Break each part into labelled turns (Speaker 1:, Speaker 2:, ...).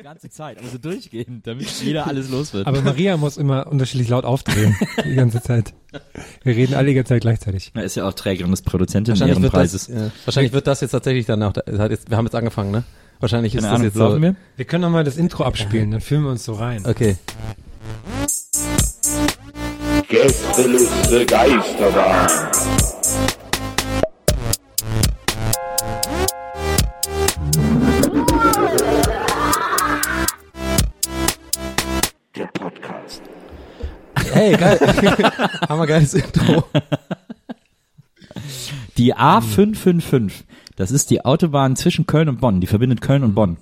Speaker 1: Die ganze Zeit, aber so durchgehend, damit jeder alles los wird.
Speaker 2: Aber Maria muss immer unterschiedlich laut aufdrehen. Die ganze Zeit. Wir reden alle die ganze Zeit gleichzeitig.
Speaker 1: Er ist ja auch Trägerin des Produzenten
Speaker 3: Wahrscheinlich wird, das,
Speaker 1: Ehrenpreises.
Speaker 3: ja, wahrscheinlich wird das jetzt tatsächlich dann auch, das wir haben jetzt angefangen, ne? Wahrscheinlich ist
Speaker 1: Keine
Speaker 3: das
Speaker 1: Ahnung,
Speaker 3: jetzt so.
Speaker 1: wir?
Speaker 2: Wir können noch mal das Intro abspielen, dann fühlen wir uns so rein.
Speaker 3: Okay.
Speaker 4: Gästeliste Geisterbahn.
Speaker 3: Hey, geil. haben wir geiles Intro.
Speaker 1: Die A555, das ist die Autobahn zwischen Köln und Bonn, die verbindet Köln und Bonn.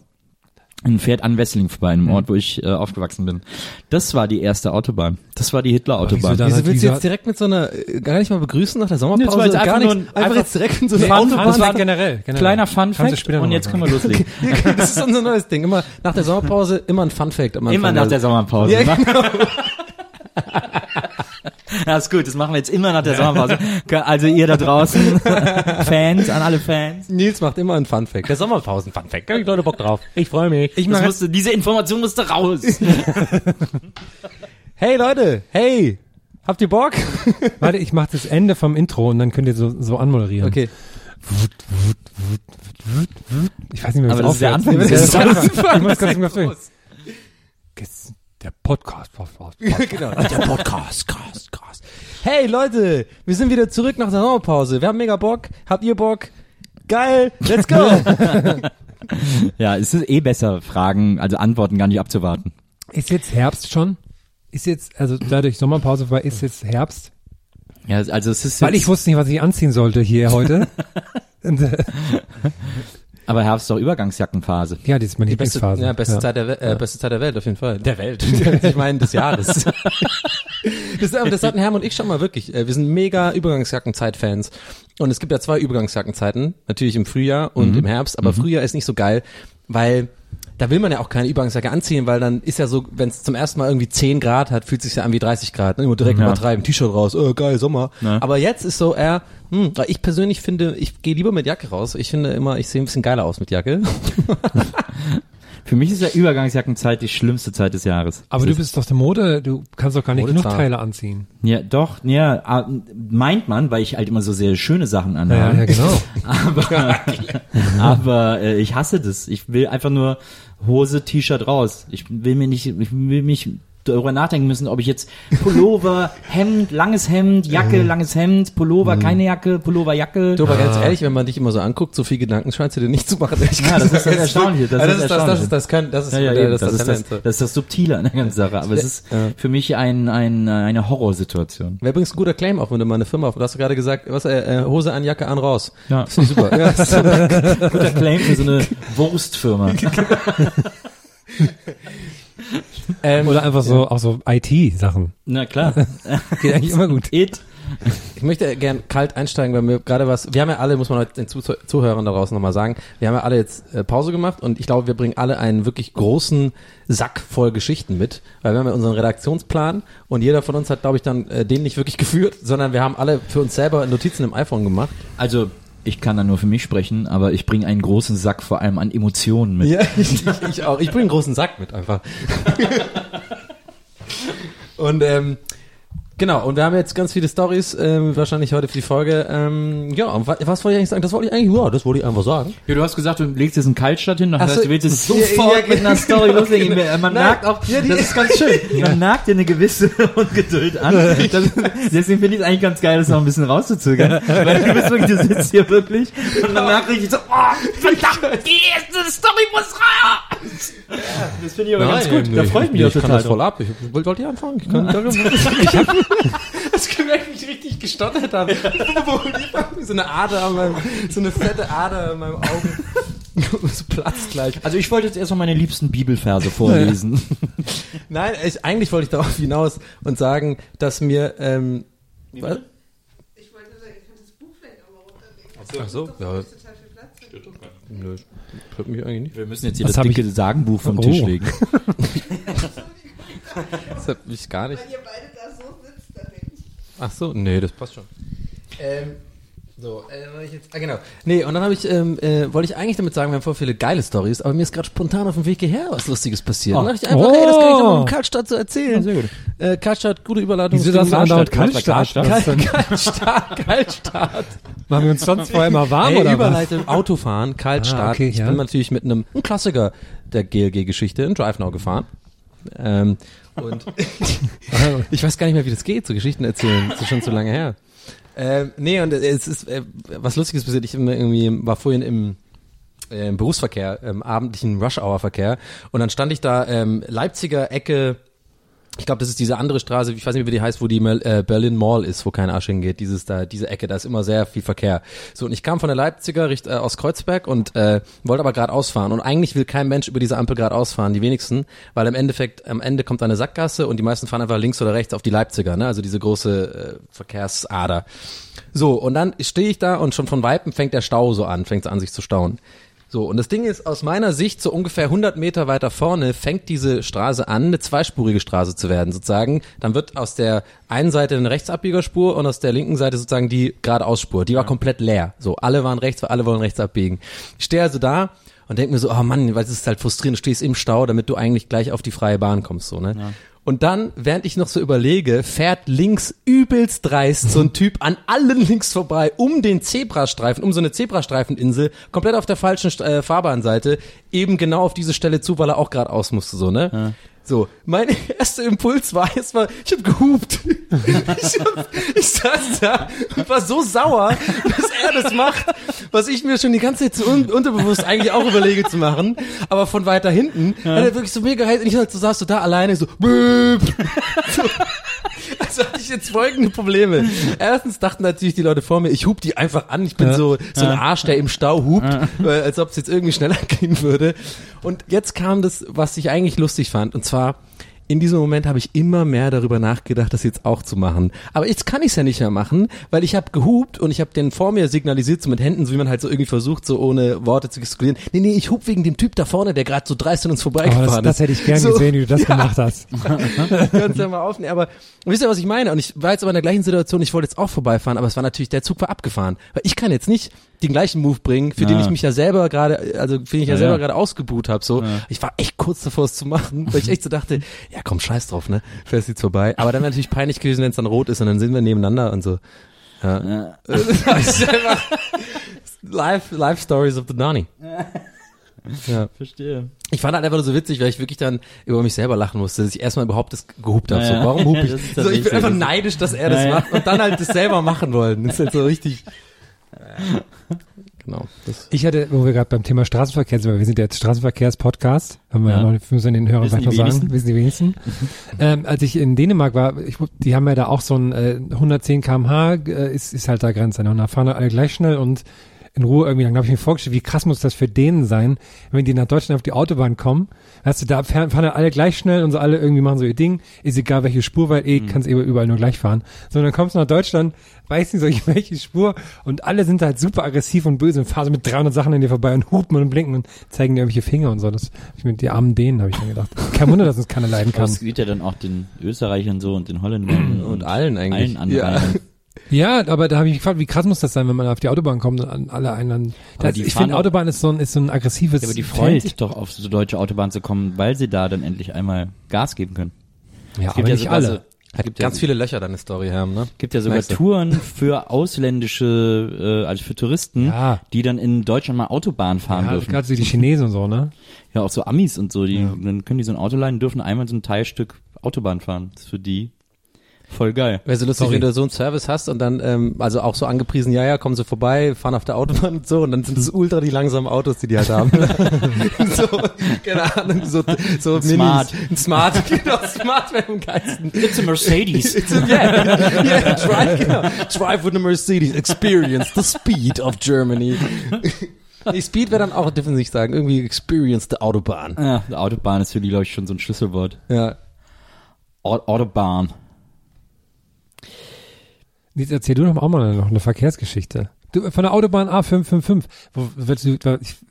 Speaker 1: Und fährt an Wesseling vorbei, einem Ort, wo ich äh, aufgewachsen bin. Das war die erste Autobahn. Das war die Hitler-Autobahn.
Speaker 2: Wieso
Speaker 3: Wieso willst du jetzt direkt mit so einer, äh, gar nicht mal begrüßen nach der
Speaker 1: Nee,
Speaker 3: Sommerpause?
Speaker 1: war jetzt
Speaker 3: gar
Speaker 1: einfach
Speaker 3: nichts.
Speaker 1: nur ein-
Speaker 3: einfach,
Speaker 1: einfach
Speaker 3: jetzt direkt in so eine
Speaker 1: Fun-
Speaker 3: Autobahn.
Speaker 1: das war ein
Speaker 2: generell, generell.
Speaker 1: Kleiner Fun
Speaker 2: Kannst du
Speaker 1: Fact
Speaker 2: später
Speaker 1: und jetzt können wir loslegen.
Speaker 3: Das ist unser neues Ding. Immer nach der Sommerpause immer ein Fun Fact. am Anfang.
Speaker 1: Immer nach der Sommerpause.
Speaker 3: Ja, genau.
Speaker 1: Ja, ist gut, das machen wir jetzt immer nach der Sommerpause. Also ihr da draußen, Fans, an alle Fans.
Speaker 3: Nils macht immer ein Fun Fact. Der Sommerpausen Fun Fact. Da hab ich Leute Bock drauf. Ich freue mich. Ich
Speaker 1: Das musste, diese Information musste raus.
Speaker 3: hey Leute, hey, habt ihr Bock?
Speaker 2: Warte, ich mache das Ende vom Intro und dann könnt ihr so, so anmoderieren.
Speaker 3: Okay.
Speaker 2: Ich weiß nicht mehr, wie
Speaker 1: Aber das ist der. Anfang.
Speaker 2: Ja,
Speaker 1: Das ist der
Speaker 2: Anfang.
Speaker 3: Anfang.
Speaker 2: Ich muss ganz. Jetzt Der Podcast. Podcast.
Speaker 3: genau. Der Podcast, krass, krass. Hey Leute, wir sind wieder zurück nach der Sommerpause. Wir haben mega Bock. Habt ihr Bock? Geil, let's go.
Speaker 1: Ja, es ist eh besser, Fragen, also Antworten gar nicht abzuwarten.
Speaker 2: Ist jetzt Herbst schon? Ist jetzt, also dadurch Sommerpause war, ist jetzt Herbst?
Speaker 1: Ja, also es ist
Speaker 2: Weil
Speaker 1: jetzt,
Speaker 2: ich wusste nicht, was ich anziehen sollte hier heute. Und, äh,
Speaker 1: aber Herbst ist doch Übergangsjackenphase.
Speaker 2: ja, das ist meine
Speaker 3: Die beste,
Speaker 2: Lieblingsphase.
Speaker 3: ja, beste,
Speaker 2: Ja.
Speaker 3: Zeit der, äh, beste Zeit der Welt auf jeden Fall. Der Welt. ich meine des Jahres. das, das hatten Herm und ich schon mal wirklich. Äh, Wir sind mega Übergangsjackenzeit-Fans. Und es gibt ja zwei Übergangsjackenzeiten. Natürlich im Frühjahr und im Herbst. Aber Frühjahr ist nicht so geil, weil da will man ja auch keine Übergangsjacke anziehen, weil dann ist ja so, wenn es zum ersten Mal irgendwie 10 Grad hat, fühlt sich ja an wie 30 Grad. Ne? Immer direkt
Speaker 1: Ja.
Speaker 3: übertreiben, T-Shirt raus, oh, geil, Sommer.
Speaker 1: Ja.
Speaker 3: Aber jetzt ist so eher, hm, ich persönlich finde, ich gehe lieber mit Jacke raus. Ich finde immer, ich sehe ein bisschen geiler aus mit Jacke.
Speaker 1: Für mich ist ja Übergangsjackenzeit die schlimmste Zeit des Jahres.
Speaker 2: Aber
Speaker 1: Das
Speaker 2: du bist doch der Mode, du kannst doch gar nicht genug. Teile anziehen.
Speaker 1: Ja, doch, ja, ah, meint man, weil ich halt immer so sehr schöne Sachen
Speaker 2: Ja,
Speaker 1: anhabe.
Speaker 2: ja, genau.
Speaker 1: Aber, aber äh, ich hasse das. Ich will einfach nur Hose, T-Shirt raus. Ich will mir nicht, ich will mich darüber nachdenken müssen, ob ich jetzt Pullover, Hemd, langes Hemd, Jacke, langes Hemd, Pullover, keine Jacke, Pullover, Jacke.
Speaker 3: Du, aber ganz ehrlich, wenn man dich immer so anguckt, so viel Gedanken scheinst du dir nicht zu machen.
Speaker 1: Ja, das ist das Erstaunliche, das ist
Speaker 3: das, das, das ist das kann, das ist,
Speaker 1: Ja, ja,
Speaker 3: das,
Speaker 1: das,
Speaker 3: ist das
Speaker 1: ist das Subtile an der ganzen Sache. Aber es ist
Speaker 3: Ja.
Speaker 1: für mich ein, ein, eine Horrorsituation.
Speaker 3: Wäre übrigens ein guter Claim auch, wenn du mal eine Firma auf. Du hast gerade gesagt, was, äh, äh, Hose an, Jacke an, raus.
Speaker 1: Ja.
Speaker 3: Super. ja, das ist-
Speaker 1: Guter Claim für so eine Wurstfirma.
Speaker 3: Ähm,
Speaker 2: Oder einfach so, auch so IT-Sachen.
Speaker 1: Na klar.
Speaker 2: Geht eigentlich immer gut.
Speaker 1: It.
Speaker 3: ich möchte gern kalt einsteigen, weil mir gerade was, wir haben ja alle, muss man heute den Zuh Zuhörern daraus nochmal sagen, wir haben ja alle jetzt äh, Pause gemacht und ich glaube, wir bringen alle einen wirklich großen Sack voll Geschichten mit, weil wir haben ja unseren Redaktionsplan und jeder von uns hat, glaube ich, dann äh, den nicht wirklich geführt, sondern wir haben alle für uns selber Notizen im iPhone gemacht.
Speaker 1: Also, ich kann da nur für mich sprechen, aber ich bringe einen großen Sack vor allem an Emotionen mit.
Speaker 3: Ja, ich, ich, auch. Ich bringe einen großen Sack mit einfach. Und ähm, Genau, und wir haben jetzt ganz viele Stories, ähm, wahrscheinlich heute für die Folge. Ähm, ja, und wa was wollte ich eigentlich sagen? Das wollte ich eigentlich, ja, das wollte ich einfach sagen.
Speaker 1: Ja, du hast gesagt, du legst jetzt einen Kaltstart hin, heißt,
Speaker 3: so,
Speaker 1: du willst jetzt
Speaker 3: ja,
Speaker 1: sofort
Speaker 3: ja,
Speaker 1: mit einer Story loslegen. Man
Speaker 3: Nein,
Speaker 1: merkt auch,
Speaker 3: ja, die-
Speaker 1: das ist ganz schön, man merkt dir eine gewisse Ungeduld an. Das, deswegen finde ich es eigentlich ganz geil, das noch ein bisschen rauszuzögern. Weil du bist wirklich, du sitzt hier wirklich und man merkt richtig so, oh, verdammt, die erste Story muss raus. Das finde ich aber ganz gut, da freue ich mich auch
Speaker 3: ich kann
Speaker 1: total
Speaker 3: das voll ab. Ich wollte wollt ihr anfangen? Ich kann ich hab, das gemerkt, wie ich richtig gestottert habe. so eine Ader an meinem, so eine fette Ader in meinem Augen. so platzt gleich.
Speaker 1: Also ich wollte jetzt erstmal meine liebsten Bibelverse vorlesen.
Speaker 3: Nein, ich, eigentlich wollte ich darauf hinaus und sagen, dass mir, ähm, was?
Speaker 5: Ich wollte sagen, ich kann das Buch vielleicht auch mal runterlegen.
Speaker 3: Ach so,
Speaker 5: Das
Speaker 3: ja.
Speaker 5: ist total viel Platz.
Speaker 3: Nö, stört mich eigentlich nicht.
Speaker 1: Wir müssen jetzt hier
Speaker 2: Was
Speaker 1: das dicke Sagenbuch vom
Speaker 2: Oh.
Speaker 1: Tisch legen.
Speaker 3: Das hat mich gar nicht.
Speaker 5: Wenn ihr beide da so sitzt, dann denke ich,
Speaker 3: Ach so, nee, das passt schon. Ähm, so, äh, ich jetzt, ah, genau. Nee, und dann habe ich, ähm, äh, wollte ich eigentlich damit sagen, wir haben voll viele geile Stories, aber mir ist gerade spontan auf dem Weg hierher was Lustiges passiert.
Speaker 2: Oh.
Speaker 3: Und dann dachte ich einfach, hey, das kann ich doch mal
Speaker 2: Oh.
Speaker 3: im Kaltstadt so erzählen.
Speaker 1: Ja, sehr gut.
Speaker 3: Äh, Kaltstadt, gute Überleitung.
Speaker 2: Wieso das? Kaltstart? Was denn?
Speaker 3: Kaltstadt, Kaltstadt.
Speaker 2: Machen wir uns sonst vorher immer warm
Speaker 3: Hey,
Speaker 2: oder was?
Speaker 3: Überleitung, Autofahren, Kaltstart.
Speaker 2: Ah, okay,
Speaker 3: ich
Speaker 2: ja.
Speaker 3: bin natürlich mit einem ein Klassiker der GLG-Geschichte in Drive Now gefahren. Ähm, und ich weiß gar nicht mehr, wie das geht, so Geschichten erzählen. Das ist schon zu lange her. Ähm, nee, und es ist äh, was Lustiges passiert. Ich irgendwie war vorhin im äh, im Berufsverkehr, im abendlichen Rush-Hour-Verkehr. Und dann stand ich da, ähm, Leipziger Ecke, ich glaube, das ist diese andere Straße, ich weiß nicht, wie die heißt, wo die äh, Berlin Mall ist, wo kein Arsch hingeht, dieses da, diese Ecke, da ist immer sehr viel Verkehr. So, und ich kam von der Leipziger Richt, äh, aus Kreuzberg und äh, wollte aber gerade ausfahren. Und eigentlich will kein Mensch über diese Ampel gerade ausfahren, die wenigsten, weil im Endeffekt, am Ende kommt eine Sackgasse und die meisten fahren einfach links oder rechts auf die Leipziger, ne? Also diese große äh, Verkehrsader. So, und dann stehe ich da und schon von Weitem fängt der Stau so an, fängt es an sich zu stauen. So, und das Ding ist, aus meiner Sicht, so ungefähr 100 Meter weiter vorne, fängt diese Straße an, eine zweispurige Straße zu werden, sozusagen. Dann wird aus der einen Seite eine Rechtsabbiegerspur und aus der linken Seite sozusagen die geradeausspur. Die war komplett leer. So, alle waren rechts, alle wollen rechts abbiegen. Ich stehe also da und denke mir so, oh Mann, weil es ist halt frustrierend, du stehst im Stau, damit du eigentlich gleich auf die freie Bahn kommst, so, ne? Und dann, während ich noch so überlege, fährt links übelst dreist so ein Typ an allen links vorbei, um den Zebrastreifen, um so eine Zebrastreifeninsel, komplett auf der falschen äh, Fahrbahnseite, eben genau auf diese Stelle zu, weil er auch gerade aus musste, so, ne? So, mein erster Impuls war erstmal, ich habe gehupt. Ich, hab, ich saß da und war so sauer, dass er das macht, was ich mir schon die ganze Zeit un unterbewusst eigentlich auch überlege zu machen. Aber von weiter hinten hat er wirklich so mega heiß und ich halt so saß so da alleine so, Böp. so. Hatte ich jetzt folgende Probleme. Erstens dachten natürlich die Leute vor mir, ich hub die einfach an. Ich bin so, so ein Arsch, der im Stau hupt, weil, als ob es jetzt irgendwie schneller gehen würde. Und jetzt kam das, was ich eigentlich lustig fand. Und zwar, in diesem Moment habe ich immer mehr darüber nachgedacht, das jetzt auch zu machen. Aber jetzt kann ich es ja nicht mehr machen, weil ich habe gehupt und ich habe den vor mir signalisiert, so mit Händen, so wie man halt so irgendwie versucht, so ohne Worte zu gestikulieren. Nee, nee, ich hub wegen dem Typ da vorne, der gerade so dreist an uns
Speaker 2: Oh,
Speaker 3: vorbeigefahren
Speaker 2: das,
Speaker 3: ist.
Speaker 2: das hätte ich gern
Speaker 3: So,
Speaker 2: gesehen, wie du das
Speaker 3: ja.
Speaker 2: gemacht hast.
Speaker 3: Kannst ja mal aufnehmen. Aber wisst ihr, was ich meine? Und ich war jetzt aber in der gleichen Situation, ich wollte jetzt auch vorbeifahren, aber es war natürlich, der Zug war abgefahren. Weil ich kann jetzt nicht den gleichen Move bringen, für den
Speaker 1: Ja.
Speaker 3: ich mich ja selber gerade, also für den ich ja,
Speaker 1: Ja,
Speaker 3: selber gerade ausgebuht habe. So, ich war echt kurz davor, es zu machen, weil ich echt so dachte, ja komm, scheiß drauf, ne? Fährst jetzt vorbei. Aber dann wäre natürlich peinlich gewesen, wenn es dann rot ist und dann sind wir nebeneinander und so. Ja. Das einfach Live, Live Stories of the Donny. Ja.
Speaker 1: Verstehe.
Speaker 3: Ich fand halt einfach nur so witzig, weil ich wirklich dann über mich selber lachen musste, dass ich erstmal überhaupt das gehupt habe.
Speaker 1: Ja,
Speaker 3: So,
Speaker 1: ja.
Speaker 3: warum hupe ich?
Speaker 1: Das
Speaker 3: so, ich bin einfach neidisch, dass er das
Speaker 1: Ja, ja.
Speaker 3: macht und dann halt das selber machen wollen. Das ist halt so richtig. Genau. Das,
Speaker 2: Ich hatte, wo wir gerade beim Thema Straßenverkehr sind, weil wir sind ja jetzt Straßenverkehrs-Podcast, haben wir ja,
Speaker 1: Ja.
Speaker 2: noch, müssen den Hörern vielleicht noch sagen, wissen die wenigsten. ähm, als ich in Dänemark war, ich, die haben ja da auch so ein äh, 110 kmh, äh, ist, ist halt da Grenze. Ne? Und da fahren alle gleich schnell und in Ruhe irgendwie, dann habe ich mir vorgestellt, wie krass muss das für denen sein, wenn die nach Deutschland auf die Autobahn kommen, weißt du, da fahren, fahren alle gleich schnell und so alle irgendwie machen so ihr Ding, ist egal welche Spur, weil eh kannst eh überall nur gleich fahren. So, und dann kommst du nach Deutschland, weißt nicht so welche Spur und alle sind halt super aggressiv und böse und fahren so mit 300 Sachen an dir vorbei und hupen und blinken und zeigen dir irgendwelche Finger und so. Das ich mit die armen Dänen, habe ich mir gedacht. Kein Wunder, dass uns keiner leiden kann.
Speaker 1: es geht ja dann auch den Österreichern so und den Holländern
Speaker 3: und allen eigentlich.
Speaker 1: allen anderen.
Speaker 3: Ja.
Speaker 2: Ja, aber da habe ich mich gefragt, wie krass muss das sein, wenn man auf die Autobahn kommt und an alle einen.
Speaker 1: Aber
Speaker 2: Das,
Speaker 1: die
Speaker 2: ich finde, Autobahn ist so ein, ist so ein aggressives
Speaker 1: Ja, aber die freuen
Speaker 2: Feld.
Speaker 1: sich doch auf so deutsche Autobahn zu kommen, weil sie da dann endlich einmal Gas geben können.
Speaker 2: Ja,
Speaker 1: Es gibt
Speaker 2: aber
Speaker 1: ja
Speaker 2: nicht alle.
Speaker 1: So,
Speaker 3: Hat
Speaker 1: Gibt ja-
Speaker 3: ganz viele Löcher, deine Story, Herm, ne?
Speaker 1: Gibt ja sogar. Touren für ausländische, äh, also für Touristen,
Speaker 2: Ja.
Speaker 1: die dann in Deutschland mal Autobahn fahren
Speaker 2: Ja,
Speaker 1: dürfen.
Speaker 2: gerade so die Chinesen und so, ne?
Speaker 1: Ja, auch so Amis und so, die dann können die so ein Auto leihen, dürfen einmal so ein Teilstück Autobahn fahren. Das ist für die voll geil.
Speaker 3: Wäre so lustig,
Speaker 2: Sorry.
Speaker 3: wenn du so einen Service hast und dann, ähm, also auch so angepriesen, ja, ja, kommen sie vorbei, fahren auf der Autobahn und so und dann sind es ultra die langsamen Autos, die die halt haben. so, keine Ahnung, so, so Minis.
Speaker 1: Smart.
Speaker 3: Ein Smart, genau, Smart wäre am geilsten.
Speaker 1: It's a Mercedes.
Speaker 3: yeah, yeah, drive, genau. drive with a Mercedes, experience the speed of Germany. Die Speed wäre dann auch, dürfen Sie nicht sagen, irgendwie experience the Autobahn.
Speaker 1: ja, Autobahn ist für die, glaube ich, schon so ein Schlüsselwort.
Speaker 3: Ja.
Speaker 1: Au- Autobahn.
Speaker 2: Jetzt erzähl du doch auch mal noch eine Verkehrsgeschichte. Du, von der Autobahn A555, wo,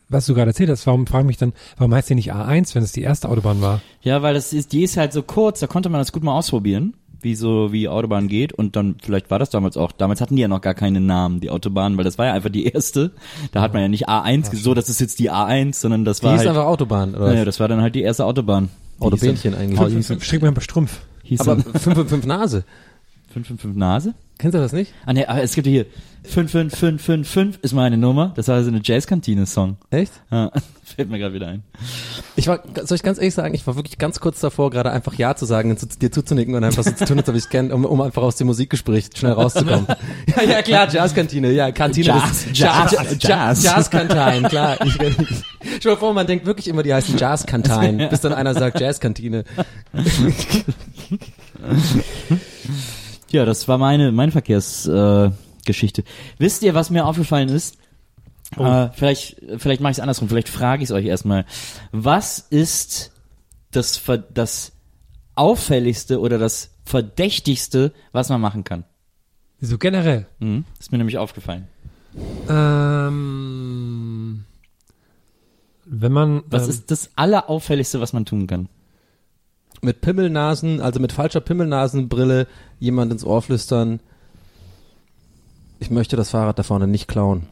Speaker 2: was du gerade erzählt hast, warum frage ich mich dann, warum heißt die nicht A1, wenn es die erste Autobahn war?
Speaker 1: Ja, weil das ist, die ist halt so kurz, da konnte man das gut mal ausprobieren, wie so, wie Autobahn geht und dann, vielleicht war das damals auch, damals hatten die ja noch gar keinen Namen, die Autobahn, weil das war ja einfach die erste. Da hat man ja nicht A1, so, das ist jetzt die A1, sondern das
Speaker 3: Die
Speaker 1: war
Speaker 3: hieß
Speaker 1: halt,
Speaker 3: einfach Autobahn, oder?
Speaker 1: naja, das war dann halt die erste Autobahn. Die
Speaker 3: Autobähnchen eigentlich.
Speaker 1: Oh, die
Speaker 2: Strick mir ein paar Strumpf.
Speaker 1: hieß
Speaker 3: Aber
Speaker 1: dann
Speaker 3: 555 Nase.
Speaker 1: 555 Nase?
Speaker 3: Kennst du das nicht?
Speaker 1: Ah ne, aber es gibt hier 55555 ist meine Nummer, das war so eine Jazzkantine-Song.
Speaker 3: Echt?
Speaker 1: Ja, fällt mir gerade wieder ein.
Speaker 3: Ich war, soll ich ganz ehrlich sagen, ich war wirklich ganz kurz davor, gerade einfach Ja zu sagen und zu, dir zuzunicken und einfach so zu tun, als ob ich es kenne, um, um einfach aus dem Musikgespräch schnell rauszukommen. ja, ja, klar, Jazzkantine, ja, Kantine
Speaker 1: Jazz,
Speaker 3: des,
Speaker 1: Jazz,
Speaker 3: Jazz,
Speaker 1: Jazz.
Speaker 3: Jazzkantine, klar. Ich, stell dir mal vor, man denkt wirklich immer, die heißen Jazzkantine, bis dann einer sagt Jazzkantine.
Speaker 1: Ja, das war meine, meine Verkehrsgeschichte. Äh. Wisst ihr, was mir aufgefallen ist? Äh, vielleicht, vielleicht mache ich es andersrum. Vielleicht frage ich es euch erstmal. Was ist das, ver- das auffälligste oder das verdächtigste, was man machen kann?
Speaker 2: So generell.
Speaker 1: Mhm. Ist mir nämlich aufgefallen.
Speaker 2: Ähm, wenn man,
Speaker 1: Was
Speaker 2: ähm,
Speaker 1: ist das allerauffälligste, was man tun kann?
Speaker 3: Mit Pimmelnasen, also mit falscher Pimmelnasenbrille, jemand ins Ohr flüstern. Ich möchte das Fahrrad da vorne nicht klauen.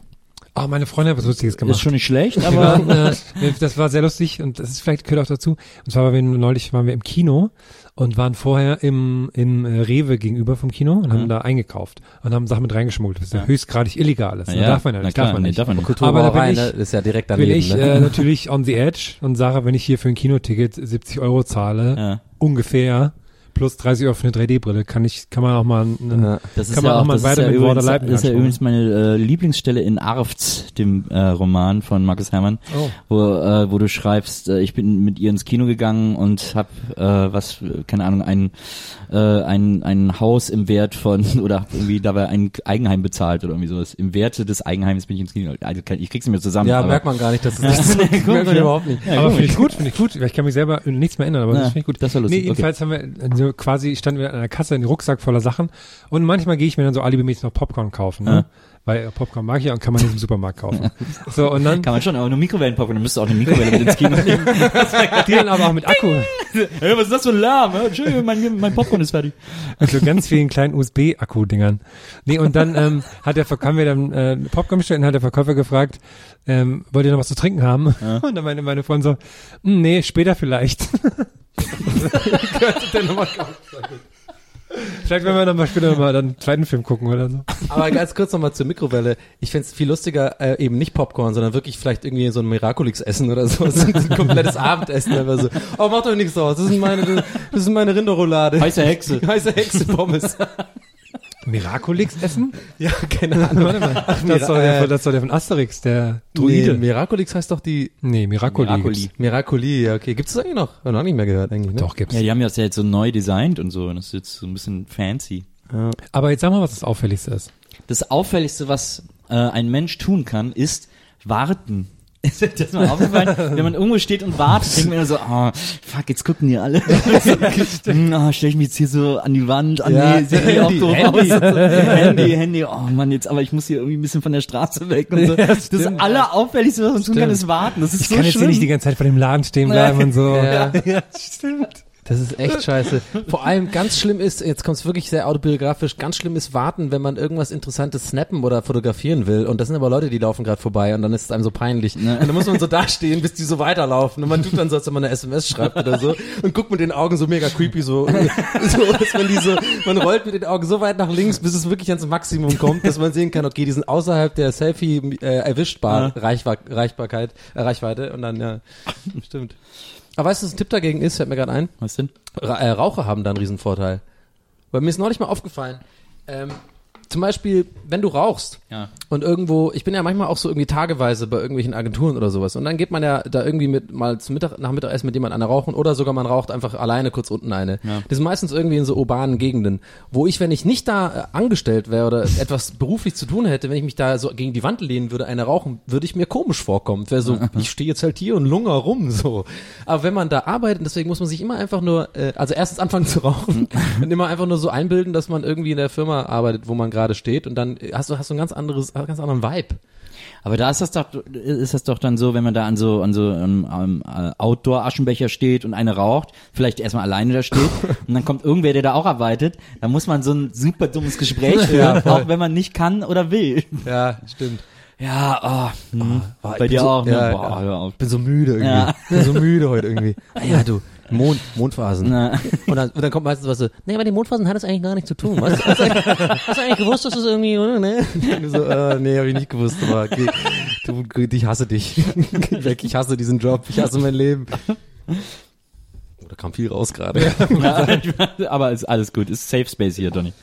Speaker 2: Ah, meine Freundin hat was Lustiges gemacht.
Speaker 1: Ist schon nicht schlecht,
Speaker 2: Wir
Speaker 1: aber
Speaker 2: waren, äh, das war sehr lustig und das ist vielleicht gehört auch dazu. Und zwar waren wir neulich waren wir im Kino und waren vorher im im äh, Rewe gegenüber vom Kino und haben
Speaker 1: Ja.
Speaker 2: da eingekauft und haben Sachen mit reingeschmuggelt, was ja, höchstgradig illegal ist.
Speaker 1: Ja,
Speaker 2: darf man ja nicht,
Speaker 1: klar,
Speaker 2: darf man
Speaker 1: nee,
Speaker 2: nicht.
Speaker 1: darf man nicht.
Speaker 2: Aber da bin ich-
Speaker 3: ne, ist ja direkt
Speaker 2: Bin
Speaker 3: daneben.
Speaker 2: ich
Speaker 3: ne?
Speaker 2: äh, natürlich on the edge und sage, wenn ich hier für ein Kinoticket 70 Euro zahle,
Speaker 1: ja.
Speaker 2: ungefähr plus 30 Euro für eine 3D-Brille, kann ich kann man auch mal einen,
Speaker 3: Ja.
Speaker 1: Das ist
Speaker 2: Kann
Speaker 1: ja
Speaker 2: man auch
Speaker 1: auch,
Speaker 2: mal
Speaker 1: ist
Speaker 2: weiter
Speaker 1: ja
Speaker 2: mit
Speaker 1: übrigens, das ist ja übrigens meine äh, Lieblingsstelle in Arft, dem äh, Roman von Markus Herrmann,
Speaker 2: Oh.
Speaker 1: wo, äh, wo du schreibst, äh, ich bin mit ihr ins Kino gegangen und hab äh, was, keine Ahnung, ein, äh, ein, ein Haus im Wert von, oder hab irgendwie dabei ein Eigenheim bezahlt oder irgendwie sowas. Im Werte des Eigenheims bin ich ins Kino. Also, ich krieg's nicht mehr zusammen.
Speaker 3: Ja,
Speaker 1: aber,
Speaker 3: merkt man gar nicht, dass es das ist. merkt man
Speaker 1: ja.
Speaker 3: überhaupt nicht.
Speaker 1: Ja,
Speaker 2: aber finde ich gut, finde ich gut. Ich kann mich selber nichts mehr erinnern, aber
Speaker 1: Ja,
Speaker 2: das finde ich gut.
Speaker 1: das war lustig,
Speaker 2: Nee, jedenfalls haben wir also quasi standen wir an einer Kasse, einen Rucksack voller Sachen und manchmal gehe ich mir dann so alibimäßig noch Popcorn kaufen, ne?
Speaker 1: Ja.
Speaker 2: Weil äh, Popcorn mag ich ja und kann man nicht im Supermarkt kaufen. so und dann
Speaker 1: Kann man schon, aber nur Mikrowellenpopcorn, dann müsst ihr auch eine Mikrowelle mit ins Kino nehmen.
Speaker 2: die dann aber auch mit Akku,
Speaker 1: hey, was ist das für ein Lärm? Entschuldigung, mein, mein Popcorn ist fertig.
Speaker 2: mit so ganz vielen kleinen USB-Akku-Dingern. Nee, und dann ähm, hat der haben wir dann äh, Popcorn bestellt und hat der Verkäufer gefragt, ähm, wollt ihr noch was zu trinken haben? Und dann meine meine Freundin so, "Hm, nee, später vielleicht. Könnte der noch mal kaufen. Vielleicht werden wir dann mal später noch mal dann einen zweiten Film gucken oder so.
Speaker 3: Aber ganz kurz nochmal zur Mikrowelle. Ich find's viel lustiger, äh, eben nicht Popcorn, sondern wirklich vielleicht irgendwie so ein Miraculix essen oder so. So ein komplettes Abendessen. Einfach so. Oh, macht euch nichts draus. Das ist meine, das ist meine Rinderroulade.
Speaker 1: Heiße Hexe.
Speaker 3: Heiße Hexe Pommes.
Speaker 2: Miraculix essen?
Speaker 3: ja, keine Ahnung.
Speaker 2: Warte mal. Ach, das, soll der, von- das soll der von Asterix, der Druide.
Speaker 3: Nee, Miraculix heißt doch die
Speaker 2: Nee, Miracoli.
Speaker 1: Miracoli.
Speaker 2: gibt's.
Speaker 3: Miraculi, ja, okay. Gibt's das eigentlich noch? Hab noch nicht mehr gehört eigentlich, ne?
Speaker 2: Doch, gibt's.
Speaker 1: Ja, die haben das ja jetzt so neu designt und so. Und das ist jetzt so ein bisschen fancy.
Speaker 2: Aber jetzt sag mal, was das Auffälligste ist.
Speaker 1: Das Auffälligste, was äh, ein Mensch tun kann, ist warten. Ist das mal aufgefallen? Wenn man irgendwo steht und wartet, denkt man immer so, oh, fuck, jetzt gucken die alle. so, hm, oh, stell ich mich jetzt hier so an die Wand, ah
Speaker 3: Ja,
Speaker 1: nee, sieht irgendwie auch
Speaker 3: Handy,
Speaker 1: doof
Speaker 3: Handy.
Speaker 1: aus. Handy, Handy, oh Mann, jetzt, aber ich muss hier irgendwie ein bisschen von der Straße weg und so.
Speaker 2: Ja,
Speaker 1: das
Speaker 2: stimmt.
Speaker 1: Allerauffälligste, was man tun kann, ist warten. Das ist
Speaker 2: Ich
Speaker 1: so
Speaker 2: kann jetzt hier
Speaker 1: schlimm.
Speaker 2: nicht die ganze Zeit vor dem Laden stehen bleiben und so.
Speaker 3: Ja.
Speaker 2: ja stimmt.
Speaker 3: Das ist echt scheiße. Vor allem ganz schlimm ist, jetzt kommt es wirklich sehr autobiografisch, ganz schlimm ist warten, wenn man irgendwas Interessantes snappen oder fotografieren will. Und das sind aber Leute, die laufen gerade vorbei und dann ist es einem so peinlich. Und dann muss man so dastehen, bis die so weiterlaufen. Und man tut dann so, als wenn man eine SMS schreibt oder so und guckt mit den Augen so mega creepy so, so dass man die so, man rollt mit den Augen so weit nach links, bis es wirklich ans Maximum kommt, dass man sehen kann, okay, die sind außerhalb der Selfie äh, erwischbar Reichbar Reichbarkeit, äh, Reichweite und dann, ja, stimmt. Aber weißt du, was ein Tipp dagegen ist, fällt mir gerade ein?
Speaker 1: Was denn?
Speaker 3: Ra äh, Raucher haben da einen riesen Vorteil. Weil mir ist neulich mal aufgefallen, ähm, zum Beispiel, wenn du rauchst
Speaker 1: Ja.
Speaker 3: und irgendwo, ich bin ja manchmal auch so irgendwie tageweise bei irgendwelchen Agenturen oder sowas und dann geht man ja da irgendwie mit mal zum Mittag, nach Mittagessen mit jemand einer rauchen oder sogar man raucht einfach alleine kurz unten eine.
Speaker 1: Ja.
Speaker 3: Das ist meistens irgendwie in so urbanen Gegenden, wo ich, wenn ich nicht da äh, angestellt wäre oder etwas beruflich zu tun hätte, wenn ich mich da so gegen die Wand lehnen würde, eine rauchen, würde ich mir komisch vorkommen. Wäre so, ich stehe jetzt halt hier und lunger rum so. Aber wenn man da arbeitet, deswegen muss man sich immer einfach nur, äh, also erstens anfangen zu rauchen und immer einfach nur so einbilden, dass man irgendwie in der Firma arbeitet, wo man gerade steht und dann hast du hast du ein ganz anderes, ganz anderen Vibe.
Speaker 1: Aber da ist das doch, ist das doch dann so, wenn man da an so, an so einem, einem äh, Outdoor-Aschenbecher steht und eine raucht, vielleicht erstmal alleine da steht und dann kommt irgendwer, der da auch arbeitet, dann muss man so ein super dummes Gespräch führen,
Speaker 3: voll.
Speaker 1: auch wenn man nicht kann oder will.
Speaker 3: Ja, stimmt.
Speaker 1: Ja, oh, hm.
Speaker 3: ich
Speaker 1: bei dir
Speaker 3: so-
Speaker 1: auch, ne?
Speaker 3: ja,
Speaker 1: Boah,
Speaker 3: ja. Ich bin so müde irgendwie.
Speaker 1: Ja.
Speaker 3: Bin so müde heute irgendwie. Ah ja, du, Mond, Mondphasen.
Speaker 1: Na.
Speaker 3: Und dann, und dann kommt meistens was so, nee, aber die Mondphasen hat das eigentlich gar nichts zu tun. Hast, hast, du eigentlich- hast du eigentlich gewusst, dass das irgendwie, oder, ne? So, äh, nee, hab ich nicht gewusst, aber geh, du, ich hasse dich. Geh weg, ich hasse diesen Job, ich hasse mein Leben. Oh, da kam viel raus gerade.
Speaker 1: Ja, aber ist alles gut, ist Safe Space hier, Donny.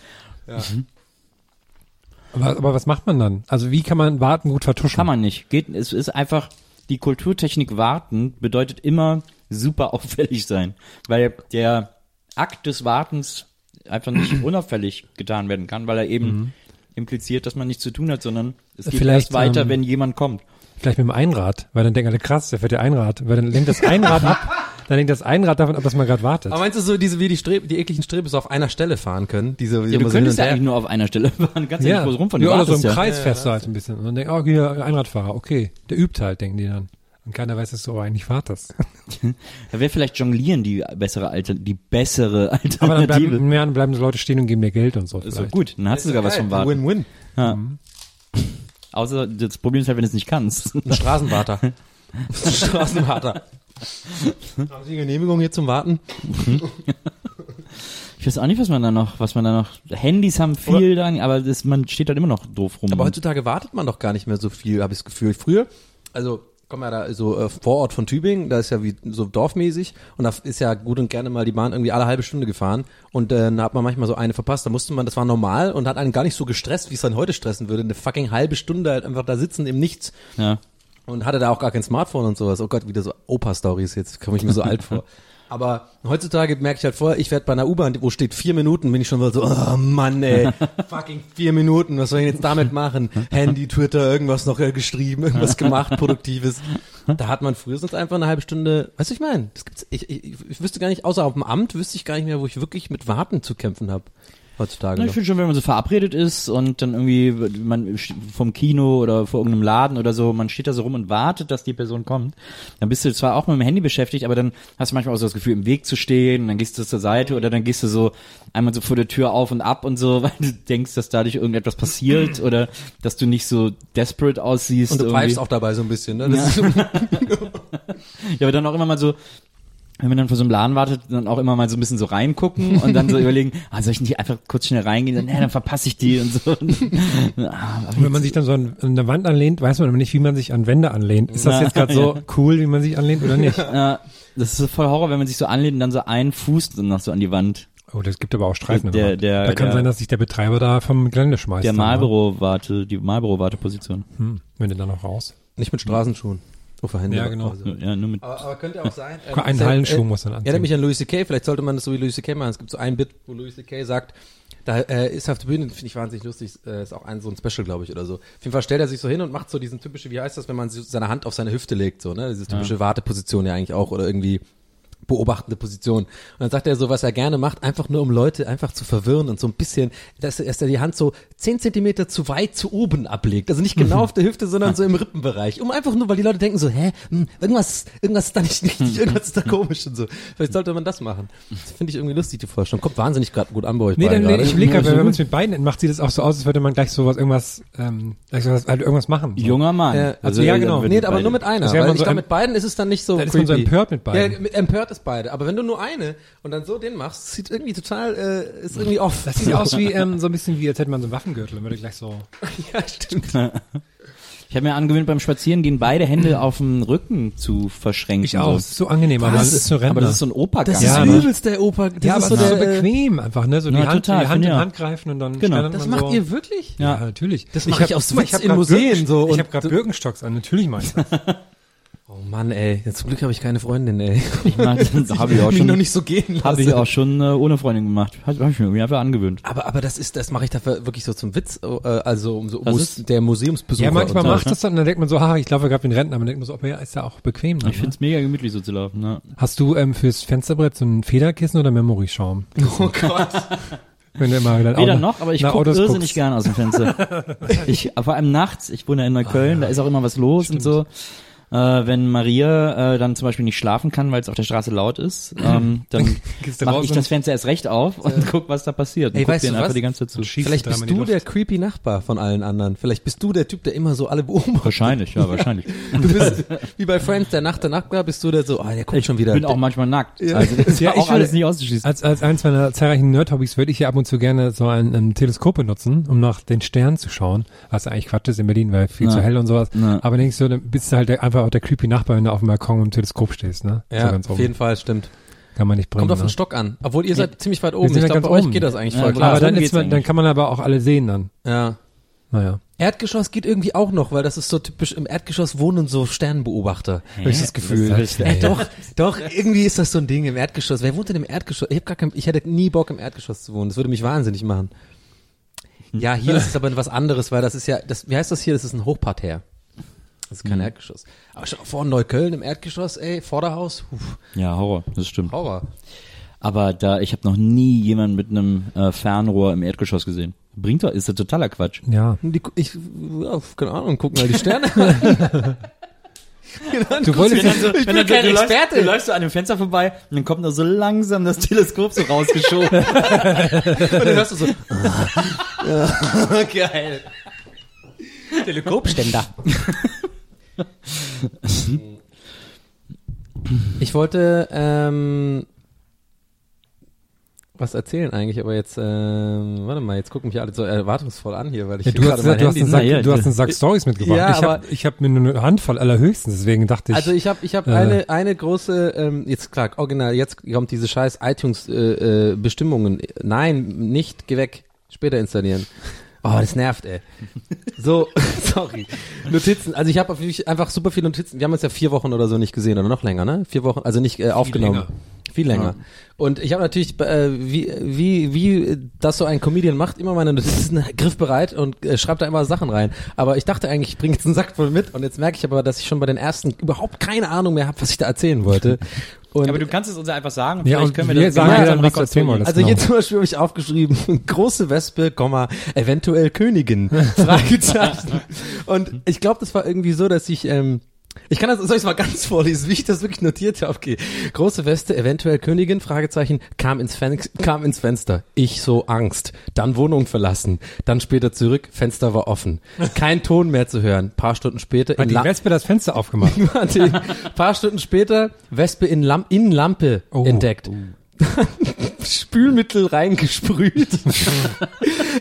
Speaker 2: Aber, aber was macht man dann? Also wie kann man Warten gut vertuschen?
Speaker 1: Kann man nicht. Geht, es ist einfach, die Kulturtechnik warten bedeutet immer super auffällig sein. Weil der Akt des Wartens einfach nicht unauffällig getan werden kann, weil er eben impliziert, dass man nichts zu tun hat, sondern es geht
Speaker 2: Vielleicht,
Speaker 1: erst weiter,
Speaker 2: ähm,
Speaker 1: wenn jemand kommt.
Speaker 2: Vielleicht mit dem Einrad, weil dann denken alle, krass, der fährt ja Einrad. Weil dann lenkt das Einrad ab, dann lenkt das Einrad davon ab, dass man gerade wartet.
Speaker 3: Aber meinst du so, diese, wie die Streb, die ekligen Strebes auf einer Stelle fahren können? Diese, die
Speaker 1: Ja, du
Speaker 3: so
Speaker 1: könntest ja eigentlich nur auf einer Stelle fahren, kannst ja, nicht groß rumfahren.
Speaker 2: Ja, oder so im
Speaker 1: wartest ja.
Speaker 2: Kreis fährst du halt ein bisschen. Und dann denkt, oh, hier, Einradfahrer, okay. Der übt halt, denken die dann. Und keiner weiß, dass du aber eigentlich wartest.
Speaker 1: Da wäre vielleicht Jonglieren die bessere Alter, die bessere
Speaker 2: Aber dann
Speaker 1: Alternative.
Speaker 2: bleiben, mehr, dann bleiben so Leute stehen und geben dir Geld und so.
Speaker 1: ist
Speaker 2: vielleicht.
Speaker 1: gut, dann hast du sogar was vom Warten.
Speaker 3: Win-win.
Speaker 1: Ja. Außer das Problem ist halt, wenn du es nicht kannst.
Speaker 3: Ein Straßenwarter. Straßenwarter. Haben Sie Genehmigung hier zum Warten?
Speaker 1: Ich weiß auch nicht, was man da noch, was man da noch. Handys haben viel dann, aber das, man steht halt immer noch doof rum.
Speaker 3: Aber heutzutage wartet man doch gar nicht mehr so viel, habe ich das Gefühl. Früher, also komm ja da so äh, Vorort von Tübingen, da ist ja wie so dorfmäßig und da ist ja gut und gerne mal die Bahn irgendwie alle halbe Stunde gefahren und äh, dann hat man manchmal so eine verpasst. Da musste man, das war normal und hat einen gar nicht so gestresst, wie es dann heute stressen würde. Eine fucking halbe Stunde halt einfach da sitzen im Nichts
Speaker 1: ja.
Speaker 3: Und hatte da auch gar kein Smartphone und sowas. Oh Gott, wieder so Opa-Stories, jetzt komme ich mir so alt vor. Aber heutzutage merke ich halt vorher, ich werde bei einer U-Bahn, wo steht vier Minuten, bin ich schon mal so, oh Mann, ey, fucking vier Minuten, was soll ich jetzt damit machen? Handy, Twitter, irgendwas noch geschrieben, irgendwas gemacht, Produktives. Da hat man früher sonst einfach eine halbe Stunde, weißt du, ich meine, das gibt's, ich, ich, ich wüsste gar nicht, außer auf dem Amt, wüsste ich gar nicht mehr, wo ich wirklich mit Warten zu kämpfen habe. Heutzutage
Speaker 1: Na, ich finde schon, wenn man so verabredet ist und dann irgendwie man vom Kino oder vor irgendeinem Laden oder so, man steht da so rum und wartet, dass die Person kommt, dann bist du zwar auch mit dem Handy beschäftigt, aber dann hast du manchmal auch so das Gefühl, im Weg zu stehen, und dann gehst du zur Seite oder dann gehst du so einmal so vor der Tür auf und ab und so, weil du denkst, dass dadurch irgendetwas passiert oder dass du nicht so desperate aussiehst.
Speaker 3: Und du pfeifst auch dabei so ein bisschen, ne? Das
Speaker 1: Ja. Ja, aber dann auch immer mal so, wenn man dann vor so einem Laden wartet, dann auch immer mal so ein bisschen so reingucken und dann so überlegen, ah, soll ich nicht einfach kurz schnell reingehen? Dann, nee, dann verpasse ich die und so. Ah,
Speaker 2: Und wenn man sich dann so an, an der Wand anlehnt, weiß man aber nicht, wie man sich an Wände anlehnt. Ist das jetzt gerade so cool, wie man sich anlehnt oder nicht?
Speaker 1: Ja, das ist so voll Horror, wenn man sich so anlehnt und dann so einen Fuß dann noch so an die Wand.
Speaker 2: Oh, das gibt aber auch Streifen. an
Speaker 1: Der- der-
Speaker 2: da kann
Speaker 1: der-
Speaker 2: sein, dass sich der Betreiber da vom Gelände schmeißt.
Speaker 1: Der
Speaker 2: ne?
Speaker 1: Marlboro-Warte, die Marlboro-Warteposition.
Speaker 2: Hm, wenn du dann noch raus.
Speaker 3: nicht mit Straßenschuhen. Oh, verhindert.
Speaker 2: Ja, genau.
Speaker 3: Also.
Speaker 1: Ja, nur mit,
Speaker 3: Aber, aber könnte auch sein.
Speaker 2: Einen
Speaker 3: sehr-
Speaker 2: Hallenschuh muss dann anziehen.
Speaker 3: Erinnert mich an Louis C.K., vielleicht sollte man das so wie Louis C.K. machen. Es gibt so ein Bit, wo Louis C.K. sagt, da äh, ist auf der Bühne, finde ich wahnsinnig lustig, äh, ist auch ein so ein Special, glaube ich, oder so. Auf jeden Fall stellt er sich so hin und macht so diesen typische, wie heißt das, wenn man so seine Hand auf seine Hüfte legt, so, ne? Diese typische Warteposition ja eigentlich auch, oder irgendwie beobachtende Position. Und dann sagt er so, was er gerne macht, einfach nur um Leute einfach zu verwirren und so ein bisschen, dass, er- dass er die Hand so zehn Zentimeter zu weit zu oben ablegt. Also nicht genau auf der Hüfte, sondern so im Rippenbereich. Um einfach nur, weil die Leute denken so, hä, hm, irgendwas, irgendwas ist da nicht richtig, irgendwas ist da komisch und so. Vielleicht sollte man das machen. Das finde ich irgendwie lustig, die Vorstellung. Kommt wahnsinnig grad gut an bei euch
Speaker 2: Nee, dann, nee,
Speaker 3: gerade.
Speaker 2: ich blicke halt, wenn man es mit beiden macht, sieht es auch so aus, als würde man gleich sowas, irgendwas, ähm, gleich sowas, halt irgendwas machen. So.
Speaker 1: Junger Mann.
Speaker 3: Ja,
Speaker 2: also ja, genau.
Speaker 3: Nee, aber
Speaker 1: beide-
Speaker 3: nur mit einer.
Speaker 2: Wäre
Speaker 3: weil
Speaker 2: man
Speaker 3: ich
Speaker 2: so
Speaker 3: glaube,
Speaker 2: em-
Speaker 3: mit beiden ist es dann nicht so
Speaker 2: Dann ist man so empört mit beiden.
Speaker 3: Ja, mit, empört ist beide. Aber wenn du nur eine und dann so den machst, sieht irgendwie total, äh, ist irgendwie off.
Speaker 2: Das sieht aus wie, ähm, so ein bisschen wie, als hätte man so einen Waffengürtel, dann würde gleich so.
Speaker 3: ja, stimmt.
Speaker 1: Ich habe mir angewöhnt, beim Spazierengehen beide Hände auf dem Rücken zu verschränken.
Speaker 2: Ich auch. Das ist so angenehm, aber
Speaker 3: Was?
Speaker 2: das ist so Rentner.
Speaker 1: Aber das ist so ein Opergang.
Speaker 3: Das
Speaker 2: Ja,
Speaker 3: ist
Speaker 2: ne?
Speaker 3: übelst der Opa. Das
Speaker 2: ja,
Speaker 3: ist
Speaker 2: aber
Speaker 3: so der,
Speaker 2: so bequem einfach, ne? So die
Speaker 1: Ja,
Speaker 2: Hand,
Speaker 1: total,
Speaker 2: die Hand in
Speaker 1: ich
Speaker 2: Hand greifen und dann
Speaker 1: Genau.
Speaker 3: Das
Speaker 2: man
Speaker 3: macht
Speaker 2: so.
Speaker 3: ihr wirklich?
Speaker 2: Ja, natürlich.
Speaker 3: Das
Speaker 2: Ich
Speaker 3: mach
Speaker 2: hab-
Speaker 3: ich
Speaker 2: mal,
Speaker 3: Witz
Speaker 2: hab
Speaker 3: in Museen
Speaker 2: Birken-
Speaker 3: so
Speaker 2: Ich
Speaker 3: und
Speaker 2: habe gerade Birkenstocks an, natürlich mach ich das.
Speaker 3: Oh Mann, ey. Ja, zum Glück habe ich keine Freundin, ey.
Speaker 1: Ich meine, das habe ich auch
Speaker 3: mich
Speaker 1: schon,
Speaker 3: noch nicht so gehen lassen.
Speaker 1: habe ich auch schon äh, ohne Freundin gemacht. Habe hab ich mir irgendwie einfach angewöhnt.
Speaker 3: Aber, aber das ist, das mache ich dafür wirklich so zum Witz, äh, also um so Mus
Speaker 1: ist?
Speaker 3: der Museumsbesucher.
Speaker 2: Ja, manchmal
Speaker 3: so.
Speaker 2: macht das dann, dann denkt man so, ha, ich laufe gerade wie ein Rentner, aber dann denkt man so, aber ja, ist ja auch bequem. Dann,
Speaker 1: Ich find's mega gemütlich so zu laufen. Ne?
Speaker 2: Hast du ähm, fürs Fensterbrett so ein Federkissen oder Memory-Schaum?
Speaker 3: Oh Gott.
Speaker 2: Wenn du immer dann
Speaker 1: Weder
Speaker 2: Auto-
Speaker 1: noch, aber ich gucke irrsinnig
Speaker 2: guckst.
Speaker 1: gern aus dem Fenster. ich, vor allem nachts, ich wohne ja in Neukölln, da ist auch immer was los und so. Äh, wenn Maria äh, dann zum Beispiel nicht schlafen kann, weil es auf der Straße laut ist, ähm, dann mache ich
Speaker 2: und-
Speaker 1: das Fenster erst recht auf und guck, was da passiert. Und
Speaker 3: Ey,
Speaker 1: guck
Speaker 3: weißt du
Speaker 1: denen einfach
Speaker 3: was?
Speaker 1: die ganze Zeit zu.
Speaker 3: Vielleicht bist du der creepy Nachbar von allen anderen. Vielleicht bist du der Typ, der immer so alle beobachtet.
Speaker 1: Wahrscheinlich, ja, wahrscheinlich.
Speaker 3: Du bist wie bei Friends, der Nacht der Nachbar, bist du der so, ah, der guckt schon wieder.
Speaker 1: bin auch manchmal nackt. Also das ist
Speaker 2: Ja,
Speaker 1: ja,
Speaker 2: ich
Speaker 1: auch alles nicht auszuschließen.
Speaker 2: Als, als eins meiner zahlreichen Nerd-Hobbys würde ich ja ab und zu gerne so ein, ein Teleskop benutzen, um nach den Sternen zu schauen. Was eigentlich Quatsch ist in Berlin, weil viel
Speaker 1: Ja.
Speaker 2: zu hell und sowas.
Speaker 1: Ja.
Speaker 2: Aber denkst du, dann bist du halt der, einfach auch der creepy Nachbar, wenn du auf dem Balkon im Teleskop stehst, ne?
Speaker 3: ja,
Speaker 2: so ganz
Speaker 3: auf
Speaker 2: oben.
Speaker 3: jeden Fall, stimmt.
Speaker 2: Kann man nicht bringen.
Speaker 3: Kommt auf
Speaker 2: ne?
Speaker 3: den Stock an. Obwohl ihr seid ziemlich weit oben. Ich
Speaker 2: ja
Speaker 3: glaube,
Speaker 2: ganz
Speaker 3: bei euch
Speaker 2: oben.
Speaker 3: geht das eigentlich
Speaker 1: Ja,
Speaker 3: voll
Speaker 1: klar.
Speaker 2: Aber dann, ist man, dann kann man aber auch alle sehen dann.
Speaker 3: Ja.
Speaker 2: Naja.
Speaker 3: Erdgeschoss geht irgendwie auch noch, weil das ist so typisch, im Erdgeschoss wohnen so Sternbeobachter. Hab ich das Gefühl.
Speaker 1: Das
Speaker 3: Äh, doch, doch, irgendwie ist das so ein Ding im Erdgeschoss. Wer wohnt denn im Erdgeschoss? Ich hab gar kein, ich hätte nie Bock im Erdgeschoss zu wohnen. Das würde mich wahnsinnig machen. Ja, hier ist es aber was anderes, weil das ist ja, das, wie heißt das hier? Das ist ein Hochparterre. Das ist kein Erdgeschoss. Aber schon vor Neukölln im Erdgeschoss, ey, Vorderhaus, uff,
Speaker 1: Ja, Horror, das stimmt.
Speaker 3: Horror.
Speaker 1: Aber da, ich habe noch nie jemanden mit einem äh, Fernrohr im Erdgeschoss gesehen. Bringt doch, ist ja totaler Quatsch.
Speaker 2: Ja.
Speaker 3: Die, ich, ja, keine Ahnung, gucken mal die Sterne.
Speaker 2: Du wolltest jetzt,
Speaker 3: ich bin kein
Speaker 1: du läufst-
Speaker 3: Experte.
Speaker 1: Du läufst so an dem Fenster vorbei und dann kommt nur so langsam das Teleskop so rausgeschoben.
Speaker 3: Und dann hörst du so, geil. Teleskopständer. Ich wollte ähm, was erzählen eigentlich, aber jetzt, ähm, warte mal, jetzt gucken mich alle so erwartungsvoll an hier, weil ich
Speaker 2: ja, du, hast,
Speaker 3: mein
Speaker 2: du, hast
Speaker 3: Handy
Speaker 2: einen Sack,
Speaker 1: ja,
Speaker 2: du hast einen Sack Stories mitgebracht.
Speaker 3: Ja,
Speaker 2: ich habe hab mir nur eine Handvoll allerhöchstens, deswegen dachte ich.
Speaker 3: Also ich habe ich hab
Speaker 2: Äh.
Speaker 3: eine eine große ähm, jetzt klar original jetzt kommt diese scheiß iTunes äh, äh, Bestimmungen nein nicht geh weg später installieren oh das nervt ey. So sorry. Notizen also ich habe einfach super viele Notizen. Wir haben uns ja vier Wochen oder so nicht gesehen oder noch länger ne? Vier Wochen also nicht äh, aufgenommen.
Speaker 2: länger.
Speaker 3: viel länger. Und ich habe natürlich äh, wie wie wie das so ein Comedian macht immer meine Notizen griffbereit und äh, schreibt da immer Sachen rein. Aber ich dachte eigentlich ich bringe jetzt einen Sack voll mit. Und jetzt merke ich aber dass ich schon bei den ersten überhaupt keine Ahnung mehr habe was ich da erzählen wollte und
Speaker 1: Aber du kannst es uns einfach sagen.
Speaker 2: ja,
Speaker 1: vielleicht
Speaker 2: und
Speaker 1: können wir
Speaker 2: wir
Speaker 1: das
Speaker 2: sagen
Speaker 1: gemeinsam
Speaker 2: erzählen
Speaker 1: rekonstruieren.
Speaker 2: wolltest.
Speaker 3: also
Speaker 2: genau.
Speaker 3: hier zum Beispiel habe ich aufgeschrieben, große Wespe, Komma, eventuell Königin, Fragezeichen. Und ich glaube, das war irgendwie so, dass ich, ähm, ich kann das, soll ich mal ganz vorlesen, wie ich das wirklich notiert habe? Okay. Große Weste, eventuell Königin, Fragezeichen, kam ins, Fen kam ins Fenster. Ich so Angst. Dann Wohnung verlassen. Dann später zurück, Fenster war offen. Kein Ton mehr zu hören. Paar Stunden später
Speaker 2: Hat
Speaker 3: in
Speaker 2: die Wespe das Fenster aufgemacht?
Speaker 3: Warte, paar Stunden später Wespe in, Lam in Lampe
Speaker 2: Oh,
Speaker 3: entdeckt. Spülmittel reingesprüht.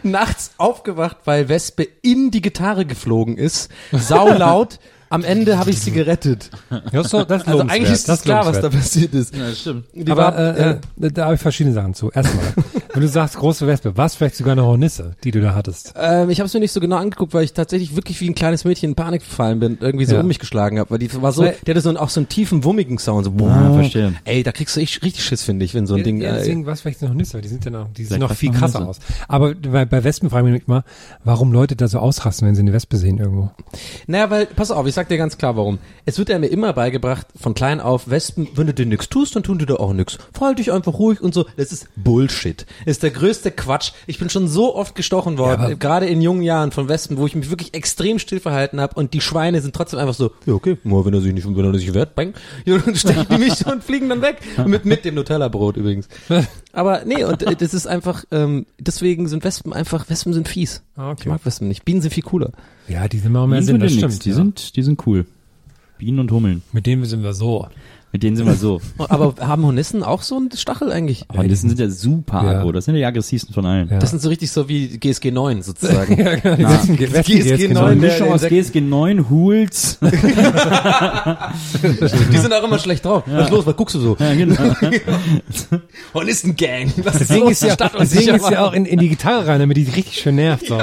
Speaker 3: Nachts aufgewacht, weil Wespe in die Gitarre geflogen ist. Saulaut. Am Ende habe ich sie gerettet.
Speaker 2: Ja, so, das
Speaker 3: Also eigentlich ist
Speaker 2: das
Speaker 3: klar, was da passiert ist.
Speaker 1: Ja, stimmt.
Speaker 3: Die
Speaker 2: Aber
Speaker 3: war,
Speaker 2: äh,
Speaker 3: ja.
Speaker 2: äh, da habe ich verschiedene Sachen zu. Erstmal, wenn du sagst große Wespe, was vielleicht sogar eine Hornisse, die du da hattest.
Speaker 3: Ähm, ich habe es mir nicht so genau angeguckt, weil ich tatsächlich wirklich wie ein kleines Mädchen in Panik gefallen bin, irgendwie so
Speaker 2: Ja.
Speaker 3: um mich geschlagen habe, weil die war so, die hatte so einen, auch so einen tiefen wummigen Sound, so, boah,
Speaker 1: Ah, verstehe.
Speaker 3: ey, da kriegst du echt richtig Schiss, finde ich, wenn so ein Ding.
Speaker 2: ja,
Speaker 3: äh,
Speaker 2: deswegen, was vielleicht eine Hornisse, weil die sind ja noch, die sehen noch viel krasser
Speaker 1: Hornisse.
Speaker 2: aus. Aber bei, bei Wespen frage ich mich mal, warum Leute da so ausrasten, wenn sie eine Wespe sehen irgendwo.
Speaker 3: Naja, weil, pass auf, ich sag dir ganz klar, warum. Es wird ja mir immer beigebracht, von klein auf, Wespen, wenn du dir nichts tust, dann tun die dir auch nichts. Verhalte dich einfach ruhig und so. Das ist Bullshit. Das ist der größte Quatsch. Ich bin schon so oft gestochen worden,
Speaker 2: aber-
Speaker 3: gerade in jungen Jahren von Wespen, wo ich mich wirklich extrem still verhalten habe und die Schweine sind trotzdem einfach so, ja okay, nur wenn er sich nicht, wenn er sich wehrt, bang, ja, dann stechen die mich und fliegen dann weg. Mit, mit dem Nutella-Brot übrigens. Aber nee, und äh, das ist einfach, ähm, deswegen sind Wespen einfach, Wespen sind fies.
Speaker 2: Ah, okay.
Speaker 3: Ich mag Wespen nicht. Bienen sind viel cooler.
Speaker 2: Ja, die sind mal mehr Sinn, das stimmt.
Speaker 1: Die
Speaker 2: ja.
Speaker 1: sind, die sind cool. Bienen und Hummeln.
Speaker 2: Mit denen sind wir so.
Speaker 1: Mit denen sind wir so.
Speaker 3: Aber haben Hornissen auch so einen Stachel eigentlich?
Speaker 1: Die sind ja super
Speaker 2: Ja.
Speaker 1: aggro. Das sind ja die aggressivsten von allen.
Speaker 2: Ja.
Speaker 3: Das sind so richtig so wie GSG 9 sozusagen.
Speaker 2: Ja, genau, Westen,
Speaker 3: GSG
Speaker 2: GSG
Speaker 3: neun,
Speaker 1: Eine
Speaker 3: der-
Speaker 1: Mischung aus GSG 9, Hools.
Speaker 3: die sind auch immer schlecht drauf. Was ist los? Was guckst du so?
Speaker 1: ja, genau.
Speaker 3: Hornissen-Gang. Was ist
Speaker 2: Deswegen
Speaker 3: los?
Speaker 2: ist ja,
Speaker 3: Stadt und
Speaker 2: deswegen ist
Speaker 3: sicher
Speaker 2: ja auch in, in die Gitarre rein, damit die richtig schön nervt. So.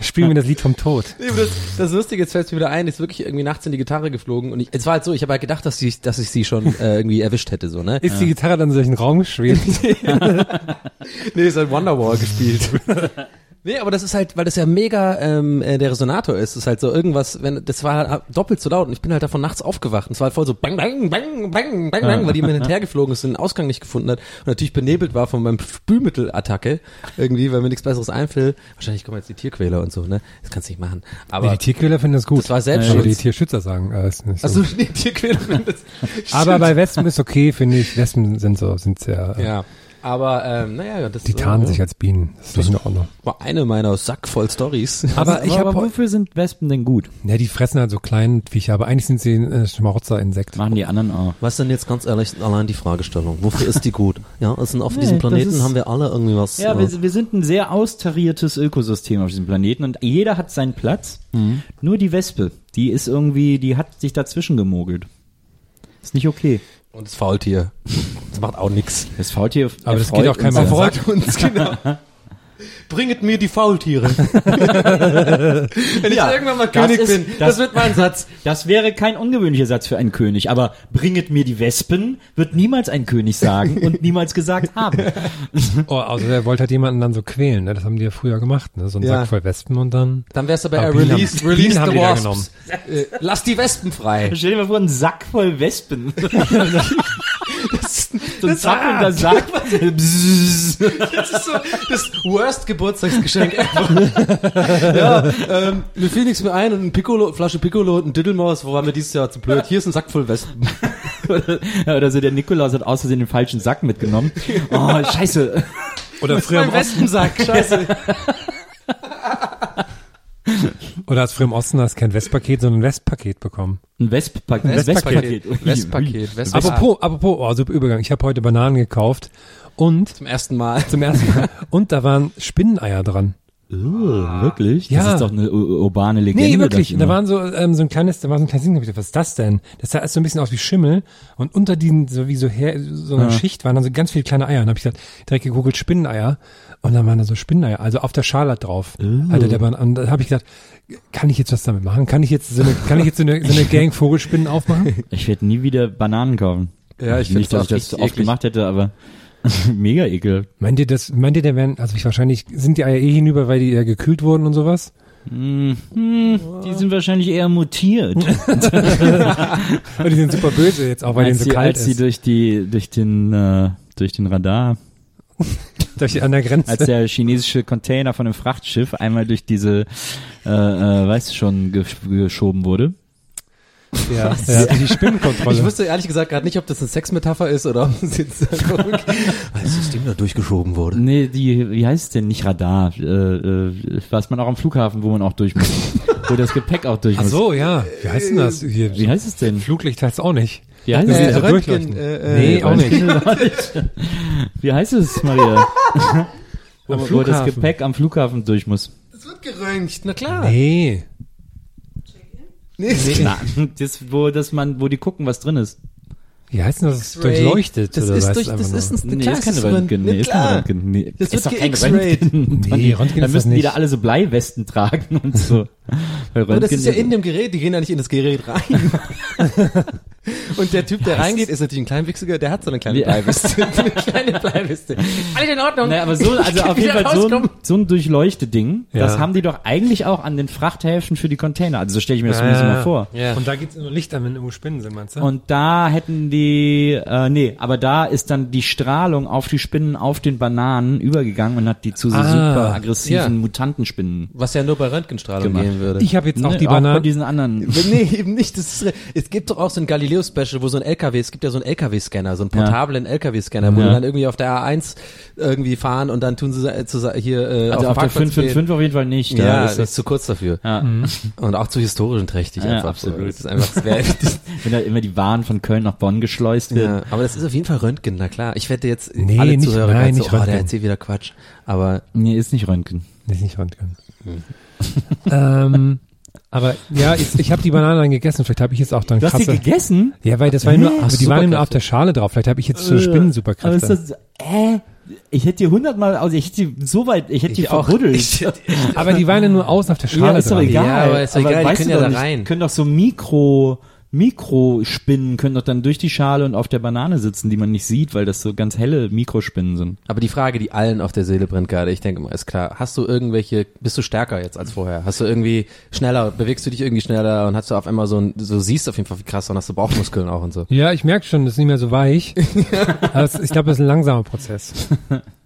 Speaker 2: Spielen wir das Lied vom Tod.
Speaker 3: Das, das Lustige, jetzt fällt mir wieder ein, ist wirklich irgendwie nachts in die Gitarre geflogen und ich, es war halt so, ich habe halt gedacht, dass ich, dass ich sie schon äh, irgendwie erwischt hätte, so, ne?
Speaker 2: Ist die Gitarre dann in solchen Raum geschwebt?
Speaker 3: Nee, ist halt Wonderwall gespielt. nee, aber das ist halt, weil das ja mega ähm, äh, der Resonator ist, ist halt so irgendwas, wenn das war doppelt so laut und ich bin halt davon nachts aufgewacht und es war halt voll so bang, bang, bang, bang, bang, bang, weil die immer hinterher geflogen ist und den Ausgang nicht gefunden hat und natürlich benebelt war von meinem Spülmittelattacke irgendwie, weil mir nichts besseres einfällt. Wahrscheinlich kommen jetzt die Tierquäler und so, ne? Das kannst du nicht machen. Aber
Speaker 2: Nee, die Tierquäler finden das gut.
Speaker 3: Das war Selbstschutz.
Speaker 2: Aber die Tierschützer sagen, äh, ist nicht so.
Speaker 3: also nee, Tierquäler finden das.
Speaker 2: Aber bei Wespen ist okay, finde ich. Wespen sind so, sind sehr, äh,
Speaker 3: ja. Aber ähm, naja, das
Speaker 2: die tarnen sich als Bienen. Das ist in Ordnung.
Speaker 3: war eine meiner Sack voll Stories.
Speaker 2: Aber ich
Speaker 1: aber
Speaker 2: habe,
Speaker 1: wofür sind Wespen denn gut?
Speaker 2: ja, die fressen halt so kleinen Viecher, aber eigentlich sind sie ein äh, Schmarotzer-Insekt.
Speaker 1: Machen die anderen auch.
Speaker 6: Was denn jetzt ganz ehrlich allein die Fragestellung? Wofür ist die gut? Ja, also auf
Speaker 1: Nee,
Speaker 6: diesem Planeten
Speaker 1: ist-
Speaker 6: haben wir alle irgendwie was.
Speaker 1: Ja,
Speaker 6: äh,
Speaker 1: wir, wir sind ein sehr austariertes Ökosystem auf diesem Planeten und jeder hat seinen Platz. Nur die Wespe, die ist irgendwie, die hat sich dazwischen gemogelt. Ist nicht okay.
Speaker 3: Und das Faultier. Das macht auch nix.
Speaker 1: Das Faultier
Speaker 2: Aber das
Speaker 1: erfreut
Speaker 2: geht auch keinem
Speaker 1: ja.
Speaker 2: den
Speaker 3: uns, genau. Bringet mir die Faultiere. Wenn ich
Speaker 1: Ja,
Speaker 3: irgendwann mal
Speaker 1: das
Speaker 3: König
Speaker 1: ist-
Speaker 3: bin, das,
Speaker 1: das-
Speaker 3: wird mein Satz.
Speaker 1: Das wäre kein ungewöhnlicher Satz für einen König, aber bringet mir die Wespen, wird niemals ein König sagen und niemals gesagt haben.
Speaker 2: Oh, also der wollte halt jemanden dann so quälen, ne? Das haben die ja früher gemacht, ne? So ein
Speaker 3: Ja.
Speaker 2: Sack voll Wespen und dann.
Speaker 3: Dann wär's aber
Speaker 2: Aber
Speaker 3: äh, release,
Speaker 2: haben-
Speaker 3: release
Speaker 2: Bienen haben
Speaker 3: the
Speaker 2: die
Speaker 3: wasps.
Speaker 2: genommen.
Speaker 3: Äh, lass die Wespen frei.
Speaker 1: Stell dir mal vor, ein Sack voll Wespen. so ein zappelnder Sack. Bzzz.
Speaker 3: Das ist so das worst Geburtstagsgeschenk ever. ja, ähm, mir fiel nichts mehr ein und ein Piccolo, Flasche Piccolo und ein Diddlemaus, wo waren wir dieses Jahr zu blöd? Hier ist ein Sack voll Wespen.
Speaker 1: Oder, so, der Nikolaus hat aus Versehen den falschen Sack mitgenommen. Oh, scheiße.
Speaker 2: Oder früher im
Speaker 3: Ein Wespensack, scheiße.
Speaker 2: Oder hast früher im Osten hast kein Westpaket, sondern ein Westpaket bekommen.
Speaker 1: Ein Wesp-Paket.
Speaker 2: Ein Wesp-Paket.
Speaker 3: Westpaket, Wesp
Speaker 2: Apropos, apropos, oh, super Übergang. Ich habe heute Bananen gekauft und
Speaker 3: Zum ersten Mal.
Speaker 2: zum ersten Mal und da waren Spinneneier dran.
Speaker 1: Oh, wirklich?
Speaker 2: Ja.
Speaker 1: Das ist doch eine ur- urbane Legende.
Speaker 2: Nee, wirklich.
Speaker 1: das
Speaker 2: Da waren so ähm, so ein kleines, da war so ein kleines Ding. Was ist das denn? Das sah erst so ein bisschen aus wie Schimmel und unter diesen so wie so her so einer
Speaker 1: Ja.
Speaker 2: Schicht waren dann so ganz viele kleine Eier. Und habe ich gesagt, direkt gegoogelt Spinneneier und dann waren da so Spinneneier, also auf der Schale drauf.
Speaker 1: Oh.
Speaker 2: Hatte der Ban und da habe ich gesagt, kann ich jetzt was damit machen? Kann ich jetzt so eine, kann ich jetzt so eine, so eine Gang Vogelspinnen aufmachen?
Speaker 1: Ich werde nie wieder Bananen kaufen.
Speaker 3: Ja, ich
Speaker 1: Nicht, dass ich das oft
Speaker 3: eklig.
Speaker 1: gemacht hätte, aber mega ekel.
Speaker 2: Meint ihr das? Meint ihr, der werden? Also ich wahrscheinlich sind die Eier eh hinüber, weil die eher gekühlt wurden und sowas?
Speaker 1: Hm, hm, die sind wahrscheinlich eher mutiert.
Speaker 2: Und die sind super böse jetzt auch, weil denen
Speaker 1: als
Speaker 2: so
Speaker 1: sie,
Speaker 2: kalt
Speaker 1: als sie
Speaker 2: ist.
Speaker 1: durch die, durch den, äh, durch den Radar,
Speaker 2: Durch an der Grenze.
Speaker 1: als der chinesische Container von einem Frachtschiff einmal durch diese, äh, äh, weißt du schon, gesch geschoben wurde.
Speaker 2: ja, ja, durch die Spinnenkontrolle.
Speaker 3: Ich wusste ehrlich gesagt gerade nicht, ob das eine Sexmetapher ist oder ob es jetzt
Speaker 6: weil das System da durchgeschoben wurde.
Speaker 1: Nee, die, wie heißt es denn? Nicht Radar, äh, äh, was man auch am Flughafen, wo man auch durch muss. wo das Gepäck auch durch
Speaker 2: Ach
Speaker 1: muss.
Speaker 2: so, ja. Wie heißt denn das? Hier,
Speaker 1: Wie heißt es denn?
Speaker 2: Fluglicht heißt auch nicht.
Speaker 1: Wie heißt es
Speaker 3: Äh,
Speaker 2: so
Speaker 3: Röntgen, äh, äh,
Speaker 2: nee, auch nicht.
Speaker 1: Wie heißt es, Maria? wo, wo das. Gepäck am Flughafen durch muss.
Speaker 3: Das wird geröntgt, na klar.
Speaker 2: Nee.
Speaker 3: Nee,
Speaker 1: Na, das, wo das man, wo die gucken, was drin ist.
Speaker 2: Wie heißt denn das? Durchleuchtet
Speaker 3: Das
Speaker 2: oder
Speaker 3: ist
Speaker 2: weißt
Speaker 3: durch,
Speaker 2: du
Speaker 3: das ist ein
Speaker 1: Nee, ist keine
Speaker 3: das ist
Speaker 1: Röntgen.
Speaker 3: Nee,
Speaker 1: Nee, ist keine Röntgen. Nee,
Speaker 3: Das
Speaker 1: ist
Speaker 3: wird
Speaker 1: doch kein. Röntgen.
Speaker 2: Nee, Röntgen
Speaker 1: Dann
Speaker 2: ist das
Speaker 1: müssen die
Speaker 2: nicht.
Speaker 1: da alle so Bleiwesten tragen und so.
Speaker 3: Aber das ist ja in dem Gerät, die gehen ja nicht in das Gerät rein. Und der Typ, der reingeht, ist natürlich ein Kleinwüchsiger, der hat so eine kleine Bleiweste. eine kleine Bleiweste. Alles in Ordnung.
Speaker 1: Naja, aber so, also auf jeden Fall so ein, so ein Durchleuchte-Ding,
Speaker 2: Ja.
Speaker 1: das haben die doch eigentlich auch an den Frachthäfen für die Container. Also so stelle ich mir das zumindest mal vor.
Speaker 3: Ja.
Speaker 2: Und da gibt's nur Licht an, wenn irgendwo Spinnen sind, meinst du?
Speaker 1: Und da hätten die, äh, nee, aber da ist dann die Strahlung auf die Spinnen auf den Bananen übergegangen und hat die zu so
Speaker 2: Ah,
Speaker 1: super aggressiven
Speaker 3: ja.
Speaker 1: Mutantenspinnen
Speaker 3: Was ja nur bei Röntgenstrahlung
Speaker 1: Gemacht.
Speaker 3: Gehen würde.
Speaker 2: ich habe jetzt auch
Speaker 1: Ne,
Speaker 2: die
Speaker 1: auch bei
Speaker 2: Bananen.
Speaker 1: diesen anderen.
Speaker 3: Nee, eben nicht. Das ist, es gibt doch auch so ein Galileo-Special, wo so ein LKW, es gibt ja so einen LKW-Scanner, so einen portablen LKW-Scanner, wo
Speaker 1: Ja.
Speaker 3: die dann irgendwie auf der A1 irgendwie fahren und dann tun sie zu, hier äh,
Speaker 1: Also auf
Speaker 3: dem
Speaker 1: der
Speaker 3: Parkplatz
Speaker 1: 555 auf jeden Fall nicht. Da
Speaker 3: Ja,
Speaker 1: ist
Speaker 3: das ist zu kurz dafür.
Speaker 1: ja.
Speaker 3: Und auch zu historisch und trächtig
Speaker 1: Ja,
Speaker 3: einfach.
Speaker 1: absolut.
Speaker 3: Das ist einfach, das wär,
Speaker 1: Wenn da immer die Waren von Köln nach Bonn geschleust werden.
Speaker 3: ja, aber das ist auf jeden Fall Röntgen, na klar. Ich wette jetzt
Speaker 2: Nee,
Speaker 3: alle
Speaker 2: nicht-
Speaker 3: Zuhörer
Speaker 2: nein,
Speaker 3: gerade so,
Speaker 2: nicht
Speaker 3: oh, der
Speaker 2: Röntgen.
Speaker 3: erzählt wieder Quatsch. Aber
Speaker 1: Nee, ist nicht Röntgen.
Speaker 2: Nee, ist nicht Röntgen. Ähm, aber ja, ich, ich habe die Bananen dann gegessen. Vielleicht habe ich jetzt auch dann
Speaker 1: Du hast die
Speaker 2: krasse.
Speaker 1: gegessen?
Speaker 2: Ja, weil das war ja nur,
Speaker 1: Hä?
Speaker 2: aber die waren ja nur auf der Schale drauf. Vielleicht habe ich jetzt so
Speaker 1: Aber
Speaker 2: Spinnen-Superkräfte.
Speaker 1: ist das, äh, ich hätte die hundertmal, also ich hätte die so weit, ich hätte die
Speaker 3: auch.
Speaker 1: verbuddelt.
Speaker 3: Ich-
Speaker 2: Aber die waren ja nur außen auf der Schale
Speaker 1: ja, ist doch egal.
Speaker 3: Ja, aber ist doch egal, die
Speaker 1: weißt
Speaker 3: können
Speaker 1: du
Speaker 3: ja
Speaker 1: doch
Speaker 3: da
Speaker 1: nicht,
Speaker 3: rein.
Speaker 1: Können doch so Mikro, Mikrospinnen können doch dann durch die Schale und auf der Banane sitzen, die man nicht sieht, weil das so ganz helle Mikrospinnen sind.
Speaker 3: Aber die Frage, die allen auf der Seele brennt gerade, ich denke mal, ist klar. Hast du irgendwelche, bist du stärker jetzt als vorher? Hast du irgendwie schneller, bewegst du dich irgendwie schneller und hast du auf einmal so ein, so siehst auf jeden Fall viel krasser und hast du Bauchmuskeln auch und so.
Speaker 2: Ja, ich merke schon, das ist nicht mehr so weich. Aber es, ich glaube, das ist ein langsamer Prozess.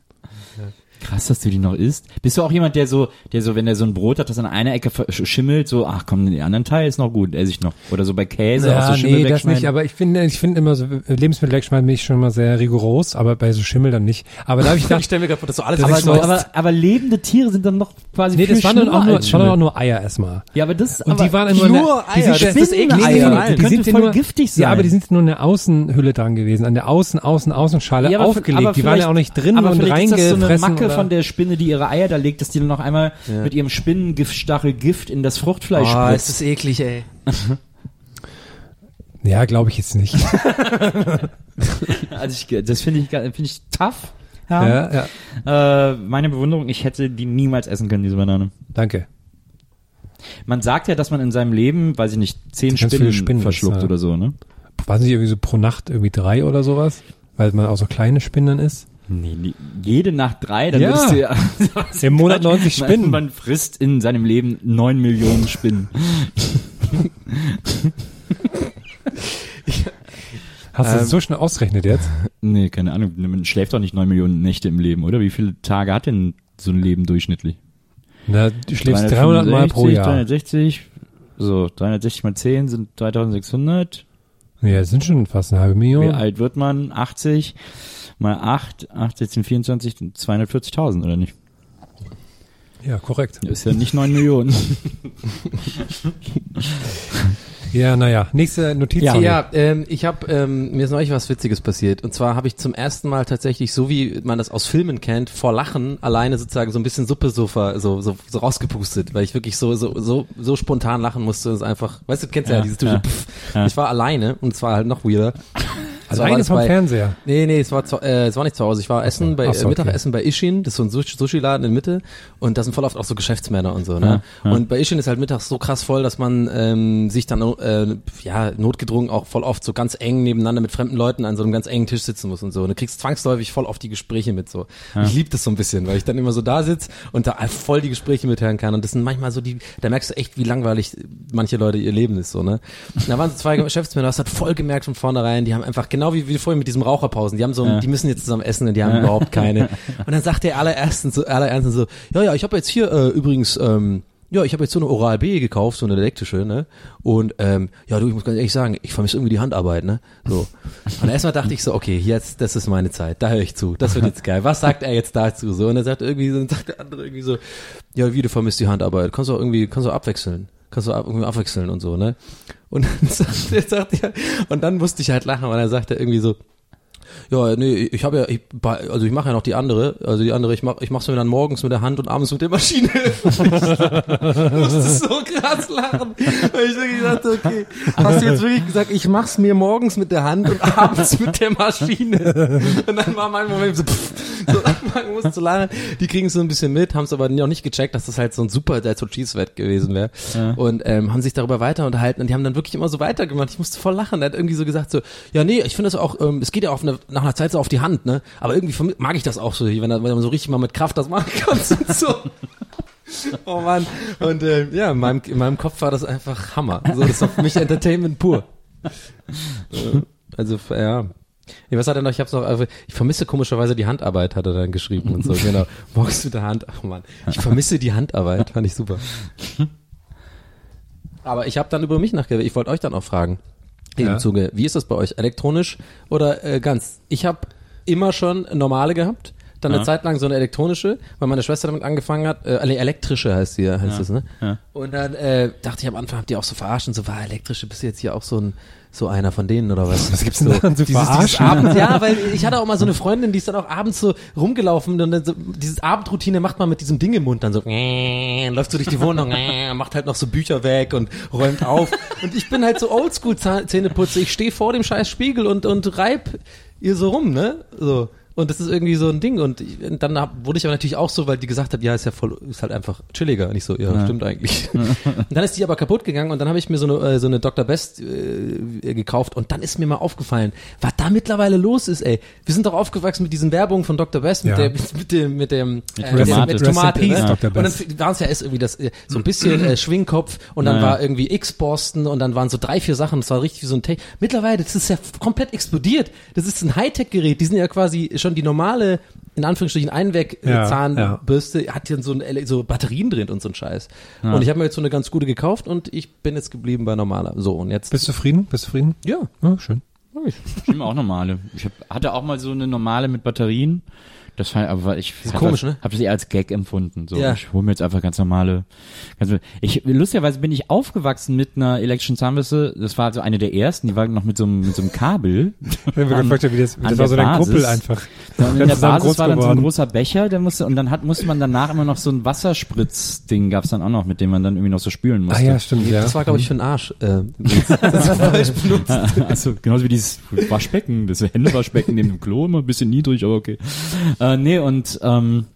Speaker 1: Krass, dass du die noch isst. Bist du auch jemand, der so, der so, wenn der so ein Brot hat, das an einer Ecke schimmelt, so, ach komm, den anderen Teil ist noch gut, esse ich noch. Oder so bei Käse auch so Schimmel
Speaker 2: nee, das nicht, aber ich finde, ich finde immer so, Lebensmittel wegschneiden bin ich schon mal sehr rigoros, aber bei so Schimmel dann nicht. Aber da habe ich
Speaker 3: Ich
Speaker 2: gedacht,
Speaker 3: stelle mir gerade vor, dass du alles
Speaker 1: aber,
Speaker 2: so-
Speaker 1: aber, aber lebende Tiere sind dann noch quasi
Speaker 2: nee,
Speaker 1: viel
Speaker 2: das waren dann auch nur, das waren auch nur Eier erstmal.
Speaker 1: Ja, aber das,
Speaker 2: Und
Speaker 1: aber
Speaker 2: die waren immer
Speaker 3: nur
Speaker 2: die
Speaker 3: Eier,
Speaker 2: sind
Speaker 3: das ist
Speaker 2: nee, nee,
Speaker 3: allen.
Speaker 2: die
Speaker 1: Könnte
Speaker 2: sind ja
Speaker 1: voll
Speaker 2: nur,
Speaker 1: giftig sein.
Speaker 2: Ja, aber die sind nur eine Außenhülle dran gewesen, an der Außen, Außen, Außenschale
Speaker 1: Ja,
Speaker 2: aufgelegt. die waren ja auch nicht drin und
Speaker 1: eine
Speaker 2: reingefressen.
Speaker 1: Von der Spinne, die ihre Eier da legt, dass die dann noch einmal mit ihrem Spinnengiftstachel Gift in das Fruchtfleisch
Speaker 3: Oh,
Speaker 1: spritzt.
Speaker 3: ist das eklig, ey.
Speaker 2: ja, glaube ich jetzt nicht.
Speaker 1: Also ich, das finde ich, finde ich tough. Ja.
Speaker 2: ja, ja.
Speaker 1: Äh, meine Bewunderung, ich hätte die niemals essen können, diese Banane.
Speaker 2: Danke.
Speaker 1: Man sagt ja, dass man in seinem Leben, weiß ich nicht, zehn Spinnen,
Speaker 2: Spinnen
Speaker 1: verschluckt
Speaker 2: isst, ja.
Speaker 1: oder so, ne?
Speaker 2: War nicht irgendwie so pro Nacht irgendwie drei oder sowas? Weil man auch so kleine Spinnen ist?
Speaker 1: Nee, nee, jede Nacht drei, dann
Speaker 2: Ja.
Speaker 1: würdest du ja.
Speaker 2: Im Monat 90 Spinnen.
Speaker 1: Man, frisst in seinem Leben neun Millionen Spinnen.
Speaker 2: Hast du
Speaker 3: Ähm,
Speaker 2: das so schnell ausgerechnet jetzt?
Speaker 1: Nee, keine Ahnung. Man schläft doch nicht neun Millionen Nächte im Leben, oder? Wie viele Tage hat denn so ein Leben durchschnittlich?
Speaker 2: Na, du schläfst 300 Mal pro
Speaker 1: 365,
Speaker 2: Jahr.
Speaker 1: 360, so, 360 mal 10 sind 3600.
Speaker 2: Ja, das sind schon fast eine halbe
Speaker 1: Wie
Speaker 2: Million.
Speaker 1: alt wird man? 80 mal 8, 8, 16, 24, 240.000, oder nicht?
Speaker 2: Ja, korrekt.
Speaker 1: Das ist ja nicht 9 Millionen.
Speaker 2: Ja, naja. Nächste Notiz.
Speaker 3: Ja, ja ähm, ich habe ähm, mir ist neulich was Witziges passiert und zwar habe ich zum ersten Mal tatsächlich so wie man das aus Filmen kennt vor Lachen alleine sozusagen so ein bisschen Suppe so so so, so rausgepustet, weil ich wirklich so so so so spontan lachen musste, das ist einfach, weißt du, du kennst ja,
Speaker 1: Ja,
Speaker 3: dieses
Speaker 1: ja,
Speaker 3: Pff.
Speaker 1: ja.
Speaker 3: Ich war alleine und es war halt noch weirder. Also
Speaker 2: Alleine vom Fernseher.
Speaker 3: Nee, nee, es war, zu, äh, es war nicht zu Hause. Ich war essen bei
Speaker 2: so,
Speaker 3: äh,
Speaker 2: okay.
Speaker 3: Mittagessen bei Ishin, das ist so ein Sushi- Sushi-Laden in Mitte und da sind voll oft auch so Geschäftsmänner und so, ne?
Speaker 1: Ja, ja.
Speaker 3: Und bei Ishin ist halt mittags so krass voll, dass man ähm, sich dann äh, ja notgedrungen auch voll oft so ganz eng nebeneinander mit fremden Leuten an so einem ganz engen Tisch sitzen muss und so. Und du kriegst zwangsläufig voll oft die Gespräche mit so. Ich lieb das so ein bisschen, weil ich dann immer so da sitz und da voll die Gespräche mithören kann. Und das sind manchmal so die, da merkst du echt, wie langweilig manche Leute ihr Leben ist so, ne? Und da waren so zwei Geschäftsmänner, das hat voll gemerkt von vornherein, die haben einfach genau wie, wie vorhin mit diesem Raucherpausen, die haben so,
Speaker 1: Ja.
Speaker 3: die müssen jetzt zusammen essen und die haben überhaupt keine. Und dann sagt der allerersten so, allerersten so, ja, ja, ich habe jetzt hier äh, übrigens, ähm, ja, ich habe jetzt so eine Oral-B gekauft, so eine elektrische, ne? Und ähm, ja, du, ich muss ganz ehrlich sagen, ich vermisse irgendwie die Handarbeit, ne? So. Und erstmal dachte ich so, okay, jetzt, das ist meine Zeit, da höre ich zu, das wird jetzt geil. Was sagt er jetzt dazu? So, und er sagt irgendwie, so, dann sagt der andere irgendwie so, ja, wie du vermisst die Handarbeit, kannst du auch irgendwie, kannst du abwechseln. Kannst du ab, irgendwie abwechseln und so, ne? Und dann sagt sagt er, und dann musste ich halt lachen, weil er sagte irgendwie so, Ja, nee, ich habe ja, ich, also ich mache ja noch die andere, also die andere, ich mach, ich mach's mir dann morgens mit der Hand und abends mit der Maschine. ich musste so krass lachen, weil ich wirklich dachte, okay, hast du jetzt wirklich gesagt, ich mach's mir morgens mit der Hand und abends mit der Maschine. Und dann war mein Moment so, pff, so man muss zu lachen. Die kriegen es so ein bisschen mit, haben es aber noch nicht gecheckt, dass das halt so ein super Dead Cheese Wett gewesen wäre. Und ähm, haben sich darüber weiter unterhalten und die haben dann wirklich immer so weitergemacht. Ich musste voll lachen. Er hat irgendwie so gesagt so, ja nee, ich finde das auch, ähm, es geht ja auf eine, nach einer Zeit so auf die Hand, ne? Aber irgendwie mag ich das auch so, wenn, wenn man so richtig mal mit Kraft das machen kann und so. Oh Mann. Und äh, ja, in meinem, in meinem Kopf war das einfach Hammer. So, das war für mich Entertainment pur. Also, ja. Nee, was hat er noch? Ich hab's noch, also, ich vermisse komischerweise die Handarbeit, hat er dann geschrieben und so, genau. Morgens mit der Hand, ach man, ich vermisse die Handarbeit, fand ich super. Aber ich habe dann über mich nachgedacht, ich wollte euch dann auch fragen, im
Speaker 2: Ja.
Speaker 3: Zuge, wie ist das bei euch, elektronisch oder äh, ganz? Ich habe immer schon normale gehabt, dann eine
Speaker 1: Ja.
Speaker 3: Zeit lang so eine elektronische, weil meine Schwester damit angefangen hat, äh, elektrische heißt sie, heißt
Speaker 1: Ja.
Speaker 3: es, ne?
Speaker 1: Ja.
Speaker 3: Und dann äh, dachte ich am Anfang, habt ihr auch so verarscht und so, war elektrische, bist du jetzt hier auch so ein so einer von denen oder was?
Speaker 2: Was gibt's denn daran zu
Speaker 3: dieses, dieses
Speaker 2: verarschen?
Speaker 3: Abend, ja, weil ich hatte auch mal so eine Freundin, die ist dann auch abends so rumgelaufen und dann so, dieses Abendroutine macht man mit diesem Ding im Mund dann so, läuft so durch die Wohnung, macht halt noch so Bücher weg und räumt auf. Und ich bin halt so oldschool Zähneputze, ich stehe vor dem scheiß Spiegel und, und reib ihr so rum, ne? So. Und das ist irgendwie so ein Ding. Und, ich, und dann hab, wurde ich aber natürlich auch so, weil die gesagt hat, ja, ist ja voll, ist halt einfach chilliger. Und ich so, ja, stimmt eigentlich. und dann ist die aber kaputt gegangen und dann habe ich mir so eine, äh, so eine Dr. Best äh, gekauft und dann ist mir mal aufgefallen, was da mittlerweile los ist, ey. Wir sind doch aufgewachsen mit diesen Werbungen von Dr. Best, mit,
Speaker 2: Ja.
Speaker 3: der, mit, mit dem, mit dem,
Speaker 1: Mit
Speaker 3: äh,
Speaker 1: Tomate.
Speaker 3: mit Tomate,
Speaker 2: peace,
Speaker 3: ne?
Speaker 2: Dr.
Speaker 3: Und dann waren es ja erst irgendwie das, äh, so ein bisschen äh, Schwingkopf und dann
Speaker 1: Ja.
Speaker 3: war irgendwie X-Boston und dann waren so drei, vier Sachen, das war richtig wie so ein Tech. Mittlerweile, das ist ja komplett explodiert. Das ist ein Hightech-Gerät, die sind ja quasi schon die normale, in Anführungsstrichen,
Speaker 2: Ja,
Speaker 3: Einweg-Zahnbürste, hat hier so, ein, so Batterien drin und so ein Scheiß. Und ich habe mir jetzt so eine ganz gute gekauft und ich bin jetzt geblieben bei normaler. So, und jetzt.
Speaker 2: Bist du zufrieden? Bist du zufrieden?
Speaker 3: ja.
Speaker 2: Ja, schön.
Speaker 1: Ich nehme auch normale. Ich hab, hatte auch mal so eine normale mit Batterien. Das war, aber ich
Speaker 3: ist
Speaker 1: hab
Speaker 3: komisch,
Speaker 1: das,
Speaker 3: ne?
Speaker 1: Hab das eher als Gag empfunden. So,
Speaker 3: Ja.
Speaker 1: ich hole mir jetzt einfach ganz normale. Ganz, ich lustigerweise bin ich aufgewachsen mit einer elektrischen Zahnbürste. Das war so eine der ersten. Die war noch mit so einem mit so einem Kabel.
Speaker 2: Habe mir
Speaker 1: An-
Speaker 2: gefragt, wie das,
Speaker 1: an
Speaker 2: das war so dein
Speaker 1: Basis.
Speaker 2: Kumpel einfach.
Speaker 1: Ja, und in
Speaker 2: Der
Speaker 1: Basis
Speaker 2: groß
Speaker 1: war dann so ein
Speaker 2: geworden.
Speaker 1: großer Becher, der musste und dann hat musste man danach immer noch so ein Wasserspritzding gab's dann auch noch, mit dem man dann irgendwie noch so spülen musste.
Speaker 2: Ah ja, stimmt, ja.
Speaker 3: Das war, glaube ich, für den Arsch. Äh, das falsch benutzt.
Speaker 1: also genauso wie dieses Waschbecken, das Händewaschbecken neben dem Klo, immer ein bisschen niedrig, aber okay. Äh, nee, und ähm,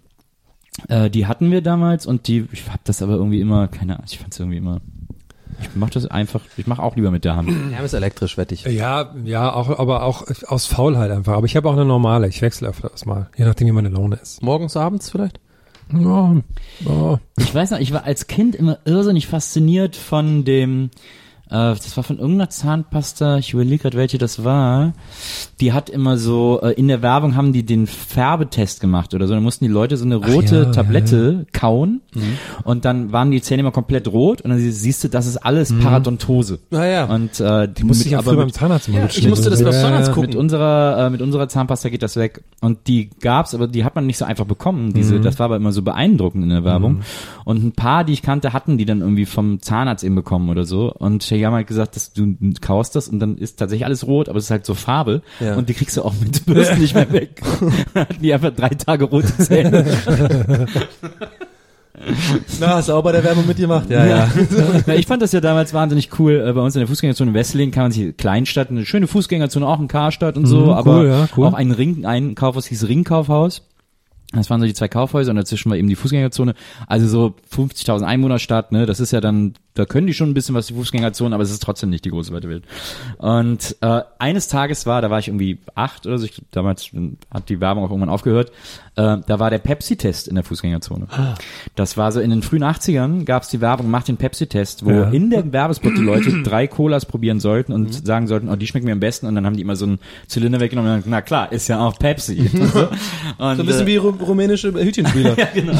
Speaker 1: äh, die hatten wir damals und die, ich hab das aber irgendwie immer, keine Ahnung, ich fand's irgendwie immer, ich mach das einfach, ich mach auch lieber mit der Hand.
Speaker 3: Ja, ist elektrisch, wette ich.
Speaker 2: Ja, ja, auch, aber auch aus Faulheit einfach. Aber ich habe auch eine normale. Ich wechsle öfters mal, je nachdem, wie meine Laune ist.
Speaker 3: Morgens, abends vielleicht?
Speaker 2: Ja, ja.
Speaker 1: Ich weiß noch, ich war als Kind immer irrsinnig fasziniert von dem, äh, das war von irgendeiner Zahnpasta, ich überlege gerade, welche das war. Die hat immer so, äh, in der Werbung haben die den Färbetest gemacht oder so. Dann mussten die Leute so eine rote
Speaker 2: ja, Mhm.
Speaker 1: Tablette kauen und dann waren die Zähne immer komplett rot und dann sie- siehst du, das ist alles Paradontose.
Speaker 3: Ah, ja.
Speaker 1: Und äh, die
Speaker 2: Musste ich ja
Speaker 1: aber
Speaker 2: früher beim Zahnarzt
Speaker 3: Ja,
Speaker 2: mitschneiden.
Speaker 3: ich musste das beim
Speaker 2: Ja,
Speaker 3: Zahnarzt
Speaker 2: ja.
Speaker 3: gucken.
Speaker 1: mit unserer äh, mit unserer Zahnpasta geht das weg und die gab's, aber die hat man nicht so einfach bekommen. Diese,
Speaker 2: Mhm.
Speaker 1: das war aber immer so beeindruckend in der Werbung. Und ein paar, die ich kannte, hatten die dann irgendwie vom Zahnarzt eben bekommen oder so. Und haben halt gesagt, dass du kaust das und dann ist tatsächlich alles rot, aber es ist halt so Farbe
Speaker 3: Ja.
Speaker 1: und die kriegst du auch mit Bürsten nicht mehr weg. hatten die einfach drei Tage rote Zähne.
Speaker 3: Na, hast du auch bei der Werbung mitgemacht? Ja, ja.
Speaker 1: Ja, ich fand das ja damals wahnsinnig cool. Äh, Bei uns in der Fußgängerzone Wesseling kann man sich Kleinstadt, eine schöne Fußgängerzone, auch ein Karstadt und so,
Speaker 2: Mhm, cool,
Speaker 1: aber
Speaker 2: ja, cool.
Speaker 1: auch ein Ring, ein Kaufhaus hieß Ringkaufhaus. Das waren so die zwei Kaufhäuser und dazwischen war eben die Fußgängerzone. Also so 50.000 Einwohnerstadt, ne? Das ist ja dann, da können die schon ein bisschen was die Fußgängerzone, aber es ist trotzdem nicht die große weite Welt. Und äh, eines Tages war, da war ich irgendwie acht oder so, ich, damals hat die Werbung auch irgendwann aufgehört, äh, da war der Pepsi-Test in der Fußgängerzone. Das war so in den frühen 80ern gab es die Werbung, macht den Pepsi-Test, wo
Speaker 2: Ja.
Speaker 1: in der Werbespot die Leute drei Colas probieren sollten und sagen sollten, oh, die schmecken mir am besten und dann haben die immer so einen Zylinder weggenommen und dann, na klar, ist ja auch Pepsi. Und, So
Speaker 3: ein bisschen
Speaker 1: äh,
Speaker 3: wie ru rumänische Hütchenspieler.
Speaker 1: ja, genau.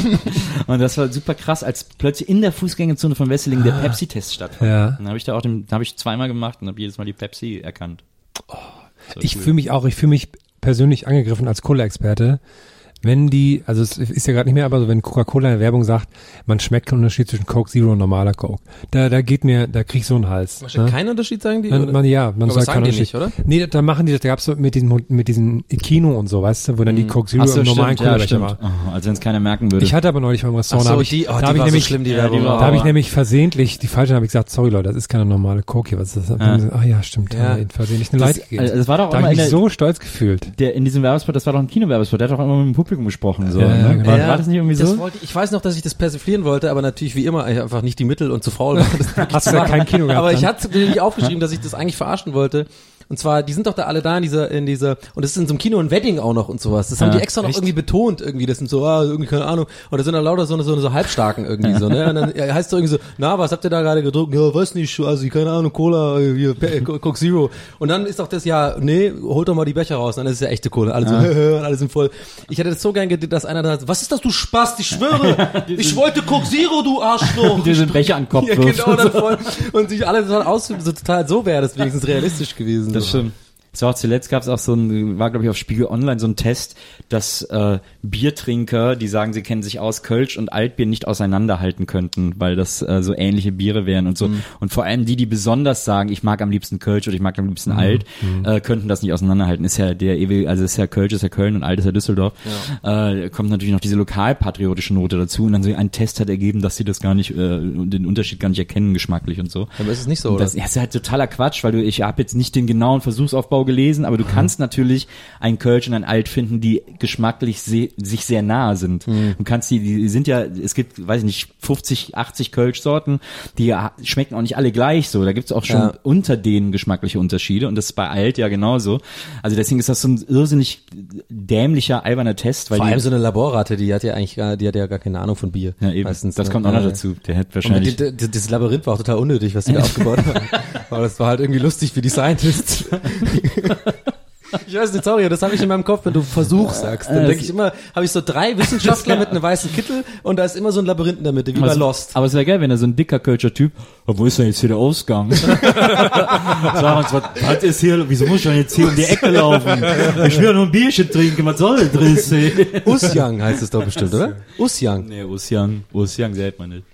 Speaker 1: Und das war super krass, als plötzlich in der Fußgängerzone von Wesseling der Pepsi-Test stattfand.
Speaker 2: Ja.
Speaker 1: Dann habe ich da auch den, habe ich zweimal gemacht und habe jedes Mal die Pepsi erkannt. So
Speaker 2: Ich
Speaker 1: cool.
Speaker 2: fühle mich auch, ich fühle mich persönlich angegriffen als Cola-Experte. Wenn die, also es ist ja gerade nicht mehr, aber so, wenn Coca-Cola in der Werbung sagt, man schmeckt keinen Unterschied zwischen Coke Zero und normaler Coke. Da, da geht mir, da krieg ich so einen Hals.
Speaker 3: Machst du keinen Unterschied, sagen die?
Speaker 2: Man,
Speaker 3: oder?
Speaker 2: man, ja, man
Speaker 3: Aber
Speaker 2: sagt keinen
Speaker 3: die nicht,
Speaker 2: Unterschied.
Speaker 3: oder?
Speaker 2: Nee, da machen die das, da gab's so mit diesem, mit diesem Kino und so, weißt du, wo dann die Coke Zero
Speaker 1: so,
Speaker 2: im normalen
Speaker 1: stimmt, ja,
Speaker 2: Cola-Becher
Speaker 1: stimmt.
Speaker 2: war.
Speaker 1: Oh, als wenn es keiner merken würde.
Speaker 2: Ich hatte aber neulich beim Restaurant,
Speaker 3: so,
Speaker 2: da hab ich,
Speaker 3: die- oh,
Speaker 2: da hab ich
Speaker 3: war so
Speaker 2: nämlich,
Speaker 3: schlimm, die
Speaker 1: Ja,
Speaker 3: Werbung.
Speaker 2: da habe ich nämlich versehentlich die falsche, habe ich gesagt, sorry Leute, das ist keine normale Coke hier, was ist das?
Speaker 1: Ja.
Speaker 2: Ah ja, stimmt,
Speaker 3: Ja.
Speaker 2: ja. versehentlich eine Leid gegeben.
Speaker 1: also, das war doch
Speaker 2: da
Speaker 1: immer
Speaker 2: habe ich mich so stolz gefühlt.
Speaker 1: der, in diesem Werbespot, das war doch ein Kinowerbespot, der hat doch immer mit dem Publikum gesprochen. So, ne?
Speaker 2: genau.
Speaker 1: war,
Speaker 3: Ja,
Speaker 1: war das nicht irgendwie
Speaker 3: das
Speaker 1: so?
Speaker 3: Wollte, ich weiß noch, dass ich das persiflieren wollte, aber natürlich wie immer ich einfach nicht die Mittel und zu faul war. Das
Speaker 2: Hast du ja kein Kino gehabt
Speaker 3: aber ich
Speaker 2: dann?
Speaker 3: hatte mir nicht aufgeschrieben, dass ich das eigentlich verarschen wollte. Und zwar, die sind doch da alle da in dieser, in dieser, und das ist in so einem Kino ein Wedding auch noch und sowas. Das haben
Speaker 1: Ja,
Speaker 3: die extra noch
Speaker 1: echt?
Speaker 3: irgendwie betont irgendwie. Das sind so, ah, irgendwie keine Ahnung. Und da sind dann lauter so, so, so Halbstarken irgendwie so, ne? Und dann ja, heißt es irgendwie so, na, was habt ihr da gerade gedruckt? Ja, weiß nicht, also keine Ahnung, Cola, äh, hier, Pe- Coke Zero. Und dann ist doch das ja, nee, holt doch mal die Becher raus, dann ist es ja echte Cola. Alle so, und alle sind voll. Ich hätte das so gern gedacht, dass einer da sagt, was ist das, du Spaß, ich schwöre, ich wollte Coke Zero, du Arschloch.
Speaker 1: Dir den Becher an den Kopf
Speaker 3: Ja, genau, dann voll. Und sich alle so aus, so total, so wäre das wenigstens realistisch gewesen.
Speaker 1: Das stimmt. Es war auch zuletzt gab es auch so ein, war glaube ich auf Spiegel Online so ein Test, dass äh, Biertrinker, die sagen, sie kennen sich aus, Kölsch und Altbier nicht auseinanderhalten könnten, weil das äh, so ähnliche Biere wären und so.
Speaker 3: Mhm.
Speaker 1: Und vor allem die, die besonders sagen, ich mag am liebsten Kölsch oder ich mag am liebsten Alt,
Speaker 3: Mhm.
Speaker 1: äh, könnten das nicht auseinanderhalten. Ist ja der ewig, also ist ja Kölsch, ist ja Köln und Alt ist ja Düsseldorf. Äh, kommt natürlich noch diese lokalpatriotische Note dazu und dann so ein Test hat ergeben, dass sie das gar nicht, äh, den Unterschied gar nicht erkennen geschmacklich und so.
Speaker 3: Aber ist es nicht so,
Speaker 1: Und
Speaker 3: oder?
Speaker 1: das, ja, ist halt totaler Quatsch, weil du, ich habe jetzt nicht den genauen Versuchsaufbau gelesen, aber du kannst natürlich ein Kölsch und ein Alt finden, die geschmacklich se sich sehr nahe sind. Du kannst die, die sind ja, es gibt, weiß ich nicht, 50, 80 Kölsch-Sorten, die schmecken auch nicht alle gleich so. Da gibt's auch schon
Speaker 3: Ja.
Speaker 1: unter denen geschmackliche Unterschiede und das ist bei Alt ja genauso. Also deswegen ist das so ein irrsinnig dämlicher, alberner Test, weil
Speaker 3: Vor
Speaker 1: die,
Speaker 3: allem so eine Laborratte, die hat ja eigentlich gar, die hat ja gar keine Ahnung von Bier.
Speaker 1: ja, eben,
Speaker 3: Meistens,
Speaker 1: das
Speaker 3: ne?
Speaker 1: kommt auch noch
Speaker 3: Ja,
Speaker 1: dazu. Der hätte wahrscheinlich
Speaker 3: die, die, das Labyrinth war auch total unnötig, was die da aufgebaut haben. Aber das war halt irgendwie lustig für die Scientists. Ich weiß nicht, sorry, das habe ich in meinem Kopf, wenn du Versuch sagst. Dann denke ich immer, habe ich so drei Wissenschaftler mit einem weißen Kittel und da ist immer so ein Labyrinth in der Mitte, wie bei Lost.
Speaker 1: Aber es wäre geil, wenn er so ein dicker Kölscher Typ, "Oh, wo ist denn jetzt hier der Ausgang? Sag uns, was, was ist hier, wieso muss ich denn jetzt hier um die Ecke laufen? Ich will ja nur ein Bierchen trinken, was soll das drin sein?
Speaker 3: Usjang heißt es doch bestimmt, oder? Usjang.
Speaker 1: Nee, Ossian, Ossian sieht man nicht.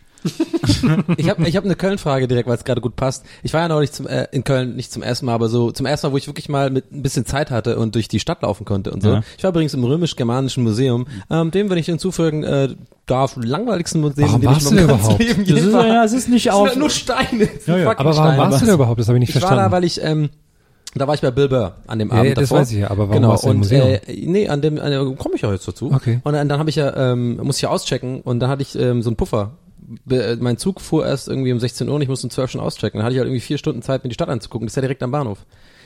Speaker 3: Ich habe ich hab eine Köln-Frage direkt, weil es gerade gut passt. Ich war ja neulich zum, äh, in Köln, nicht zum ersten Mal, aber so zum ersten Mal, wo ich wirklich mal mit ein bisschen Zeit hatte und durch die Stadt laufen konnte und so.
Speaker 1: Ja.
Speaker 3: Ich war übrigens im römisch-germanischen Museum, ähm, dem, wenn ich hinzufügen äh, darf, langweiligsten Museum,
Speaker 2: Warum
Speaker 3: dem ich
Speaker 2: warst
Speaker 3: in
Speaker 2: du
Speaker 3: meinem
Speaker 2: da
Speaker 3: ganzen
Speaker 2: überhaupt?
Speaker 3: Leben
Speaker 1: Das ist,
Speaker 3: war.
Speaker 1: ja, es ist nicht auf.
Speaker 3: nur Steine.
Speaker 1: Ja, ja.
Speaker 2: Aber warum
Speaker 3: Steine.
Speaker 2: warst du da überhaupt? Das habe ich nicht
Speaker 3: Ich war
Speaker 2: verstanden.
Speaker 3: da, weil ich, ähm, da war ich bei Bill Burr an dem
Speaker 2: Ja,
Speaker 3: Abend
Speaker 2: ja, das
Speaker 3: davor.
Speaker 2: weiß ich ja, aber warum
Speaker 3: genau,
Speaker 2: warst du im Museum?
Speaker 3: Äh, nee, an dem, an dem komme ich ja jetzt dazu.
Speaker 2: Okay.
Speaker 3: Und dann, dann habe ich ja, ähm, muss ich ja auschecken und dann hatte ich ähm, so einen Puffer. Äh, Mein Zug fuhr erst irgendwie um 16 Uhr und ich musste um 12 schon auschecken. Dann hatte ich halt irgendwie vier Stunden Zeit, mir die Stadt anzugucken. Das ist ja direkt am Bahnhof.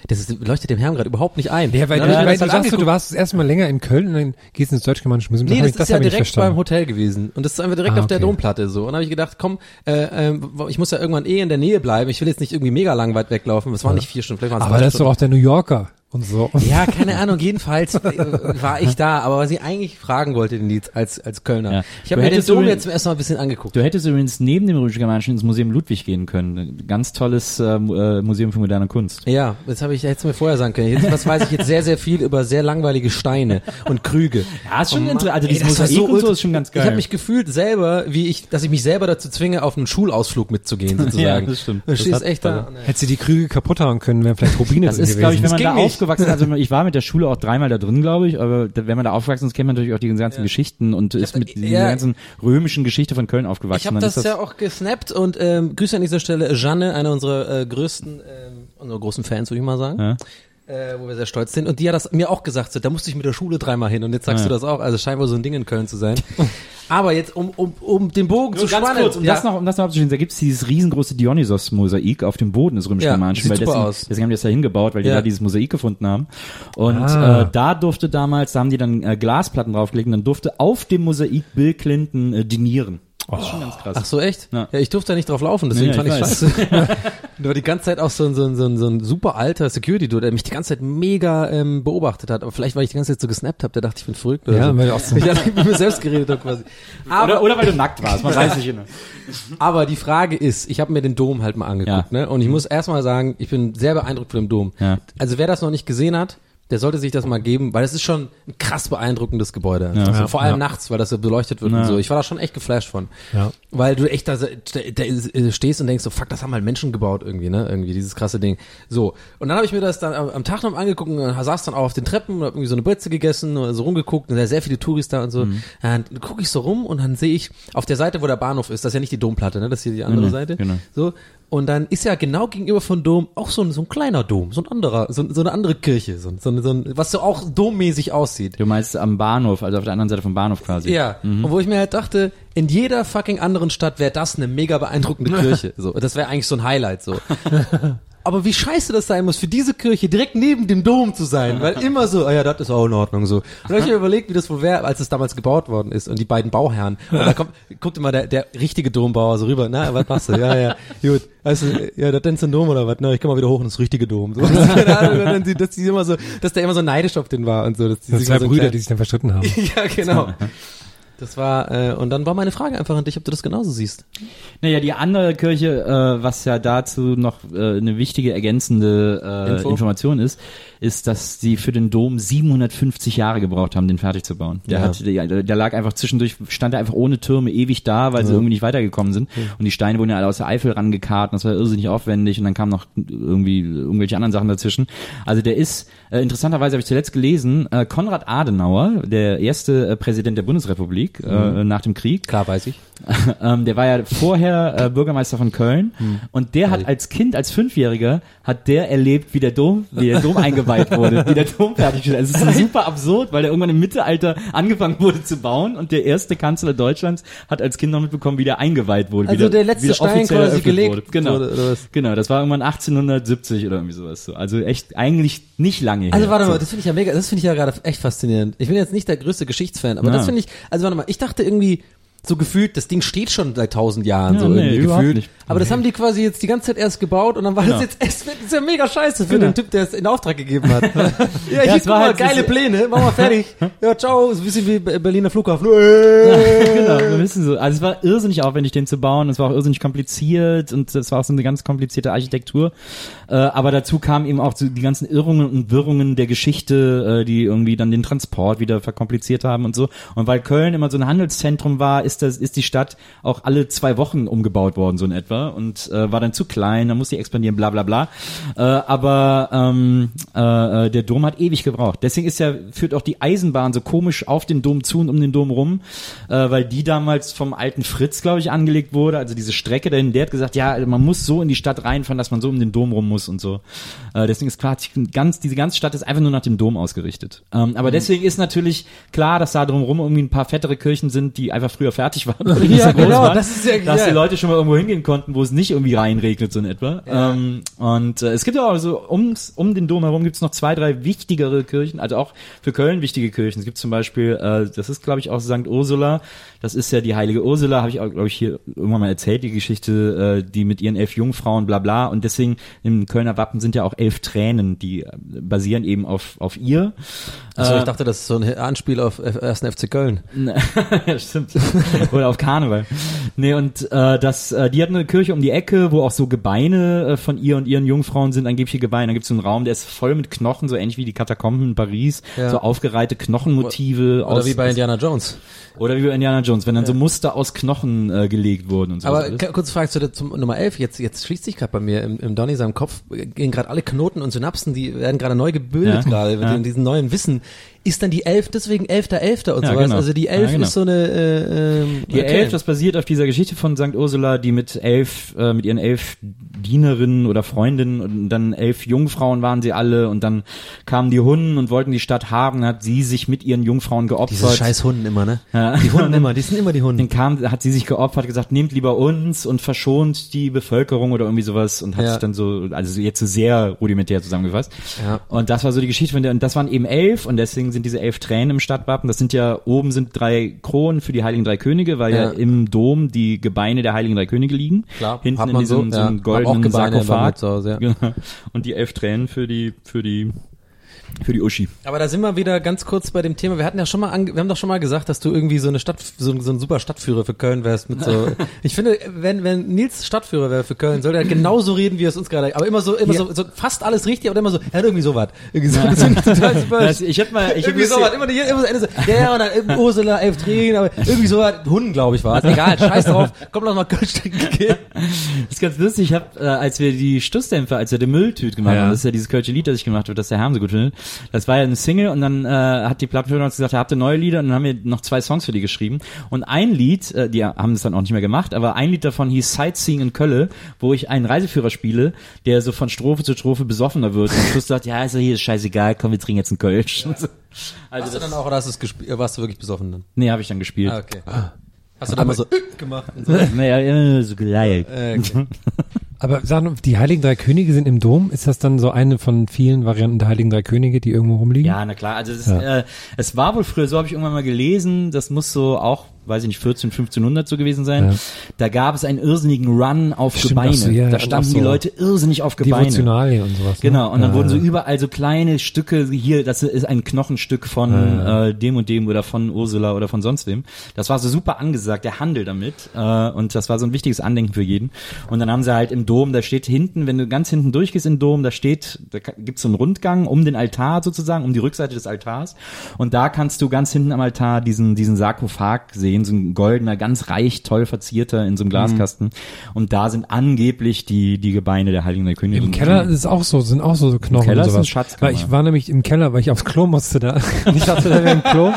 Speaker 3: Das ist, leuchtet dem Herrn gerade überhaupt nicht ein.
Speaker 2: Ja, weil,
Speaker 3: Dann
Speaker 2: du, weil
Speaker 3: das
Speaker 2: du sagst, du, warst das erste Mal länger in Köln und dann gehst du ins Deutsch-Germanische Museum.
Speaker 3: Nee,
Speaker 2: hab
Speaker 3: das,
Speaker 2: ich-
Speaker 3: ist ja direkt beim Hotel gewesen. Und das ist einfach direkt
Speaker 2: Ah,
Speaker 3: auf der
Speaker 2: okay.
Speaker 3: Domplatte so. Und dann habe ich gedacht, komm, äh, ähm, ich muss ja irgendwann eh in der Nähe bleiben. Ich will jetzt nicht irgendwie mega lang weit weglaufen. Das waren nicht vier Stunden, vielleicht waren es
Speaker 2: Aber das ist doch auch der New Yorker und so.
Speaker 3: Ja, keine Ahnung. Jedenfalls war ich da. Aber was ich eigentlich fragen wollte, den Lied als, als Kölner.
Speaker 1: Ja.
Speaker 3: Ich habe mir den Dom jetzt zum ersten Mal ein bisschen angeguckt.
Speaker 1: Du hättest übrigens neben dem Römisch-Germanischen ins Museum Ludwig gehen können. Ein ganz tolles äh, Mu- äh, Museum für moderne Kunst.
Speaker 3: Ja, das habe ich jetzt mir vorher sagen können. Jetzt, was weiß ich jetzt sehr, sehr viel über sehr langweilige Steine und Krüge.
Speaker 1: Ja, ist schon
Speaker 3: Oh
Speaker 1: interessant. Also dieses
Speaker 3: das
Speaker 1: Mosaik und so ist schon ganz geil.
Speaker 3: Ich habe mich gefühlt selber, wie ich, dass ich mich selber dazu zwinge, auf einen Schulausflug mitzugehen, sozusagen.
Speaker 1: Ja, das stimmt.
Speaker 3: Du
Speaker 1: Das
Speaker 3: stehst
Speaker 1: hat-
Speaker 3: echt da.
Speaker 2: Hättest du die Krüge kaputt hauen können, wären vielleicht Rubine
Speaker 1: Das
Speaker 2: drin
Speaker 1: ist, glaube ich, wenn
Speaker 2: gewesen.
Speaker 1: man da
Speaker 3: ging nicht.
Speaker 1: Aufgewachsen also ich war mit der Schule auch dreimal da drin, glaube ich, aber wenn man da aufgewachsen ist, kennt man natürlich auch die ganzen Geschichten und ist
Speaker 3: hab-
Speaker 1: mit dieser
Speaker 3: ja.
Speaker 1: ganzen römischen Geschichte von Köln aufgewachsen.
Speaker 3: Ich habe das,
Speaker 1: ist
Speaker 3: ja auch gesnappt und ähm, Grüße an dieser Stelle Janne, eine unserer äh, größten, ähm, unserer großen Fans, würde ich mal sagen.
Speaker 1: Ja.
Speaker 3: Äh, wo wir sehr stolz sind. Und die hat das mir auch gesagt, so, da musste ich mit der Schule dreimal hin. Und jetzt sagst
Speaker 1: Ja.
Speaker 3: du das auch. Also scheint wohl so ein Ding in Köln zu sein. Aber jetzt, um, um, um den Bogen zu
Speaker 1: ganz
Speaker 3: spannen.
Speaker 1: kurz, um
Speaker 3: ja.
Speaker 1: das noch, um das noch abzuschließen, da gibt's dieses riesengroße Dionysos-Mosaik auf dem Boden des römisch-germanischen,
Speaker 3: Ja,
Speaker 1: weil
Speaker 3: sieht super
Speaker 1: deswegen,
Speaker 3: aus.
Speaker 1: deswegen haben die das da hingebaut, weil die
Speaker 3: Ja.
Speaker 1: da dieses Mosaik gefunden haben. Und
Speaker 2: Ah.
Speaker 1: äh, da durfte damals, da haben die dann äh, Glasplatten draufgelegt und dann durfte auf dem Mosaik Bill Clinton äh, dinieren. Das ist schon ganz krass.
Speaker 3: Ach so, echt?
Speaker 1: Ja.
Speaker 3: Ja, ich durfte da nicht drauf laufen, deswegen
Speaker 1: Ja,
Speaker 3: fand ich,
Speaker 1: ich
Speaker 3: scheiße. da war die ganze Zeit auch so ein, so ein, so ein, so ein super alter Security-Dude, der mich die ganze Zeit mega ähm, beobachtet hat. Aber vielleicht, weil ich die ganze Zeit so gesnappt habe, der dachte, ich bin verrückt oder
Speaker 2: Ja,
Speaker 3: so.
Speaker 2: weil du auch so-
Speaker 3: ich hatte mit mir selbst geredet hab quasi. Aber,
Speaker 1: oder, oder weil du nackt warst, man weiß nicht genau.
Speaker 3: aber die Frage ist, ich habe mir den Dom halt mal angeguckt,
Speaker 1: Ja.
Speaker 3: ne? Und ich muss erstmal sagen, ich bin sehr beeindruckt von dem Dom.
Speaker 1: Ja.
Speaker 3: Also wer das noch nicht gesehen hat, der sollte sich das mal geben, weil es ist schon ein krass beeindruckendes Gebäude.
Speaker 1: Ja.
Speaker 3: also vor allem
Speaker 2: ja.
Speaker 3: nachts, weil das so beleuchtet wird
Speaker 1: Ja.
Speaker 3: und so. Ich war da schon echt geflasht von. Weil du echt da, da, da stehst und denkst so, fuck, das haben halt Menschen gebaut irgendwie, ne? Irgendwie dieses krasse Ding. So. Und dann habe ich mir das dann am, Tag noch angeguckt und saß dann auch auf den Treppen und hab irgendwie so eine Bötze gegessen und so rumgeguckt und da sehr viele Touris da und so.
Speaker 1: Mhm.
Speaker 3: Dann gucke ich so rum und dann sehe ich auf der Seite, wo der Bahnhof ist, das ist ja nicht die Domplatte, ne? Das ist hier die andere
Speaker 1: Nee,
Speaker 3: Seite.
Speaker 1: genau.
Speaker 3: So. Und dann ist ja genau gegenüber von Dom auch so ein, so ein kleiner Dom, so ein anderer, so, so eine andere Kirche, so, so, so ein, was so auch dommäßig aussieht.
Speaker 1: Du meinst am Bahnhof, also auf der anderen Seite vom Bahnhof quasi.
Speaker 3: Ja, und wo ich mir halt dachte, in jeder fucking anderen Stadt wäre das eine mega beeindruckende Kirche. So, das wäre eigentlich so ein Highlight. So. Aber wie scheiße das sein muss, für diese Kirche direkt neben dem Dom zu sein, weil immer so, ah ja, das ist auch in Ordnung so. Und habe ich mir überlegt, wie das wohl wäre, als es damals gebaut worden ist und die beiden Bauherren. Und da kommt, guckt immer der, der richtige Dombauer so rüber, na, was machst du? Ja, ja, gut. Also, ja, das ist ein Dom oder was? Na, ich komm mal wieder hoch und das richtige Dom. So, keine Ahnung, und dann, dass die immer so, dass der immer so neidisch auf den war und so. Dass die
Speaker 2: Das zwei
Speaker 3: so
Speaker 2: Brüder,
Speaker 3: klein-
Speaker 2: die sich dann verstritten haben.
Speaker 3: ja, genau. Das war, äh, und dann war meine Frage einfach an dich, ob du das genauso siehst.
Speaker 1: Naja, die andere Kirche, äh, was ja dazu noch äh, eine wichtige ergänzende äh,
Speaker 3: Info?
Speaker 1: Information ist, ist, dass sie für den Dom 750 Jahre gebraucht haben, den fertig zu bauen. Der
Speaker 3: Ja.
Speaker 1: hat, der, der lag einfach zwischendurch, stand er einfach ohne Türme ewig da, weil sie irgendwie nicht weitergekommen sind. Und die Steine wurden ja alle aus der Eifel rangekarrt und das war irrsinnig aufwendig und dann kamen noch irgendwie irgendwelche anderen Sachen dazwischen. Also der ist, äh, interessanterweise habe ich zuletzt gelesen, äh, Konrad Adenauer, der erste äh, Präsident der Bundesrepublik äh, nach dem Krieg,
Speaker 3: Klar, weiß ich.
Speaker 1: ähm, der war ja vorher äh, Bürgermeister von Köln und der hat als Kind, als Fünfjähriger, hat der erlebt, wie der Dom, wie der Dom eingeweiht wurde, wie der Dom fertig ist. Also es ist super absurd, weil der irgendwann im Mittelalter angefangen wurde zu bauen und der erste Kanzler Deutschlands hat als Kind noch mitbekommen, wie der eingeweiht wurde. wie
Speaker 3: Also der letzte
Speaker 1: der
Speaker 3: Stein
Speaker 1: offiziell
Speaker 3: quasi gelegt
Speaker 1: wurde. Genau,
Speaker 3: wurde,
Speaker 1: genau, das war irgendwann 1870 oder irgendwie sowas. So. Also echt eigentlich nicht lange her.
Speaker 3: Also warte mal, das finde ich ja mega, das finde ich ja gerade echt faszinierend. Ich bin jetzt nicht der größte Geschichtsfan, aber
Speaker 1: Ja.
Speaker 3: das finde ich, also warte mal, ich dachte irgendwie, so gefühlt, das Ding steht schon seit tausend Jahren,
Speaker 1: Ja,
Speaker 3: so
Speaker 1: nee,
Speaker 3: irgendwie gefühlt.
Speaker 1: nicht.
Speaker 3: Aber das haben die quasi jetzt die ganze Zeit erst gebaut und dann war
Speaker 1: Genau.
Speaker 3: das jetzt, es wird- ist ja mega scheiße für
Speaker 1: Genau.
Speaker 3: den Typ, der es in Auftrag gegeben hat. ja,
Speaker 1: Ja,
Speaker 3: guck
Speaker 1: war
Speaker 3: mal,
Speaker 1: halt-
Speaker 3: geile Pläne, mach mal fertig. Ja, ciao, so ein bisschen wie Be- Berliner Flughafen.
Speaker 1: genau, wir wissen so. Also es war irrsinnig aufwendig, den zu bauen. Es war auch irrsinnig kompliziert und es war auch so eine ganz komplizierte Architektur. Äh, aber dazu kamen eben auch die ganzen Irrungen und Wirrungen der Geschichte, äh, die irgendwie dann den Transport wieder verkompliziert haben und so. Und weil Köln immer so ein Handelszentrum war, ist das, ist die Stadt auch alle zwei Wochen umgebaut worden, so in etwa. Und äh, war dann zu klein, dann musste die expandieren, bla bla bla. Äh, aber ähm, äh, äh, der Dom hat ewig gebraucht. Deswegen ist ja, führt auch die Eisenbahn so komisch auf den Dom zu und um den Dom rum, äh, weil die damals vom alten Fritz, glaube ich, angelegt wurde. Also diese Strecke dahin, der hat gesagt, ja, man muss so in die Stadt reinfahren, dass man so um den Dom rum muss und so. Äh, deswegen ist klar, die ganz, diese ganze Stadt ist einfach nur nach dem Dom ausgerichtet. Ähm, aber deswegen ist natürlich klar, dass da drumherum irgendwie ein paar fettere Kirchen sind, die einfach früher fertig waren. die nicht
Speaker 3: Ja, genau,
Speaker 1: waren,
Speaker 3: das ist ja-
Speaker 1: dass
Speaker 3: ja.
Speaker 1: die Leute schon mal irgendwo hingehen konnten, wo es nicht irgendwie reinregnet, so in etwa. Ähm, und äh, es gibt ja auch so, ums, um den Dom herum gibt es noch zwei, drei wichtigere Kirchen, also auch für Köln wichtige Kirchen. Es gibt zum Beispiel, äh, das ist glaube ich auch St. Ursula, das ist ja die heilige Ursula, habe ich auch glaube ich hier irgendwann mal erzählt, die Geschichte, äh, die mit ihren elf Jungfrauen, bla bla. Und deswegen im Kölner Wappen sind ja auch elf Tränen, die äh, basieren eben auf, auf ihr.
Speaker 3: Also
Speaker 1: Äh,
Speaker 3: ich dachte, das ist so ein Anspiel auf 1. FC Köln.
Speaker 1: ja, stimmt. Oder auf Karneval. Nee, und äh, das, äh, die hat eine Kirche um die Ecke, wo auch so Gebeine äh, von ihr und ihren Jungfrauen sind, angebliche Gebeine. Da gibt es so einen Raum, der ist voll mit Knochen, so ähnlich wie die Katakomben in Paris.
Speaker 3: Ja.
Speaker 1: So aufgereihte Knochenmotive.
Speaker 3: Oder
Speaker 1: aus,
Speaker 3: wie bei Indiana Jones.
Speaker 1: Oder wie bei Indiana Jones, wenn dann so Muster aus Knochen äh, gelegt wurden und so.
Speaker 3: Aber kurze Frage zu der, zum Nummer 11. Jetzt, jetzt schließt sich gerade bei mir im, im Donny seinem Kopf, gehen gerade alle Knoten und Synapsen, die werden gerade neu gebildet
Speaker 1: Ja,
Speaker 3: gerade mit
Speaker 1: ja.
Speaker 3: diesem neuen Wissen. Ist dann die 11 deswegen 11.11. und
Speaker 1: Ja,
Speaker 3: sowas?
Speaker 1: genau.
Speaker 3: Also die 11
Speaker 1: Ja, genau.
Speaker 3: ist so eine... Äh, ähm,
Speaker 1: Die
Speaker 3: okay.
Speaker 1: Elf, das basiert auf dieser Geschichte von St. Ursula, die mit elf, äh, mit ihren elf Dienerinnen oder Freundinnen und dann elf Jungfrauen waren sie alle und dann kamen die Hunden und wollten die Stadt haben, hat sie sich mit ihren Jungfrauen geopfert.
Speaker 3: Diese scheiß Hunden immer, ne?
Speaker 1: Ja.
Speaker 3: Die Hunden immer, die sind immer die Hunden.
Speaker 1: Dann kam, hat sie sich geopfert, gesagt, nehmt lieber uns und verschont die Bevölkerung oder irgendwie sowas und hat
Speaker 3: Ja.
Speaker 1: sich dann so, also jetzt so sehr rudimentär zusammengefasst.
Speaker 3: Ja.
Speaker 1: Und das war so die Geschichte von der, und das waren eben elf und deswegen sind diese elf Tränen im Stadtwappen. Das sind ja, oben sind drei Kronen für die Heiligen Drei Könige, weil ja,
Speaker 3: Ja.
Speaker 1: im Dom die Gebeine der Heiligen Drei Könige liegen.
Speaker 3: Klar,
Speaker 1: Hinten in diesem
Speaker 3: so,
Speaker 1: so,
Speaker 3: ja. Hab auch mir
Speaker 1: Sarkophag.
Speaker 3: Hause, ja.
Speaker 1: Genau. Und die elf Tränen für die, für die Für die Uschi.
Speaker 3: Aber da sind wir wieder ganz kurz bei dem Thema. Wir hatten ja schon mal, ange wir haben doch schon mal gesagt, dass du irgendwie so eine Stadt, so, so ein super Stadtführer für Köln wärst mit so. ich finde, wenn wenn Nils Stadtführer wäre für Köln, soll er genauso reden, wie er es uns gerade. Aber immer so, immer so, so fast alles richtig, aber immer so, er hat irgendwie sowas. Irgendwie so, finde ich total super.
Speaker 1: Das, ich hab mal, ich hab
Speaker 3: irgendwie sowas, immer, immer so, Ende so, ja, ja, und dann Ursula, elf Tränen, aber irgendwie sowas, Hunden, glaube ich, war es. Egal, scheiß drauf, komm lass mal trinken gehen.
Speaker 1: Das ist ganz lustig. Ich habe, äh, als wir die Stoßdämpfer, als wir den Mülltüt gemacht
Speaker 2: Ja.
Speaker 1: haben, das ist ja dieses Kölsche Lied, das ich gemacht habe, das der Herm so gut findet. Das war ja eine Single und dann äh, hat die Plattenfirma uns gesagt, habt ihr neue Lieder? Und dann haben wir noch zwei Songs für die geschrieben. Und ein Lied, äh, die haben es dann auch nicht mehr gemacht, aber ein Lied davon hieß Sightseeing in Kölle, wo ich einen Reiseführer spiele, der so von Strophe zu Strophe besoffener wird und am Schluss sagt, ja, ist ja hier, ist scheißegal, komm, wir trinken jetzt einen Kölsch. Und so. Also
Speaker 3: Hast du dann auch, oder hast du es gespielt, äh, warst du wirklich besoffen dann?
Speaker 1: nee, habe ich dann gespielt.
Speaker 3: Ah, okay. Hast du dann mal so gemacht? Und so?
Speaker 1: Naja, immer so geleiert.
Speaker 3: Äh, okay.
Speaker 2: Aber sagen die Heiligen Drei Könige sind im Dom. Ist das dann so eine von vielen Varianten der Heiligen Drei Könige, die irgendwo rumliegen?
Speaker 1: Ja, na klar. Also es, ist, äh, es war wohl früher, so habe ich irgendwann mal gelesen, das muss so auch, weiß ich nicht, 14, 1500 so gewesen sein.
Speaker 2: Ja.
Speaker 1: Da gab es einen irrsinnigen Run auf
Speaker 2: Stimmt,
Speaker 1: Gebeine.
Speaker 2: so, ja,
Speaker 1: da standen
Speaker 2: so.
Speaker 1: die Leute irrsinnig auf Gebeine.
Speaker 2: Devotionalien und sowas. ne?
Speaker 1: Genau, und dann
Speaker 2: ja,
Speaker 1: wurden so überall so kleine Stücke, hier, das ist ein Knochenstück von äh, dem und dem oder von Ursula oder von sonst wem. Das war so super angesagt, der Handel damit. Äh, und das war so ein wichtiges Andenken für jeden. Und dann haben sie halt im Dom, da steht hinten, wenn du ganz hinten durchgehst im Dom, da steht, da gibt's so einen Rundgang um den Altar sozusagen, um die Rückseite des Altars. Und da kannst du ganz hinten am Altar diesen, diesen Sarkophag sehen, so ein goldener, ganz reich, toll verzierter in so einem Glaskasten. Und da sind angeblich die, die Gebeine der Heiligen der Könige.
Speaker 2: Im Keller ist auch so, sind auch so Knochen
Speaker 1: Keller
Speaker 2: und
Speaker 1: ist
Speaker 2: sowas.
Speaker 1: eine Schatzkammer.
Speaker 2: Weil ich war nämlich im Keller, weil ich aufs Klo musste da. Ich dachte, da wäre ein Klo. Und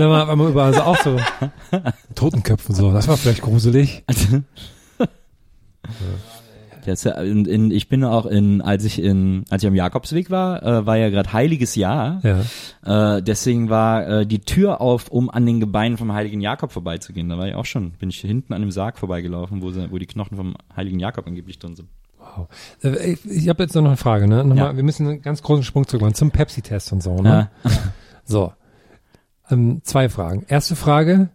Speaker 2: dann war auf einmal überall so auch so Totenköpfe und so. Das war vielleicht gruselig.
Speaker 1: Das, äh, in, in, ich bin auch in, als ich in, als ich am Jakobsweg war, äh, war ja gerade Heiliges Jahr.
Speaker 2: Ja.
Speaker 1: Äh, deswegen war äh, die Tür auf, um an den Gebeinen vom Heiligen Jakob vorbeizugehen. Da war ich auch schon, bin ich hinten an dem Sarg vorbeigelaufen, wo, sie, wo die Knochen vom Heiligen Jakob angeblich drin sind.
Speaker 2: Wow. Äh, Ich, ich habe jetzt noch eine Frage, ne? Nochmal,
Speaker 1: Ja.
Speaker 2: Wir müssen einen ganz großen Sprung zurück machen zum Pepsi-Test und so, ne? So. Ähm, zwei Fragen. Erste Frage.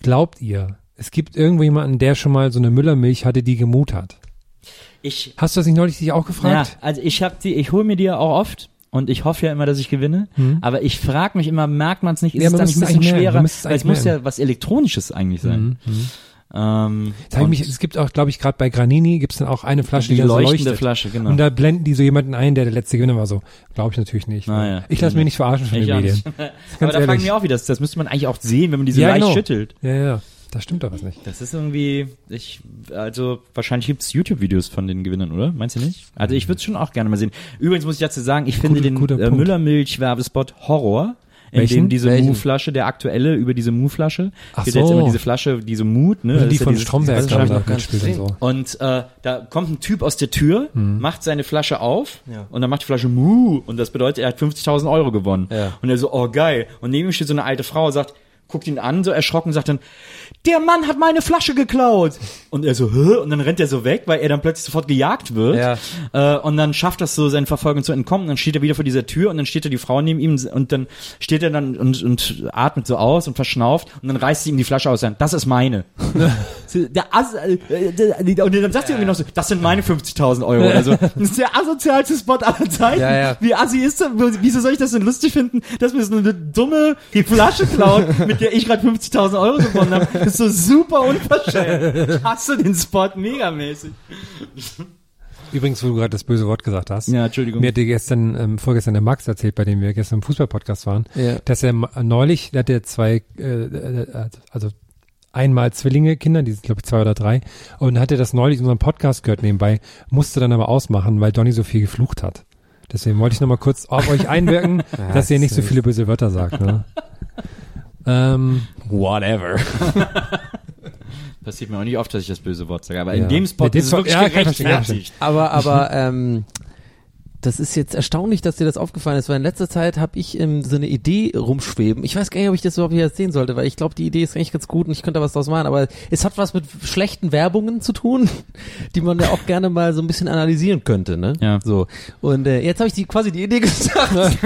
Speaker 2: Glaubt ihr, es gibt irgendwo jemanden, der schon mal so eine Müllermilch hatte, die gemut hat?
Speaker 1: Ich,
Speaker 2: Hast du das nicht neulich dich auch
Speaker 1: ja,
Speaker 2: gefragt?
Speaker 1: also ich habe die, ich hole mir die ja auch oft. Und ich hoffe ja immer, dass ich gewinne. Aber ich frage mich immer, merkt man es nicht? Ist
Speaker 2: Ja,
Speaker 1: es dann ein
Speaker 2: es
Speaker 1: bisschen schwerer?
Speaker 2: Es
Speaker 1: Weil es muss ja was Elektronisches eigentlich sein. Ähm,
Speaker 2: hab ich
Speaker 1: und
Speaker 2: mich, es gibt auch, glaube ich, gerade bei Granini gibt's dann auch eine Flasche, die,
Speaker 1: die
Speaker 2: so
Speaker 1: leuchtende
Speaker 2: leuchtet.
Speaker 1: Flasche, genau.
Speaker 2: Und da blenden die so jemanden ein, der der letzte Gewinner war. So, glaube ich natürlich nicht.
Speaker 1: Ah, ja.
Speaker 2: Ich lasse mich nicht verarschen von
Speaker 1: Ich
Speaker 2: den Medien.
Speaker 1: Aber da fragen wir auch wieder, das, das müsste man eigentlich auch sehen, wenn man diese
Speaker 2: Ja,
Speaker 1: leicht
Speaker 2: genau.
Speaker 1: schüttelt.
Speaker 2: Ja, ja, da stimmt doch was nicht.
Speaker 1: Das ist irgendwie, ich, also wahrscheinlich gibt's YouTube-Videos von den Gewinnern, oder? Meinst du nicht? Also ich würde schon auch gerne mal sehen. Übrigens muss ich dazu sagen, ich finde
Speaker 2: Guter-
Speaker 1: den äh. Müllermilch-Werbespot Horror. In
Speaker 2: Welchen?
Speaker 1: dem diese? Mu-Flasche, der aktuelle über diese Mu-Flasche.
Speaker 2: Ach
Speaker 1: Gibt jetzt
Speaker 2: so.
Speaker 1: immer diese Flasche, diese Mut, ne?
Speaker 2: Also die
Speaker 1: ja
Speaker 2: von
Speaker 1: dieses-
Speaker 2: Stromberg
Speaker 3: noch
Speaker 2: da
Speaker 3: gar nicht
Speaker 2: mitspielt und so.
Speaker 1: Und äh, da kommt ein Typ aus der Tür,
Speaker 2: Mhm.
Speaker 1: macht seine Flasche auf und dann macht die Flasche Mu und das bedeutet, er hat 50.000 Euro gewonnen.
Speaker 3: Ja.
Speaker 1: Und er so, oh geil. Und neben ihm steht so eine alte Frau und sagt, guckt ihn an, so erschrocken, sagt dann, der Mann hat meine Flasche geklaut. Und er so, Hä? und dann rennt er so weg, weil er dann plötzlich sofort gejagt wird.
Speaker 3: Ja.
Speaker 1: Äh, und dann schafft das so, seinen Verfolgern zu entkommen. Und dann steht er wieder vor dieser Tür und dann steht da die Frau neben ihm und dann steht er dann und, und atmet so aus und verschnauft und dann reißt sie ihm die Flasche aus. Das ist meine. Der As äh, und dann sagt sie irgendwie noch so, das sind meine 50.000 Euro oder so. Das ist der asozialste Spot aller Zeiten.
Speaker 3: Ja, ja.
Speaker 1: Wie assi ist das? Wieso soll ich das denn lustig finden, dass mir so eine dumme die Flasche klaut, mit der ich gerade 50.000 Euro gewonnen habe? Das so super unverschämt. Ich hasse den Spot megamäßig.
Speaker 2: Übrigens, wo du gerade das böse Wort gesagt hast.
Speaker 1: Ja, Entschuldigung.
Speaker 2: Mir hat dir gestern, ähm, vorgestern der Max erzählt, bei dem wir gestern im Fußballpodcast waren,
Speaker 3: Ja.
Speaker 2: dass er neulich, der hat ja zwei, äh, also einmal Zwillinge, Kinder, die sind glaube ich zwei oder drei, und hat er das neulich in unserem Podcast gehört nebenbei, musste dann aber ausmachen, weil Donny so viel geflucht hat. Deswegen wollte ich nochmal kurz auf euch einwirken, dass ihr nicht so viele böse Wörter sagt. Ne? ähm,
Speaker 3: Whatever.
Speaker 1: Passiert mir auch nicht oft, dass ich das böse Wort sage, aber
Speaker 2: Ja.
Speaker 1: in dem Spot
Speaker 2: Ja,
Speaker 1: ist es wirklich
Speaker 2: ja,
Speaker 1: gerechtfertigt.
Speaker 3: Aber, aber, ähm, das ist jetzt erstaunlich, dass dir das aufgefallen ist, weil in letzter Zeit habe ich ähm, so eine Idee rumschweben. Ich weiß gar nicht, ob ich das überhaupt hier erzählen sollte, weil ich glaube, die Idee ist eigentlich ganz gut und ich könnte da was draus machen, aber es hat was mit schlechten Werbungen zu tun, die man ja auch gerne mal so ein bisschen analysieren könnte, ne?
Speaker 1: Ja.
Speaker 3: So. Und äh, jetzt habe ich die quasi die Idee gesagt.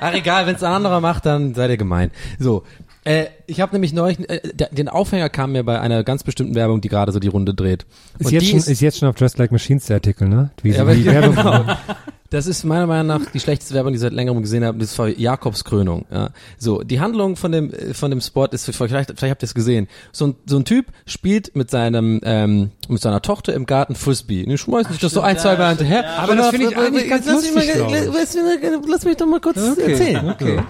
Speaker 3: Ach egal, wenn es ein anderer macht, dann seid ihr gemein. So. Äh, ich habe nämlich neulich, äh, den Aufhänger kam mir bei einer ganz bestimmten Werbung, die gerade so die Runde dreht.
Speaker 2: Ist
Speaker 3: Und
Speaker 2: jetzt,
Speaker 3: die
Speaker 2: schon, ist, jetzt schon auf Just Like Machines der Artikel, ne? Wie,
Speaker 3: Ja,
Speaker 2: die
Speaker 3: aber-
Speaker 2: Werbung
Speaker 3: genau. Das ist meiner Meinung nach die schlechteste Werbung, die ich seit längerem gesehen habe. Das war Jakobs Krönung. Ja. So, die Handlung von dem äh, von dem Spot ist vielleicht vielleicht habt ihr es gesehen. So ein, so ein Typ spielt mit seinem ähm, mit seiner Tochter im Garten Frisbee. Und schmeißt sich das so ein zwei Mal hinterher.
Speaker 2: Aber das finde ich eigentlich ganz
Speaker 3: lass mich
Speaker 2: lustig,
Speaker 3: mal, lass, mich- lass mich doch mal kurz erzählen. Okay.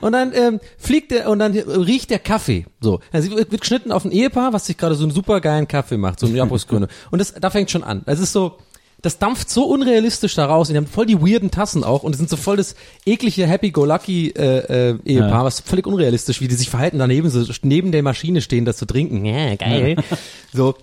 Speaker 3: Und dann ähm, fliegt der und dann riecht der Kaffee. So, also wird geschnitten auf ein Ehepaar, was sich gerade so einen super geilen Kaffee macht, so eine Jakobskrone. Und das da fängt schon an. Es ist so das dampft so unrealistisch da raus. Und die haben voll die weirden Tassen auch und die sind so voll das eklige Happy-Go-Lucky äh, äh, Ehepaar,
Speaker 1: Ja.
Speaker 3: was völlig unrealistisch, wie die sich verhalten, daneben so neben der Maschine stehen, das zu trinken. Ja, geil. so.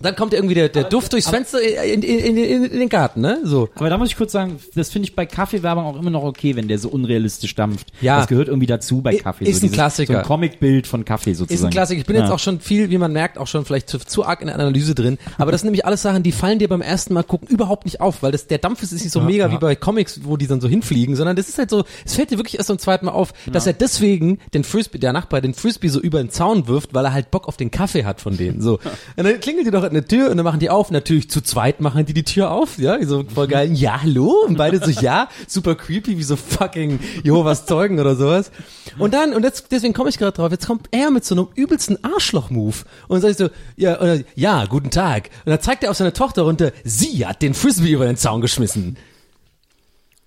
Speaker 3: Dann kommt irgendwie der, der Duft durchs Fenster in, in, in, in, den Garten, ne? So.
Speaker 1: Aber da muss ich kurz sagen, das finde ich bei Kaffeewerbung auch immer noch okay, wenn der so unrealistisch dampft.
Speaker 3: Ja.
Speaker 1: Das gehört irgendwie dazu bei Kaffee.
Speaker 3: ist ein
Speaker 1: dieses-
Speaker 3: Klassiker.
Speaker 1: So ein Comicbild von Kaffee sozusagen.
Speaker 3: Ist ein Klassiker. Ich bin
Speaker 1: ja.
Speaker 3: jetzt auch schon viel, wie man merkt, auch schon vielleicht zu, zu arg in der Analyse drin. Aber das sind nämlich alles Sachen, die fallen dir beim ersten Mal gucken überhaupt nicht auf, weil das, der Dampf ist nicht so mega wie bei Comics, wo die dann so hinfliegen, sondern das ist halt so, es fällt dir wirklich erst zum zweiten Mal auf, dass er deswegen den Frisbee, der Nachbar, den Frisbee so über den Zaun wirft, weil er halt Bock auf den Kaffee hat von denen. So. Und dann klingelt die doch der Tür und dann machen die auf. Natürlich zu zweit machen die die Tür auf, ja, so voll geil. Ja, hallo? Und beide so, ja, super creepy, wie so fucking Jehovas Zeugen oder sowas. Und dann, und jetzt, deswegen komme ich gerade drauf, jetzt kommt er mit so einem übelsten Arschloch-Move und sagt so, ja, oder, ja, guten Tag. Und dann zeigt er auf seine Tochter runter, sie hat den Frisbee über den Zaun geschmissen.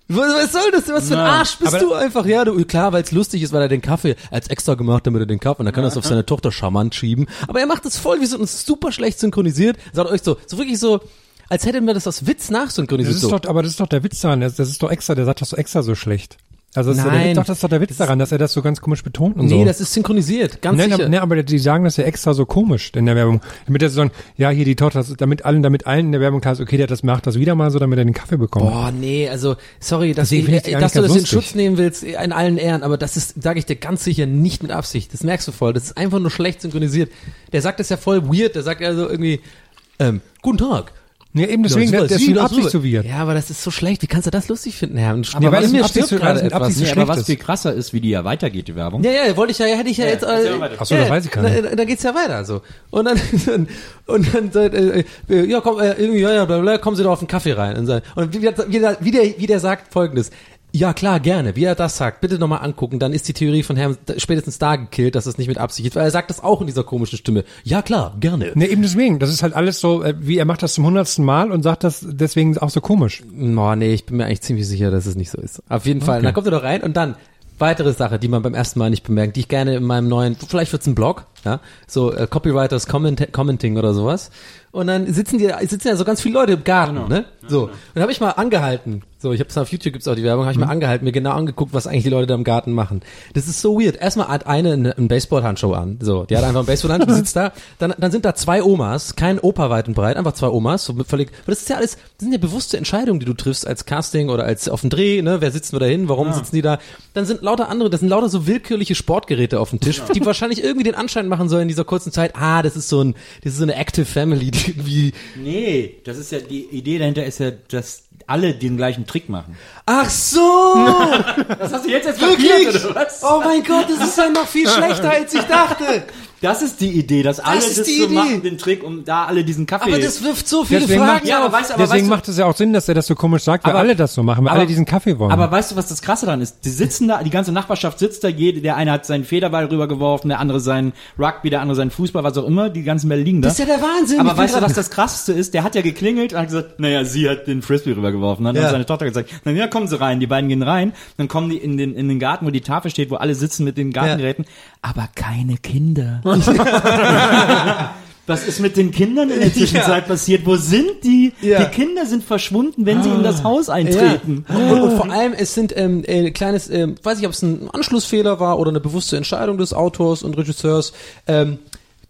Speaker 3: Was, soll das? Was für ein Arsch bist du einfach? Ja, du, klar, weil es lustig ist, weil er den Kaffee als extra gemacht, damit er den Kaffee, und dann kann er es auf seine Tochter charmant schieben. Aber er macht es voll wie so und super schlecht synchronisiert. Sagt euch so, so wirklich so, als hätten wir das aus Witz nachsynchronisiert.
Speaker 2: Das ist
Speaker 3: so.
Speaker 2: doch, aber das ist doch der Witz daran. Das, das ist doch extra, der sagt das so extra so schlecht. Also das, ist,
Speaker 3: Nein.
Speaker 2: der, doch, das ist doch der Witz daran, dass er das so ganz komisch betont und
Speaker 3: nee,
Speaker 2: so.
Speaker 3: das ist synchronisiert, ganz
Speaker 2: Nein,
Speaker 3: sicher.
Speaker 2: aber, nee, aber die sagen das ja extra so komisch in der Werbung. Damit er so sagen, ja, hier die Tochter, damit allen, damit allen in der Werbung klar ist, okay, der das macht das wieder mal so, damit er den Kaffee bekommt.
Speaker 3: Boah, nee, also sorry, dass, ich,
Speaker 2: finde ich
Speaker 3: dass du das in
Speaker 2: ganz
Speaker 3: Schutz
Speaker 2: lustig.
Speaker 3: nehmen willst, in allen Ehren, aber das ist, sage ich dir ganz sicher, nicht mit Absicht. Das merkst du voll. Das ist einfach nur schlecht synchronisiert. Der sagt das ja voll weird, der sagt ja so irgendwie, ähm, guten Tag.
Speaker 2: Ja, eben deswegen,
Speaker 3: Ja,
Speaker 2: der, der
Speaker 3: Sie
Speaker 2: ist mit
Speaker 3: das
Speaker 2: Absicht
Speaker 3: rüber.
Speaker 2: so weird.
Speaker 3: Ja, aber das ist so schlecht. Wie kannst du das lustig finden, Herr? Und
Speaker 2: Ja, weil
Speaker 3: mir stirbt gerade etwas.
Speaker 1: Nee, aber was
Speaker 2: ist.
Speaker 1: viel krasser ist, wie die ja weitergeht, die Werbung.
Speaker 3: Ja, ja, wollte ich ja, hätte ich ja, jetzt,
Speaker 1: erzähl
Speaker 3: äh,
Speaker 1: mal weiter.
Speaker 2: Ach so, das weiß ich gar nicht.
Speaker 3: Da, da geht's ja weiter, so. Und dann, dann und dann, äh, äh, ja, komm, äh, irgendwie, ja, ja, bla, bla, kommen Sie doch auf den Kaffee rein. Und, und wie, wie, der, wie der sagt folgendes. Ja, klar, gerne. Wie er das sagt, bitte nochmal angucken. Dann ist die Theorie von Herrn spätestens da gekillt, dass es nicht mit Absicht ist. Weil er sagt das auch in dieser komischen Stimme. Ja, klar, gerne.
Speaker 2: Ne, eben deswegen. Das ist halt alles so, äh, wie er macht das zum hundertsten Mal und sagt das deswegen auch so komisch.
Speaker 3: Oh, nee, ich bin mir eigentlich ziemlich sicher, dass es nicht so ist. Auf jeden Fall.
Speaker 2: Okay.
Speaker 3: Dann kommt er doch rein und dann weitere Sache, die man beim ersten Mal nicht bemerkt, die ich gerne in meinem neuen, vielleicht wird's ein Blog, ja, so äh, Copywriters Comment Commenting oder sowas. Und dann sitzen die, sitzen ja so ganz viele Leute im Garten, ne? So. Und dann habe ich mal angehalten. So, ich habe auf YouTube gibt's auch die Werbung, habe ich mal angehalten, mir genau angeguckt, was eigentlich die Leute da im Garten machen. Das ist so weird. Erstmal hat eine eine- einen Baseballhandschuh an. So, die hat einfach einen Baseballhandschuh, sitzt da. Dann, dann sind da zwei Omas, kein Opa weit und breit, einfach zwei Omas, so mit völlig. Aber das ist ja alles, das sind ja bewusste Entscheidungen, die du triffst als Casting oder als auf dem Dreh, ne? Wer wir da hin? Warum sitzen die da? Dann sind lauter andere, das sind lauter so willkürliche Sportgeräte auf dem Tisch, die wahrscheinlich irgendwie den Anschein machen sollen in dieser kurzen Zeit, ah, das ist so ein, das ist so eine Active Family, die irgendwie,
Speaker 1: Nee, das ist ja, die Idee dahinter ist ja, dass alle den gleichen Trick machen.
Speaker 3: ach so!
Speaker 1: Das hast du jetzt erst
Speaker 3: Wirklich? Oh mein Gott, das ist ja noch viel schlechter, als ich dachte.
Speaker 1: Das ist die Idee, dass alle
Speaker 3: ist
Speaker 1: das
Speaker 3: die
Speaker 1: so
Speaker 3: Idee.
Speaker 1: machen, den Trick, um da alle diesen Kaffee...
Speaker 3: Aber das wirft so viele
Speaker 2: Deswegen
Speaker 3: Fragen
Speaker 2: macht,
Speaker 1: Ja, aber weißt du, aber
Speaker 2: deswegen
Speaker 1: weißt du-
Speaker 2: macht es ja auch Sinn, dass er das so komisch sagt, weil
Speaker 1: Aber-
Speaker 2: alle das so machen, weil
Speaker 1: aber-
Speaker 2: alle diesen Kaffee wollen.
Speaker 1: Aber weißt du, was das Krasse daran ist? Die sitzen da, die ganze Nachbarschaft sitzt da, jede, der eine hat seinen Federball rübergeworfen, der andere seinen Rugby, der andere seinen Fußball, was auch immer, die ganzen Bälle liegen da.
Speaker 3: Das ist ja der Wahnsinn.
Speaker 1: Aber weißt du, was das Krasseste ist? Der hat ja geklingelt und hat gesagt, naja, sie hat den Frisbee rübergeworfen. Dann
Speaker 3: Ja.
Speaker 1: hat seine Tochter gesagt, na ja, kommen sie rein. Die beiden gehen rein, dann kommen die in den, in den Garten, wo die Tafel steht, wo alle sitzen mit den Gartengeräten, aber keine Kinder. Was ist mit den Kindern in der Zwischenzeit passiert? Wo sind die?
Speaker 3: Ja.
Speaker 1: Die Kinder sind verschwunden, wenn sie in das Haus eintreten.
Speaker 3: Ja. Und, und vor allem, es sind ähm, äh, kleines, ähm, weiß ich, ob es ein Anschlussfehler war oder eine bewusste Entscheidung des Autors und Regisseurs. Ähm,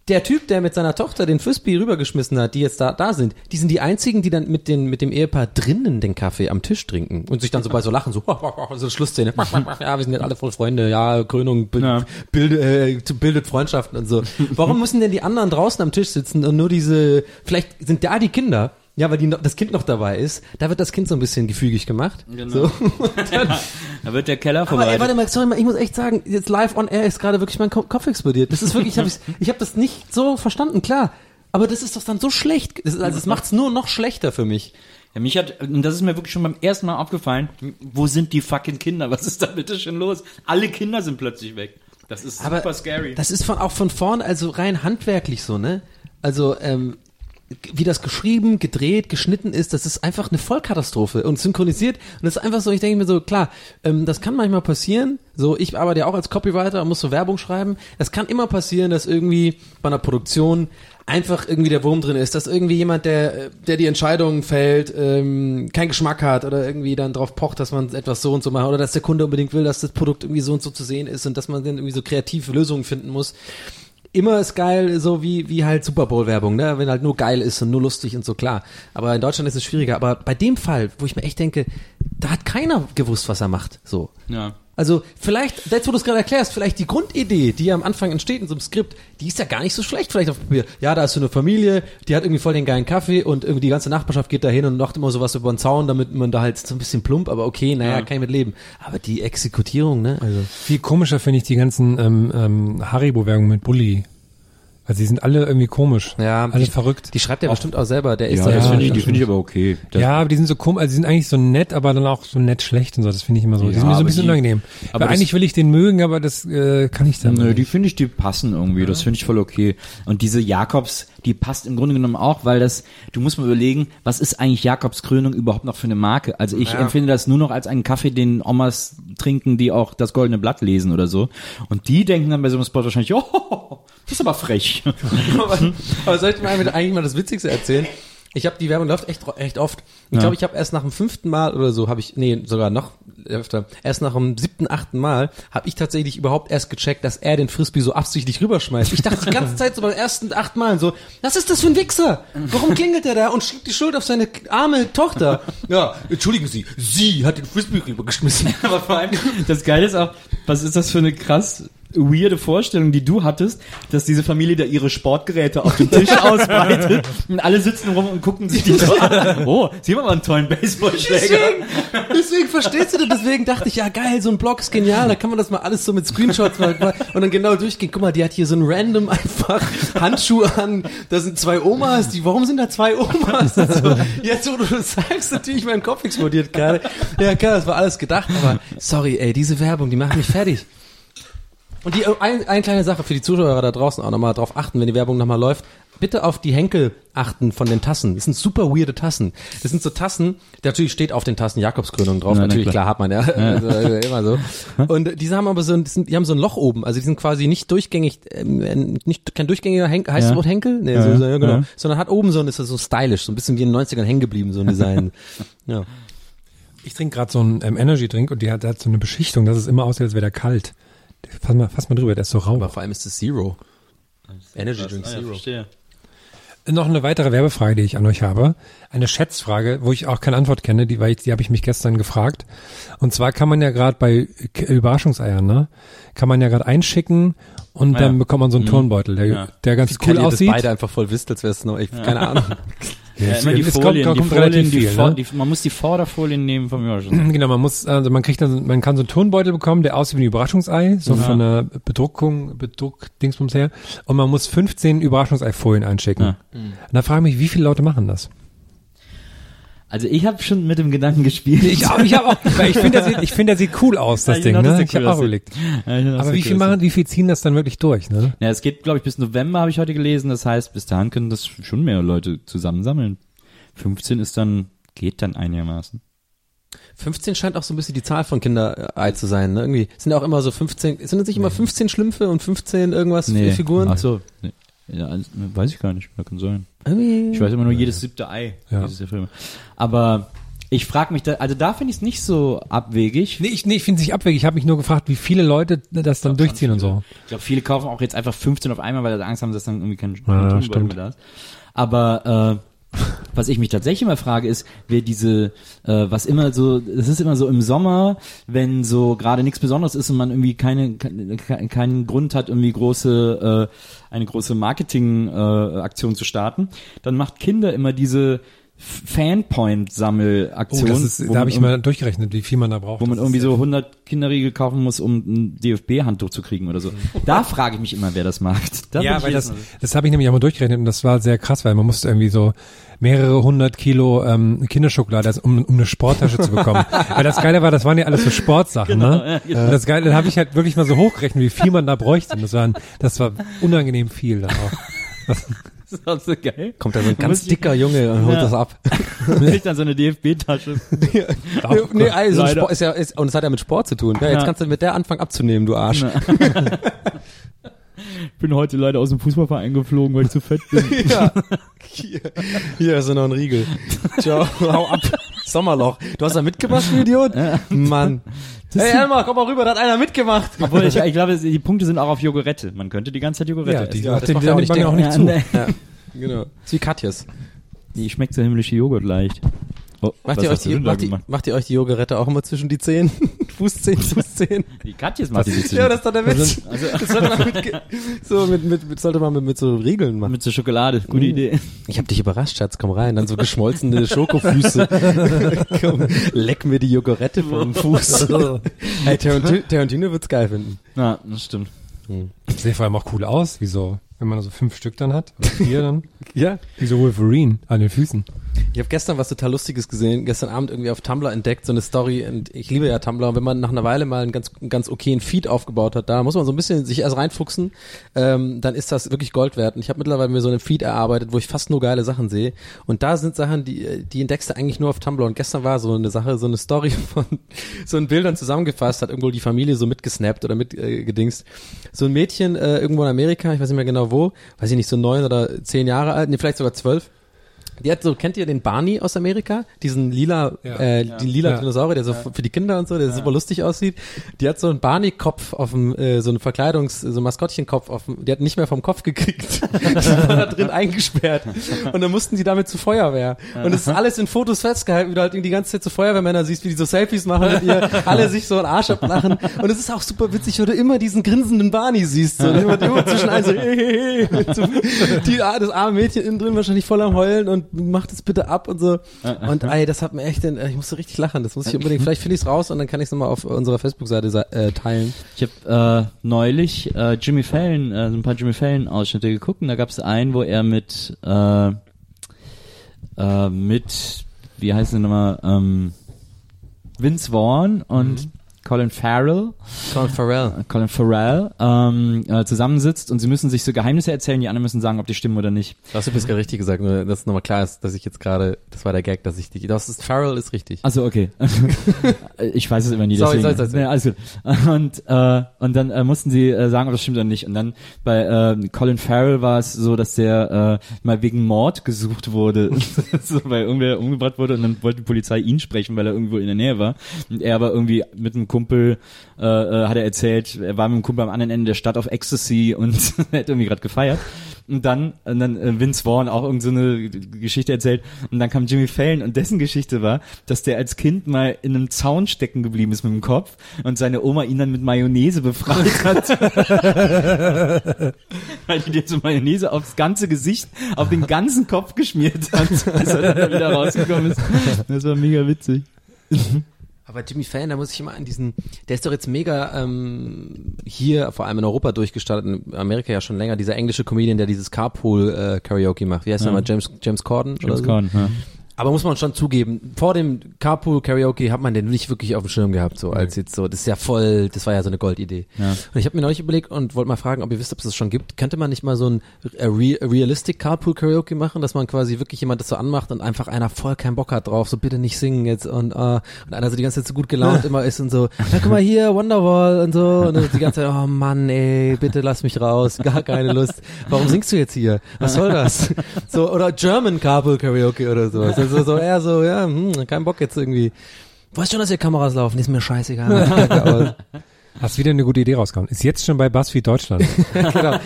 Speaker 3: der Typ, der mit seiner Tochter den Frisbee rübergeschmissen hat, die jetzt da, da sind, die sind die einzigen, die dann mit, den, mit dem Ehepaar drinnen den Kaffee am Tisch trinken und sich dann so bei so lachen, so, so Schlussszene. Ja, wir sind jetzt alle voll Freunde, ja, Krönung bild,
Speaker 1: Ja.
Speaker 3: bild, äh, bildet Freundschaften und so. Warum müssen denn die anderen draußen am Tisch sitzen und nur diese, vielleicht sind da die Kinder, Ja, weil die noch, das Kind noch dabei ist. Da wird das Kind so ein bisschen gefügig gemacht.
Speaker 1: Genau.
Speaker 3: So.
Speaker 1: Da wird der Keller
Speaker 3: Aber
Speaker 1: vorbei.
Speaker 3: ey, warte mal, sorry mal, ich muss echt sagen, jetzt live on air ist gerade wirklich mein Ko- Kopf explodiert. Das ist wirklich, ich habe ich hab das nicht so verstanden, klar. Aber das ist doch dann so schlecht. Das also es macht's nur noch schlechter für mich.
Speaker 1: Ja, mich hat, und das ist mir wirklich schon beim ersten Mal aufgefallen, wo sind die fucking Kinder? Was ist da bitte schon los? Alle Kinder sind plötzlich weg. Das ist super
Speaker 3: Aber
Speaker 1: scary.
Speaker 3: das ist von, auch von vorn, also rein handwerklich so, ne? Also, ähm, wie das geschrieben, gedreht, geschnitten ist, das ist einfach eine Vollkatastrophe und synchronisiert. Und das ist einfach so, ich denke mir so, klar, ähm, das kann manchmal passieren. So, ich arbeite ja auch als Copywriter und muss so Werbung schreiben. Es kann immer passieren, dass irgendwie bei einer Produktion einfach irgendwie der Wurm drin ist, dass irgendwie jemand, der, der die Entscheidung fällt, ähm, keinen Geschmack hat oder irgendwie dann drauf pocht, dass man etwas so und so macht oder dass der Kunde unbedingt will, dass das Produkt irgendwie so und so zu sehen ist und dass man dann irgendwie so kreative Lösungen finden muss immer ist geil, so wie, wie halt Super Bowl Werbung, ne? Wenn halt nur geil ist und nur lustig und so, klar. Aber in Deutschland ist es schwieriger. Aber bei dem Fall, wo ich mir echt denke, da hat keiner gewusst, was er macht, so.
Speaker 1: ja.
Speaker 3: Also vielleicht, jetzt wo du es gerade erklärst, vielleicht die Grundidee, die ja am Anfang entsteht in so einem Skript, die ist ja gar nicht so schlecht vielleicht auf Papier. Ja, da ist so eine Familie, die hat irgendwie voll den geilen Kaffee und irgendwie die ganze Nachbarschaft geht da hin und macht immer sowas über den Zaun, damit man da halt so ein bisschen plump, aber okay, naja,
Speaker 1: Ja.
Speaker 3: kann ich mit leben. Aber die Exekutierung, ne? Also.
Speaker 2: Viel komischer finde ich die ganzen ähm, ähm, Haribo-Werbungen mit Bulli. Also die sind alle irgendwie komisch.
Speaker 3: Ja,
Speaker 2: alle
Speaker 3: die,
Speaker 2: verrückt.
Speaker 3: Die schreibt er bestimmt auch selber, der ist
Speaker 1: Ja,
Speaker 3: da
Speaker 1: das
Speaker 2: ja,
Speaker 1: finde ich, die
Speaker 2: das
Speaker 1: finde ich aber okay. Das,
Speaker 2: ja, aber die sind so komisch, also die sind eigentlich so nett, aber dann auch so nett schlecht und so. Das finde ich immer so. Die
Speaker 1: Ja,
Speaker 2: sind mir so ein
Speaker 1: aber
Speaker 2: bisschen
Speaker 1: die-
Speaker 2: unangenehm.
Speaker 1: aber
Speaker 2: eigentlich will ich den mögen, aber das äh, kann ich dann
Speaker 1: Nö,
Speaker 2: nicht.
Speaker 1: die finde ich, die passen irgendwie. Das finde ich voll okay. Und diese Jakobs, die passt im Grunde genommen auch, weil das, du musst mal überlegen, was ist eigentlich Jakobs Krönung überhaupt noch für eine Marke? Also ich empfinde das nur noch als einen Kaffee, den Omas trinken, die auch das Goldene Blatt lesen oder so. Und die denken dann bei so einem Spot wahrscheinlich, oh, das ist aber frech.
Speaker 3: aber, aber soll ich mal eigentlich mal das Witzigste erzählen? Ich habe die Werbung läuft echt echt oft. Ich
Speaker 1: Ja.
Speaker 3: glaube, ich habe erst nach dem fünften Mal oder so habe ich nee sogar noch öfter erst nach dem siebten achten Mal habe ich tatsächlich überhaupt erst gecheckt, dass er den Frisbee so absichtlich rüberschmeißt. Ich dachte die ganze Zeit so beim ersten acht Malen so, was ist das für ein Wichser? Warum klingelt er da und schiebt die Schuld auf seine arme Tochter? Ja, entschuldigen Sie, sie hat den Frisbee rübergeschmissen.
Speaker 1: Aber vor allem, das Geile ist auch, was ist das für eine krass weirde Vorstellung, die du hattest, dass diese Familie da ihre Sportgeräte auf dem Tisch ausbreitet und alle sitzen rum und gucken sich die so an. Oh, sie haben aber einen tollen Baseballschläger.
Speaker 3: Deswegen, deswegen verstehst du das, deswegen dachte ich, ja geil, so ein Blog ist genial, da kann man das mal alles so mit Screenshots mal, mal und dann genau durchgehen. Guck mal, die hat hier so ein random einfach Handschuhe an, da sind zwei Omas, die, warum sind da zwei Omas? So, jetzt wo du das sagst, natürlich mein Kopf explodiert gerade. Ja klar, das war alles gedacht, aber sorry ey, diese Werbung, die macht mich fertig. Und die, ein, eine kleine Sache für die Zuschauer da draußen auch nochmal drauf achten, wenn die Werbung nochmal läuft. Bitte auf die Henkel achten von den Tassen. Das sind super weirde Tassen. Das sind so Tassen, natürlich steht auf den Tassen Jakobskrönung drauf.
Speaker 1: Ja, na
Speaker 3: natürlich,
Speaker 1: klar.
Speaker 3: klar. hat man ja. Also, also immer so. Und diese haben aber so, ein- die, sind, die haben so ein Loch oben. Also die sind quasi nicht durchgängig, ähm, nicht kein durchgängiger Henkel. Heißt
Speaker 1: Ja.
Speaker 3: das Wort Henkel? Nee,
Speaker 1: Ja,
Speaker 3: so, so, ja, genau.
Speaker 1: ja.
Speaker 3: Sondern hat oben so ein, ist das so stylisch, so ein bisschen wie in den 90ern hängen geblieben, so ein Design. ja.
Speaker 2: Ich trinke gerade so einen ähm, Energy-Drink und die hat, hat so eine Beschichtung, dass es immer aussieht, als wäre der kalt. Fass mal, fass mal drüber, der ist so rau.
Speaker 3: Aber vor allem ist es Zero. Energy Drink
Speaker 1: Ah, ja,
Speaker 3: Zero.
Speaker 1: verstehe.
Speaker 2: Noch eine weitere Werbefrage, die ich an euch habe. Eine Schätzfrage, wo ich auch keine Antwort kenne, die, weil ich, die habe ich mich gestern gefragt. Und zwar kann man ja gerade bei Überraschungseiern, ne, kann man ja gerade einschicken und
Speaker 1: Ah,
Speaker 2: dann
Speaker 1: ja.
Speaker 2: bekommt man so einen Turnbeutel, der,
Speaker 1: Ja.
Speaker 2: der ganz
Speaker 3: Wie
Speaker 2: cool
Speaker 3: cool ihr das
Speaker 2: aussieht.
Speaker 3: beide einfach voll wisst, als wäre es noch, ich, keine Ahnung.
Speaker 1: Ja,
Speaker 2: es-
Speaker 1: immer die
Speaker 2: kommt-
Speaker 1: Folien,
Speaker 2: kommt
Speaker 1: die Folien, die,
Speaker 2: viel, ne?
Speaker 1: die, man muss die Vorderfolien nehmen vom Überraschung.
Speaker 2: Genau, man muss, also man kriegt dann, man kann so einen Turnbeutel bekommen, der aussieht wie ein Überraschungsei, so von der Bedruckung, Bedruck-Dingsbums her. Und man muss 15 Überraschungseifolien einschicken.
Speaker 1: Ja.
Speaker 2: Und da frage ich mich, wie viele Leute machen das?
Speaker 1: Also ich habe schon mit dem Gedanken gespielt.
Speaker 2: Ich, auch- ich habe auch, weil ich finde, der sieht, ich finde, der sieht cool aus, das
Speaker 1: Ja,
Speaker 2: Ding,
Speaker 1: genau, das
Speaker 2: ne?
Speaker 1: sieht
Speaker 2: Ich habe
Speaker 1: cool
Speaker 2: auch
Speaker 1: aus.
Speaker 2: überlegt.
Speaker 1: Ja,
Speaker 2: Aber wie viel machen, wie viel ziehen das dann wirklich durch, ne?
Speaker 1: Ja, es geht, glaube ich, bis November, habe ich heute gelesen. Das heißt, bis dahin können das schon mehr Leute zusammensammeln. 15 ist dann, geht dann einigermaßen.
Speaker 3: 15 scheint auch so ein bisschen die Zahl von Kinderei zu sein, ne? Irgendwie sind ja auch immer so 15, sind das nicht immer 15 Schlümpfe und 15 irgendwas Figuren?
Speaker 1: Ach so. Nee. Ja, weiß ich gar nicht. Ja, kann sein. Ich weiß immer nur jedes siebte Ei.
Speaker 2: Ja.
Speaker 1: Aber ich frage mich da, also da finde ich es nicht so abwegig.
Speaker 2: Nee, ich, nee, ich finde es nicht abwegig. Ich habe mich nur gefragt, wie viele Leute das dann durchziehen und so.
Speaker 1: Ich glaube, viele kaufen auch jetzt einfach 15 auf einmal, weil sie Angst haben, dass dann irgendwie kein,
Speaker 2: Ja,
Speaker 1: kein Tonbeutel
Speaker 2: stimmt.
Speaker 1: mehr da ist. Aber äh, was ich mich tatsächlich immer frage, ist, wer diese, äh, was immer so, es ist immer so im Sommer, wenn so gerade nichts Besonderes ist und man irgendwie keine, keine keinen Grund hat, irgendwie große, äh, eine große Marketing-Aktion zu starten, dann macht Kinder immer diese Fanpoint-Sammelaktion.
Speaker 2: Oh, das ist, da habe ich mal durchgerechnet, wie viel man da braucht.
Speaker 1: wo man
Speaker 2: Das
Speaker 1: irgendwie so 100 Kinderriegel kaufen muss, um ein DFB-Handtuch zu kriegen oder so. Da frage ich mich immer, wer das macht. Da
Speaker 2: ja, weil das, das habe ich nämlich auch mal durchgerechnet und das war sehr krass, weil man musste irgendwie so mehrere hundert Kilo ähm, Kinderschokolade, also um, um eine Sporttasche zu bekommen. weil das Geile war, das waren ja alles so Sportsachen, ne? Und das Geile, dann habe ich halt wirklich mal so hochgerechnet, wie viel man da bräuchte. Und das war, das war unangenehm viel dann auch.
Speaker 1: das ist auch so geil.
Speaker 3: Kommt da so ein ganz
Speaker 1: ich-
Speaker 3: dicker Junge und holt
Speaker 1: Ja.
Speaker 3: das ab.
Speaker 1: Kriegt dann so eine DFB-Tasche.
Speaker 3: nee, also
Speaker 1: Leider.
Speaker 3: Sport ist ja, ist, und es hat ja mit Sport zu tun. Ja, jetzt
Speaker 1: Ja.
Speaker 3: kannst du mit der anfangen abzunehmen, du Arsch.
Speaker 1: bin heute leider aus dem Fußballverein geflogen, weil ich zu fett bin.
Speaker 3: Ja. Hier, hier ist noch ein Riegel. Ciao, hau ab. Sommerloch. Du hast da mitgemacht, du Idiot? Mann. Hey Elmar, komm mal rüber, da hat einer mitgemacht.
Speaker 1: Obwohl, ich, ich glaube, die Punkte sind auch auf Jogurette. Man könnte die ganze Zeit Jogurette
Speaker 2: Ja,
Speaker 1: essen.
Speaker 2: die,
Speaker 3: Ja,
Speaker 2: ja,
Speaker 3: das macht ja auch nicht
Speaker 2: auch nicht zu.
Speaker 1: Ja,
Speaker 3: Ja, genau. Ist wie Katjes.
Speaker 1: Die schmeckt so himmlische Joghurt leicht. Oh,
Speaker 3: Macht ihr, euch die, macht, die, macht ihr euch die Jogurette auch immer zwischen die Zehen? Fußzehen, Fußzehen?
Speaker 1: Die Katjes macht die Witze.
Speaker 3: Ja, das ist doch der Witz.
Speaker 1: also,
Speaker 3: Das sollte man mit, so mit, mit, mit, sollte man mit, mit so Regeln machen.
Speaker 1: mit so Schokolade. Gute Idee.
Speaker 3: Ich hab dich überrascht, Schatz, komm rein. Dann so geschmolzene Schokofüße. komm, leck mir die Jogurette vom Fuß. hey, Tarantino, Tarantino wird's geil finden.
Speaker 1: Ja, das stimmt.
Speaker 2: Sieht vor allem auch cool aus, wie so, wenn man so fünf Stück dann hat, oder vier dann,
Speaker 3: Ja.
Speaker 2: wie so Wolverine an den Füßen.
Speaker 3: Ich habe gestern was total Lustiges gesehen, gestern Abend irgendwie auf Tumblr entdeckt, so eine Story und ich liebe ja Tumblr und wenn man nach einer Weile mal einen ganz, ganz okayen Feed aufgebaut hat, da muss man so ein bisschen sich erst reinfuchsen, ähm, dann ist das wirklich Gold wert. Und ich habe mittlerweile mir so einen Feed erarbeitet, wo ich fast nur geile Sachen sehe. Und da sind Sachen, die, die entdeckst du eigentlich nur auf Tumblr. Und gestern war so eine Sache, so eine Story von so ein Bildern zusammengefasst, hat irgendwo die Familie so mitgesnappt oder mitgedingst. Äh, so ein Mädchen äh, irgendwo in Amerika, ich weiß nicht mehr genau wo, weiß ich nicht, so neun oder zehn Jahre alt, nee, vielleicht sogar zwölf, die hat so, kennt ihr den Barney aus Amerika? Diesen lila,
Speaker 2: Ja.
Speaker 3: äh, den lila
Speaker 2: Ja.
Speaker 3: Dinosaurier, der so für die Kinder und so, der super lustig aussieht. Die hat so einen Barney-Kopf auf dem, äh, so einen Verkleidungs-, so einen Maskottchenkopf auf dem, die hat nicht mehr vom Kopf gekriegt. die war da drin eingesperrt. Und dann mussten die damit zur Feuerwehr. Und es ist alles in Fotos festgehalten, wie du halt die ganze Zeit so Feuerwehrmänner siehst, wie die so Selfies machen mit ihr, alle sich so einen Arsch ablachen. Und es ist auch super witzig, weil du immer diesen grinsenden Barney siehst, so, immer, immer zwischen allen so, hey, hey, hey. So, die, das arme Mädchen innen drin wahrscheinlich voll am Heulen und macht es bitte ab und so. Und ey, das hat mir echt, den, ich musste richtig lachen. Das muss ich unbedingt, vielleicht finde ich es raus und dann kann ich es nochmal auf unserer Facebook-Seite äh, teilen.
Speaker 1: Ich habe äh, neulich äh, Jimmy Fallon, äh, so ein paar Jimmy Fallon Ausschnitte geguckt und da gab es einen, wo er mit äh, äh, mit wie heißt der nochmal ähm, Vince Vaughn und Colin Farrell
Speaker 3: Colin Farrell.
Speaker 1: Colin Farrell ähm, äh, zusammensitzt und sie müssen sich so Geheimnisse erzählen, die anderen müssen sagen, ob die stimmen oder nicht.
Speaker 3: Du hast übrigens gerade richtig gesagt, nur dass nochmal klar ist, dass ich jetzt gerade, das war der Gag, dass ich die, das ist, Farrell ist richtig.
Speaker 1: Also okay. ich weiß es immer nie.
Speaker 3: Sorry,
Speaker 1: Deswegen.
Speaker 3: sorry, sorry.
Speaker 1: Ja, alles gut. Und, äh, und dann äh, mussten sie äh, sagen, ob das stimmt oder nicht. Und dann bei äh, Colin Farrell war es so, dass der äh, mal wegen Mord gesucht wurde, so, weil irgendwer umgebracht wurde und dann wollte die Polizei ihn sprechen, weil er irgendwo in der Nähe war. Und er aber irgendwie mit einem Kumpel, äh, äh, hat er erzählt, er war mit einem Kumpel am anderen Ende der Stadt auf Ecstasy und er hat irgendwie gerade gefeiert. Und dann, und dann äh, Vince Vaughn auch irgend so eine Geschichte erzählt. Und dann kam Jimmy Fallon und dessen Geschichte war, dass der als Kind mal in einem Zaun stecken geblieben ist mit dem Kopf und seine Oma ihn dann mit Mayonnaise befreit hat. Weil die dir so Mayonnaise aufs ganze Gesicht, auf den ganzen Kopf geschmiert hat, als er dann wieder rausgekommen ist. Das war mega witzig.
Speaker 3: Aber Jimmy Fallon, da muss ich immer an diesen, der ist doch jetzt mega ähm, hier, vor allem in Europa durchgestartet, in Amerika ja schon länger, dieser englische Comedian, der dieses Carpool äh, Karaoke macht. Wie heißt der
Speaker 1: Ja.
Speaker 3: mal? James, James Corden? oder
Speaker 1: James
Speaker 3: so?
Speaker 1: Corden, ja.
Speaker 3: Aber muss man schon zugeben, vor dem Carpool Karaoke hat man den nicht wirklich auf dem Schirm gehabt, so als jetzt so. Das ist ja voll, das war ja so eine Goldidee.
Speaker 1: Ja.
Speaker 3: Und ich habe mir neulich überlegt und wollte mal fragen, ob ihr wisst, ob es das schon gibt. Könnte man nicht mal so ein Re Realistic Carpool Karaoke machen, dass man quasi wirklich jemand das so anmacht und einfach einer voll keinen Bock hat drauf, so bitte nicht singen jetzt und äh, und einer so die ganze Zeit so gut gelaunt immer ist und so, ja guck mal hier, Wonderwall und so und die ganze Zeit, oh Mann, ey, bitte lass mich raus, gar keine Lust. Warum singst du jetzt hier? Was soll das? So oder German Carpool Karaoke oder sowas. Also so eher so, ja, hm, kein Bock jetzt irgendwie. Weißt schon, dass hier Kameras laufen, ist mir scheißegal.
Speaker 2: Hast wieder eine gute Idee rausgehauen. Ist jetzt schon bei BuzzFeed Deutschland.
Speaker 3: genau.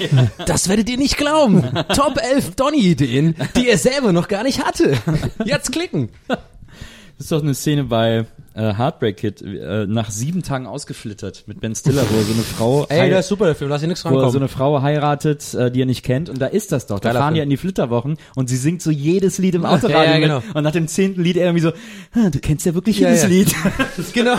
Speaker 3: Das werdet ihr nicht glauben. Top 11 Donny-Ideen, die er selber noch gar nicht hatte. Jetzt klicken.
Speaker 1: Das ist doch eine Szene bei äh, Heartbreak Kid äh, nach sieben Tagen ausgeflittert mit Ben Stiller, wo so eine Frau
Speaker 3: Ey, der ist super, der Film, lass ihn nichts
Speaker 1: wo er so
Speaker 3: rankommen.
Speaker 1: eine Frau heiratet, äh, die er nicht kennt und da ist das doch. Da
Speaker 3: Geiler
Speaker 1: fahren die
Speaker 3: Film.
Speaker 1: in die Flitterwochen und sie singt so jedes Lied im Autoradio
Speaker 3: Ja, ja,
Speaker 1: mit.
Speaker 3: genau.
Speaker 1: und nach dem zehnten Lied er irgendwie so, "Ah, du kennst ja wirklich
Speaker 3: Ja,
Speaker 1: jedes
Speaker 3: ja.
Speaker 1: Lied.
Speaker 3: genau.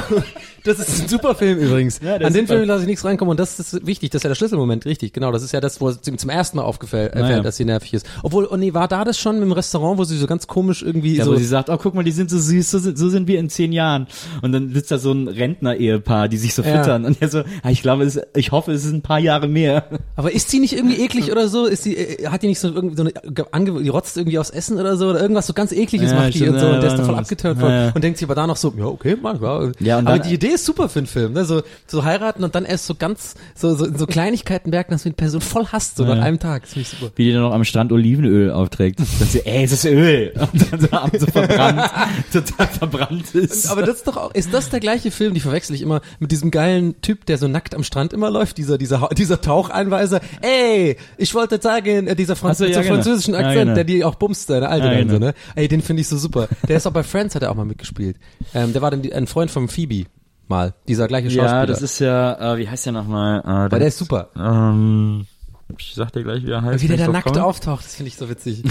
Speaker 3: Das ist ein super Film übrigens.
Speaker 1: Ja,
Speaker 3: An den. Film lasse ich nichts reinkommen und das ist wichtig, das ist ja der Schlüsselmoment, richtig. Genau, das ist ja das, wo es ihm zum ersten Mal aufgefällt, äh,
Speaker 1: Naja.
Speaker 3: fällt, dass sie nervig ist. Obwohl, oh nee, war da das schon im Restaurant, wo sie so ganz komisch irgendwie
Speaker 1: Ja,
Speaker 3: so
Speaker 1: wo sie sagt, oh guck mal, die sind so süß, so, sind- so sind wir in zehn Jahren. Und dann sitzt da so ein Rentner-Ehepaar, die sich so
Speaker 3: Ja.
Speaker 1: füttern. Und er so, ah, ich glaube, es, ich hoffe, es ist ein paar Jahre mehr.
Speaker 3: Aber ist sie nicht irgendwie eklig oder so? Ist sie, äh, hat die nicht so irgendwie so eine, ange, die rotzt irgendwie aus Essen oder so? Oder irgendwas so ganz ekliges
Speaker 1: Ja,
Speaker 3: macht die und so.
Speaker 1: ja,
Speaker 3: und der ist da
Speaker 1: ja,
Speaker 3: voll
Speaker 1: ja. Ja,
Speaker 3: von.
Speaker 1: ja.
Speaker 3: Und denkt sich aber danach so, ja, okay, mal, ja.
Speaker 1: Ja, und
Speaker 3: aber die Idee ist super für einen Film, ne? So, so heiraten und dann erst so ganz, so, so, in so Kleinigkeiten merken, dass man die Person voll hasst, so
Speaker 1: Ja.
Speaker 3: nach einem Tag. Das finde ich super.
Speaker 1: Wie die dann noch am Strand Olivenöl aufträgt. Dann sie, ey, es ist Öl. Und dann so abends so verbrannt, total verbrannt ist.
Speaker 3: Aber das ist doch auch, ist das der gleiche Film, die verwechsel ich immer mit diesem geilen Typ, der so nackt am Strand immer läuft, dieser, dieser, dieser Taucheinweiser. Ey, ich wollte sagen, äh, dieser Franz
Speaker 1: so,
Speaker 3: mit
Speaker 1: ja,
Speaker 3: so
Speaker 1: genau.
Speaker 3: französischen
Speaker 1: Ja,
Speaker 3: Akzent,
Speaker 1: genau.
Speaker 3: der die auch bumst, der alte
Speaker 1: Ja,
Speaker 3: dann so,
Speaker 1: genau.
Speaker 3: ne? Ey, den finde ich so super. Der ist auch bei Friends, hat er auch mal mitgespielt. Ähm, der war dann die, ein Freund von Phoebe mal, dieser gleiche Schauspieler.
Speaker 1: ja, das ist ja, äh, wie heißt der nochmal? Äh,
Speaker 3: Weil der ist super.
Speaker 1: Ähm, ich sag dir gleich, wie er heißt.
Speaker 3: Wie der da
Speaker 1: ich
Speaker 3: nackt
Speaker 1: komme.
Speaker 3: auftaucht, das finde ich so witzig.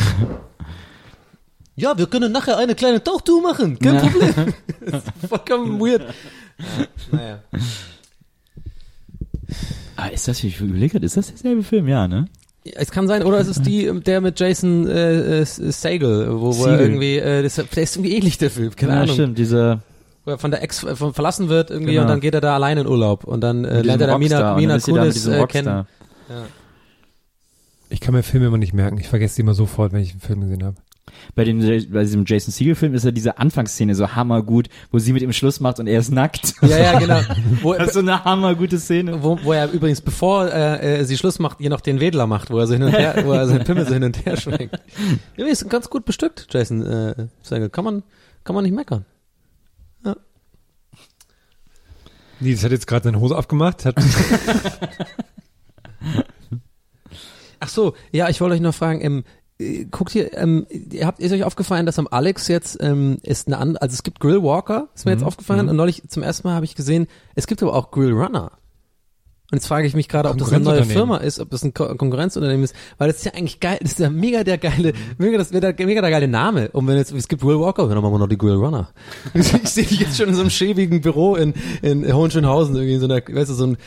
Speaker 3: ja, wir können nachher eine kleine Tauchtour machen, kein Problem. das ist vollkommen weird. Ja, naja.
Speaker 1: Ah, ist das, ich überlege gerade, ist das derselbe Film? Ja, ne?
Speaker 3: Es kann sein, oder es ist die, der mit Jason äh, äh, Segel, wo, wo er irgendwie, äh, das, der ist irgendwie ähnlich, der Film, keine
Speaker 1: ja,
Speaker 3: Ahnung.
Speaker 1: stimmt, dieser,
Speaker 3: Wo er von der Ex äh, von verlassen wird irgendwie
Speaker 1: Genau.
Speaker 3: und dann geht er da allein in Urlaub und dann äh, lernt er da Mina,
Speaker 1: Rockstar, und
Speaker 3: Mina
Speaker 1: sie mit
Speaker 3: Kunis äh, kennen.
Speaker 2: Ich kann mir Filme immer nicht merken. Ich vergesse die immer sofort, wenn ich einen Film gesehen habe.
Speaker 1: Bei, dem, bei diesem Jason Siegel-Film ist ja diese Anfangsszene so hammergut, wo sie mit ihm Schluss macht und er ist nackt.
Speaker 3: Ja, ja, genau. Wo,
Speaker 1: Das ist so eine hammergute Szene.
Speaker 3: wo, wo er übrigens, bevor äh, äh, sie Schluss macht, ihr noch den Wedler macht, wo er so hin und her, wo er seinen Pimmel so hin und her schwenkt. Ja, ist ganz gut bestückt, Jason äh, Segel. Kann man, kann man nicht meckern.
Speaker 2: Nee, das hat jetzt gerade seine Hose abgemacht.
Speaker 3: Ach so, ja, ich wollte euch noch fragen, ähm, äh, guckt ihr, ähm, ihr habt, ist euch aufgefallen, dass am Alex jetzt ähm, ist eine andere, also es gibt Grill Walker, ist mir jetzt aufgefallen, und neulich zum ersten Mal habe ich gesehen, es gibt aber auch Grill Runner. Und jetzt frage ich mich gerade, ob das eine neue. Firma ist, ob das ein Ko Konkurrenzunternehmen ist, weil das ist ja eigentlich geil, das ist ja mega der geile, mega, das wäre der, mega der geile Name. Und wenn jetzt, es gibt Grill Walker, dann machen wir noch die Grill Runner. ich sehe dich jetzt schon in so einem schäbigen Büro in, in Hohenschönhausen, irgendwie in so einer, weißt du, so ein,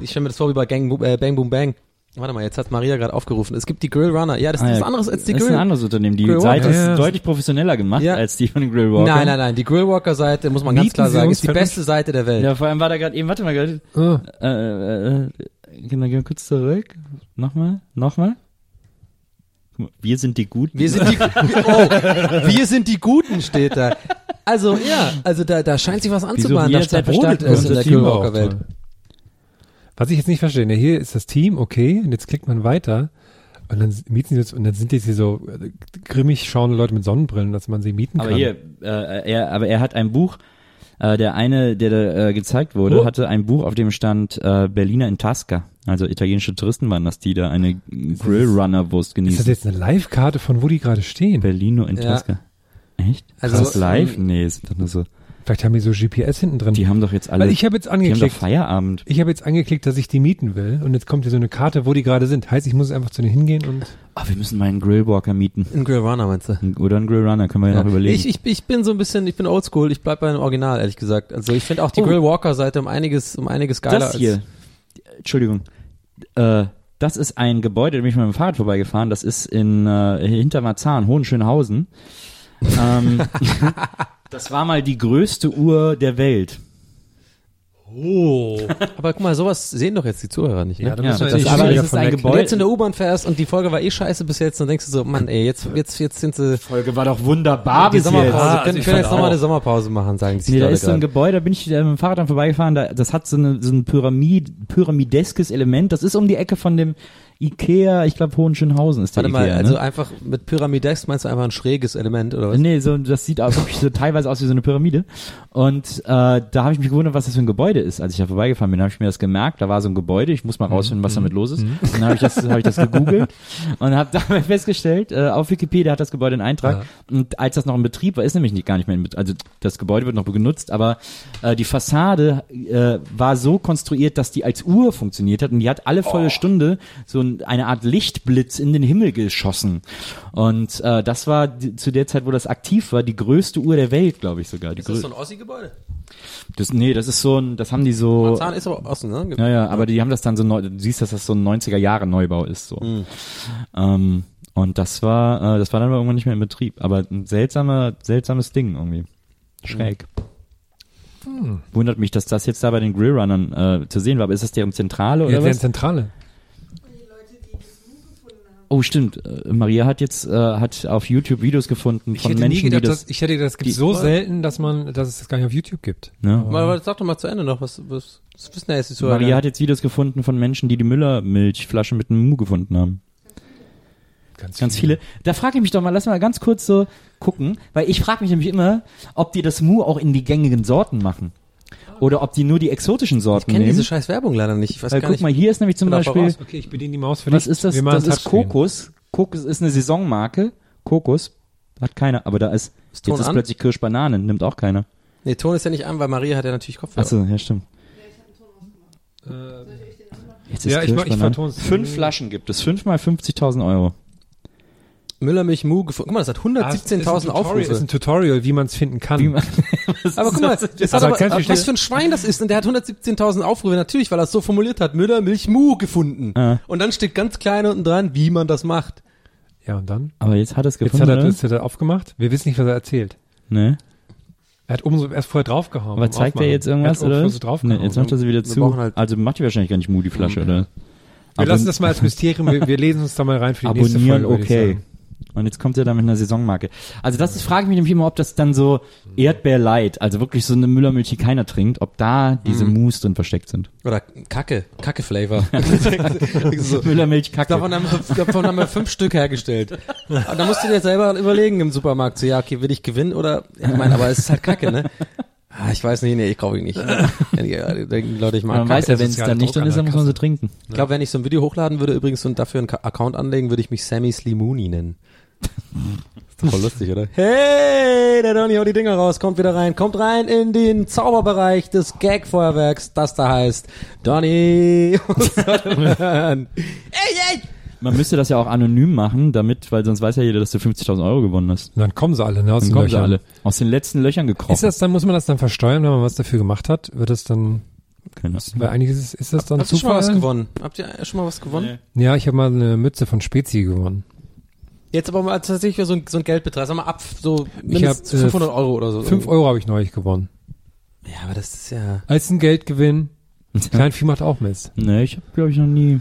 Speaker 3: ich stelle mir das vor wie bei Gang, äh, Bang Boom Bang. Warte mal, jetzt hat Maria gerade aufgerufen. Es gibt die Grill Runner. Ja, das ist
Speaker 1: Ah,
Speaker 3: was
Speaker 1: ja.
Speaker 3: anderes als die
Speaker 1: das
Speaker 3: Grill.
Speaker 1: ist ein anderes Unternehmen. Die
Speaker 3: Grill
Speaker 1: Seite
Speaker 2: Walker.
Speaker 1: ist deutlich professioneller gemacht
Speaker 3: Ja.
Speaker 1: als die von Grill Walker.
Speaker 3: Nein, nein, nein. Die Grill Walker Seite, muss man ganz
Speaker 2: Mieten
Speaker 3: klar
Speaker 2: Sie
Speaker 3: sagen, ist die beste Seite der Welt.
Speaker 1: Ja, vor allem war da gerade eben, warte mal gerade,
Speaker 2: oh,
Speaker 1: äh, äh, äh, gehen wir kurz zurück. Nochmal, nochmal. Mal, Wir sind die Guten.
Speaker 3: Wir sind die, oh, wir sind die Guten, steht da. Also, ja, also da, da scheint sich was anzubahnen. Da, da
Speaker 1: jederzeit
Speaker 3: brodelt
Speaker 1: verstanden
Speaker 3: es in der Grill Walker Welt.
Speaker 2: toll. Was ich jetzt nicht verstehe, ne, hier ist das Team, okay, und jetzt klickt man weiter und dann mieten sie jetzt, und dann sind jetzt hier so äh, grimmig schauende Leute mit Sonnenbrillen, dass man sie mieten
Speaker 1: Aber
Speaker 2: kann.
Speaker 1: hier, äh, er, aber er hat ein Buch, äh, der eine, der da äh, gezeigt wurde,
Speaker 2: Oh.
Speaker 1: hatte ein Buch, auf dem stand äh, Berliner in Tasca. Also italienische Touristen waren das, die da eine Grillrunner-Wurst
Speaker 2: ist das
Speaker 1: genießen.
Speaker 2: jetzt eine Live-Karte von wo die gerade stehen?
Speaker 1: Berlino in
Speaker 3: Ja.
Speaker 1: Tasca. Echt?
Speaker 3: Also,
Speaker 1: ist das live? Nee, ist doch nur so.
Speaker 2: Vielleicht haben die so GPS hinten drin.
Speaker 1: Die haben doch jetzt alle,
Speaker 2: Weil ich habe jetzt
Speaker 1: die haben doch
Speaker 2: angeklickt,
Speaker 1: Feierabend.
Speaker 2: ich habe jetzt angeklickt, dass ich die mieten will und jetzt kommt hier so eine Karte, wo die gerade sind. Heißt, ich muss einfach zu denen hingehen und
Speaker 1: Ah, wir müssen mal einen Grillwalker mieten.
Speaker 3: Ein Grill Runner, meinst du?
Speaker 1: Oder einen Grillrunner, können wir ja, noch überlegen.
Speaker 3: Ich, ich, ich bin so ein bisschen, ich bin oldschool, ich bleib bei dem Original, ehrlich gesagt. Also ich finde auch die
Speaker 1: Oh.
Speaker 3: Grill Walker Seite um einiges, um einiges geiler
Speaker 1: das hier, Entschuldigung, äh, das ist ein Gebäude, da bin ich mit dem Fahrrad vorbeigefahren, das ist in äh, hinter Marzahn, Hohenschönhausen. ähm, das war mal die größte Uhr der Welt.
Speaker 3: Oh. Aber guck mal, sowas sehen doch jetzt die Zuhörer nicht, ne?
Speaker 2: Ja,
Speaker 1: Ja, das, aber es ist ein
Speaker 2: weg.
Speaker 3: Wenn du
Speaker 1: Gebäude.
Speaker 3: jetzt in der U-Bahn fährst und die Folge war eh scheiße bis jetzt, dann denkst du so, Mann, ey, jetzt, jetzt, jetzt sind sie,
Speaker 1: Folge war doch wunderbar
Speaker 3: die
Speaker 1: bis
Speaker 3: Sommerpause,
Speaker 1: jetzt.
Speaker 2: Ah,
Speaker 3: können,
Speaker 2: also
Speaker 3: können
Speaker 2: ich
Speaker 3: jetzt nochmal eine Sommerpause machen, sagen die
Speaker 1: Nee, da ist so ein. Gebäude, da bin ich mit dem Fahrrad dann vorbeigefahren, da, das hat so, eine, so ein Pyramid, pyramideskes Element, das ist um die Ecke von dem Ikea, ich glaube Hohenschönhausen ist der
Speaker 3: Warte
Speaker 1: Ikea,
Speaker 3: mal, also
Speaker 1: ne?
Speaker 3: einfach mit Pyramidex meinst du einfach ein schräges Element oder was?
Speaker 1: Nee, so, das sieht auch wirklich so teilweise aus wie so eine Pyramide. Und äh, da habe ich mich gewundert, was das für ein Gebäude ist. Als ich da vorbeigefahren bin, habe ich mir das gemerkt. Da war so ein Gebäude. Ich muss mal rausfinden, was damit los ist. Und dann habe ich das, habe ich das gegoogelt und habe dabei festgestellt, äh, auf Wikipedia hat das Gebäude einen Eintrag. Und als das noch in Betrieb war, ist nämlich nicht gar nicht mehr in Betrieb. Also das Gebäude wird noch genutzt, aber äh, die Fassade äh, war so konstruiert, dass die als Uhr funktioniert hat und die hat alle volle Stunde so ein, eine Art Lichtblitz in den Himmel geschossen. Und äh, das war die, zu der Zeit, wo das aktiv war, die größte Uhr der Welt, glaube ich sogar. Die
Speaker 3: Ist das so ein Ossi-Gebäude?
Speaker 1: das, nee, das ist so ein, das haben die so.
Speaker 3: Zahn ist aber Osten, ne?
Speaker 1: Ja, ja, aber die haben das dann so neu, du siehst, dass das so ein 90er Jahre Neubau ist, so. Ähm, und das war, äh, das war dann aber irgendwann nicht mehr in Betrieb. Aber ein seltsamer, seltsames Ding irgendwie. Schräg. Wundert mich, dass das jetzt da bei den Grillrunnern äh, zu sehen war. Aber ist das deren Zentrale oder
Speaker 2: Ja, deren
Speaker 1: was?
Speaker 2: Zentrale.
Speaker 1: Oh, stimmt. Äh, Maria hat jetzt äh, hat auf YouTube Videos gefunden
Speaker 2: Ich
Speaker 1: von Menschen,
Speaker 2: gedacht,
Speaker 1: die das.
Speaker 2: dass, ich hätte gedacht, das gibt so selten, dass man, dass es das gar nicht auf YouTube gibt.
Speaker 1: ne?
Speaker 3: Mal, aber sag doch mal zu Ende noch, was, was, was wissen ja jetzt die Zuhörer?
Speaker 1: Maria hat jetzt Videos gefunden von Menschen, die die Müllermilchflasche mit einem Mu gefunden haben. Ganz viele. Da frage ich mich doch mal, lass mal ganz kurz so gucken, weil ich frage mich nämlich immer, ob die das Mu auch in die gängigen Sorten machen. Oder ob die nur die exotischen
Speaker 3: ich
Speaker 1: Sorten
Speaker 3: kenne
Speaker 1: nehmen.
Speaker 3: diese scheiß Werbung leider nicht. Ich weiß
Speaker 1: weil
Speaker 3: gar
Speaker 1: guck
Speaker 3: nicht.
Speaker 1: mal, hier ist nämlich zum
Speaker 3: da
Speaker 1: Beispiel.
Speaker 2: Okay, ich bediene die Maus für
Speaker 1: was
Speaker 2: dich.
Speaker 1: ist das? Das ist. Kokos. Kokos ist eine Saisonmarke. Kokos hat keiner, aber da ist,
Speaker 3: Ton
Speaker 1: jetzt ist
Speaker 3: an?
Speaker 1: plötzlich Kirschbanane, nimmt auch keiner.
Speaker 3: Nee, Ton ist ja nicht an, weil Maria hat ja natürlich Kopfhörer.
Speaker 1: Achso, ja stimmt. Jetzt ist
Speaker 2: Ja, ich ich.
Speaker 1: Fünf Flaschen gibt es, fünf mal 50.000 Euro.
Speaker 3: Müllermilch Mu gefunden. Guck mal, das hat
Speaker 2: Ah, es ist ein
Speaker 3: 117.000
Speaker 2: Tutorial-
Speaker 3: Aufrufe.
Speaker 2: ist ein Tutorial, wie man es finden kann.
Speaker 1: Wie man-
Speaker 3: aber guck mal, das hat
Speaker 2: Aber
Speaker 3: aber,
Speaker 2: du
Speaker 3: was für ein Schwein das ist. Und der hat 117.000 Aufrufe, natürlich, weil er es so formuliert hat. Müllermilch Mu gefunden.
Speaker 1: Ah.
Speaker 3: Und dann steht ganz klein unten dran, wie man das macht.
Speaker 2: ja, und dann?
Speaker 1: Aber jetzt hat er es
Speaker 2: Jetzt
Speaker 1: gefunden.
Speaker 2: hat er
Speaker 1: oder?
Speaker 2: das hat er aufgemacht. Wir wissen nicht, was er erzählt.
Speaker 1: ne?
Speaker 2: Er hat oben so erst vorher draufgehauen.
Speaker 1: Aber zeigt er jetzt irgendwas,
Speaker 2: er hat
Speaker 1: oder?
Speaker 2: So.
Speaker 1: Nee, jetzt macht er sie wieder zu.
Speaker 3: halt-
Speaker 1: also macht die wahrscheinlich gar nicht Mu, die Flasche, oder?
Speaker 2: wir
Speaker 1: Aber-
Speaker 2: lassen das mal als Mysterium. Wir, wir lesen uns da mal rein für die nächste
Speaker 1: Abonnieren,
Speaker 2: Folge. würde ich
Speaker 1: okay. Und jetzt kommt er da mit einer Saisonmarke. Also das ist, frage ich mich nämlich immer, ob das dann so Erdbeer Light, also wirklich so eine Müllermilch, die keiner trinkt, ob da diese
Speaker 3: Mhm.
Speaker 1: Mousse drin versteckt sind.
Speaker 3: Oder Kacke, Kacke-Flavor. so.
Speaker 1: Müllermilch, Kacke.
Speaker 3: Davon haben, wir, davon haben wir fünf Stück hergestellt. Und da musst du dir selber überlegen im Supermarkt, so, ja, okay, will ich gewinnen oder, ich meine, aber es ist halt Kacke, ne? Ah, ich weiß nicht, nee, ich kaufe ihn nicht. Ja, die denken Leute, ich mag
Speaker 1: man weiß ja, wenn es dann nicht
Speaker 2: Druck
Speaker 1: drin ist, dann muss man sie
Speaker 2: Kasse.
Speaker 1: trinken.
Speaker 3: Ich glaube, wenn ich so ein Video hochladen würde übrigens und dafür einen Account anlegen, würde ich mich Sammy Slimuni nennen. Ist doch voll lustig, oder? Hey, der Donny haut die Dinger raus, kommt wieder rein, kommt rein in den Zauberbereich des Gag-Feuerwerks, das da heißt Donny. hey, hey!
Speaker 1: Man müsste das ja auch anonym machen, damit, weil sonst weiß ja jeder, dass du 50.000 Euro gewonnen hast.
Speaker 2: Und dann kommen sie alle, ne, aus
Speaker 1: Dann
Speaker 2: den
Speaker 1: kommen sie
Speaker 2: Löchern.
Speaker 1: alle aus den letzten Löchern gekrochen.
Speaker 2: Ist das dann, muss man das dann versteuern, wenn man was dafür gemacht hat? Wird das dann,
Speaker 1: Keine
Speaker 2: weil einiges ist, ist das dann
Speaker 3: Habt ihr schon mal
Speaker 2: Zufall?
Speaker 3: was gewonnen? Habt ihr schon mal was gewonnen?
Speaker 2: Ja, ich habe mal eine Mütze von Spezi gewonnen.
Speaker 3: Jetzt aber mal tatsächlich so ein, so ein Geldbetrag, sag mal ab, so
Speaker 2: Ich
Speaker 3: mindestens
Speaker 2: hab, äh,
Speaker 3: 500 Euro oder so.
Speaker 2: Fünf Euro habe ich neulich gewonnen.
Speaker 3: Ja, aber das ist ja...
Speaker 2: Als ein Geldgewinn. Kleinvieh macht auch Mist.
Speaker 1: Nee, ich habe glaube ich noch nie.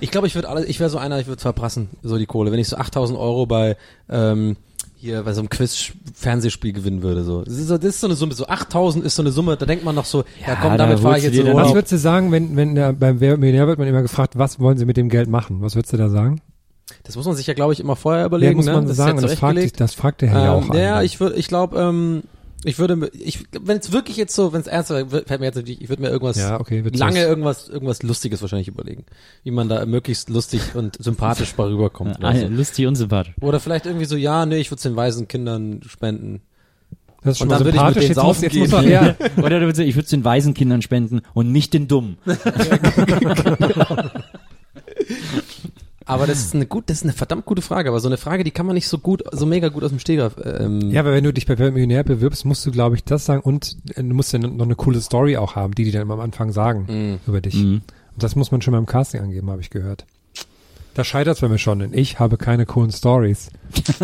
Speaker 3: Ich glaube, ich würde alle, ich wäre so einer, ich würde verprassen, so die Kohle. Wenn ich so 8000 Euro bei, ähm, hier bei so einem Quiz-Fernsehspiel gewinnen würde, so. Das ist so, das ist so eine Summe, so 8000 ist so eine Summe, da denkt man noch so, ja, komm,
Speaker 1: da
Speaker 3: damit fahre ich jetzt in
Speaker 2: Was würdest du sagen, wenn, wenn der, beim Wer Millionär wird man immer gefragt, was wollen sie mit dem Geld machen? Was würdest du da sagen?
Speaker 3: Das muss man sich ja, glaube ich, immer vorher
Speaker 2: Ja,
Speaker 3: überlegen,
Speaker 2: muss
Speaker 3: ne?
Speaker 2: man
Speaker 3: das
Speaker 2: sagen.
Speaker 3: ja
Speaker 2: das fragt,
Speaker 3: zurechtgelegt.
Speaker 2: das fragt der Herr ja auch
Speaker 3: ähm,
Speaker 2: an.
Speaker 3: ja, ich würde, ich glaube, ähm, ich würde, ich, wenn es wirklich jetzt so, wenn es ernst wäre, fällt mir jetzt natürlich, ich würde mir irgendwas,
Speaker 2: Ja, okay,
Speaker 3: lange
Speaker 2: was.
Speaker 3: irgendwas, irgendwas Lustiges wahrscheinlich überlegen, wie man da möglichst lustig und sympathisch mal rüberkommt.
Speaker 1: Ah,
Speaker 3: oder, so.
Speaker 1: lustig und sympathisch.
Speaker 3: oder vielleicht irgendwie so, ja, nee, ich würde es den weisen Kindern spenden.
Speaker 2: Das ist schon
Speaker 3: Und
Speaker 2: mal
Speaker 3: dann würde ich mit
Speaker 2: sympathisch.
Speaker 3: denen
Speaker 2: Jetzt muss,
Speaker 3: saufen
Speaker 2: jetzt muss
Speaker 3: gehen.
Speaker 2: man, ja,
Speaker 1: Oder du würdest sagen, ich würde es den weisen Kindern spenden und nicht den dummen.
Speaker 3: Aber das ist eine gut, das ist eine verdammt gute Frage, aber so eine Frage, die kann man nicht so gut, so mega gut aus dem Stegreif. Ähm,
Speaker 2: ja, aber wenn du dich bei Millionär bewirbst, musst du, glaube ich, das sagen und äh, du musst ja noch eine coole Story auch haben, die die dann am Anfang sagen
Speaker 3: Mhm.
Speaker 2: über dich.
Speaker 1: Mhm.
Speaker 2: Und das muss man schon beim Casting angeben, habe ich gehört. Da scheitert es bei mir schon, denn ich habe keine coolen Stories.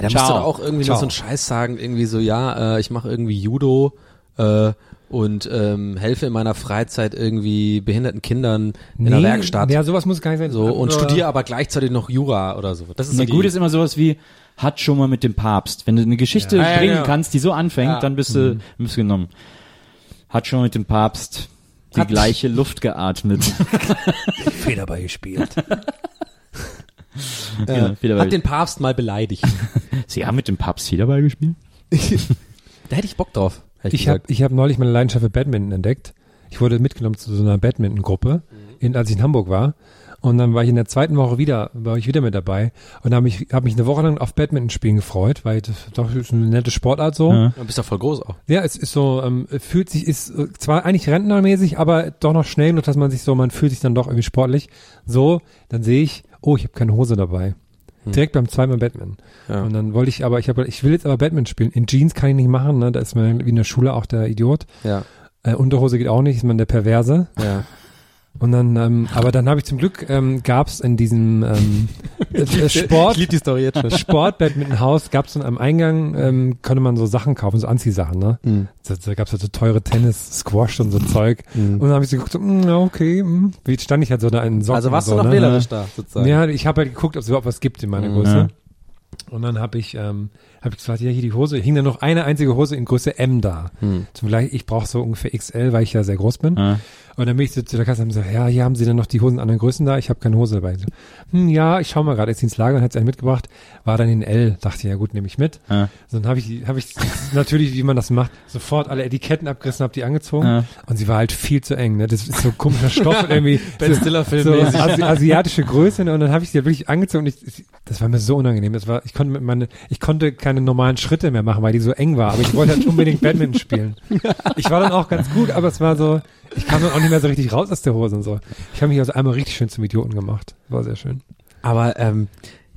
Speaker 3: Ja, da musst du auch irgendwie
Speaker 2: Ciao.
Speaker 3: noch so einen Scheiß sagen, irgendwie so, ja, äh, ich mache irgendwie Judo äh, und ähm, helfe in meiner Freizeit irgendwie behinderten Kindern in der Werkstatt.
Speaker 2: Ja, sowas muss gar nicht sein.
Speaker 3: so und studiere aber gleichzeitig noch Jura oder so. Das ist so
Speaker 1: Na
Speaker 3: die,
Speaker 1: gut ist immer sowas wie, hat schon mal mit dem Papst. Wenn du eine Geschichte
Speaker 3: Ja. Ja, ja,
Speaker 1: bringen
Speaker 3: genau.
Speaker 1: kannst, die so anfängt,
Speaker 3: Ja.
Speaker 1: dann bist du, bist du genommen. Hat schon mal mit dem Papst die gleiche Luft geatmet.
Speaker 2: Federball gespielt.
Speaker 3: Äh,
Speaker 1: Ja, Federball.
Speaker 3: hat den Papst mal beleidigt.
Speaker 1: Sie haben mit dem Papst Federball gespielt?
Speaker 3: da hätte ich Bock drauf.
Speaker 2: Ich habe ich hab neulich meine Leidenschaft für Badminton entdeckt. Ich wurde mitgenommen zu so einer Badminton-Gruppe, in, als ich in Hamburg war. Und dann war ich in der zweiten Woche wieder, war ich wieder mit dabei und habe mich, hab mich eine Woche lang auf Badminton spielen gefreut, weil das doch ist eine nette Sportart so.
Speaker 1: Ja.
Speaker 3: Du bist doch voll groß auch.
Speaker 2: Ja, es ist so, ähm, fühlt sich, ist äh, zwar eigentlich rentnermäßig, aber doch noch schnell, nur dass man sich so, man fühlt sich dann doch irgendwie sportlich. So, dann sehe ich, oh, ich habe keine Hose dabei. Direkt beim zweimal Badminton.
Speaker 3: Ja.
Speaker 2: Und dann wollte ich aber, ich habe, ich will jetzt aber Badminton spielen. In Jeans kann ich nicht machen, ne? Da ist man wie in der Schule auch der Idiot.
Speaker 3: Ja,
Speaker 2: Äh, Unterhose geht auch nicht, ist man der Perverse.
Speaker 3: ja.
Speaker 2: Und dann, ähm, aber dann habe ich zum Glück, ähm, gab's in diesem ähm, äh, Sport,
Speaker 3: Ich die Story jetzt schon.
Speaker 2: Sport-Badminton-Haus, gab's dann am Eingang, ähm, konnte man so Sachen kaufen, so Anziehsachen, ne?
Speaker 3: Mhm.
Speaker 2: Da, da gab's halt so teure Tennis, Squash und so Zeug.
Speaker 3: Mhm.
Speaker 2: Und dann habe ich so geguckt, so, mm, okay, mm. wie stand ich halt so da in Socken
Speaker 3: Also warst
Speaker 2: und
Speaker 3: du
Speaker 2: so,
Speaker 3: noch
Speaker 2: ne?
Speaker 3: wählerisch da, sozusagen.
Speaker 2: Ja, ich habe halt geguckt, ob es überhaupt was gibt in meiner
Speaker 3: Mhm.
Speaker 2: Größe.
Speaker 1: Ja.
Speaker 2: Und dann habe ich, ähm, habe ich gesagt, ja, hier die Hose, hing da noch eine einzige Hose in Größe M da.
Speaker 3: Hm.
Speaker 2: Zum Vergleich, ich brauche so ungefähr XL, weil ich ja sehr groß bin.
Speaker 1: Ja.
Speaker 2: Und dann bin ich so zu der Kasse und hab gesagt, ja, hier haben Sie dann noch die Hosen in anderen Größen da? Ich habe keine Hose dabei. So, Hm, ja, ich schau mal gerade jetzt ins Lager und hat sie einen mitgebracht. War dann in L. Dachte ich, ja gut, nehme ich mit.
Speaker 1: Ja.
Speaker 2: So, dann habe ich, habe ich natürlich, wie man das macht, sofort alle Etiketten abgerissen, habe die angezogen.
Speaker 1: Ja.
Speaker 2: Und sie war halt viel zu eng. Ne? Das ist so komischer Stoff irgendwie
Speaker 3: Ben
Speaker 2: so,
Speaker 3: Stiller-Film
Speaker 2: so
Speaker 3: mäßig.
Speaker 2: Asi asiatische Größe. Und dann habe ich sie halt wirklich angezogen. Und ich, ich, das war mir so unangenehm. Das war, ich konnte mit meine, ich konnte keine normalen Schritte mehr machen, weil die so eng war. Aber ich wollte halt unbedingt Badminton spielen. Ich war dann auch ganz gut, aber es war so, ich kam dann auch nicht mehr so richtig raus aus der Hose und so. Ich habe mich also einmal richtig schön zum Idioten gemacht. War sehr schön.
Speaker 3: Aber ähm,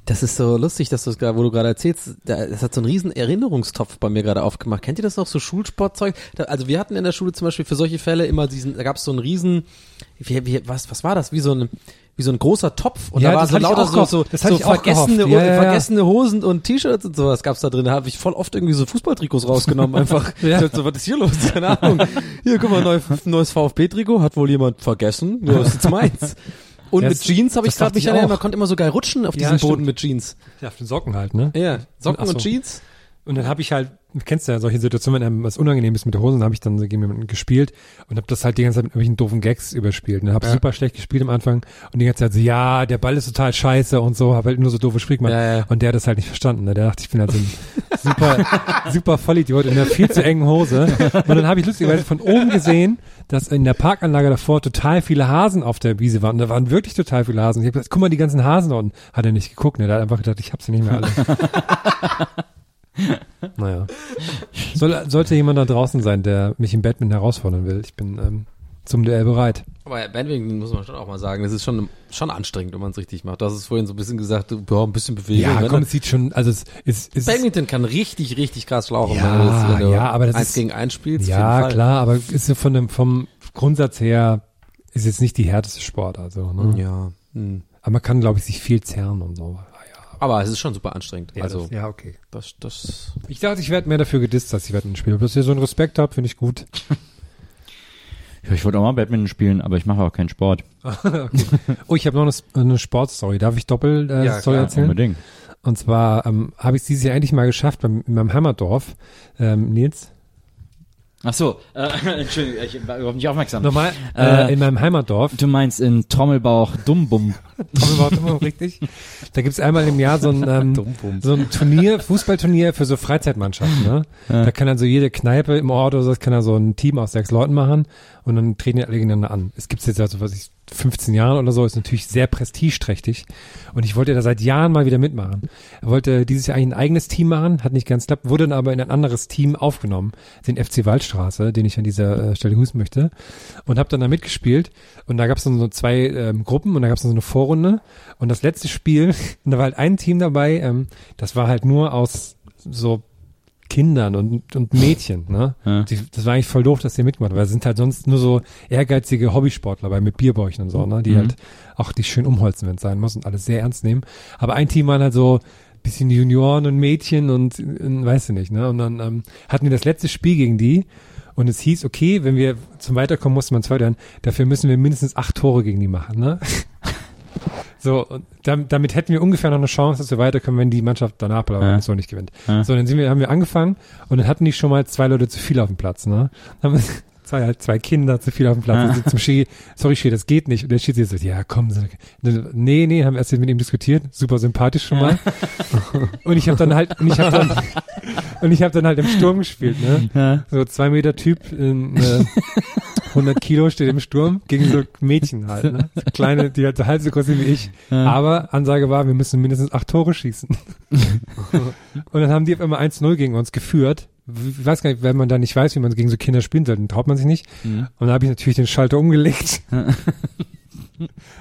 Speaker 3: das ist so lustig, dass du es gerade, wo du gerade erzählst, da, das hat so einen riesen Erinnerungstopf bei mir gerade aufgemacht. Kennt ihr das noch, so Schulsportzeug? Also wir hatten in der Schule zum Beispiel für solche Fälle immer diesen, da gab es so einen riesen, wie, wie, was, was war das? Wie so ein, wie so ein großer Topf und
Speaker 2: Ja,
Speaker 3: da war
Speaker 2: das
Speaker 3: so lauter so, so,
Speaker 2: Das
Speaker 3: so vergessene,
Speaker 2: gehofft. Ja, ja,
Speaker 3: vergessene Hosen und T-Shirts und sowas gab's da drin. Da habe ich voll oft irgendwie so Fußballtrikots rausgenommen, einfach.
Speaker 2: Ja.
Speaker 3: Ich dachte so, was ist hier los? Keine Ahnung. Hier, guck mal, neu, neues VfB-Trikot, hat wohl jemand vergessen. Ja, das ist jetzt meins. Und
Speaker 2: Ja,
Speaker 3: mit Jeans habe ich gerade mich
Speaker 2: ich
Speaker 3: erinnert, man konnte immer so geil rutschen auf
Speaker 2: Ja,
Speaker 3: diesem Boden
Speaker 2: stimmt.
Speaker 3: mit Jeans.
Speaker 2: Ja, auf den Socken halt, ne?
Speaker 3: Ja, Socken
Speaker 2: so.
Speaker 3: und Jeans.
Speaker 2: Und dann habe ich halt, kennst du ja solche Situationen, wenn einem was unangenehm ist mit der Hose, dann habe ich dann so gegen jemanden gespielt und habe das halt die ganze Zeit mit irgendwelchen doofen Gags überspielt. Und dann habe ich
Speaker 3: Ja.
Speaker 2: super schlecht gespielt am Anfang und die ganze Zeit so, ja, der Ball ist total scheiße und so, habe halt nur so doofe gemacht.
Speaker 3: Ja, ja.
Speaker 2: Und der hat das halt nicht verstanden. Ne? Der dachte, ich bin halt so ein super, super Vollidiot in einer viel zu engen Hose. Und dann habe ich lustigerweise von oben gesehen, dass in der Parkanlage davor total viele Hasen auf der Wiese waren. Und da waren wirklich total viele Hasen. Ich habe gesagt, guck mal, die ganzen Hasen da unten. Hat er nicht geguckt, ne? Der hat einfach gedacht, ich hab sie nicht mehr alle. naja. Soll, sollte jemand da draußen sein, der mich im Badminton herausfordern will, ich bin ähm, zum Duell bereit.
Speaker 3: Aber Badminton muss man schon auch mal sagen, das ist schon, schon anstrengend, wenn man es richtig macht. Du hast es vorhin so ein bisschen gesagt, du brauchst ein bisschen Bewegung.
Speaker 2: Ja,
Speaker 3: wenn
Speaker 2: komm, es sieht schon, also es ist, ist
Speaker 3: Badminton kann richtig, richtig krass schlauchen,
Speaker 2: Ja,
Speaker 3: wenn du, das, wenn du
Speaker 2: ja, aber das
Speaker 3: eins
Speaker 2: ist-
Speaker 3: gegen eins spielst.
Speaker 2: ja klar, aber ist so von dem vom Grundsatz her ist jetzt nicht die härteste Sport, also. Ne?
Speaker 3: Ja. hm.
Speaker 2: Aber man kann, glaube ich, sich viel zerren und so.
Speaker 3: Aber es ist schon super anstrengend.
Speaker 2: Ja,
Speaker 3: also,
Speaker 2: das, ja, okay.
Speaker 3: das, das,
Speaker 2: Ich dachte, ich werde mehr dafür gedisst, dass ich Badminton spiele. Dass ihr so einen Respekt habt, finde ich gut.
Speaker 1: Ja, ich wollte auch mal Badminton spielen, aber ich mache auch keinen Sport.
Speaker 2: Oh, ich habe noch eine, eine Sportstory. Darf ich doppelt äh,
Speaker 3: Ja,
Speaker 2: Story
Speaker 3: klar,
Speaker 2: erzählen?
Speaker 1: Unbedingt.
Speaker 2: Und zwar ähm, habe ich es dieses Jahr endlich mal geschafft beim, in meinem Heimatdorf. Ähm, Nils?
Speaker 1: Ach so, äh, Entschuldigung, ich war überhaupt nicht aufmerksam.
Speaker 2: Normal,
Speaker 1: Äh,
Speaker 2: äh, in meinem Heimatdorf.
Speaker 1: Du meinst in Trommelbauch Dummbum.
Speaker 2: Trommelbauch, Trommelbauch, richtig. Da gibt's einmal im Jahr so ein, ähm, so ein Turnier, Fußballturnier für so Freizeitmannschaften. Ne? Da kann dann so jede Kneipe im Ort oder so, das kann dann so ein Team aus sechs Leuten machen und dann treten die alle gegeneinander an. Es gibt's jetzt also, was ich, 15 Jahren oder so, ist natürlich sehr prestigeträchtig. Und ich wollte da seit Jahren mal wieder mitmachen. Er wollte dieses Jahr eigentlich ein eigenes Team machen, hat nicht ganz klappt, wurde dann aber in ein anderes Team aufgenommen, den FC Waldstraße, den ich an dieser äh, Stelle grüßen möchte. Und habe dann da mitgespielt. Und da gab es dann so zwei ähm, Gruppen und da gab es dann so eine Vorrunde. Und das letzte Spiel, da war halt ein Team dabei, ähm, das war halt nur aus so Kindern und, und Mädchen, ne?
Speaker 1: Ja.
Speaker 2: Die, das war eigentlich voll doof, dass die mitmachen, weil es sind halt sonst nur so ehrgeizige Hobbysportler dabei mit Bierbäuchen und so, ne? Die
Speaker 1: Mhm.
Speaker 2: halt auch die schön umholzen, wenn es sein muss und alles sehr ernst nehmen. Aber ein Team waren halt so bisschen Junioren und Mädchen und, und weißt du nicht, ne? Und dann ähm, hatten wir das letzte Spiel gegen die und es hieß, okay, wenn wir zum Weiterkommen musste man zweitern, dafür müssen wir mindestens acht Tore gegen die machen, ne? So, und damit, hätten wir ungefähr noch eine Chance, dass wir weiterkommen, wenn die Mannschaft danach aber
Speaker 1: Ja.
Speaker 2: so nicht gewinnt.
Speaker 1: Ja.
Speaker 2: So, dann sind wir, haben wir angefangen und dann hatten die schon mal zwei Leute zu viel auf dem Platz, ne? Dann haben wir, zwei, halt zwei Kinder zu viel auf dem Platz. Zum Schiri, sorry Schiri, das geht nicht. Und der Schiri so, ja komm, nee, nee, haben erst mit ihm diskutiert, super sympathisch schon mal. und ich habe dann halt, und ich habe dann, und ich habe dann halt im Sturm gespielt, ne? So zwei Meter Typ, in, äh, 100 Kilo steht im Sturm gegen so Mädchen halt, ne? So kleine, die halt so halb so groß sind wie ich. Aber Ansage war, wir müssen mindestens acht Tore schießen. und dann haben die auf einmal 1-0 gegen uns geführt. Ich weiß gar nicht, wenn man da nicht weiß, wie man gegen so Kinder spielen soll, dann traut man sich nicht. Und dann habe ich natürlich den Schalter umgelegt.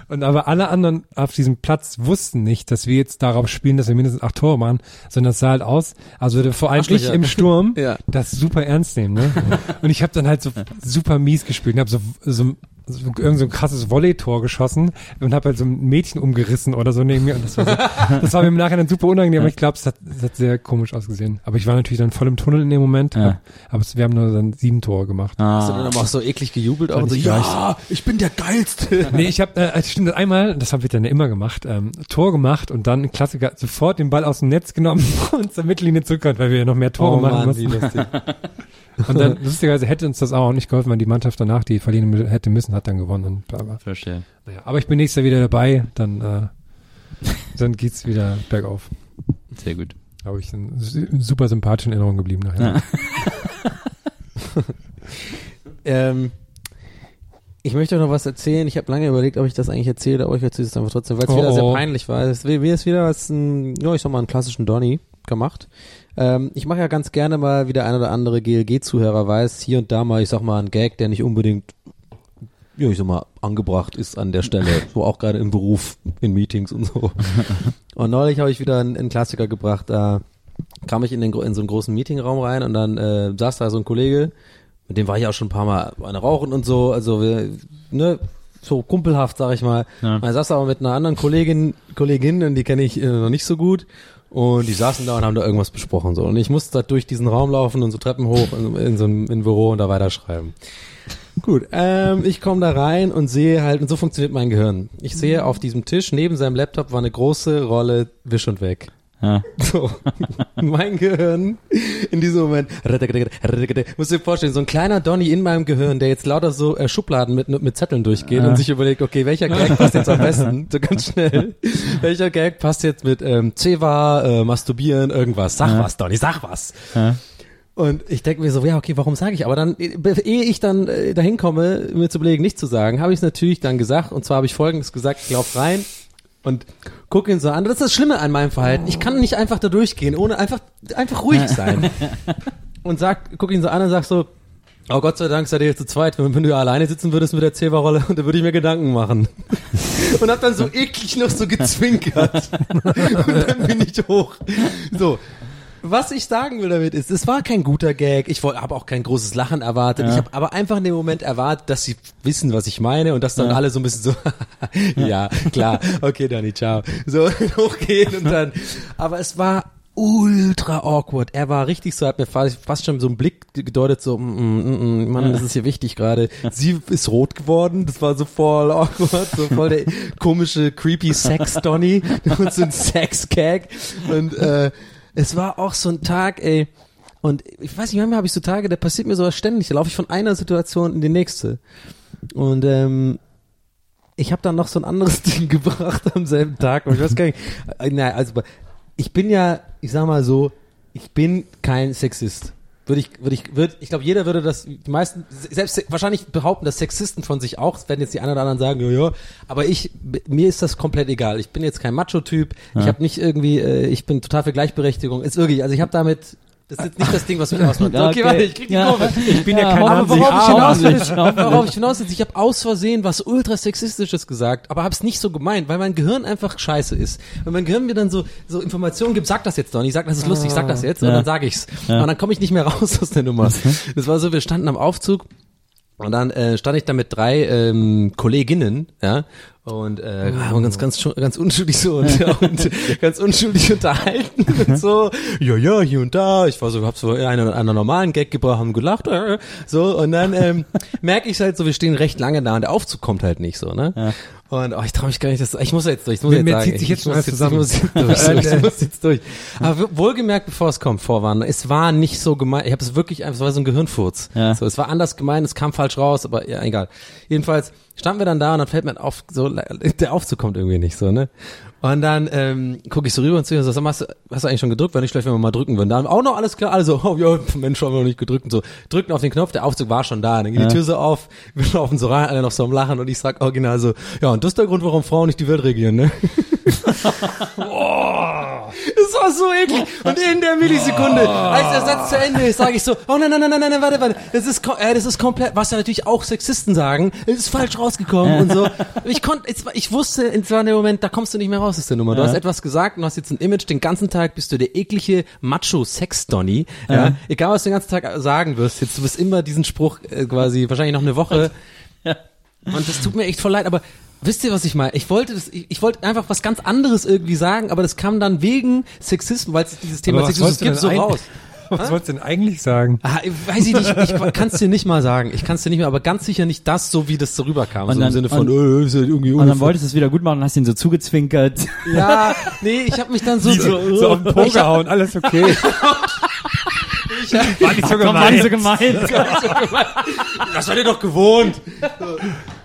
Speaker 2: Und aber alle anderen auf diesem Platz wussten nicht, dass wir jetzt darauf spielen, dass wir mindestens acht Tore machen, sondern es sah halt aus, also vor allem ich im Sturm
Speaker 3: Ja.
Speaker 2: das super ernst nehmen, ne? Und ich habe dann halt so super mies gespielt und habe so, so, so irgend so ein krasses Volley-Tor geschossen und habe halt so ein Mädchen umgerissen oder so neben mir und das war, so, das war mir im Nachhinein super unangenehm, aber ich glaube, es hat, es hat sehr komisch ausgesehen. Aber ich war natürlich dann voll im Tunnel in dem Moment,
Speaker 1: Ja.
Speaker 2: aber es, wir haben nur dann sieben Tore gemacht.
Speaker 3: Hast du
Speaker 1: Ah.
Speaker 3: dann aber auch so eklig gejubelt auch und so,
Speaker 2: ich
Speaker 3: ja, ich bin der Geilste.
Speaker 2: Nee, ich habe äh, stimmt einmal, das haben wir dann immer gemacht, ähm, Tor gemacht und dann ein Klassiker sofort den Ball aus dem Netz genommen und zur Mittellinie zurückgekommen, weil wir ja noch mehr Tore machen mussten. Und dann lustigerweise hätte uns das auch nicht geholfen, weil die Mannschaft danach, die verlieren hätte müssen, hat dann gewonnen. Und bla bla.
Speaker 1: Verstehe.
Speaker 2: Naja, aber ich bin nächstes Jahr wieder dabei, dann äh, dann geht's wieder bergauf.
Speaker 1: Sehr gut.
Speaker 2: Habe ich su- super sympathisch in Erinnerung geblieben nachher.
Speaker 3: ähm, ich möchte euch noch was erzählen. Ich habe lange überlegt, ob ich das eigentlich erzähle, aber ich erzähle es einfach trotzdem, weil es
Speaker 2: Oh,
Speaker 3: wieder sehr
Speaker 2: oh.
Speaker 3: peinlich war. Es wir ist wieder was, ein, ja, ich sag mal, einen klassischen Donny gemacht. Ähm, ich mache ja ganz gerne mal, wie der ein oder andere GLG-Zuhörer weiß, hier und da mal, ich sag mal, einen Gag, der nicht unbedingt, ja, ich sag mal, angebracht ist an der Stelle. so auch gerade im Beruf, in Meetings und so. und neulich habe ich wieder einen, einen Klassiker gebracht, da kam ich in, den, in so einen großen Meetingraum rein und dann äh, saß da so ein Kollege, mit dem war ich auch schon ein paar Mal eine rauchen und so, also wir, ne, so kumpelhaft, sag ich mal.
Speaker 1: Ja.
Speaker 3: Man saß aber mit einer anderen Kollegin, Kollegin, und die kenne ich äh, noch nicht so gut. Und die saßen da und haben da irgendwas besprochen so. Und ich musste da durch diesen Raum laufen und so Treppen hoch in, in so ein in Büro und da weiterschreiben. Gut, ähm, ich komme da rein und sehe halt, und so funktioniert mein Gehirn. Ich sehe auf diesem Tisch neben seinem Laptop war eine große Rolle Wisch und Weg.
Speaker 1: Ja.
Speaker 3: So, mein Gehirn in diesem Moment, muss dir vorstellen, so ein kleiner Donny in meinem Gehirn, der jetzt lauter so äh, Schubladen mit, mit Zetteln durchgeht
Speaker 1: Ja.
Speaker 3: und sich überlegt, okay, welcher Gag passt jetzt am besten, so ganz schnell, welcher Gag passt jetzt mit ähm, Ceva, äh, Masturbieren, irgendwas, sag
Speaker 1: Ja.
Speaker 3: was, Donny, sag was.
Speaker 1: Ja.
Speaker 3: Und ich denke mir so, ja, okay, warum sage ich? Aber dann, äh, ehe ich dann äh, dahin komme, mir zu überlegen, nicht zu sagen, habe ich es natürlich dann gesagt. Und zwar habe ich Folgendes gesagt, ich lauf rein und guck ihn so an. Das ist das Schlimme an meinem Verhalten. Ich kann nicht einfach da durchgehen, ohne einfach, einfach ruhig sein. und sag, guck ihn so an und sag so, oh Gott sei Dank seid ihr jetzt zu zweit. Wenn, wenn du alleine sitzen würdest mit der Zewa-Rolle, dann würde ich mir Gedanken machen. und hab dann so eklig noch so gezwinkert. und dann bin ich hoch. So. Was ich sagen will damit ist, es war kein guter Gag. Ich habe auch kein großes Lachen erwartet. Ich habe aber einfach in dem Moment erwartet, dass sie wissen, was ich meine und dass dann alle so ein bisschen so, ja, klar, okay, Dani, ciao. So hochgehen und dann. Aber es war ultra awkward. Er war richtig so, hat mir fast, fast schon so einen Blick gedeutet, so, mm, mm, mm, Mann, das ist hier wichtig gerade. Sie ist rot geworden, das war so voll awkward, so voll der komische, creepy Sex-Donny und so ein Sex-Gag. Und äh, es war auch so ein Tag, ey, und ich weiß nicht, manchmal habe ich so Tage, da passiert mir sowas ständig, da laufe ich von einer Situation in die nächste. Und ähm, ich habe dann noch so ein anderes Ding gebracht am selben Tag. Und ich weiß gar nicht. äh, Nein, also ich bin ja, ich sag mal so, ich bin kein Sexist. Würde ich, würde ich, würde, ich glaube, jeder würde das, die meisten, selbst wahrscheinlich behaupten das Sexisten von sich auch, werden jetzt die einen oder anderen sagen, ja, ja, aber ich, mir ist das komplett egal. Ich bin jetzt kein Macho-Typ, ich habe nicht irgendwie, äh, ich bin total für Gleichberechtigung. Ist wirklich, also ich habe damit, das ist jetzt nicht das Ding, was mich ausmacht.
Speaker 1: Ja,
Speaker 3: Okay,
Speaker 1: okay.
Speaker 3: warte, ich krieg die
Speaker 1: Ja.
Speaker 3: Kurve.
Speaker 2: Ich bin ja, kein
Speaker 3: Aber worauf ich hinaus
Speaker 1: wir.
Speaker 3: worauf ich hinaus will, ich habe aus Versehen was ultra sexistisches gesagt, aber habe es nicht so gemeint, weil mein Gehirn einfach scheiße ist. Wenn mein Gehirn mir dann so so Informationen gibt, sag das jetzt doch nicht, sag das ist lustig, sag das jetzt und
Speaker 1: Ja.
Speaker 3: dann sage ich's. Und dann komme ich nicht mehr raus aus der Nummer. Das war so, wir standen am Aufzug und dann äh, stand ich da mit drei ähm, Kolleginnen, ja, und äh, haben uns ganz ganz unschuldig so und, und ganz unschuldig unterhalten und so. Ja, ja, hier und da. Ich war so, hab so einen oder anderen normalen Gag gebracht, haben gelacht, äh, so und dann ähm, merke ich halt so, wir stehen recht lange da und der Aufzug kommt halt nicht so, ne? Und oh, ich traue mich gar nicht, das, ich muss jetzt durch, ich muss
Speaker 2: Mir-
Speaker 3: jetzt
Speaker 2: mir
Speaker 3: sagen.
Speaker 2: zieht sich
Speaker 3: ich
Speaker 2: jetzt schon zusammen.
Speaker 3: Ich muss jetzt durch, so, ich muss jetzt durch. Aber wohlgemerkt, bevor es kommt, vorwarnen, es war nicht so gemein, ich habe es wirklich, einfach- es war so ein Gehirnfurz.
Speaker 1: Ja.
Speaker 3: So, es war anders gemeint, es kam falsch raus, aber ja, egal. Jedenfalls standen wir dann da und dann fällt mir auf, so, der Aufzug kommt irgendwie nicht so, ne? Und dann ähm, gucke ich so rüber und zu und so, sag hast, du- hast du eigentlich schon gedrückt? Wenn nicht, vielleicht wenn wir mal drücken würden. Dann auch noch alles klar, alle so, oh ja, Mensch, haben wir noch nicht gedrückt und so. Drückten auf den Knopf, der Aufzug war schon da. Dann geht die Tür so auf, wir laufen so rein, alle noch so am Lachen und ich sag original so, ja, und das ist der Grund, warum Frauen nicht die Welt regieren, ne? Das war so eklig. Und in der Millisekunde, als der Satz zu Ende ist, sage ich so, oh nein, nein, nein, nein, nein, warte, warte. Das ist, äh, das ist komplett, was ja natürlich auch Sexisten sagen, es ist falsch rausgekommen und so. Ich konnte, ich wusste, es war der Moment, da kommst du nicht mehr raus aus der Nummer. Du hast etwas gesagt und hast jetzt ein Image, den ganzen Tag bist du der eklige Macho-Sex-Donny. Ja? Egal, was du den ganzen Tag sagen wirst, jetzt du wirst immer diesen Spruch äh, quasi, wahrscheinlich noch eine Woche. Und das tut mir echt voll leid, aber wisst ihr, was ich meine? Ich wollte das, ich, ich wollte einfach was ganz anderes irgendwie sagen, aber das kam dann wegen Sexismus, weil es dieses Thema Sexismus gibt, so raus.
Speaker 2: Was wolltest du denn eigentlich sagen?
Speaker 3: Ah, ich weiß ich nicht, ich kann es dir nicht mal sagen. Ich kann es dir nicht mehr, aber ganz sicher nicht das, so wie das so rüberkam.
Speaker 1: Und
Speaker 3: so
Speaker 1: dann-
Speaker 3: im Sinne von,
Speaker 1: und-
Speaker 3: äh, ist ja irgendwie
Speaker 1: Und dann wolltest du es wieder gut machen und hast ihn so zugezwinkert.
Speaker 3: Ja, nee, ich habe mich dann so,
Speaker 2: So auf den Po gehauen, alles okay. War nicht so
Speaker 1: Komm, war nicht so
Speaker 2: gemeint.
Speaker 1: gemeint.
Speaker 3: das seid ihr doch gewohnt.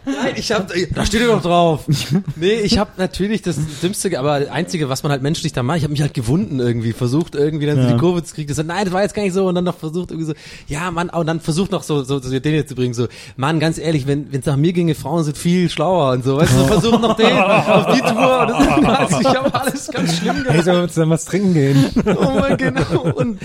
Speaker 3: Nein, ich hab, da steht ihr doch drauf. Nee, ich habe natürlich das Dümmste, aber das Einzige, was man halt menschlich da macht, ich habe mich halt gewunden irgendwie, versucht irgendwie dann so die Kurve zu kriegen. Das, nein, das war jetzt gar nicht so und dann noch versucht irgendwie so, ja, Mann, und dann versucht noch so, so, so den jetzt zu bringen, so, Mann, ganz ehrlich, wenn es nach mir ginge, Frauen sind viel schlauer und so, weißt du, so versucht noch den auf die Tour und das, also ich habe alles ganz schlimm gemacht.
Speaker 2: Hey, sollen wir zusammen was trinken gehen?
Speaker 3: Oh mein genau. Und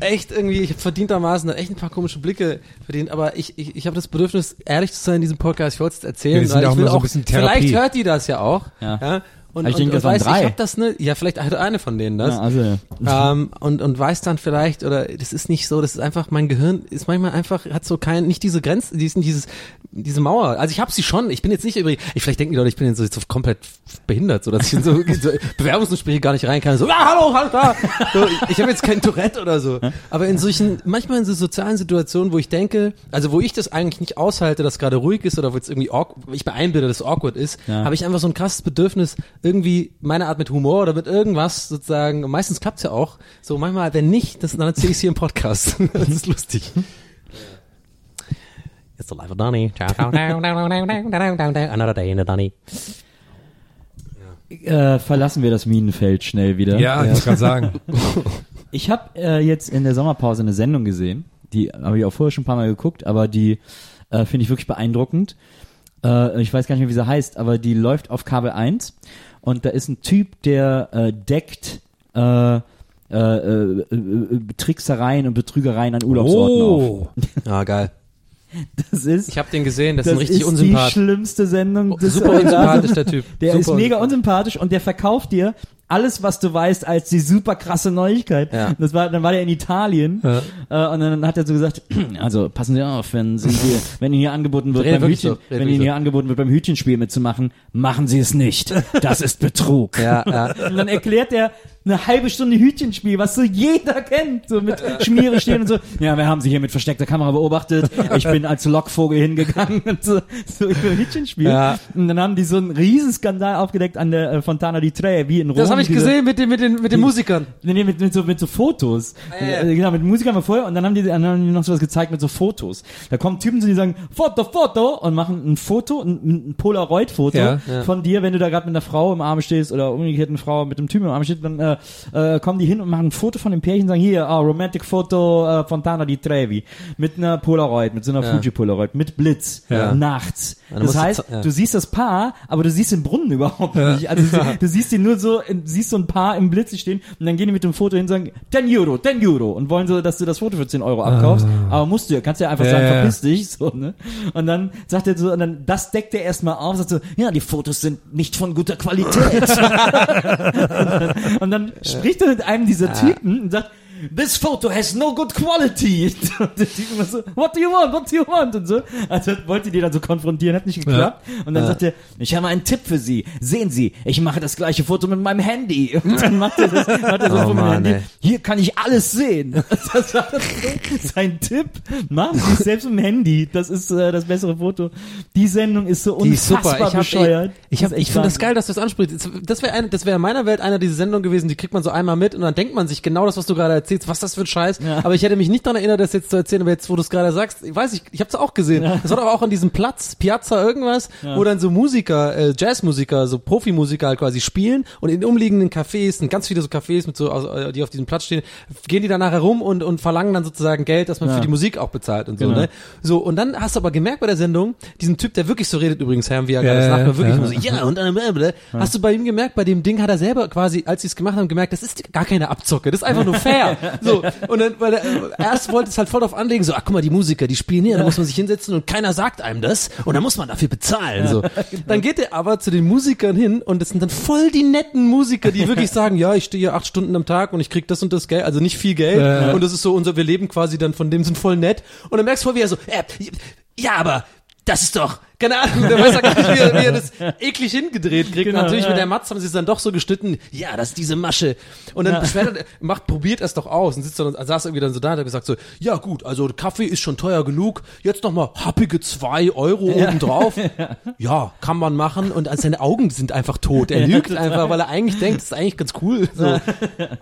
Speaker 3: echt irgendwie, ich habe verdientermaßen echt ein paar komische Blicke verdient, aber ich, ich, ich habe das Bedürfnis, ehrlich zu sein in diesem Podcast. Ich wollte es erzählen,
Speaker 2: Ja,
Speaker 3: weil
Speaker 2: ja
Speaker 3: ich will
Speaker 2: so
Speaker 3: auch,
Speaker 2: Therapie.
Speaker 3: vielleicht hört die das ja auch.
Speaker 1: Ja.
Speaker 3: Und,
Speaker 1: ich
Speaker 3: und,
Speaker 1: denke,
Speaker 3: und
Speaker 1: das waren
Speaker 3: weiß,
Speaker 1: drei.
Speaker 3: ich habe das ne, ja, vielleicht hat eine von denen das.
Speaker 1: Ja, also,
Speaker 3: ähm, und, und weiß dann vielleicht, oder das ist nicht so, das ist einfach, mein Gehirn ist manchmal einfach, hat so kein, nicht diese Grenzen, diesen, dieses, diese Mauer. Also ich habe sie schon, ich bin jetzt nicht übrigens, ich vielleicht denken die Leute, ich bin jetzt so, so komplett behindert, so dass ich in so, so Bewerbungsgespräche gar nicht rein kann, so, ah, hallo, hallo, da. So, ich ich habe jetzt kein Tourette oder so. Aber in solchen, manchmal in so sozialen Situationen, wo ich denke, also wo ich das eigentlich nicht aushalte, dass gerade ruhig ist oder wo es irgendwie ich mir einbilde, dass es awkward ist,
Speaker 1: Ja.
Speaker 3: habe ich einfach so ein krasses Bedürfnis, irgendwie meine Art mit Humor oder mit irgendwas sozusagen, meistens klappt's ja auch, so manchmal, wenn nicht, das, dann erzähle ich hier im Podcast. das ist lustig. It's the life of Donny. Another day in the Donny.
Speaker 1: äh, verlassen wir das Minenfeld schnell wieder.
Speaker 2: Ja, ich wollte gerade sagen.
Speaker 1: Ich habe äh, jetzt in der Sommerpause eine Sendung gesehen, die habe ich auch vorher schon ein paar Mal geguckt, aber die äh, finde ich wirklich beeindruckend. Äh, ich weiß gar nicht mehr, wie sie heißt, aber die läuft auf Kabel 1 und da ist ein Typ, der äh, deckt äh, äh, äh, äh, Tricksereien und Betrügereien an Urlaubsorten auf.
Speaker 2: Oh,
Speaker 3: Ah, geil.
Speaker 1: Das ist,
Speaker 3: Ich habe den gesehen, das,
Speaker 1: das
Speaker 3: ist ein richtig
Speaker 1: ist
Speaker 3: unsympath.
Speaker 1: die schlimmste Sendung. des
Speaker 3: Super unsympathisch, der Typ.
Speaker 1: Der
Speaker 3: Super
Speaker 1: ist mega
Speaker 3: unsympathisch.
Speaker 1: und der verkauft dir alles, was du weißt, als die super krasse Neuigkeit.
Speaker 3: Ja.
Speaker 1: Das war, dann war der in Italien äh, und dann hat er so gesagt, also passen Sie auf, wenn Sie hier, wenn Ihnen hier angeboten wird, beim Hütchen,
Speaker 3: so,
Speaker 1: wenn Ihnen
Speaker 3: so.
Speaker 1: hier angeboten wird, beim Hütchenspiel mitzumachen, machen Sie es nicht. Das ist Betrug.
Speaker 3: Ja, ja.
Speaker 1: Und dann erklärt er eine halbe Stunde Hütchenspiel, was so jeder kennt, so mit Schmiere stehen und so. Ja, wir haben sie hier mit versteckter Kamera beobachtet. Ich bin als Lockvogel hingegangen und so, so über Hütchenspiel.
Speaker 3: Ja.
Speaker 1: Und dann haben die so einen Riesenskandal aufgedeckt an der äh, Fontana di Trevi wie in Rom.
Speaker 3: Das habe ich
Speaker 1: diese-
Speaker 3: gesehen mit den, mit den, mit den Musikern.
Speaker 1: Nee, nee, mit, mit, so, mit so Fotos.
Speaker 3: ja, ja.
Speaker 1: Äh, Genau, mit Musikern mal vorher und dann haben die, dann haben die noch sowas gezeigt mit so Fotos. Da kommen Typen zu, die sagen, Foto, Foto und machen ein Foto, ein, ein Polaroid-Foto
Speaker 2: ja.
Speaker 1: von dir, wenn du da gerade mit einer Frau im Arm stehst oder umgekehrt eine Frau mit einem Typen im Arm steht, dann äh, äh, kommen die hin und machen ein Foto von dem Pärchen und sagen, hier, ah, Romantic Foto äh, Fontana di Trevi mit einer Polaroid, mit so einer
Speaker 3: Ja.
Speaker 1: Fuji-Polaroid, mit Blitz,
Speaker 3: Ja.
Speaker 1: nachts. das
Speaker 3: du
Speaker 1: heißt,
Speaker 3: ze- ja.
Speaker 1: du siehst das Paar, aber du siehst den Brunnen überhaupt nicht. Also du, du siehst die nur so, siehst so ein Paar im Blitz stehen und dann gehen die mit dem Foto hin und sagen, 10 Euro, 10 Euro und wollen so, dass du das Foto für 10 Euro abkaufst. Aber musst du ja, kannst ja einfach sagen, verpiss dich, so, ne? Und dann sagt er so, und dann, das deckt er erstmal auf, sagt so, ja, die Fotos sind nicht von guter Qualität. und dann, und dann spricht er mit einem dieser Typen und sagt, this photo has no good quality. Und der Typ immer so, what do you want, what do you want? Und so. Also wollte die dann so konfrontieren, hat nicht geklappt. Und dann sagt er, ich habe einen Tipp für Sie. Sehen Sie, ich mache das gleiche Foto mit meinem Handy. Und dann macht er das, macht er so
Speaker 3: Oh
Speaker 1: von meinem Handy.
Speaker 3: ey.
Speaker 1: Hier kann ich alles sehen. Das war sein Tipp. Machen Sie es selbst mit dem Handy. Das ist äh, das bessere Foto. Die Sendung ist so
Speaker 3: Die ist
Speaker 1: unfassbar
Speaker 3: super. Ich, hab,
Speaker 1: bescheuert.
Speaker 3: ich, ich,
Speaker 1: ist
Speaker 3: ich finde das geil, dass du das ansprichst. Das wäre wäre in meiner Welt einer dieser Sendungen gewesen, die kriegt man so einmal mit und dann denkt man sich genau das, was du gerade erzählst, was das für ein Scheiß. Aber ich hätte mich nicht daran erinnert, das jetzt zu erzählen, aber jetzt, wo du es gerade sagst, ich weiß ich, ich habe es auch gesehen. Das war doch auch an diesem Platz, Piazza irgendwas, wo dann so Musiker, äh, Jazzmusiker, so Profimusiker halt quasi spielen und in umliegenden Cafés, sind ganz viele so Cafés mit so, äh, die auf diesem Platz stehen, gehen die dann nachher rum und, und verlangen dann sozusagen Geld, dass man für die Musik auch bezahlt und so,
Speaker 1: Genau.
Speaker 3: ne? So, und dann hast du aber gemerkt bei der Sendung, diesen Typ, der wirklich so redet übrigens, Herr wie er
Speaker 2: Ja,
Speaker 3: gerade
Speaker 2: ja,
Speaker 3: sagt, wirklich
Speaker 2: ja.
Speaker 3: so, ja, und dann, blablabla. hast du bei ihm gemerkt, bei dem Ding hat er selber quasi, als sie es gemacht haben, gemerkt, das ist gar keine Abzocke, das ist einfach nur fair. so, und dann, weil er, erst wollte es halt voll drauf anlegen, so, ach guck mal, die Musiker, die spielen hier, da muss man sich hinsetzen und keiner sagt einem das und dann muss man dafür bezahlen, so. Dann geht er aber zu den Musikern hin und das sind dann voll die netten Musiker, die wirklich sagen, ja, ich stehe hier acht Stunden am Tag und ich krieg das und das Geld, also nicht viel Geld
Speaker 2: Ja.
Speaker 3: und das ist so unser, wir leben quasi dann von dem, sind voll nett und dann merkst du voll, wie er so, äh, ja, aber das ist doch, keine Ahnung, der weiß ja gar nicht, wie er, wie er das eklig hingedreht kriegt.
Speaker 1: Genau,
Speaker 3: Natürlich
Speaker 1: ja.
Speaker 3: mit der Matz haben sie es dann doch so geschnitten, ja, das ist diese Masche. Und dann beschwert er, macht, probiert es doch aus und sitzt dann, saß irgendwie dann so da und hat gesagt so, ja gut, also Kaffee ist schon teuer genug, jetzt nochmal happige zwei Euro obendrauf. Ja, kann man machen und also seine Augen sind einfach tot. Er lügt einfach, weil er eigentlich denkt, das ist eigentlich ganz cool. So.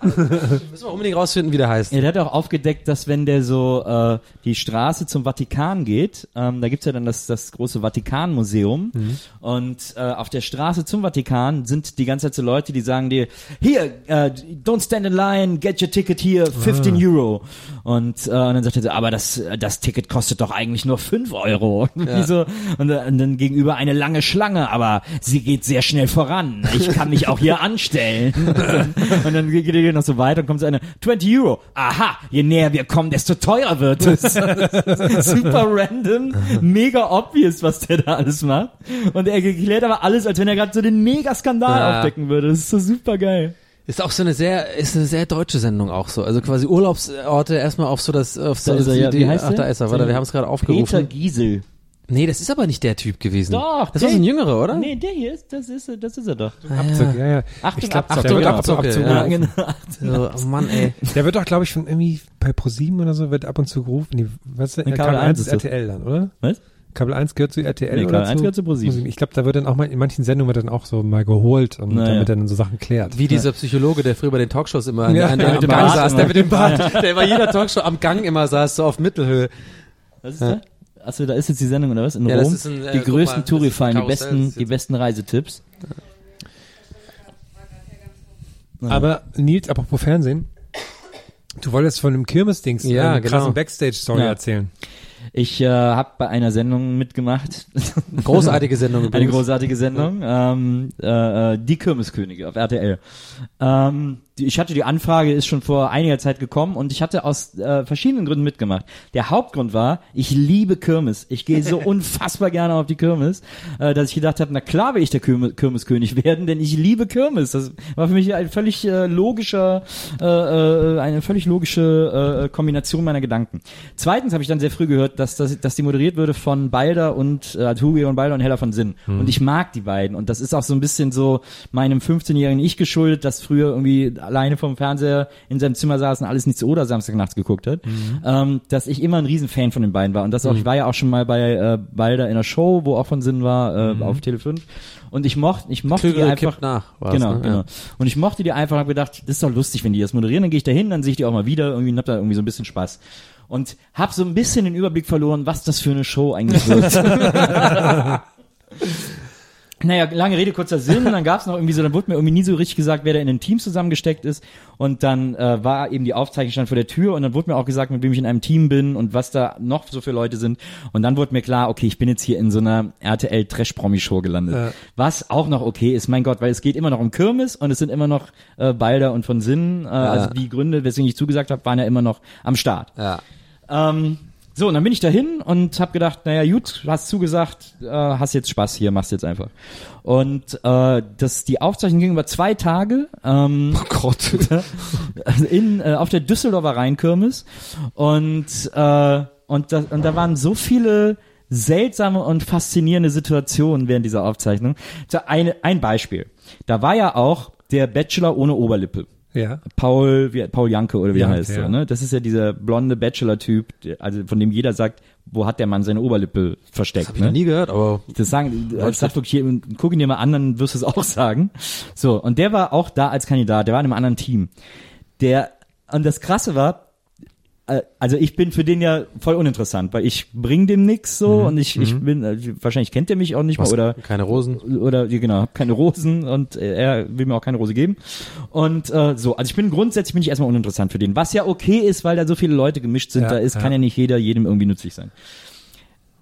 Speaker 3: Müssen wir unbedingt rausfinden, wie der heißt.
Speaker 1: Ja, der hat auch aufgedeckt, dass wenn der so äh, die Straße zum Vatikan geht, ähm, da gibt's ja dann das, das große Vatikanmuseum und äh, auf der Straße zum Vatikan sind die ganze Zeit so Leute, die sagen dir, hier, äh, don't stand in line, get your ticket here, 15 Euro. Und, äh, und dann sagt er so, aber das, das Ticket kostet doch eigentlich nur 5 Euro. Und, die so, und, äh, und dann gegenüber eine lange Schlange, aber sie geht sehr schnell voran. Ich kann mich auch hier anstellen. Und dann geht er noch so weiter und kommt so eine 20 Euro. Aha, je näher wir kommen, desto teurer wird es. Super random, mega obvious, was der da alles macht. Und er erklärt aber alles, als wenn er gerade so den Mega-Skandal
Speaker 3: Ja.
Speaker 1: aufdecken würde. Das ist so super geil.
Speaker 3: Ist auch so eine sehr, ist eine sehr deutsche Sendung auch so. Also quasi Urlaubsorte erstmal auf so das, auf so
Speaker 1: Da ist er,
Speaker 3: die,
Speaker 1: ja. Wie heißt
Speaker 3: ach,
Speaker 1: der?
Speaker 3: da ist er, warte, wir haben es gerade
Speaker 1: Peter
Speaker 3: aufgerufen.
Speaker 1: Giesel.
Speaker 3: Nee, das ist aber nicht der Typ gewesen.
Speaker 1: Doch,
Speaker 3: Das war so ein
Speaker 1: der-
Speaker 3: jüngerer, oder?
Speaker 1: Nee, der hier ist, das ist, das ist er doch.
Speaker 2: Abzug, ja, ja.
Speaker 1: Achtung,
Speaker 2: ich glaub, der wird
Speaker 3: Abzocke,
Speaker 2: Abzug
Speaker 3: ja.
Speaker 1: genau.
Speaker 3: So, oh Mann, ey.
Speaker 2: Der wird doch, glaube ich, von irgendwie bei ProSieben oder so, wird ab und zu gerufen. Nee, was ist
Speaker 1: Nee,
Speaker 2: denn?
Speaker 1: Kabel
Speaker 2: Kabel 1
Speaker 1: 1
Speaker 2: ist
Speaker 1: ist das.
Speaker 2: RTL dann, oder?
Speaker 1: Was?
Speaker 2: Kabel 1 gehört zu RTL
Speaker 1: Nee,
Speaker 2: oder
Speaker 1: Kabel 1 gehört zu ProSieben.
Speaker 2: Ich glaube, da wird dann auch mal, in manchen Sendungen wird dann auch so mal geholt und
Speaker 1: Naja.
Speaker 2: damit dann so Sachen klärt.
Speaker 3: Wie dieser Psychologe, der früher bei den Talkshows immer
Speaker 2: Ja,
Speaker 3: an,
Speaker 2: der
Speaker 3: an
Speaker 2: mit
Speaker 3: dem
Speaker 2: dem
Speaker 3: Gang
Speaker 2: Bart
Speaker 3: saß,
Speaker 1: immer.
Speaker 3: der mit dem Bart, der bei jeder Talkshow am Gang immer saß, so auf Mittelhöhe.
Speaker 1: Was ist da? Achso, da ist jetzt die Sendung oder was? In
Speaker 3: Ja, das
Speaker 1: Rom?
Speaker 3: ein, äh,
Speaker 1: die größten Touri-Fallen, die besten, die besten Reisetipps.
Speaker 2: Aber Nils, apropos Fernsehen, du wolltest von dem Kirmes-Dings
Speaker 3: Ja,
Speaker 2: eine
Speaker 3: genau.
Speaker 2: krassen Backstage-Story
Speaker 1: Ja.
Speaker 2: erzählen.
Speaker 1: Ich äh, habe bei einer Sendung mitgemacht.
Speaker 3: Großartige Sendung
Speaker 1: Eine großartige Sendung. Ähm, äh, äh, die Kirmeskönige auf RTL. Ähm, die, ich hatte die Anfrage, ist schon vor einiger Zeit gekommen und ich hatte aus äh, verschiedenen Gründen mitgemacht. Der Hauptgrund war, ich liebe Kirmes. Ich gehe so unfassbar gerne auf die Kirmes, äh, dass ich gedacht habe, na klar will ich der Kirmes, Kirmeskönig werden, denn ich liebe Kirmes. Das war für mich ein völlig äh, logischer, äh, äh, eine völlig logische äh, Kombination meiner Gedanken. Zweitens habe ich dann sehr früh gehört, dass, dass, dass die moderiert würde von Balder und äh, Hugi und Balder und Hella von Sinn. Und ich mag die beiden. Und das ist auch so ein bisschen so meinem 15-jährigen Ich geschuldet, das früher irgendwie alleine vom Fernseher in seinem Zimmer saß und alles nichts oder Samstagnachts geguckt hat. Ähm, dass ich immer ein Riesenfan von den beiden war. Und das auch, ich war ja auch schon mal bei äh, Balder in der Show, wo auch von Sinn war, äh, auf Tele 5. Und ich mochte, ich mochte die einfach.
Speaker 3: nach,
Speaker 1: genau,
Speaker 3: ne?
Speaker 1: genau.
Speaker 3: Ja.
Speaker 1: Und ich mochte die einfach und habe gedacht, das ist doch lustig, wenn die das moderieren, dann gehe ich da hin, dann sehe ich die auch mal wieder irgendwie und hab da irgendwie so ein bisschen Spaß. Und hab so ein bisschen den Überblick verloren, was das für eine Show eigentlich wird. Naja, lange Rede, kurzer Sinn. Dann gab's noch irgendwie so, dann wurde mir irgendwie nie so richtig gesagt, wer da in einem Team zusammengesteckt ist. Und dann äh, war eben die Aufzeichnung stand vor der Tür und dann wurde mir auch gesagt, mit wem ich in einem Team bin und was da noch so für Leute sind. Und dann wurde mir klar, okay, ich bin jetzt hier in so einer RTL Trash Promi Show gelandet.
Speaker 2: Ja.
Speaker 1: Was auch noch okay ist, mein Gott, weil es geht immer noch um Kirmes und es sind immer noch äh, Balder und von Sinn. Äh, Also die Gründe, weswegen ich zugesagt habe, waren ja immer noch am Start.
Speaker 3: Ja.
Speaker 1: Ähm, So, und dann bin ich dahin und habe gedacht, naja, gut, hast zugesagt, äh, hast jetzt Spaß hier, machst jetzt einfach. Und äh, das, die Aufzeichnung ging über zwei Tage. Ähm, oh Gott. in, äh, auf der Düsseldorfer Rheinkirmes. Und, äh, und, da, und da waren so viele seltsame und faszinierende Situationen während dieser Aufzeichnung. So eine, ein Beispiel. Da war ja auch der Bachelor ohne Oberlippe.
Speaker 2: Ja.
Speaker 1: Paul, wie, Paul Janke oder wie er heißt.
Speaker 2: ja.
Speaker 1: So, ne? Das ist ja dieser blonde Bachelor-Typ, also von dem jeder sagt, wo hat der Mann seine Oberlippe versteckt?
Speaker 3: Hab ich noch
Speaker 1: ne?
Speaker 3: nie gehört, aber
Speaker 1: Das sagen, das sagt wirklich, guck ihn dir mal an, dann wirst du es auch sagen. So, und der war auch da als Kandidat, der war in einem anderen Team. Der, und das Krasse war, also ich bin für den ja voll uninteressant, weil ich bring dem nix so und ich, ich bin, äh, wahrscheinlich kennt er mich auch nicht mal
Speaker 3: was,
Speaker 1: oder
Speaker 3: keine Rosen.
Speaker 1: oder genau, hab keine Rosen und äh, er will mir auch keine Rose geben. Und äh, so, also ich bin grundsätzlich bin ich erstmal uninteressant für den, was ja okay ist, weil da so viele Leute gemischt sind,
Speaker 2: Ja,
Speaker 1: da ist
Speaker 2: ja.
Speaker 1: kann ja nicht jeder jedem irgendwie nützlich sein.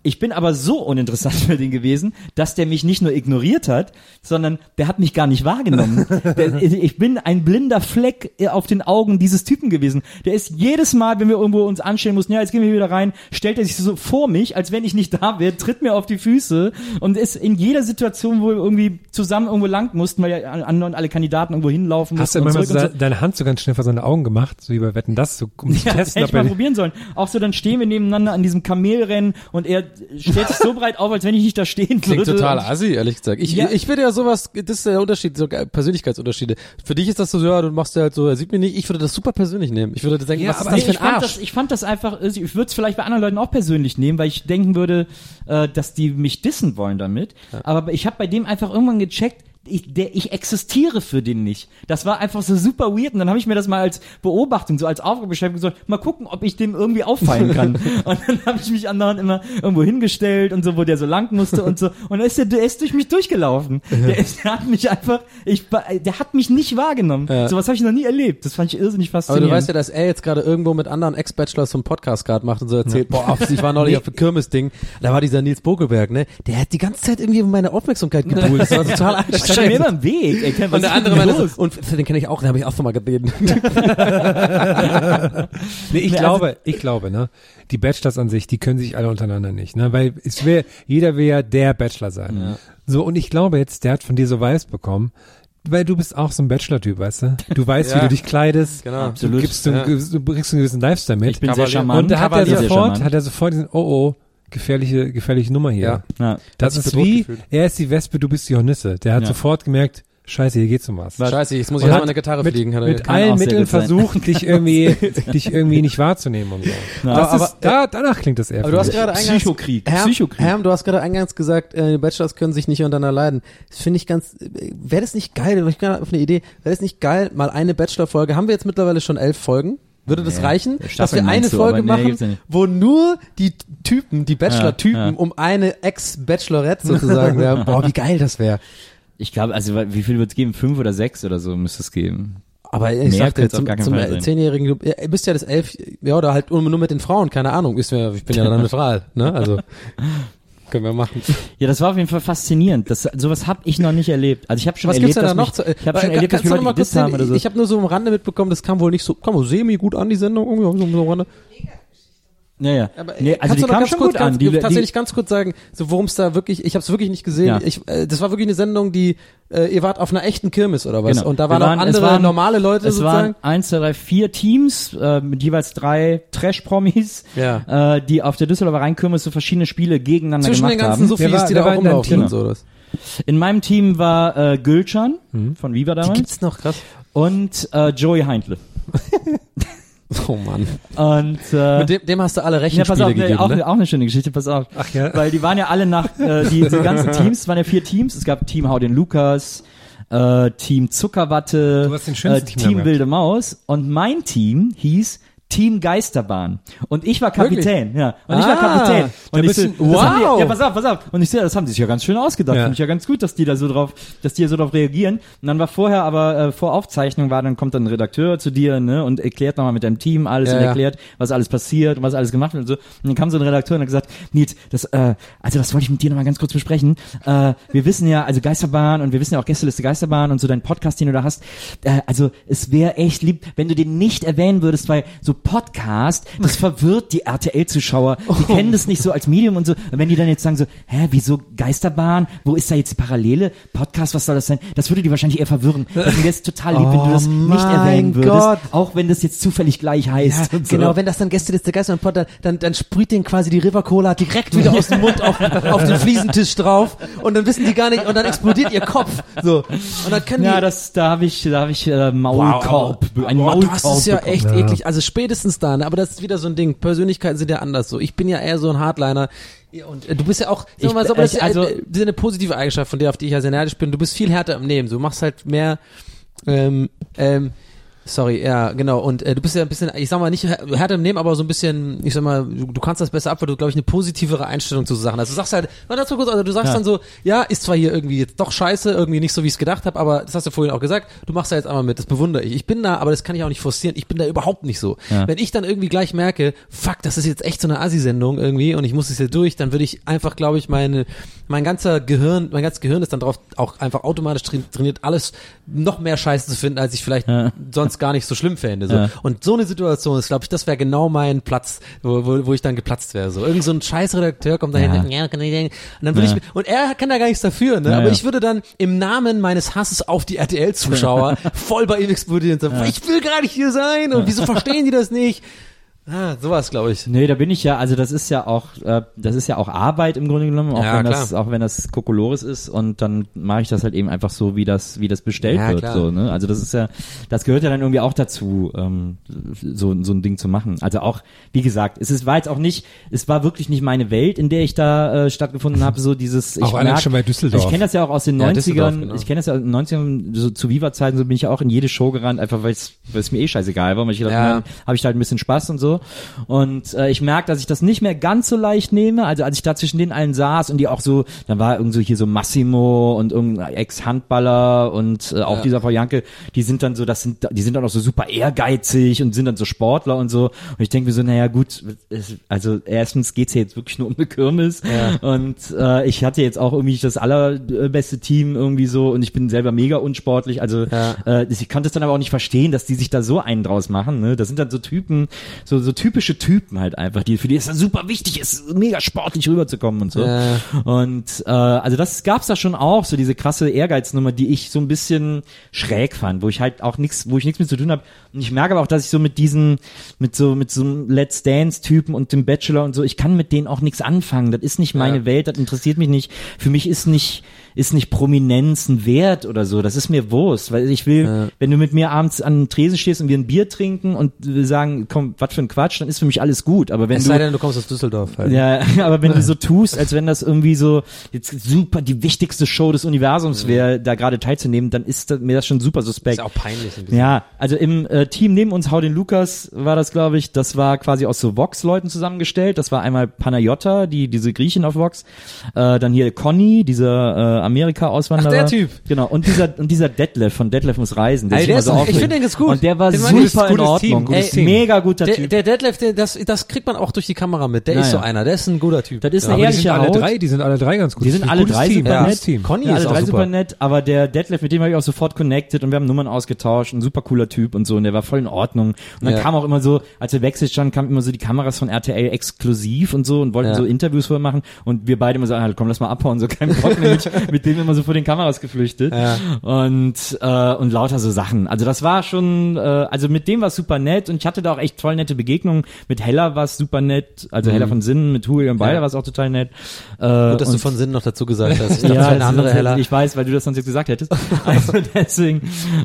Speaker 1: Ich bin aber so uninteressant für den gewesen, dass der mich nicht nur ignoriert hat, sondern der hat mich gar nicht wahrgenommen. Der, ich bin ein blinder Fleck auf den Augen dieses Typen gewesen. Der ist jedes Mal, wenn wir irgendwo uns anstellen mussten, ja, jetzt gehen wir wieder rein, stellt er sich so vor mich, als wenn ich nicht da wäre, tritt mir auf die Füße und ist in jeder Situation, wo wir irgendwie zusammen irgendwo lang mussten, weil ja andere und alle Kandidaten irgendwo hinlaufen
Speaker 2: Hast du
Speaker 1: mussten
Speaker 2: manchmal
Speaker 1: und
Speaker 2: so deine Hand so ganz schnell vor seine Augen gemacht, so wie bei Wetten, das, so, um zu
Speaker 1: ja,
Speaker 2: testen,
Speaker 1: hätte ich mal probieren sollen. Auch so, dann stehen wir nebeneinander an diesem Kamelrennen und er stellt sich so breit auf, als wenn ich nicht da stehen
Speaker 3: Klingt
Speaker 1: würde.
Speaker 3: total
Speaker 1: Und-
Speaker 3: assi, ehrlich gesagt. Ich,
Speaker 1: Ja.
Speaker 3: ich würde ja sowas, das ist der Unterschied, so Persönlichkeitsunterschiede. Für dich ist das so, ja, du machst ja halt so, er sieht mich nicht, ich würde das super persönlich nehmen. Ich würde denken,
Speaker 2: Ja,
Speaker 3: was ist das
Speaker 1: Nee,
Speaker 3: für
Speaker 1: ich,
Speaker 3: ein
Speaker 1: fand
Speaker 3: Arsch?
Speaker 1: das, ich fand das einfach, also ich würde es vielleicht bei anderen Leuten auch persönlich nehmen, weil ich denken würde, äh, dass die mich dissen wollen damit. Aber ich habe bei dem einfach irgendwann gecheckt, ich, der, ich existiere für den nicht. Das war einfach so super weird. Und dann habe ich mir das mal als Beobachtung, so als Aufgabe beschreibt und gesagt, mal gucken, ob ich dem irgendwie auffallen kann. und dann habe ich mich andauernd immer irgendwo hingestellt und so, wo der so lang musste und so. Und dann ist der, der ist durch mich durchgelaufen. Der, ist, der hat mich einfach, ich, der hat mich nicht wahrgenommen.
Speaker 3: Ja.
Speaker 1: Sowas habe ich noch nie erlebt. Das fand ich irrsinnig
Speaker 3: Aber
Speaker 1: faszinierend.
Speaker 3: du weißt ja, dass er jetzt gerade irgendwo mit anderen Ex-Bachelors so einen Podcast gerade macht und so erzählt, boah, auf, ich war neulich auf dem Kirmes-Ding, da war dieser Nils Bokelberg, ne, der hat die ganze Zeit irgendwie meine Aufmerksamkeit gebuhlt, das war total
Speaker 1: Das stand mir immer im Weg. Ey, was
Speaker 3: Und der andere meinte
Speaker 1: los?
Speaker 3: so, und den kenne ich auch, den habe ich auch schon mal gebeten.
Speaker 2: Nee, ich
Speaker 1: Nee, also-
Speaker 2: glaube, ich glaube, ne, die Bachelors an sich, die können sich alle untereinander nicht, ne, weil es will, jeder will ja der Bachelor sein. So, und ich glaube jetzt, der hat von dir so Vibes bekommen, weil du bist auch so ein Bachelor-Typ, weißt du? Du weißt,
Speaker 3: Ja.
Speaker 2: wie du dich kleidest.
Speaker 3: Genau.
Speaker 2: Du,
Speaker 1: Absolut.
Speaker 2: gibst so, einen
Speaker 3: Ja.
Speaker 2: gewissen- du bringst einen gewissen Lifestyle mit.
Speaker 1: Ich bin sehr charmant.
Speaker 2: und da hat er sofort, hat er sofort diesen, oh oh, gefährliche, gefährliche Nummer hier.
Speaker 3: Ja.
Speaker 1: Ja.
Speaker 2: Das ist wie,
Speaker 3: gefühlt.
Speaker 2: er ist die Wespe, du bist die Hornisse. Der hat
Speaker 1: Ja.
Speaker 2: sofort gemerkt, scheiße, hier geht's um was.
Speaker 3: Scheiße, jetzt muss ich erstmal eine Gitarre
Speaker 2: mit,
Speaker 3: fliegen. Hat er-
Speaker 2: mit allen Mitteln versucht, dich irgendwie, dich irgendwie nicht wahrzunehmen und so. Das
Speaker 3: Aber-
Speaker 2: ist, da, danach klingt das eher.
Speaker 3: Aber du hast
Speaker 2: für mich.
Speaker 3: gerade eingangs,
Speaker 1: Psychokrieg.
Speaker 3: Herm,
Speaker 1: Psychokrieg.
Speaker 3: Herm, du hast gerade eingangs gesagt, äh, die Bachelors können sich nicht untereinander leiden. Das finde ich ganz, äh, wäre das nicht geil, ich gerade auf eine Idee, wäre das nicht geil, mal eine Bachelor-Folge, haben wir jetzt mittlerweile schon elf Folgen? Würde das
Speaker 1: Nee,
Speaker 3: reichen, dass wir eine
Speaker 1: du,
Speaker 3: Folge
Speaker 1: nee,
Speaker 3: machen,
Speaker 1: nicht.
Speaker 3: wo nur die Typen, die Bachelor-Typen,
Speaker 1: Ja, ja.
Speaker 3: um eine Ex-Bachelorette sozusagen werden? Boah, wie geil das wäre.
Speaker 1: Ich glaube, also wie viel wird es geben? Fünf oder sechs oder so müsste es geben.
Speaker 3: Aber ich
Speaker 1: Mehr
Speaker 3: sagte, zum, zum zehnjährigen, du ihr bist ja das elf, ja, oder halt nur mit den Frauen, keine Ahnung, ist mir, ich bin ja dann neutral, ne, also, können wir machen.
Speaker 1: Ja, das war auf jeden Fall faszinierend. Das, sowas habe ich noch nicht erlebt. Also ich habe schon
Speaker 3: Was
Speaker 1: erlebt,
Speaker 3: gibt's denn da
Speaker 1: dass
Speaker 3: noch
Speaker 1: mich,
Speaker 3: zu,
Speaker 1: ich habe schon
Speaker 3: Weil,
Speaker 1: erlebt, dass wir Leute gedisst haben oder so.
Speaker 3: Ich habe nur so am Rande mitbekommen, das kam wohl nicht so, kam wohl semi gut an, die Sendung, irgendwie so, am Rande.
Speaker 1: ja, ja.
Speaker 3: Aber,
Speaker 1: nee,
Speaker 3: äh,
Speaker 1: also die
Speaker 3: kannst du noch
Speaker 1: kam
Speaker 3: ganz
Speaker 1: schon
Speaker 3: kurz,
Speaker 1: gut
Speaker 3: ganz,
Speaker 1: an. Die, die,
Speaker 3: tatsächlich ganz kurz sagen, so worum es da wirklich, ich habe es wirklich nicht gesehen.
Speaker 1: Ja.
Speaker 3: Ich, äh, das war wirklich eine Sendung, die, äh, ihr wart auf einer echten Kirmes oder was?
Speaker 1: Genau.
Speaker 3: Und da waren,
Speaker 1: waren-
Speaker 3: auch andere
Speaker 1: waren-
Speaker 3: normale Leute
Speaker 1: es
Speaker 3: sozusagen.
Speaker 1: waren eins, zwei, drei, vier Teams äh, mit jeweils drei Trash-Promis,
Speaker 3: Ja.
Speaker 1: äh, die auf der Düsseldorfer Rheinkirmes so verschiedene Spiele gegeneinander
Speaker 3: Zwischen den
Speaker 1: gemacht
Speaker 3: ganzen
Speaker 1: haben.
Speaker 3: Sophies,
Speaker 2: war-
Speaker 3: die
Speaker 2: wer
Speaker 3: da
Speaker 2: war
Speaker 3: auch
Speaker 2: in deinem
Speaker 3: rumlaufen
Speaker 2: Team?
Speaker 3: und so. Das.
Speaker 1: In meinem Team war äh, Gülcan von Viva
Speaker 3: Die
Speaker 1: damals
Speaker 3: gibt's noch, krass.
Speaker 1: und äh, Joey Heintle.
Speaker 3: Oh Mann.
Speaker 1: Und äh,
Speaker 3: Mit dem, dem hast du alle
Speaker 1: ja, pass
Speaker 3: Rechenspiele
Speaker 1: auf,
Speaker 3: gegeben,
Speaker 1: auch,
Speaker 3: ne?
Speaker 1: auch eine schöne Geschichte, pass auf.
Speaker 2: Ach ja.
Speaker 1: Weil die waren ja alle nach, äh, die, diese ganzen Teams, es waren ja vier Teams. Es gab Team Hau den Lukas, äh, Team Zuckerwatte, äh, Team
Speaker 2: gehabt.
Speaker 1: Wilde Maus und mein Team hieß Team Geisterbahn. Und ich war Kapitän, ja. Und ich war
Speaker 3: Ah,
Speaker 1: Kapitän. Und ich
Speaker 3: bist
Speaker 1: so,
Speaker 3: wow.
Speaker 1: Die, ja, pass auf, pass auf. Und ich so, ja, das haben sie sich ja ganz schön ausgedacht.
Speaker 2: Ja.
Speaker 1: Finde ich ja ganz gut, dass die da so drauf, dass die ja so drauf reagieren. Und dann war vorher aber, äh, vor Aufzeichnung war, dann kommt dann ein Redakteur zu dir, ne, und erklärt nochmal mit deinem Team alles
Speaker 3: Ja,
Speaker 1: und erklärt, was alles passiert und was alles gemacht wird und so. Und dann kam so ein Redakteur und hat gesagt, Nils, das, äh, also das wollte ich mit dir nochmal ganz kurz besprechen. Äh, wir wissen ja, also Geisterbahn und wir wissen ja auch Gästeliste Geisterbahn und so dein Podcast, den du da hast. Äh, also es wäre echt lieb, wenn du den nicht erwähnen würdest, weil so Podcast, das verwirrt die RTL-Zuschauer. Die kennen das nicht so als Medium und so. Und wenn die dann jetzt sagen so, hä, wieso Geisterbahn? Wo ist da jetzt die Parallele? Podcast, was soll das sein? Das würde die wahrscheinlich eher verwirren. Deswegen wäre es total lieb, wenn du das nicht erwähnen würdest.
Speaker 3: Gott.
Speaker 1: Auch wenn das jetzt zufällig gleich heißt.
Speaker 3: Ja,
Speaker 1: so.
Speaker 3: genau, wenn das dann Gästeliste Geister Pod, dann, dann, dann sprüht den quasi die River Cola direkt wieder aus dem Mund auf, auf den Fliesentisch drauf und dann wissen die gar nicht und dann explodiert ihr Kopf. So. Und dann können
Speaker 1: Ja,
Speaker 3: die,
Speaker 1: das, da habe ich, da habe ich äh, Maulkorb, ein
Speaker 3: Boah,
Speaker 1: Maulkorb.
Speaker 3: das ist ja
Speaker 1: bekommen.
Speaker 3: echt eklig. Also spätestens da, ne? aber das ist wieder so ein Ding. Persönlichkeiten sind ja anders so. Ich bin ja eher so ein Hardliner. Und äh, du bist ja auch,
Speaker 1: Ich
Speaker 3: mal so, aber das
Speaker 1: also-
Speaker 3: das ist eine positive Eigenschaft von dir, auf die ich ja sehr neidisch bin. Du bist viel härter im Nehmen. Du machst halt mehr, ähm, ähm, Sorry, ja, genau. Und äh, du bist ja ein bisschen, ich sag mal, nicht här- härter im Nehmen, aber so ein bisschen, ich sag mal, du, du kannst das besser ab, weil du, glaube ich, eine positivere Einstellung zu so Sachen hast. Du sagst halt, warte dazu kurz, also du sagst
Speaker 1: Ja.
Speaker 3: dann so, ja, ist zwar hier irgendwie jetzt doch scheiße, irgendwie nicht so, wie ich es gedacht habe, aber das hast du vorhin auch gesagt, du machst da jetzt einmal mit, das bewundere ich. Ich bin da, aber das kann ich auch nicht forcieren, ich bin da überhaupt nicht so.
Speaker 1: Ja.
Speaker 3: Wenn ich dann irgendwie gleich merke, fuck, das ist jetzt echt so eine Assi-Sendung irgendwie und ich muss es hier durch, dann würde ich einfach, glaube ich, meine, mein ganzer Gehirn, mein ganzes Gehirn ist dann drauf auch einfach automatisch train- trainiert, alles noch mehr Scheiße zu finden, als ich vielleicht
Speaker 1: Ja.
Speaker 3: sonst gar nicht so schlimm fände. So.
Speaker 1: Ja.
Speaker 3: Und so eine Situation ist, glaube ich, das wäre genau mein Platz, wo, wo, wo ich dann geplatzt wäre. So. Irgend so ein scheiß Redakteur kommt dahin
Speaker 1: Ja.
Speaker 3: und, ja, kann ich denken. und dann würde
Speaker 1: Ja.
Speaker 3: ich, und er kann da gar nichts dafür, ne? Aber ich würde dann im Namen meines Hasses auf die RTL-Zuschauer voll bei ihm explodieren und sagen, ich will gar nicht hier sein und wieso verstehen die das nicht? Ah, sowas, glaube ich.
Speaker 1: Nee, da bin ich ja, also das ist ja auch, äh, das ist ja auch Arbeit im Grunde genommen, auch
Speaker 3: Ja,
Speaker 1: wenn
Speaker 3: klar.
Speaker 1: das, auch wenn das Kokolores ist und dann mache ich das halt eben einfach so, wie das, wie das bestellt
Speaker 3: Ja,
Speaker 1: wird,
Speaker 3: klar.
Speaker 1: so, ne? Also das ist ja, das gehört ja dann irgendwie auch dazu, ähm, so, so ein Ding zu machen. Also auch, wie gesagt, es ist, war jetzt auch nicht, es war wirklich nicht meine Welt, in der ich da äh, stattgefunden habe, so dieses, ich
Speaker 2: Auch
Speaker 1: merk-
Speaker 2: schon bei Düsseldorf.
Speaker 1: Ich kenne das ja auch aus den
Speaker 3: Ja,
Speaker 1: 90ern,
Speaker 3: Düsseldorf, genau.
Speaker 1: ich kenne das ja aus den 90ern, so zu Viva-Zeiten, so bin ich auch in jede Show gerannt, einfach weil es weil es mir eh scheißegal war, weil ich gedacht,
Speaker 3: Ja.
Speaker 1: ja. habe ich da halt ein bisschen Spaß und so. Und äh, ich merke, dass ich das nicht mehr ganz so leicht nehme. Also als ich da zwischen den allen saß und die auch so, dann war irgend so hier so Massimo und irgendein Ex-Handballer und äh, auch
Speaker 3: Ja.
Speaker 1: dieser Frau Janke, die sind dann so, das sind, die sind dann auch so super ehrgeizig und sind dann so Sportler und so. Und ich denke mir so, naja gut, es, also erstens geht's ja jetzt wirklich nur um eine Kirmes und äh, ich hatte jetzt auch irgendwie das allerbeste Team irgendwie so und ich bin selber mega unsportlich. Also
Speaker 3: Ja.
Speaker 1: äh, ich konnte es dann aber auch nicht verstehen, dass die sich da so einen draus machen. Ne? Das sind dann so Typen, so, so typische Typen halt einfach, die für die es dann super wichtig ist, mega sportlich rüberzukommen und so.
Speaker 3: Ja.
Speaker 1: Und äh, also das gab's da schon auch, so diese krasse Ehrgeiznummer, die ich so ein bisschen schräg fand, wo ich halt auch nichts, wo ich nichts mit zu tun habe. Und ich merke aber auch, dass ich so mit diesen, mit so mit so einem Let's Dance Typen und dem Bachelor und so, ich kann mit denen auch nichts anfangen. Das ist nicht meine
Speaker 3: Ja.
Speaker 1: Welt, das interessiert mich nicht. Für mich ist nicht ist nicht Prominenz ein Wert oder so. Das ist mir Wurst, weil ich will, wenn du mit mir abends an den Tresen stehst und wir ein Bier trinken und wir sagen, komm, was für ein Quatsch, dann ist für mich alles gut. Aber wenn
Speaker 3: Es
Speaker 1: du
Speaker 3: sei denn, du kommst aus Düsseldorf. Halt.
Speaker 1: ja, aber wenn du so tust, als wenn das irgendwie so jetzt super die wichtigste Show des Universums wäre, da gerade teilzunehmen, dann ist das, mir das schon super
Speaker 3: Ist
Speaker 1: suspekt.
Speaker 3: auch peinlich.
Speaker 1: Ja, also im äh, Team neben uns, Hau den Lukas, war das, glaube ich, das war quasi aus so Vox-Leuten zusammengestellt. Das war einmal Panayota, die diese Griechin auf Vox, äh, dann hier Conny, dieser äh, Amerika-Auswanderer.
Speaker 3: Der Typ.
Speaker 1: Genau, und dieser und dieser Detlef von Detlef muss reisen.
Speaker 3: Ey,
Speaker 1: sich
Speaker 3: der ist
Speaker 1: so
Speaker 3: auch- ich finde den ganz gut.
Speaker 1: Und der war
Speaker 3: Den
Speaker 1: super in
Speaker 2: Gutes Team,
Speaker 1: Ordnung.
Speaker 2: gutes
Speaker 1: Ey,
Speaker 2: Team.
Speaker 1: Mega guter
Speaker 3: Der,
Speaker 1: Typ.
Speaker 3: der Deadlift, der, das, das kriegt man auch durch die Kamera mit. Der ist so
Speaker 1: Naja.
Speaker 3: einer. Der ist ein guter Typ.
Speaker 1: Das ist
Speaker 2: Aber
Speaker 1: eine
Speaker 2: die sind
Speaker 1: ehrliche
Speaker 2: alle
Speaker 1: Haut.
Speaker 2: drei, die sind alle drei ganz gut.
Speaker 1: Die sind alle drei
Speaker 2: Team,
Speaker 1: super
Speaker 2: ja.
Speaker 1: nett.
Speaker 2: Team.
Speaker 3: Conny
Speaker 1: ja,
Speaker 3: ist
Speaker 1: alle
Speaker 3: auch
Speaker 1: drei
Speaker 3: super.
Speaker 1: nett, aber der Detlef, mit dem habe ich auch sofort connected und wir haben Nummern ausgetauscht, ein super cooler Typ und so und der war voll in Ordnung. Und dann
Speaker 3: Ja.
Speaker 1: kam auch immer so, als wir wechselt standen, kamen immer so die Kameras von RTL exklusiv und so und wollten
Speaker 3: Ja.
Speaker 1: so Interviews vorher machen und wir beide immer so, ah, komm, lass mal abhauen, so kein Bock mit, mit denen immer so vor den Kameras geflüchtet
Speaker 3: Ja.
Speaker 1: und äh, und lauter so Sachen. Also das war schon, äh, also mit dem war es super nett und ich hatte da auch echt voll nette Begegnungen. Mit Hella war es super nett, also Hella von Sinnen, mit Hugo und Beider
Speaker 3: Ja.
Speaker 1: war es auch total nett. Äh,
Speaker 3: Gut, dass du von Sinn noch dazu gesagt hast. Ich dachte,
Speaker 1: ja,
Speaker 3: eine andere Heller.
Speaker 1: Ich weiß, weil du das sonst jetzt gesagt hättest. Also deswegen,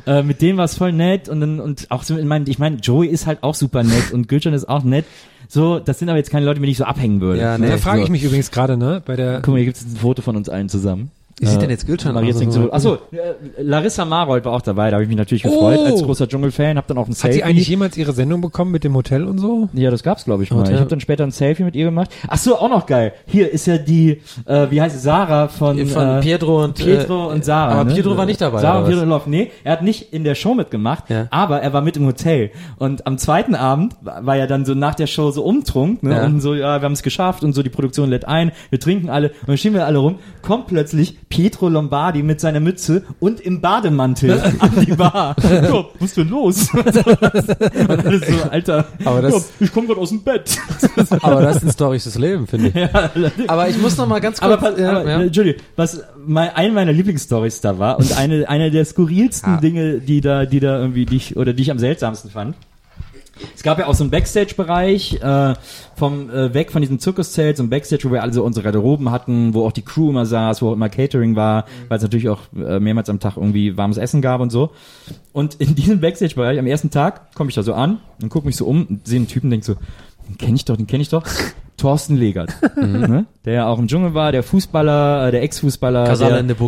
Speaker 1: äh, mit dem war es voll nett und dann, und auch so, ich meine, ich mein, Joey ist halt auch super nett und Gülcan ist auch nett. So, das sind aber jetzt keine Leute, mit denen ich so abhängen würde.
Speaker 3: Ja,
Speaker 1: Ne?
Speaker 3: nee.
Speaker 2: Da frage
Speaker 3: so.
Speaker 2: ich mich übrigens gerade, ne, bei der,
Speaker 1: Guck mal, hier gibt es ein Foto von uns allen zusammen.
Speaker 3: Wie sieht
Speaker 1: Äh,
Speaker 3: denn jetzt Gülcan
Speaker 1: jetzt
Speaker 3: aus?
Speaker 1: nicht so. Achso, äh, Larissa Marold war auch dabei, da habe ich mich natürlich gefreut
Speaker 2: Oh!
Speaker 1: als großer Dschungelfan, hab dann auch ein
Speaker 2: hat
Speaker 1: Selfie.
Speaker 2: sie eigentlich jemals ihre Sendung bekommen mit dem Hotel und so?
Speaker 1: Ja, das gab's glaube ich mal.
Speaker 3: Hotel.
Speaker 1: Ich habe dann später ein Selfie mit ihr gemacht. Ach so, auch noch geil. Hier ist ja die, äh, wie heißt sie, Sarah von,
Speaker 3: Von
Speaker 1: äh,
Speaker 3: Pietro und
Speaker 1: Pietro
Speaker 3: äh,
Speaker 1: und Sarah.
Speaker 3: Aber
Speaker 1: ne?
Speaker 3: Pietro war nicht dabei.
Speaker 1: Sarah und? Pietro Love. Nee, er hat nicht in der Show mitgemacht,
Speaker 3: Ja.
Speaker 1: aber er war mit im Hotel. Und am zweiten Abend war ja dann so nach der Show so umtrunk, ne?
Speaker 3: Ja.
Speaker 1: Und so, ja, wir haben es geschafft und so, die Produktion lädt ein, wir trinken alle und dann stehen wir alle rum, kommt plötzlich Pietro Lombardi mit seiner Mütze und im Bademantel an die Bar. Ja, was ist denn los? und alles so, Alter,
Speaker 3: Aber das-
Speaker 1: ja, ich komme gerade aus dem Bett.
Speaker 3: Aber das ist ein storisches Leben, finde ich. Aber ich muss noch mal ganz kurz.
Speaker 1: Aber, pass- aber
Speaker 3: ja, ja.
Speaker 1: Entschuldigung, was mein, eine meiner Lieblingsstories da war und eine, eine der skurrilsten
Speaker 3: Ah.
Speaker 1: Dinge, die da, die da irgendwie dich oder die ich am seltsamsten fand. Es gab ja auch so einen Backstage-Bereich, äh, vom äh, weg von diesem Zirkuszelt, so ein Backstage, wo wir alle so unsere Garderoben hatten, wo auch die Crew immer saß, wo auch immer Catering war, weil es natürlich auch äh, mehrmals am Tag irgendwie warmes Essen gab und so. Und in diesem Backstage-Bereich, am ersten Tag, komme ich da so an und gucke mich so um, und sehe einen Typen, denk so, den kenne ich doch, den kenne ich doch. Thorsten Legert, ne? der ja auch im Dschungel war, der Fußballer, äh, der Ex-Fußballer,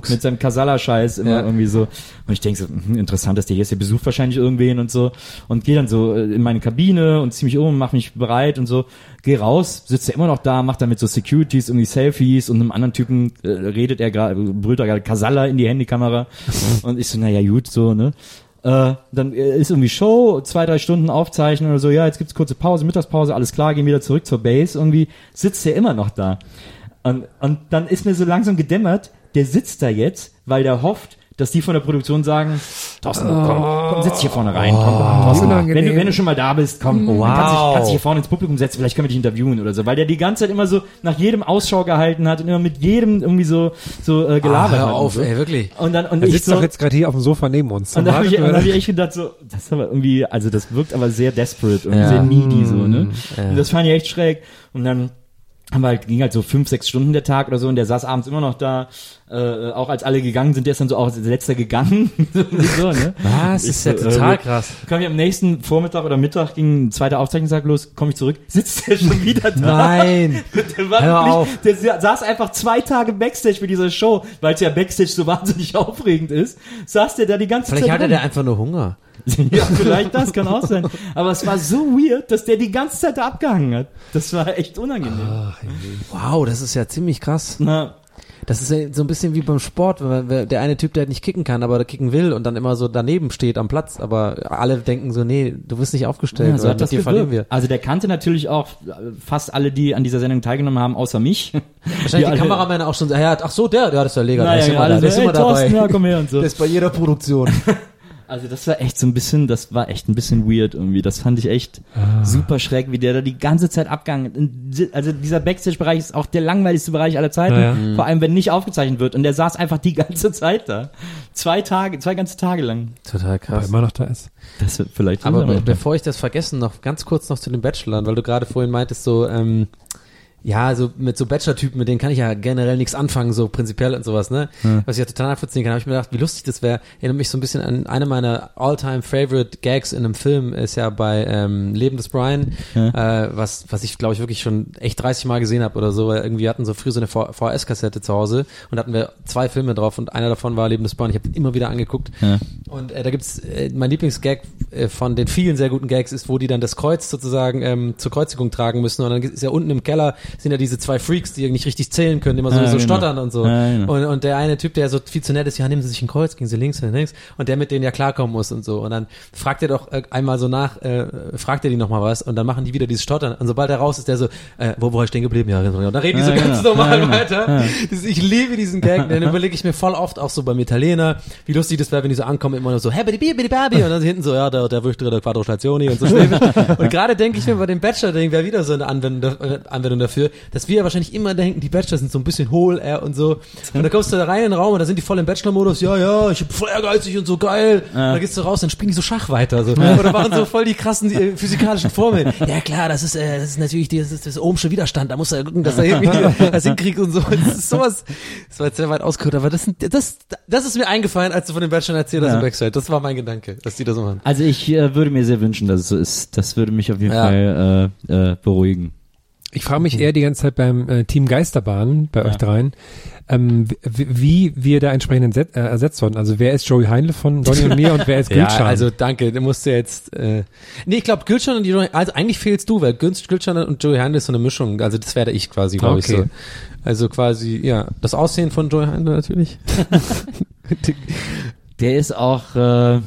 Speaker 1: mit seinem Kasala-Scheiß immer
Speaker 3: Ja.
Speaker 1: irgendwie so. Und ich denke so, hm, interessant, dass der hier ist, der besucht wahrscheinlich irgendwen und so. Und gehe dann so äh, in meine Kabine und zieh mich um, mach mich bereit und so. Geh raus, sitzt er immer noch da, macht dann mit so Securities irgendwie Selfies und einem anderen Typen äh, redet er gerade, brüllt er gerade Kasala in die Handykamera. und ich so, naja, gut, so, ne? Äh, dann äh, ist irgendwie Show, zwei, drei Stunden aufzeichnen oder so, ja, jetzt gibt's kurze Pause, Mittagspause, alles klar, gehen wieder zurück zur Base, irgendwie sitzt er immer noch da. Und, und dann ist mir so langsam gedämmert, der sitzt da jetzt, weil der hofft, dass die von der Produktion sagen, Thorsten, komm, komm, setz dich hier vorne rein, komm, komm, Thorsten, wenn du, wenn du schon mal da bist, komm,
Speaker 3: Wow.
Speaker 1: dann kannst, dich, kannst dich hier vorne ins Publikum setzen, vielleicht können wir dich interviewen oder so, weil der die ganze Zeit immer so nach jedem Ausschau gehalten hat und immer mit jedem irgendwie so, so äh,
Speaker 3: Ah,
Speaker 1: gelabert
Speaker 3: hör
Speaker 1: hat.
Speaker 3: auf,
Speaker 1: und so.
Speaker 3: ey, wirklich.
Speaker 1: Und dann, und
Speaker 2: Er
Speaker 1: ich
Speaker 2: sitzt
Speaker 1: so,
Speaker 2: doch jetzt gerade hier auf dem Sofa neben uns.
Speaker 1: und da habe ich, da hab ich echt gedacht, so, das ist aber irgendwie, also das wirkt aber sehr desperate und
Speaker 3: Ja.
Speaker 1: sehr needy so, ne?
Speaker 3: Ja.
Speaker 1: Und das fand ich echt schräg. Und dann haben halt, ging halt so fünf, sechs Stunden der Tag oder so und der saß abends immer noch da. Äh, auch als alle gegangen sind, der ist dann so auch als letzter gegangen. so, ne?
Speaker 3: Was? Ist ja
Speaker 1: so,
Speaker 3: total
Speaker 1: äh,
Speaker 3: krass.
Speaker 1: Kam ich am nächsten Vormittag oder Mittag, ging ein zweiter Aufzeichnungstag los, komme ich zurück, sitzt der schon wieder da.
Speaker 3: Nein.
Speaker 1: Der, war
Speaker 3: Hör
Speaker 1: wirklich,
Speaker 3: auf.
Speaker 1: der sa- saß einfach zwei Tage Backstage für diese Show, weil es ja Backstage so wahnsinnig aufregend ist. Saß der da die ganze
Speaker 3: Vielleicht
Speaker 1: Zeit.
Speaker 3: hatte
Speaker 1: rum.
Speaker 3: der einfach nur Hunger.
Speaker 1: Ja, vielleicht das kann auch sein. Aber es war so weird, dass der die ganze Zeit da abgehangen hat. Das war echt unangenehm.
Speaker 3: Wow, das ist ja ziemlich krass.
Speaker 1: Na,
Speaker 3: Das ist ja so ein bisschen wie beim Sport, wenn der eine Typ, der nicht kicken kann, aber der kicken will und dann immer so daneben steht am Platz, aber alle denken so, nee, du wirst nicht aufgestellt,
Speaker 1: ja, so hat das
Speaker 3: dir verlieren wir.
Speaker 1: Also der kannte natürlich auch äh, fast alle, die an dieser Sendung teilgenommen haben, außer mich.
Speaker 3: Wahrscheinlich
Speaker 1: Die
Speaker 3: die Kameramänner auch schon, so, ja, ach so, der, der ist der Leger, der ist
Speaker 1: ja,
Speaker 3: immer da, der ist immer
Speaker 1: hey, Thorsten,
Speaker 3: dabei.
Speaker 1: ja, komm her und so.
Speaker 3: Der ist bei jeder Produktion.
Speaker 1: Also das war echt so ein bisschen, das war echt ein bisschen weird irgendwie. Das fand ich echt
Speaker 3: Ah.
Speaker 1: super schräg, wie der da die ganze Zeit abgegangen ist. Also dieser Backstage-Bereich ist auch der langweiligste Bereich aller Zeiten.
Speaker 2: Ja, ja.
Speaker 1: Vor allem, wenn nicht aufgezeichnet wird. Und der saß einfach die ganze Zeit da. Zwei Tage, zwei ganze Tage lang.
Speaker 3: Total
Speaker 2: Aber
Speaker 3: krass.
Speaker 2: immer noch da ist.
Speaker 1: Das wird vielleicht
Speaker 3: Aber be
Speaker 1: be
Speaker 3: bevor ich das vergessen, noch ganz kurz noch zu den Bachelorn, weil du gerade vorhin meintest, so, ähm, ja, so mit so Bachelor-Typen, mit denen kann ich ja generell nichts anfangen, so prinzipiell und sowas, ne? Was ich ja total nachvollziehen kann, habe ich mir gedacht, wie lustig das wäre. Erinnert mich so ein bisschen an eine meiner all-time favorite Gags in einem Film, ist ja bei ähm, Leben des Brian, äh, was, was ich glaube ich wirklich schon echt 30 Mal gesehen habe oder so, weil irgendwie hatten so früh so eine VHS-Kassette zu Hause und hatten wir zwei Filme drauf und einer davon war Leben des Brian. Ich habe immer wieder angeguckt.
Speaker 1: Ja.
Speaker 3: Und äh, da gibt's äh, mein Lieblingsgag äh, von den vielen sehr guten Gags ist, wo die dann das Kreuz sozusagen ähm, zur Kreuzigung tragen müssen. Und dann ist ja unten im Keller sind ja diese zwei Freaks, die nicht richtig zählen können, immer so,
Speaker 1: Ja,
Speaker 3: so
Speaker 1: genau.
Speaker 3: stottern und so.
Speaker 1: Ja, genau.
Speaker 3: und, und der eine Typ, der so viel zu nett ist, ja, nehmen Sie sich ein Kreuz, gehen Sie links oder links. Und der mit denen ja klarkommen muss und so. Und dann fragt er doch äh, einmal so nach, äh, fragt er die nochmal was und dann machen die wieder dieses Stottern. Und sobald er raus ist, der so, äh, wo, wo war ich stehen geblieben? Ja, genau. Und dann reden die so ganz
Speaker 1: genau.
Speaker 3: normal weiter. Ich liebe diesen Gag. Den überlege ich mir voll oft auch so beim Italiener, wie lustig das wäre, wenn die so ankommen, immer nur so, hey, bitte, bitte, bitte, und dann hinten so, ja, der, der Wüchter der Quattro Stationi und so. Und gerade denke ich mir bei dem Bachelor-Ding wäre wieder so eine Anwendung, Anwendung dafür, dass wir ja wahrscheinlich immer denken, die Bachelor sind so ein bisschen hohl, äh, und so. Und da kommst du da rein in den Raum und da sind die voll im Bachelor-Modus, ja, ja, ich bin voll ehrgeizig und so geil. Und dann gehst du raus, dann spielen die so Schach weiter, so. Oder machen so voll die krassen äh, physikalischen Formeln. Ja, klar, das ist, äh, das ist natürlich die, das ist das ohmsche Widerstand, da muss er gucken, dass er irgendwie das hinkriegt und so. Das ist sowas, das war jetzt sehr weit ausgeholt, aber das, das, das ist mir eingefallen, als du von den Bachelor erzählt hast
Speaker 1: Ja.
Speaker 3: im Backstage. Das war mein Gedanke, dass die das so machen.
Speaker 1: Also ich äh, würde mir sehr wünschen, dass es so ist. Das würde mich auf jeden
Speaker 3: Ja.
Speaker 1: Fall äh, äh, beruhigen.
Speaker 2: Ich frage mich eher die ganze Zeit beim äh, Team Geisterbahn, bei euch dreien, ähm, wie, wir da entsprechend äh, ersetzt wurden. Also wer ist Joey Heinle von Donny und mir und wer ist
Speaker 3: Ja,
Speaker 2: Gülcan?
Speaker 3: also danke, du musst ja jetzt, äh, nee, ich glaube Gülcan und Joey, also eigentlich fehlst du, weil Gül- Gülcan und Joey Heindl ist so eine Mischung, also das werde ich quasi, glaube ich
Speaker 2: Okay.
Speaker 3: so. Also quasi, ja, das Aussehen von Joey Heindl natürlich.
Speaker 1: Der ist auch, äh,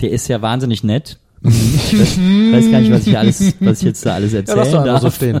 Speaker 1: der ist ja wahnsinnig nett. ich weiß gar nicht, was ich alles, was ich jetzt da alles
Speaker 3: Ja,
Speaker 1: erzählen
Speaker 3: lass doch
Speaker 1: darf.
Speaker 3: so stehen.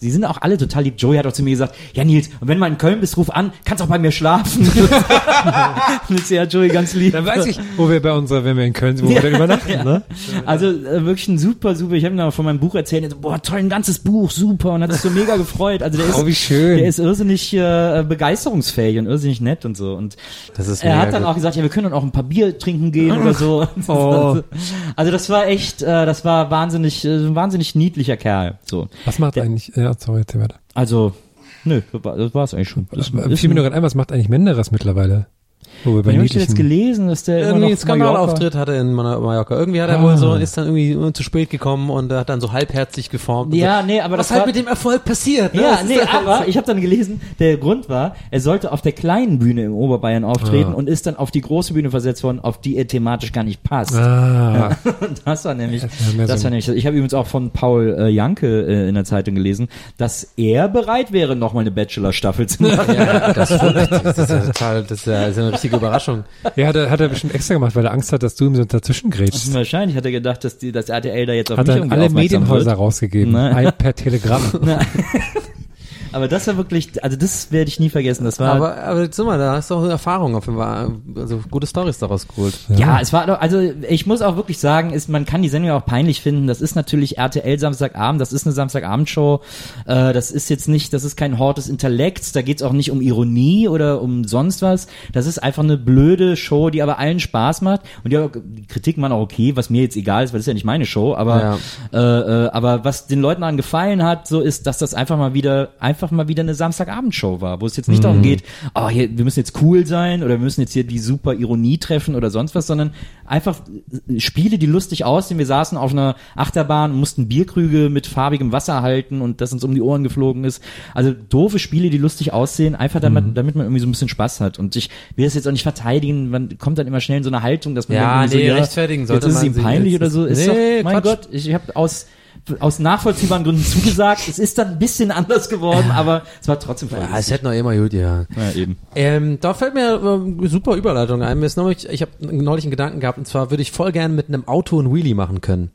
Speaker 1: sie sind auch alle total lieb. Joey hat auch zu mir gesagt, ja Nils, und wenn du mal in Köln bist, ruf an, kannst auch bei mir schlafen. das ist ja Joey ganz lieb.
Speaker 2: Dann weiß ich, wo wir bei unserer, wenn wir in Köln sind, wo wir dann übernachten,
Speaker 1: Ja.
Speaker 2: ne?
Speaker 1: Also äh, wirklich ein super, super. Ich habe ihm von meinem Buch erzählt. Er so, boah, toll, ein ganzes Buch, super. Und hat sich so mega gefreut. Also der ist,
Speaker 2: Oh, wie schön.
Speaker 1: der ist irrsinnig äh, begeisterungsfähig und irrsinnig nett und so. Und
Speaker 3: Das ist
Speaker 1: er hat dann
Speaker 3: gut.
Speaker 1: auch gesagt, ja, wir können dann auch ein paar Bier trinken gehen oder so.
Speaker 2: Oh.
Speaker 1: Also das war echt, äh, das war wahnsinnig, äh, ein wahnsinnig niedlicher Kerl. So.
Speaker 2: Was macht eigentlich, ja, sorry, erzähl weiter.
Speaker 1: Also, nö, das war- war's eigentlich schon. Das ist
Speaker 2: Fiel mir nur gerade ein, was macht eigentlich Menderes mittlerweile? Wo wir bei
Speaker 1: ich das jetzt gelesen, dass der
Speaker 3: irgendwie einen Skandalauftritt hatte in Mallorca. Irgendwie hat er
Speaker 2: Ah.
Speaker 3: wohl so, ist dann irgendwie zu spät gekommen und hat dann so halbherzig geformt.
Speaker 1: Ja,
Speaker 3: so.
Speaker 1: nee, aber
Speaker 3: Was
Speaker 1: das
Speaker 3: halt
Speaker 1: war-
Speaker 3: mit dem Erfolg passiert. Ne?
Speaker 1: Ja,
Speaker 3: Das
Speaker 1: nee, aber ich habe dann gelesen, der Grund war, er sollte auf der kleinen Bühne im Oberbayern auftreten
Speaker 2: Ah.
Speaker 1: und ist dann auf die große Bühne versetzt worden, auf die er thematisch gar nicht passt.
Speaker 2: Ah,
Speaker 1: Und das war nämlich,
Speaker 2: Das ja
Speaker 1: das
Speaker 2: so
Speaker 1: war nämlich, ich habe übrigens auch von Paul äh, Janke äh, in der Zeitung gelesen, dass er bereit wäre, nochmal eine Bachelor-Staffel zu machen.
Speaker 3: Ja, das, das ist ja total, das ja, das ist ja eine richtige Überraschung.
Speaker 2: ja, hat er, hat er bestimmt extra gemacht, weil er Angst hat, dass du ihm so dazwischen grätschst.
Speaker 1: Wahrscheinlich hat er gedacht, dass die, das RTL da jetzt auf
Speaker 2: Hat
Speaker 1: mich
Speaker 2: er
Speaker 1: irgendwie
Speaker 2: alle Medienhäuser
Speaker 1: wird.
Speaker 2: rausgegeben.
Speaker 1: Ne?
Speaker 2: Ein per Telegramm.
Speaker 1: Aber das war wirklich, also das werde ich nie vergessen. Das war
Speaker 3: Aber, aber jetzt mal, da hast du auch Erfahrung auf jeden Fall. Also gute Stories daraus geholt.
Speaker 1: Ja, es war also ich muss auch wirklich sagen, ist, man kann die Sendung ja auch peinlich finden. Das ist natürlich RTL Samstagabend, das ist eine Samstagabendshow. Äh, das ist jetzt nicht, das ist kein Hort des Intellekts, da geht's auch nicht um Ironie oder um sonst was. Das ist einfach eine blöde Show, die aber allen Spaß macht. Und die, die Kritik man auch okay, was mir jetzt egal ist, weil das ist ja nicht meine Show, aber äh, äh, aber was den Leuten daran gefallen hat, so ist, dass das einfach mal wieder einfach mal wieder eine Samstagabendshow war, wo es jetzt nicht darum geht, oh, hier, wir müssen jetzt cool sein oder wir müssen jetzt hier die super Ironie treffen oder sonst was, sondern einfach äh, Spiele, die lustig aussehen. Wir saßen auf einer Achterbahn und mussten Bierkrüge mit farbigem Wasser halten und das uns um die Ohren geflogen ist. Also doofe Spiele, die lustig aussehen, einfach damit, damit man irgendwie so ein bisschen Spaß hat. Und ich will das jetzt auch nicht verteidigen, man kommt dann immer schnell in so eine Haltung, dass man
Speaker 3: Ja, nee,
Speaker 1: so,
Speaker 3: rechtfertigen
Speaker 1: jetzt
Speaker 3: sollte
Speaker 1: ist es ihm peinlich
Speaker 3: jetzt-
Speaker 1: oder so. Ist
Speaker 3: Nee,
Speaker 1: doch, mein
Speaker 3: Quatsch.
Speaker 1: Gott, ich habe aus aus nachvollziehbaren Gründen zugesagt. Es ist dann ein bisschen anders geworden, aber es war trotzdem voll.
Speaker 3: Ja, es hätte noch immer gut, ja.
Speaker 1: ja, eben.
Speaker 3: Ähm, da fällt mir äh, super Überleitung ein. Mir ist neulich, ich habe neulich einen Gedanken gehabt, und zwar würde ich voll gern mit einem Auto einen Wheelie machen können.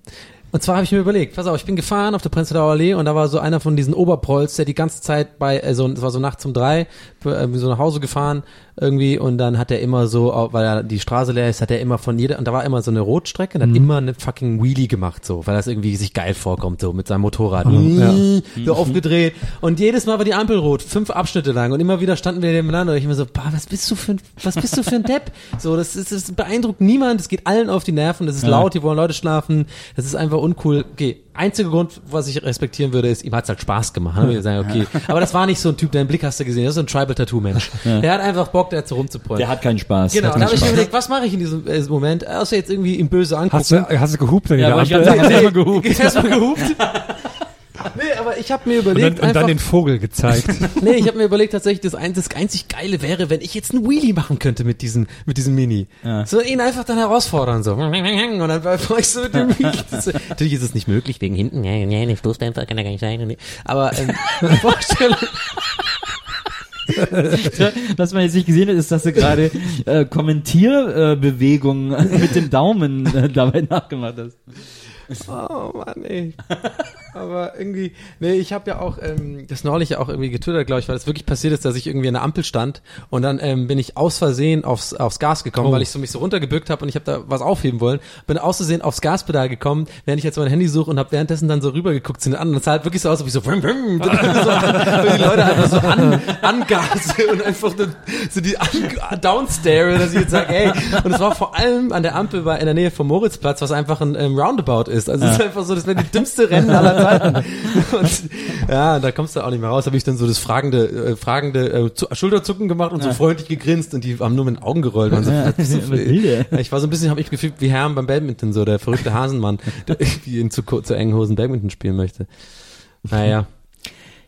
Speaker 3: Und zwar habe ich mir überlegt, pass auf, ich bin gefahren auf der Prenzlauer Allee und da war so einer von diesen Oberprolls, der die ganze Zeit bei, also es war so nachts um drei, äh, so nach Hause gefahren irgendwie und dann hat er immer so, weil er die Straße leer ist, hat er immer von jeder, und da war immer so eine Rotstrecke und hat immer eine fucking Wheelie gemacht so, weil das irgendwie sich geil vorkommt so mit seinem Motorrad. So aufgedreht. Und jedes Mal war die Ampel rot, fünf Abschnitte lang und immer wieder standen wir nebeneinander und ich immer so, bah, was bist du für ein, was bist du für ein Depp? So, das ist, das beeindruckt niemand, es geht allen auf die Nerven, das ist laut, hier wollen Leute schlafen, das ist einfach uncool. Okay, einziger Grund, was ich respektieren würde, ist, ihm hat's halt Spaß gemacht. Ich sagen, okay. Aber das war nicht so ein Typ, deinen Blick hast du gesehen, das ist so ein Tribal-Tattoo-Mensch. Der hat einfach Bock, der hat so rumzuprollen.
Speaker 1: Der hat keinen Spaß.
Speaker 3: Genau,
Speaker 1: Hat
Speaker 3: und da habe
Speaker 1: keinen
Speaker 3: ich mir
Speaker 1: Spaß.
Speaker 3: überlegt, was mache ich in diesem äh, Moment, außer jetzt irgendwie ihm böse angucken.
Speaker 2: Hast du, hast du gehupt
Speaker 1: Ja, wollte ich du immer gehupt.
Speaker 3: Erstmal gehupt. nee, aber ich habe mir
Speaker 2: Und dann,
Speaker 3: überlegt,
Speaker 2: und dann
Speaker 3: einfach,
Speaker 2: den Vogel gezeigt.
Speaker 3: nee, ich habe mir überlegt tatsächlich, das, ein, das einzig Geile wäre, wenn ich jetzt einen Wheelie machen könnte mit diesem, mit diesem Mini.
Speaker 1: Ja.
Speaker 3: So ihn einfach dann herausfordern, so. Und dann war ich so mit dem Wheelie. Das, natürlich ist es nicht möglich, wegen hinten.
Speaker 6: Ja, ja, der Stoßdämpfer kann ja gar nicht sein.
Speaker 3: Aber ähm, Vorstellung,
Speaker 1: Was man jetzt nicht gesehen hat, ist, dass du gerade äh, Kommentierbewegungen äh, mit dem Daumen äh, dabei nachgemacht hast.
Speaker 3: Oh Mann, ey. Aber irgendwie, nee, ich habe ja auch ähm, das neulich ja auch irgendwie getwittert, glaube ich, weil es wirklich passiert ist, dass ich irgendwie an der Ampel stand und dann ähm, bin ich aus Versehen aufs, aufs Gas gekommen, weil ich so mich so runtergebückt habe und ich habe da was aufheben wollen. Bin aus Versehen aufs Gaspedal gekommen, während ich jetzt mein Handy suche und habe währenddessen dann so rübergeguckt zu den anderen. Das sah halt wirklich so aus, als ob ich so, so und die Leute einfach so an, angase und einfach so, die an, downstare, dass ich jetzt sage, ey. Und es war vor allem an der Ampel bei, in der Nähe vom Moritzplatz, was einfach ein ähm, Roundabout ist. Also es ist einfach so, das wäre die dümmste Rennen aller Und ja, da kommst du auch nicht mehr raus. Habe ich dann so das fragende, äh, fragende äh, zu, Schulterzucken gemacht und so freundlich gegrinst und die haben nur mit den Augen gerollt. Und so, so ja, ich war so ein bisschen, habe ich gefühlt wie Herm beim Badminton, so der verrückte Hasenmann, der irgendwie in zu, zu engen Hosen Badminton spielen möchte. Naja.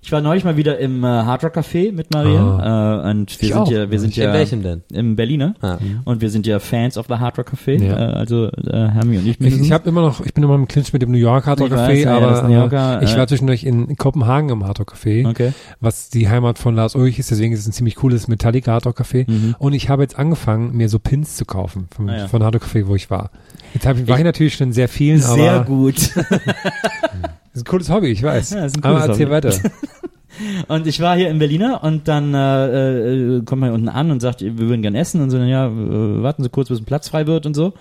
Speaker 1: Ich war neulich mal wieder im äh, Hard Rock Café mit Maria äh, und wir
Speaker 2: Ich
Speaker 1: sind
Speaker 2: auch.
Speaker 1: ja, wir sind
Speaker 3: In
Speaker 1: ja
Speaker 3: welchem denn?
Speaker 1: im Berliner
Speaker 3: Ah.
Speaker 1: und wir sind ja Fans of the Hard Rock Café,
Speaker 2: Ja.
Speaker 1: äh, also äh, Hermi und ich.
Speaker 2: Ich, ich habe immer noch, ich bin immer im Clinch mit dem New York Hard Rock
Speaker 1: Ich weiß,
Speaker 2: Café,
Speaker 1: ja,
Speaker 2: aber
Speaker 1: Yorker,
Speaker 2: äh, ich
Speaker 1: äh,
Speaker 2: war zwischendurch in Kopenhagen im Hard Rock Café,
Speaker 1: Okay.
Speaker 2: was die Heimat von Lars Ulrich ist, deswegen ist es ein ziemlich cooles Metallica Hard Rock Café. Und ich habe jetzt angefangen, mir so Pins zu kaufen vom,
Speaker 1: Mhm. Ah, ja.
Speaker 2: von Hard Rock Café, wo ich war. Jetzt hab ich, war ich natürlich schon in sehr vielen,
Speaker 1: Sehr
Speaker 2: aber
Speaker 1: gut.
Speaker 2: Das ist ein cooles Hobby, ich weiß.
Speaker 1: Ja, ist ein
Speaker 2: Aber
Speaker 1: cooles
Speaker 2: erzähl
Speaker 1: Hobby.
Speaker 2: weiter.
Speaker 1: Und ich war hier in Berliner und dann äh, äh, kommt man hier unten an und sagt, wir würden gern essen und so, ja, äh, warten Sie kurz, bis ein Platz frei wird und so.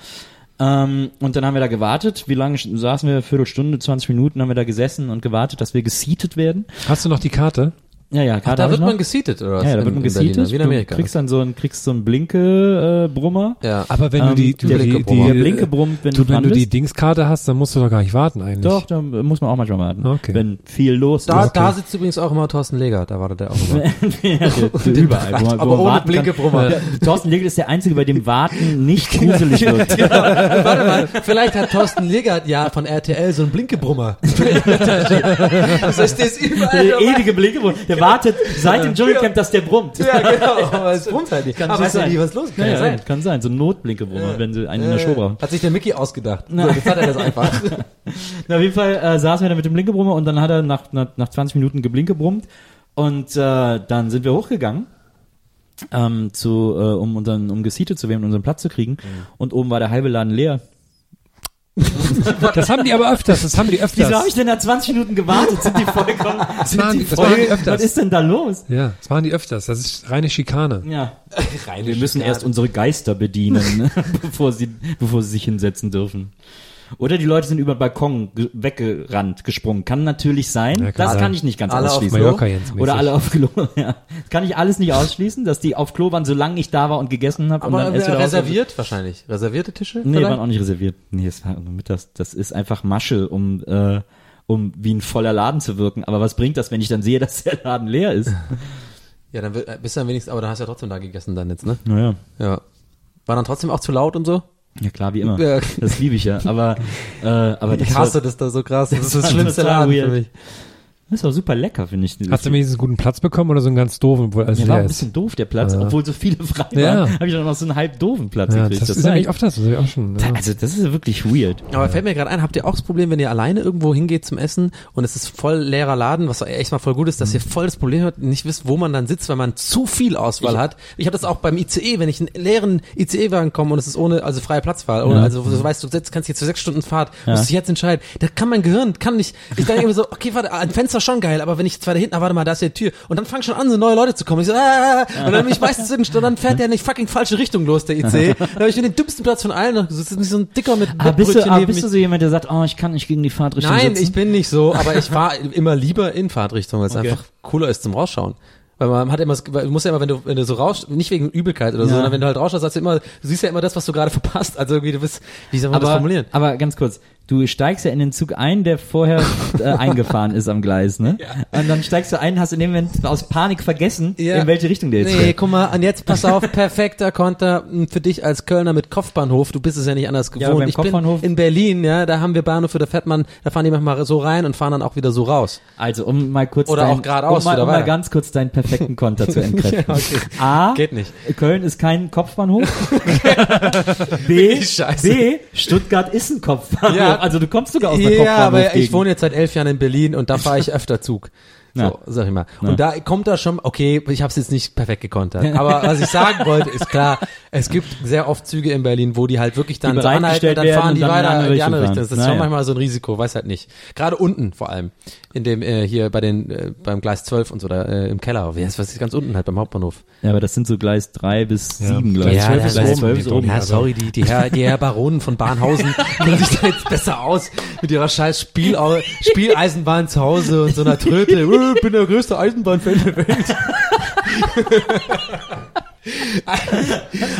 Speaker 1: Ähm, und dann haben wir da gewartet. Wie lange saßen wir? Viertelstunde, 20 Minuten haben wir da geseatet und gewartet, dass wir gesietet werden.
Speaker 2: Hast du noch die Karte?
Speaker 1: Ja, ja,
Speaker 3: Ach,
Speaker 1: Karte
Speaker 3: da wird man gesietet, oder was?
Speaker 1: Ja, da
Speaker 3: In-
Speaker 1: wird man gesietet.
Speaker 3: Wie in Amerika.
Speaker 1: Du kriegst dann so einen, kriegst so einen Blinke-Brummer.
Speaker 3: ja.
Speaker 2: Aber wenn du
Speaker 1: Ähm,
Speaker 2: die, du
Speaker 1: der,
Speaker 2: die,
Speaker 1: Blinke
Speaker 2: die,
Speaker 1: der Blinke brummt, wenn
Speaker 2: du, wenn du die. Dingskarte hast, dann musst du doch gar nicht warten eigentlich.
Speaker 1: Doch, da muss man auch manchmal warten.
Speaker 2: Okay.
Speaker 1: Wenn viel los
Speaker 3: Da,
Speaker 1: ist.
Speaker 3: da sitzt übrigens auch immer Thorsten Leger, da wartet der auch immer.
Speaker 1: ja, der, der überall. Wo man, wo
Speaker 3: Aber ohne. Blinkebrummer.
Speaker 1: Thorsten Legel ist der Einzige, bei dem Warten nicht gruselig wird.
Speaker 3: Warte mal, vielleicht hat Thorsten Leger ja von RTL so einen Blinkebrummer. das ist überall
Speaker 1: Der ewige Blinkebrummer. Der wartet seit dem Dschungelcamp, dass der brummt.
Speaker 3: Ja, genau, aber es brummt halt nicht.
Speaker 1: Kann
Speaker 3: aber du
Speaker 1: sein.
Speaker 3: nie, was los
Speaker 1: Ja,
Speaker 3: kann
Speaker 1: ja,
Speaker 3: sein.
Speaker 1: kann sein. So ein Notblinkebrummer, wenn sie einen in der Show brauchen.
Speaker 3: Hat sich der Mickey ausgedacht. So, jetzt hat er das einfach.
Speaker 1: Na, auf jeden Fall äh, saßen wir da mit dem Blinkebrummer und dann hat er nach, nach, nach 20 Minuten geblinkebrummt und äh, dann sind wir hochgegangen. Ähm, zu, äh, um unseren, um gesietet zu werden, unseren Platz zu kriegen. Und oben war der halbe Laden leer.
Speaker 2: Das haben die aber öfters, das haben die öfters.
Speaker 1: Wieso habe ich denn da 20 Minuten gewartet? Sind die vollkommen, sind
Speaker 2: machen-
Speaker 1: die
Speaker 2: das
Speaker 1: voll,
Speaker 2: die öfters.
Speaker 1: was ist denn da los?
Speaker 2: Ja, das machen die öfters. Das ist reine Schikane.
Speaker 1: Ja. Wir müssen erst unsere Geister bedienen, ne, bevor sie, bevor sie sich hinsetzen dürfen. Oder die Leute sind über den Balkon ge- weggerannt, gesprungen. Kann natürlich sein.
Speaker 2: Ja, kann
Speaker 1: das
Speaker 2: sein.
Speaker 1: kann ich nicht ganz
Speaker 3: Alle auf
Speaker 1: ausschließen.
Speaker 2: Mallorca Jens mäßig.
Speaker 1: Oder alle auf Klo. Ja. Das kann ich alles nicht ausschließen, dass die auf Klo waren, solange ich da war und gegessen habe. und
Speaker 3: Aber
Speaker 1: dann erst wieder raus-
Speaker 3: reserviert wahrscheinlich. Reservierte Tische?
Speaker 1: Nee,
Speaker 3: vielleicht?
Speaker 1: waren auch nicht reserviert. Nee, es war nur mittags. Das ist einfach Masche, um, äh, um wie ein voller Laden zu wirken. Aber was bringt das, wenn ich dann sehe, dass der Laden leer ist?
Speaker 3: Ja, dann wird- bist du dann wenigstens, aber dann hast du ja trotzdem da gegessen dann jetzt, ne?
Speaker 1: Naja.
Speaker 3: Ja. War dann trotzdem auch zu laut und so?
Speaker 1: Ja klar, wie immer.
Speaker 3: Ja.
Speaker 1: Das liebe ich ja. Aber, äh, aber das,
Speaker 3: Ich
Speaker 1: war,
Speaker 3: hasse das da so krass. Das, ist das
Speaker 1: war
Speaker 3: schlimmste Laden
Speaker 1: weird.
Speaker 3: für mich.
Speaker 1: Das ist auch super lecker, finde ich.
Speaker 2: Hast du wenigstens einen guten Platz bekommen oder so einen ganz doofen, wo alles
Speaker 1: ja, war ein
Speaker 2: ist?
Speaker 1: bisschen doof, der Platz.
Speaker 2: Ja.
Speaker 1: Obwohl so viele frei waren,
Speaker 2: Ja.
Speaker 1: habe ich dann noch so einen halb doofen Platz
Speaker 2: Ja,
Speaker 1: gekriegt.
Speaker 2: das, ist
Speaker 1: war
Speaker 2: eigentlich öfters, das ich auch schon. Ja.
Speaker 1: Also, das ist wirklich weird.
Speaker 3: Aber fällt mir gerade ein, habt ihr auch das Problem, wenn ihr alleine irgendwo hingeht zum Essen und es ist voll leerer Laden, was echt mal voll gut ist, dass ihr voll das Problem habt, nicht wisst, wo man dann sitzt, weil man zu viel Auswahl hat. Ich habe das auch beim ICE, wenn ich in einen leeren ICE-Wagen komme und es ist ohne, also freie Platzwahl, ohne, also du weißt, du kannst jetzt für sechs Stunden Fahrt, musst dich jetzt entscheiden. Da kann mein Gehirn, kann nicht, ich denke immer so, okay, warte, ein Fenster schon geil, aber wenn ich zwar da hinten, ah, warte mal, da ist ja die Tür und dann fangen schon an, so neue Leute zu kommen. Ich so, ah, und dann bin ich meistens in, und dann fährt der in die fucking falsche Richtung los, der ICE. Dann habe ich mir den dümmsten Platz von allen noch. Das ist nicht so ein dicker mit
Speaker 1: Aber bist, du, aber bist du so jemand, der sagt, oh, ich kann nicht gegen die Fahrtrichtung
Speaker 3: Nein,
Speaker 1: sitzen?
Speaker 3: ich bin nicht so, aber ich fahre immer lieber in Fahrtrichtung, weil es
Speaker 1: Okay.
Speaker 3: einfach cooler ist zum Rausschauen. Weil man hat immer, das- du musst ja immer, wenn du, wenn du so rausch, nicht wegen Übelkeit oder so,
Speaker 1: Ja.
Speaker 3: sondern wenn du halt rausschaust, sagst du immer, du siehst ja immer das, was du gerade verpasst. Also irgendwie, du bist, wie soll man das
Speaker 1: aber,
Speaker 3: formulieren?
Speaker 1: aber ganz kurz, du steigst ja in den Zug ein, der vorher äh, eingefahren ist am Gleis, ne? Und dann steigst du ein, hast in dem Moment aus Panik vergessen,
Speaker 3: Ja.
Speaker 1: in welche Richtung der jetzt
Speaker 3: Nee,
Speaker 1: fährt.
Speaker 3: guck mal, und jetzt pass auf, perfekter Konter mh, für dich als Kölner mit Kopfbahnhof. Du bist es ja nicht anders
Speaker 1: Ja,
Speaker 3: gewohnt.
Speaker 1: beim
Speaker 3: ich
Speaker 1: Kopfbahnhof-
Speaker 3: bin in Berlin, ja, da haben wir Bahnhöfe, da fährt man, da fahren die manchmal so rein und fahren dann auch wieder so raus.
Speaker 1: Also, um mal kurz
Speaker 3: Oder
Speaker 1: dein,
Speaker 3: auch geradeaus
Speaker 1: um mal, um mal ganz kurz deinen perfekten Konter zu entkräften.
Speaker 3: Ja, okay.
Speaker 1: A,
Speaker 3: Geht nicht.
Speaker 1: Köln ist kein Kopfbahnhof. B,
Speaker 3: Scheiße.
Speaker 1: B, Stuttgart ist ein Kopfbahnhof.
Speaker 3: Ja.
Speaker 1: Also du kommst sogar aus der
Speaker 3: Ja, aber ich wohne jetzt seit elf Jahren in Berlin und da fahre ich öfter Zug. So,
Speaker 1: Ja.
Speaker 3: sag ich mal.
Speaker 1: Ja.
Speaker 3: Und da kommt da schon, okay, ich habe es jetzt nicht perfekt gekontert. Aber was ich sagen wollte, ist klar, es gibt sehr oft Züge in Berlin, wo die halt wirklich dann so anhalten und dann fahren die weiter in die andere. Richtung. Das ist
Speaker 1: Na
Speaker 3: schon
Speaker 1: ja.
Speaker 3: manchmal so ein Risiko, weiß halt nicht. Gerade unten vor allem, in dem äh, hier bei den äh, beim Gleis 12 und so da äh, im Keller. Wie heißt was ist ganz unten halt beim Hauptbahnhof.
Speaker 1: Ja, aber das sind so Gleis drei bis
Speaker 2: Ja.
Speaker 1: sieben, glaube ich.
Speaker 2: Gleis 12
Speaker 1: Gleis
Speaker 2: ist oben.
Speaker 1: 12 ist oben.
Speaker 3: Ja, sorry, die, die, Herr, die Herr Baronen von Bahnhausen kennen sich da jetzt besser aus mit ihrer scheiß Spiel, Spieleisenbahn zu Hause und so einer Tröte. Äh, bin der größte Eisenbahnfan der Welt.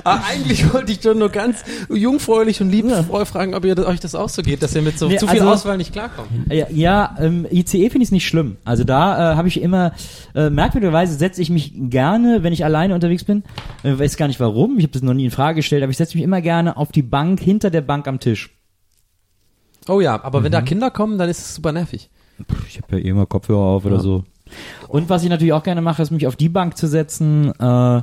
Speaker 3: Aber eigentlich wollte ich schon nur ganz jungfräulich und liebevoll fragen, ob ihr das, euch das auch so geht, dass ihr mit so
Speaker 1: Nee,
Speaker 3: zu viel
Speaker 1: also-
Speaker 3: Auswahl nicht klarkommt.
Speaker 1: Ja, ja ähm, ICE finde ich nicht schlimm. Also da äh, habe ich immer, äh, merkwürdigerweise setze ich mich gerne, wenn ich alleine unterwegs bin, äh, weiß gar nicht warum, ich habe das noch nie in Frage gestellt, aber ich setze mich immer gerne auf die Bank, hinter der Bank am Tisch.
Speaker 3: Oh ja, aber wenn da Kinder kommen, dann ist es super nervig.
Speaker 1: Ich habe ja eh immer Kopfhörer auf oder so. Und was ich natürlich auch gerne mache, ist mich auf die Bank zu setzen, äh,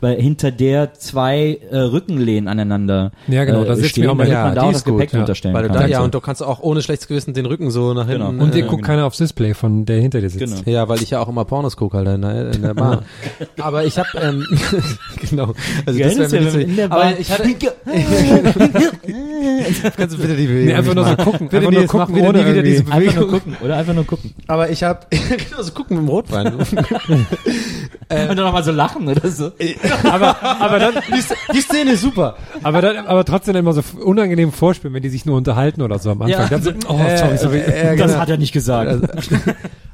Speaker 1: bei, hinter der zwei äh, Rückenlehnen aneinander
Speaker 2: Ja, genau, da
Speaker 1: äh,
Speaker 2: sitzt mir auch mal-
Speaker 3: ja,
Speaker 1: man da
Speaker 3: die
Speaker 1: auch
Speaker 3: ist
Speaker 1: das
Speaker 3: gut,
Speaker 1: Gepäck
Speaker 2: ja.
Speaker 1: unterstellen
Speaker 3: Weil du
Speaker 1: kann.
Speaker 3: da, ja, und du kannst auch ohne schlechtes Gewissen den Rücken so nach hinten.
Speaker 1: Genau.
Speaker 2: Und dir
Speaker 3: äh,
Speaker 2: guckt keiner aufs Display von der hinter dir sitzt.
Speaker 1: Genau.
Speaker 3: Ja, weil ich ja auch immer Pornos gucke halt in der, in der Bahn. Aber ich habe ähm, genau. Also
Speaker 1: Geil
Speaker 3: das
Speaker 1: ist
Speaker 3: wäre
Speaker 1: ja,
Speaker 3: mir
Speaker 1: wenn
Speaker 3: nicht
Speaker 1: in der
Speaker 3: so, Aber ich hatte Kannst du bitte die Bewegung
Speaker 2: Nee, einfach nur so gucken.
Speaker 3: Bitte
Speaker 2: Einfach nur gucken,
Speaker 3: bitte
Speaker 2: ohne
Speaker 3: wieder diese
Speaker 2: irgendwie-
Speaker 1: Einfach nur
Speaker 3: Bewegung.
Speaker 1: gucken, oder einfach nur gucken.
Speaker 3: Aber ich habe genau so gucken mit dem Rotwein.
Speaker 1: Und dann nochmal so lachen oder so.
Speaker 2: aber, aber dann,
Speaker 3: Die Szene ist super.
Speaker 2: aber dann, aber trotzdem immer so unangenehm vorspielen, wenn die sich nur unterhalten oder so am Anfang.
Speaker 1: Ja.
Speaker 2: Dann so, oh,
Speaker 3: Äh,
Speaker 2: sorry, sorry.
Speaker 3: äh, äh,
Speaker 1: Das
Speaker 3: genau.
Speaker 1: hat er nicht gesagt.
Speaker 3: Ich,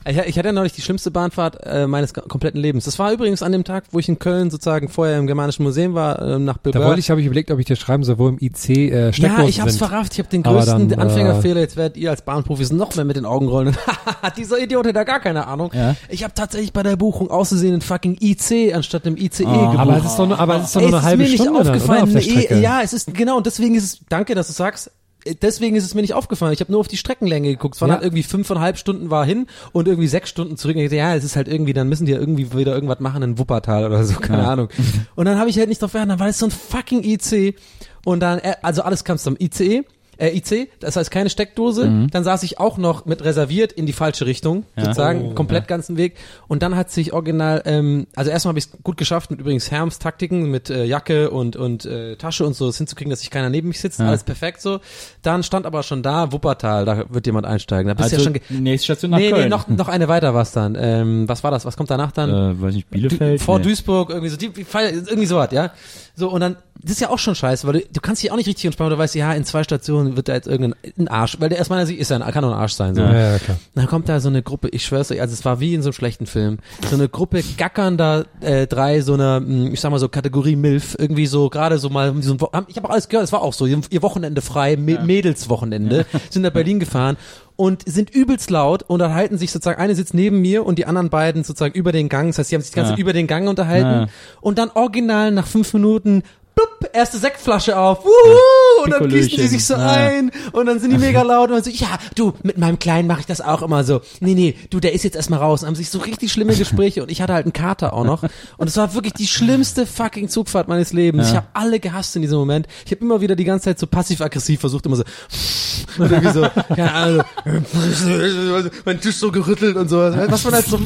Speaker 3: ich hatte ja neulich die schlimmste Bahnfahrt äh, meines kompletten Lebens. Das war übrigens an dem Tag, wo ich in Köln sozusagen vorher im Germanischen Museum war, äh, nach
Speaker 2: Da
Speaker 3: Bilbao.
Speaker 2: wollte ich, habe ich überlegt, ob ich dir schreiben soll, wo im IC äh, Steckdosen
Speaker 3: ja, ich hab's
Speaker 2: sind.
Speaker 3: verrafft. Ich habe den größten
Speaker 2: dann, äh,
Speaker 3: Anfängerfehler. Jetzt werdet ihr als Bahnprofis noch mehr mit den Augen rollen. Dieser Idiot hat da gar keine Ahnung.
Speaker 1: Ja.
Speaker 3: Ich habe tatsächlich bei der Buchung auszusehen in fucking IC anstatt im ICE
Speaker 1: Oh.
Speaker 3: gebucht.
Speaker 2: aber es ist doch nur, aber es ist doch
Speaker 3: Ey,
Speaker 2: nur
Speaker 3: es
Speaker 2: eine halbe
Speaker 3: ist mir
Speaker 2: Stunde
Speaker 3: nicht
Speaker 2: dann,
Speaker 3: aufgefallen.
Speaker 2: Strecke.
Speaker 3: ja, es ist genau und deswegen ist es. Danke, dass du sagst. Deswegen ist es mir nicht aufgefallen. Ich habe nur auf die Streckenlänge geguckt. Es waren
Speaker 2: Ja.
Speaker 3: halt irgendwie fünfeinhalb Stunden war hin und irgendwie sechs Stunden zurück. Und ich dachte, ja, es ist halt irgendwie, dann müssen die ja irgendwie wieder irgendwas machen in Wuppertal oder so, keine
Speaker 1: Ja.
Speaker 3: Ahnung. Und dann habe ich halt nicht drauf geachtet, dann war das so ein fucking IC. Und dann, äh, also alles kam zum ICE. Äh, IC, das heißt keine Steckdose. Dann saß ich auch noch mit reserviert in die falsche Richtung,
Speaker 1: Ja.
Speaker 3: sozusagen, komplett ganzen Weg. Und dann hat sich original, ähm, also erstmal habe ich es gut geschafft, mit übrigens Herms Taktiken, mit äh, Jacke und, und äh, Tasche und so, es hinzukriegen, dass sich keiner neben mich sitzt.
Speaker 1: Ja.
Speaker 3: Alles perfekt so. Dann stand aber schon da, Wuppertal, da wird jemand einsteigen. Da bist du
Speaker 1: Also,
Speaker 3: ja schon
Speaker 1: nächste Station nach
Speaker 3: Nee,
Speaker 1: Köln.
Speaker 3: nee, noch, noch eine weiter war's dann. Ähm, was war das? Was kommt danach dann?
Speaker 1: äh, weiß nicht, Bielefeld?
Speaker 3: Du, vor
Speaker 1: Nee.
Speaker 3: Duisburg, irgendwie so, die, irgendwie so was, ja. So, und dann, das ist ja auch schon scheiße, weil du, du kannst dich auch nicht richtig entspannen, weil du weißt, ja, in zwei Stationen wird da jetzt irgendein ein Arsch, weil der meiner Sicht ist ja ein, kann nur ein Arsch sein, so.
Speaker 2: Ja, ja, klar.
Speaker 3: Dann kommt da so eine Gruppe, ich schwör's euch, also es war wie in so einem schlechten Film, so eine Gruppe gackernder äh, drei, so eine, mh, ich sag mal so Kategorie MILF, irgendwie so gerade so mal, so ein ich habe auch alles gehört, es war auch so, ihr Wochenende frei, Me Mädelswochenende, sind nach Berlin gefahren und sind übelst laut und unterhalten sich sozusagen, eine sitzt neben mir und die anderen beiden sozusagen über den Gang, das heißt, die haben sich die ganze
Speaker 1: Ja.
Speaker 3: Zeit über den Gang unterhalten
Speaker 1: Ja.
Speaker 3: und dann original nach fünf Minuten Blub, erste Sektflasche auf, wuhu, und dann gießen sie sich so
Speaker 1: Ja.
Speaker 3: ein und dann sind die mega laut und dann so, ja, du, mit meinem Kleinen mache ich das auch immer so. Nee, nee, du, der ist jetzt erstmal raus. Und haben sich so richtig schlimme Gespräche und ich hatte halt einen Kater auch noch und es war wirklich die schlimmste fucking Zugfahrt meines Lebens.
Speaker 1: Ja.
Speaker 3: Ich habe alle gehasst in diesem Moment. Ich habe immer wieder die ganze Zeit so passiv-aggressiv versucht, immer so und irgendwie so, keine Ahnung, mein Tisch so gerüttelt und so. Was man halt so,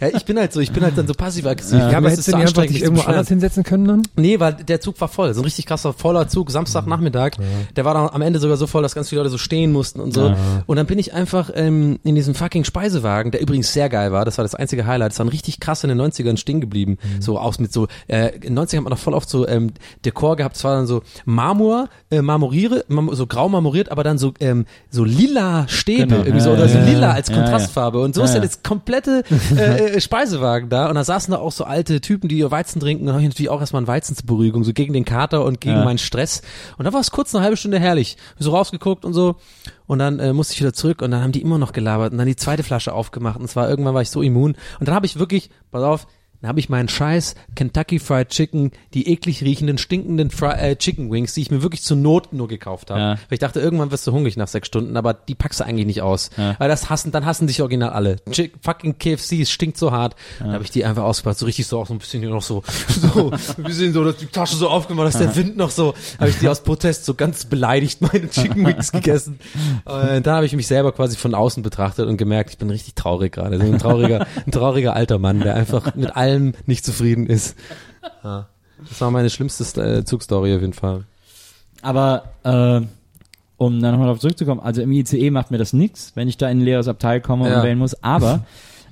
Speaker 3: ja, ich bin halt so, ich bin halt dann so passiv-aggressiv.
Speaker 2: Ja, aber
Speaker 3: ist
Speaker 2: hättest
Speaker 3: es
Speaker 2: du nicht einfach dich irgendwo anders hinsetzen können dann?
Speaker 3: Nee, weil der Zug war voll. So ein richtig krasser, voller Zug, Samstagnachmittag. Der war dann am Ende sogar so voll, dass ganz viele Leute so stehen mussten und so. Und dann bin ich einfach ähm, in diesem fucking Speisewagen, der übrigens sehr geil war. Das war das einzige Highlight. Das war richtig krass in den 90ern stehen geblieben. So aus mit so, äh, in den 90ern hat man noch voll oft so ähm, Dekor gehabt. Es war dann so Marmor, äh, marmoriere, marm so grau marmoriert, aber dann so ähm, so lila Stäbe
Speaker 1: Genau.
Speaker 3: irgendwie so
Speaker 1: Ja,
Speaker 3: oder so
Speaker 1: ja,
Speaker 3: lila
Speaker 1: ja.
Speaker 3: als
Speaker 1: Ja, ja.
Speaker 3: Kontrastfarbe. Und so
Speaker 1: Ja,
Speaker 3: ist ja
Speaker 1: ja.
Speaker 3: das komplette äh, äh, Speisewagen da. Und da saßen da auch so alte Typen, die ihr Weizen trinken. Und dann habe ich natürlich auch erstmal einen Weizen zur Beruhigung, so gegen den Kater und gegen
Speaker 1: Ja.
Speaker 3: meinen Stress. Und da war es kurz eine halbe Stunde herrlich. So rausgeguckt und so. Und dann äh, musste ich wieder zurück und dann haben die immer noch gelabert und dann die zweite Flasche aufgemacht. Und zwar irgendwann war ich so immun. Und dann habe ich wirklich, pass auf, dann habe ich meinen scheiß Kentucky Fried Chicken, die eklig riechenden, stinkenden Fri äh, Chicken Wings, die ich mir wirklich zur Not nur gekauft habe.
Speaker 1: Ja.
Speaker 3: Weil ich dachte, irgendwann wirst du hungrig nach sechs Stunden, aber die packst du eigentlich nicht aus.
Speaker 1: Ja.
Speaker 3: Weil das hassen, dann hassen dich original alle. Chick, fucking KFC, es stinkt so hart. Dann habe ich die einfach ausgepackt, so richtig so auch so ein bisschen hier noch so, so, ein bisschen so, dass die Tasche so aufgemacht, dass der Wind noch so, habe ich die aus Protest so ganz beleidigt meine Chicken Wings gegessen. Und da habe ich mich selber quasi von außen betrachtet und gemerkt, ich bin richtig traurig gerade. So ein trauriger, ein trauriger alter Mann, der einfach mit allem nicht zufrieden ist. Ja. Das war meine schlimmste äh, Zugstory auf jeden Fall.
Speaker 1: Aber äh, um dann nochmal darauf zurückzukommen, also im ICE macht mir das nix, wenn ich da in ein leeres Abteil komme
Speaker 3: Ja.
Speaker 1: und wählen muss. Aber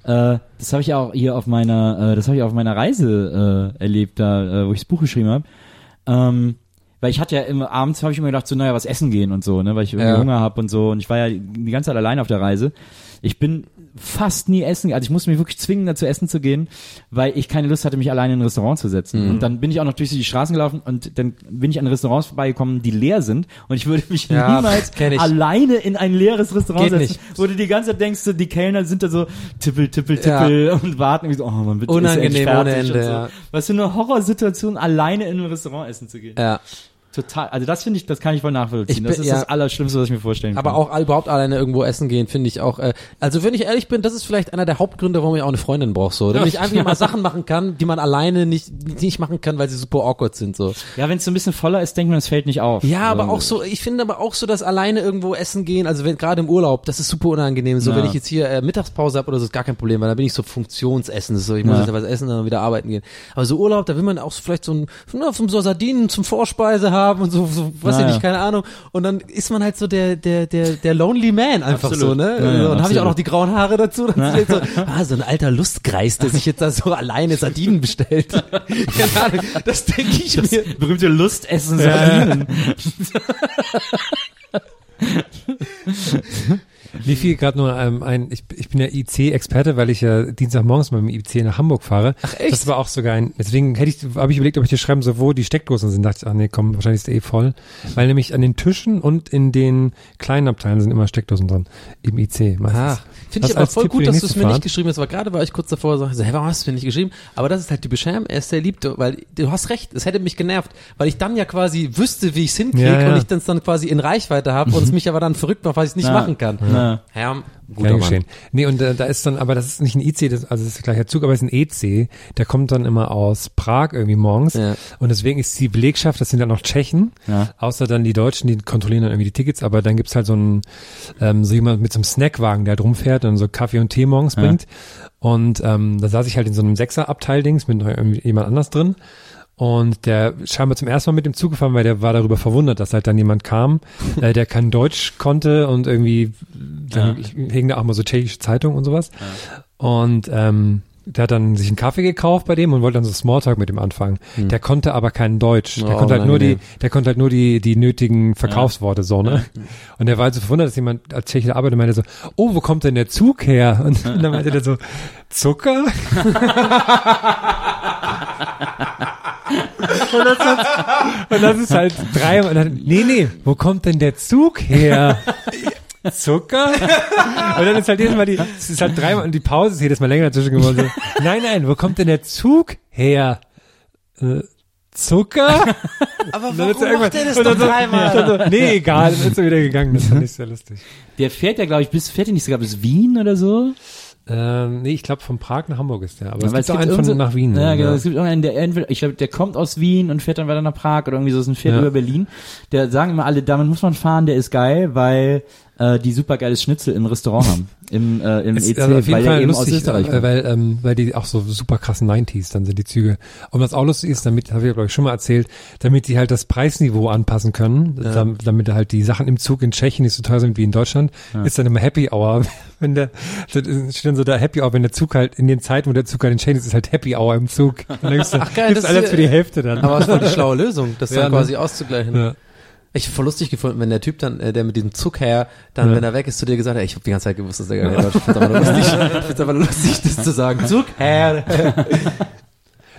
Speaker 1: äh, das habe ich ja auch hier auf meiner, äh, das habe ich auf meiner Reise äh, erlebt, da, äh, wo ich das Buch geschrieben habe. Ähm, weil ich hatte ja immer abends habe ich immer gedacht, so naja, was essen gehen und so, ne, weil ich irgendwie
Speaker 3: Ja.
Speaker 1: Hunger habe und so. Und ich war ja die ganze Zeit allein auf der Reise. Ich bin fast nie essen, also ich musste mich wirklich zwingen, dazu essen zu gehen, weil ich keine Lust hatte, mich alleine in ein Restaurant zu setzen.
Speaker 3: Mhm.
Speaker 1: Und dann bin ich auch noch durch die Straßen gelaufen und dann bin ich an Restaurants vorbeigekommen, die leer sind. Und ich würde mich
Speaker 3: Ja,
Speaker 1: niemals alleine in ein leeres Restaurant
Speaker 3: Geht
Speaker 1: setzen, wo du die ganze Zeit denkst, die Kellner sind da so tippel, tippel,
Speaker 3: Ja.
Speaker 1: tippel und warten irgendwie so, oh man, bitte
Speaker 3: Unangenehm ohne Ende,
Speaker 1: und so.
Speaker 3: ja.
Speaker 1: Was für eine Horrorsituation, alleine in ein Restaurant essen zu gehen.
Speaker 3: Ja.
Speaker 1: Total, also das finde ich, das kann ich voll nachvollziehen.
Speaker 3: Ich
Speaker 1: das
Speaker 3: bin-
Speaker 1: ist
Speaker 3: ja.
Speaker 1: das Allerschlimmste, was ich mir vorstellen
Speaker 3: Aber
Speaker 1: kann.
Speaker 3: auch all- überhaupt alleine irgendwo essen gehen, finde ich auch. Äh, also wenn ich ehrlich bin, das ist vielleicht einer der Hauptgründe, warum ich auch eine Freundin brauche. So, damit ich einfach mal Sachen machen kann, die man alleine nicht nicht machen kann, weil sie super awkward sind. So.
Speaker 1: Ja, wenn es so ein bisschen voller ist, denkt man, es fällt nicht auf.
Speaker 3: Ja, aber auch so. Ich finde aber auch so, dass alleine irgendwo essen gehen. Also wenn gerade im Urlaub, das ist super unangenehm. So
Speaker 1: Ja.
Speaker 3: wenn ich jetzt hier äh, Mittagspause habe oder so, ist gar kein Problem, weil da bin ich so Funktionsessen. So, ich muss jetzt was essen und dann wieder arbeiten gehen. Aber so Urlaub, da will man auch so vielleicht so ein, na, so Sardinen zum Vorspeise haben haben und so, so weiß ich
Speaker 1: Naja.
Speaker 3: nicht, keine Ahnung. Und dann ist man halt so der, der, der, der Lonely Man einfach
Speaker 1: Absolut.
Speaker 3: so, ne?
Speaker 1: Ja, ja,
Speaker 3: und dann habe ich auch noch die grauen Haare dazu. Dann ist so, ah, so ein alter Lustkreis, der sich jetzt da so alleine Sardinen bestellt. keine Ahnung, das denke ich mir.
Speaker 1: Berühmte Lustessen Sardinen.
Speaker 2: Mir fiel gerade nur ähm, ein, ich, ich bin ja IC-Experte, weil ich ja Dienstagmorgens mit dem IC nach Hamburg fahre. Ach echt? Das war auch sogar ein, deswegen hätte ich, habe ich überlegt, ob ich dir schreiben soll, wo die Steckdosen sind. Dachte ich, ach nee, komm, wahrscheinlich ist der eh voll. Weil nämlich an den Tischen und in den kleinen Abteilen sind immer Steckdosen dran. Im IC meistens.
Speaker 3: Ah, finde ich aber voll
Speaker 2: Tipp
Speaker 3: gut,
Speaker 2: die
Speaker 3: dass du es mir nicht geschrieben hast, weil gerade war ich kurz davor, so, hey, warum hast du es mir nicht geschrieben? Aber das ist halt typisch Ham, er ist sehr lieb, weil du hast recht, es hätte mich genervt, weil ich dann ja quasi wüsste, wie ich es hinkriege
Speaker 2: Ja, ja.
Speaker 3: und ich das dann quasi in Reichweite habe und es mich aber dann verrückt macht, weil ich es nicht
Speaker 1: Ja.
Speaker 3: machen kann.
Speaker 1: Ja.
Speaker 3: Ham, guter
Speaker 2: Gern
Speaker 3: Mann.
Speaker 2: geschehen. Nee, und äh, da ist dann, aber das ist nicht ein IC, das, also das ist gleicher Zug, aber es ist ein EC, der kommt dann immer aus Prag irgendwie morgens.
Speaker 3: Ja.
Speaker 2: Und deswegen ist die Belegschaft, das sind dann noch Tschechen,
Speaker 1: Ja.
Speaker 2: außer dann die Deutschen, die kontrollieren dann irgendwie die Tickets, aber dann gibt's halt so einen, ähm, so jemand mit so einem Snackwagen, der halt rumfährt und so Kaffee und Tee morgens bringt. Und ähm, da saß ich halt in so einem Sechser-Abteil-Dings mit jemand anders drin. Und der scheinbar zum ersten Mal mit dem Zug gefahren, weil der war darüber verwundert, dass halt dann jemand kam, äh, der kein Deutsch konnte und irgendwie, dann hingen da auch mal so tschechische Zeitungen und sowas. Und ähm, der hat dann sich einen Kaffee gekauft bei dem und wollte dann so Smalltalk mit ihm anfangen. Der konnte aber kein Deutsch. Der
Speaker 3: Oh,
Speaker 2: konnte halt nur die, der konnte halt nur die, die nötigen Verkaufsworte so, ne? Und der war halt so verwundert, dass jemand als Tscheche da arbeitet und meinte so, oh, wo kommt denn der Zug her? Und dann meinte der so, Zucker? und, das ist, und das ist halt dreimal, und dann, nee, nee, wo kommt denn der Zug her? Zucker? Und dann ist halt jedes Mal die, es ist halt dreimal, und die Pause ist jedes Mal länger dazwischen geworden. So, nein, nein, wo kommt denn der Zug her? Äh, Zucker?
Speaker 3: Aber
Speaker 2: er
Speaker 3: warum macht der das
Speaker 2: und
Speaker 3: doch dreimal?
Speaker 2: so, nee, egal, dann ist er wieder gegangen. Das fand ich sehr lustig.
Speaker 1: Der fährt ja, glaube ich, bis, fährt er nicht sogar bis Wien oder so?
Speaker 2: Ähm, nee, ich glaube von Prag nach Hamburg ist der, aber es
Speaker 1: Weil
Speaker 2: gibt auch einen von nach Wien.
Speaker 1: Ja, genau. Es gibt irgendeinen, der entweder, ich glaube, der kommt aus Wien und fährt dann weiter nach Prag oder irgendwie so, ist ein Fährt
Speaker 2: Ja.
Speaker 1: über Berlin. Der sagen immer alle, damit muss man fahren, der ist geil, weil äh, die super geiles Schnitzel im Restaurant haben. Im, äh, im
Speaker 2: Es
Speaker 1: EC,
Speaker 2: also auf jeden
Speaker 1: weil der
Speaker 2: Fall
Speaker 1: eben
Speaker 2: lustig,
Speaker 1: aus Österreich
Speaker 2: äh,
Speaker 1: kommt.
Speaker 2: weil, ähm, weil die auch so super krassen 90s dann sind die Züge. Und was auch lustig ist, damit, habe ich glaube ich schon mal erzählt, damit die halt das Preisniveau anpassen können, dam- damit halt die Sachen im Zug in Tschechien nicht so teuer sind wie in Deutschland, ist dann immer Happy Hour. Wenn der, steht dann so da Happy Hour, wenn der Zug halt in den Zeiten, wo der Zug halt in Tschechien ist, ist halt Happy Hour im Zug. Dann
Speaker 3: Ach geil, das
Speaker 2: alles
Speaker 3: ist-
Speaker 2: für die Hälfte dann.
Speaker 3: Aber es war die schlaue Lösung, das
Speaker 2: Ja,
Speaker 3: dann
Speaker 2: ne?
Speaker 3: quasi auszugleichen.
Speaker 2: ja.
Speaker 3: Ich hab voll lustig gefunden, wenn der Typ dann, äh, der mit diesem Zug her, dann,
Speaker 2: Ja.
Speaker 3: wenn er weg ist, zu dir gesagt hat, ey, ich hab die ganze Zeit gewusst, dass er gar nicht Deutsch ist. Ich find's aber lustig, aber das zu sagen. Zug her.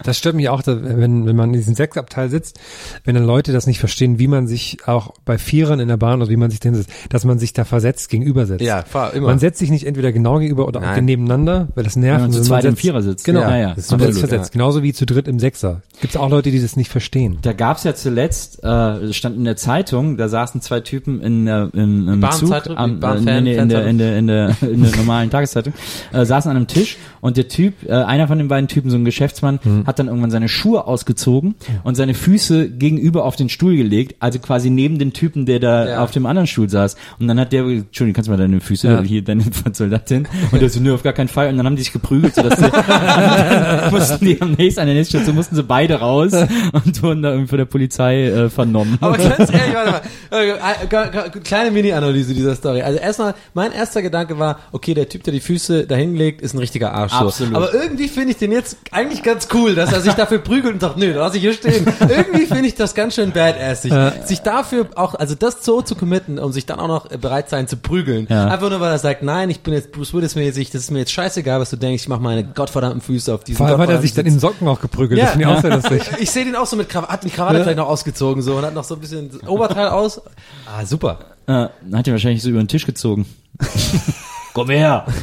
Speaker 2: Das stört mich auch, da, wenn, wenn man in diesem Sechsabteil sitzt, wenn dann Leute das nicht verstehen, wie man sich auch bei Vierern in der Bahn oder wie man sich denn sitzt, dass man sich da versetzt gegenüber setzt.
Speaker 3: Ja, fahr immer.
Speaker 2: Man setzt sich nicht entweder genau gegenüber oder auch
Speaker 3: Nein.
Speaker 2: nebeneinander, weil das nervt.
Speaker 1: Wenn man zu zweit im Vierer sitzt.
Speaker 2: Genau.
Speaker 1: Ja, ja,
Speaker 2: das ist
Speaker 1: absolut,
Speaker 2: versetzt. Genauso wie zu dritt im Sechser. Gibt es auch Leute, die das nicht verstehen.
Speaker 1: Da gab's ja zuletzt, äh, stand in der Zeitung, da saßen zwei Typen in der im, im Zug,
Speaker 3: Bahnzeitung?
Speaker 1: am, äh, in, der, in, der, in, der, in der normalen Tageszeitung, äh, saßen an einem Tisch und der Typ, äh, einer von den beiden Typen, so ein Geschäftsmann,
Speaker 3: Hm.
Speaker 1: hat dann irgendwann seine Schuhe ausgezogen und seine Füße gegenüber auf den Stuhl gelegt, also quasi neben den Typen, der da
Speaker 3: Ja.
Speaker 1: auf dem anderen Stuhl saß. Und dann hat der, Entschuldigung, kannst du mal deine Füße,
Speaker 2: Ja.
Speaker 1: hier deine Soldatin, und der so, nö, auf gar keinen Fall. Und dann haben die sich geprügelt, sodass die, dann mussten die am nächsten, an der nächsten Station mussten sie beide raus und wurden da irgendwie von der Polizei äh, vernommen.
Speaker 3: Aber ganz ehrlich, warte mal. Äh, äh, äh, Kleine Mini-Analyse dieser Story. Also erstmal, mein erster Gedanke war, okay, der Typ, der die Füße da hinlegt, ist ein richtiger Arsch. so.
Speaker 1: Absolut.
Speaker 3: Aber irgendwie finde ich den jetzt eigentlich ganz cool, dass er sich dafür prügelt und sagt, nö, da lass ich hier stehen. irgendwie finde ich das ganz schön badassig. sich dafür auch, also das so zu committen, um sich dann auch noch bereit sein zu prügeln.
Speaker 1: Ja.
Speaker 3: Einfach nur, weil er sagt, nein, ich bin jetzt Bruce Willis mäßig, das ist mir jetzt scheißegal, was du denkst, ich mache meine gottverdammten Füße auf diesen
Speaker 2: Vor allem hat er sich dann in Socken auch geprügelt.
Speaker 3: Ja.
Speaker 2: Das finde ich auch sehr lustig.
Speaker 3: ich sehe den auch so mit Krawatte, hat die Krawatte vielleicht noch ausgezogen so und hat noch so ein bisschen das Oberteil aus. Ah, super.
Speaker 1: Äh, hat er wahrscheinlich so über den Tisch gezogen. Komm her!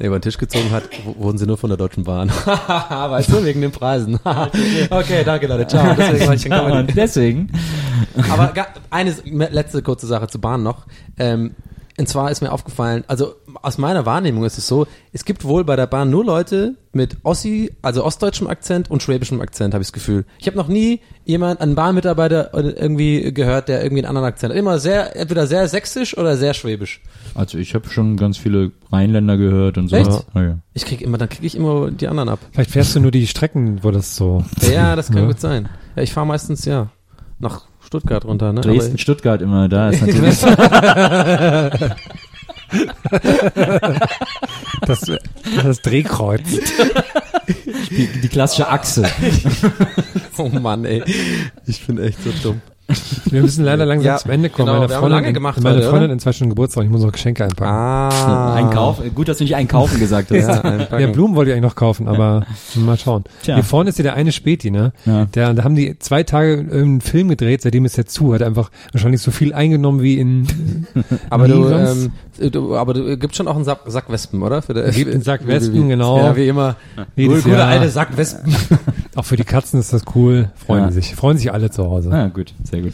Speaker 3: Über den Tisch gezogen hat, wurden sie nur von der Deutschen Bahn. weißt du, wegen den Preisen. okay, danke Leute, ciao. Deswegen war ich in Comedy.
Speaker 1: Und deswegen,
Speaker 3: Aber eine letzte kurze Sache zur Bahn noch. Ähm, und zwar ist mir aufgefallen, also aus meiner Wahrnehmung ist es so, es gibt wohl bei der Bahn nur Leute mit Ossi, also ostdeutschem Akzent und schwäbischem Akzent, habe ich das Gefühl. Ich habe noch nie jemand, einen Bahnmitarbeiter irgendwie gehört, der irgendwie einen anderen Akzent hat. Immer sehr, entweder sehr sächsisch oder sehr schwäbisch.
Speaker 1: also ich habe schon ganz viele Rheinländer gehört und so.
Speaker 3: Echt?
Speaker 1: Ja, ja.
Speaker 3: Ich krieg immer, dann kriege ich immer die anderen ab.
Speaker 2: Vielleicht fährst du nur die Strecken, wo das so.
Speaker 3: Ja, das kann
Speaker 2: Ja.
Speaker 3: gut sein. Ja, ich fahre meistens, ja. nach Stuttgart runter, ne?
Speaker 1: Dresden, Stuttgart immer, da ist natürlich.
Speaker 2: Das, das Drehkreuz.
Speaker 1: die, die klassische Achse.
Speaker 3: Oh Mann, ey. Ich bin echt so dumm.
Speaker 2: Wir müssen leider langsam
Speaker 3: Ja,
Speaker 2: zum Ende kommen.
Speaker 3: genau,
Speaker 2: meine Freundin,
Speaker 3: lange gemacht
Speaker 2: meine
Speaker 3: heute,
Speaker 2: Freundin
Speaker 3: oder?
Speaker 2: in zwei Stunden Geburtstag. Ich muss noch Geschenke einpacken.
Speaker 3: Ah.
Speaker 1: Einkauf. Gut, dass du nicht einkaufen gesagt hast.
Speaker 3: Ja.
Speaker 2: Ja, Blumen wollte ich eigentlich noch kaufen, aber mal schauen.
Speaker 1: Tja.
Speaker 2: Hier vorne ist ja der eine Späti, ne?
Speaker 1: Ja.
Speaker 2: Der, da haben die zwei Tage einen Film gedreht, seitdem ist er zu, hat einfach wahrscheinlich so viel eingenommen wie in
Speaker 3: Aber du,
Speaker 2: sonst.
Speaker 3: ähm, aber du gibt schon auch einen Sack, Sack Wespen, oder? Für der,
Speaker 2: Gibt einen Sack Wespen, genau.
Speaker 3: Ja, wie immer.
Speaker 2: Jedes
Speaker 3: Gute
Speaker 2: Jahr.
Speaker 3: alte Sack Wespen.
Speaker 2: Auch für die Katzen ist das cool. Freuen
Speaker 1: Ja.
Speaker 2: sich. Freuen sich alle zu Hause.
Speaker 1: Ah, gut, sehr gut.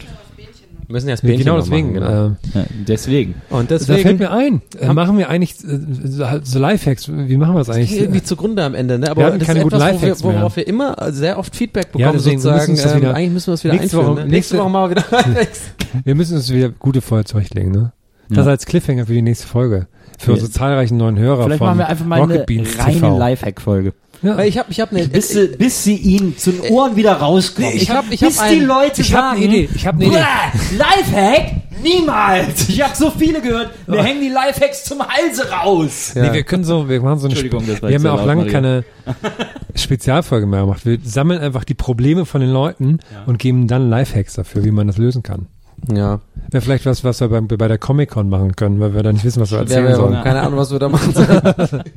Speaker 3: Wir müssen erst
Speaker 2: Ja,
Speaker 3: Bähnchen
Speaker 2: genau deswegen.
Speaker 3: Machen, genau.
Speaker 2: Äh,
Speaker 1: Ja, deswegen.
Speaker 3: Und
Speaker 2: da fällt
Speaker 3: deswegen
Speaker 2: mir ein, äh, machen wir eigentlich äh, so, Lifehacks, wie machen wir das eigentlich?
Speaker 3: irgendwie zugrunde am Ende, ne? Aber
Speaker 2: Wir
Speaker 3: das
Speaker 2: keine
Speaker 3: ist
Speaker 2: guten
Speaker 3: etwas, wo wir,
Speaker 2: Lifehacks mehr.
Speaker 3: worauf wir immer sehr oft Feedback bekommen,
Speaker 2: Ja, deswegen,
Speaker 3: sozusagen.
Speaker 2: müssen das
Speaker 3: ähm,
Speaker 2: wieder-
Speaker 3: eigentlich müssen wir es wieder
Speaker 2: nächste
Speaker 3: einführen.
Speaker 2: Woche-
Speaker 3: ne? nächste
Speaker 2: nächste-
Speaker 3: Woche mal wieder Lifehacks.
Speaker 2: Wir müssen uns wieder gute Folge zurechtlegen, ne? Das
Speaker 1: Ja.
Speaker 2: als Cliffhanger für die nächste Folge. Für
Speaker 1: Ja.
Speaker 2: unsere zahlreichen neuen Hörer
Speaker 1: Vielleicht
Speaker 2: von
Speaker 1: machen wir einfach mal
Speaker 2: Rocket
Speaker 1: eine
Speaker 2: Beans
Speaker 1: reine
Speaker 2: TV.
Speaker 1: Lifehack-Folge.
Speaker 2: Ja.
Speaker 3: Weil ich habe ich hab eine,
Speaker 1: Bis, sie, bis sie ihn zu den Ohren wieder rauskommen.
Speaker 3: Ich hab- ich
Speaker 1: bis
Speaker 3: hab
Speaker 1: die
Speaker 3: ein-
Speaker 1: Leute
Speaker 2: ich hab
Speaker 1: sagen,
Speaker 2: eine Idee, ich hab eine Idee.
Speaker 1: "Bäh, Lifehack? Niemals! Ich habe so viele gehört. Wir hängen die Lifehacks zum Halse raus.
Speaker 2: Nee, wir können so, wir machen so eine,
Speaker 1: Entschuldigung, das war
Speaker 2: wir haben ja auch lange
Speaker 1: Maria.
Speaker 2: keine Spezialfolge mehr gemacht. Wir sammeln einfach die Probleme von den Leuten und geben dann Lifehacks dafür, wie man das lösen kann.
Speaker 3: Ja,
Speaker 2: Wäre vielleicht was, was wir beim, bei der Comic-Con machen können, weil wir da nicht wissen, was wir
Speaker 3: ja,
Speaker 2: erzählen
Speaker 3: wir
Speaker 2: sollen.
Speaker 3: keine Ahnung, was wir da machen sollen.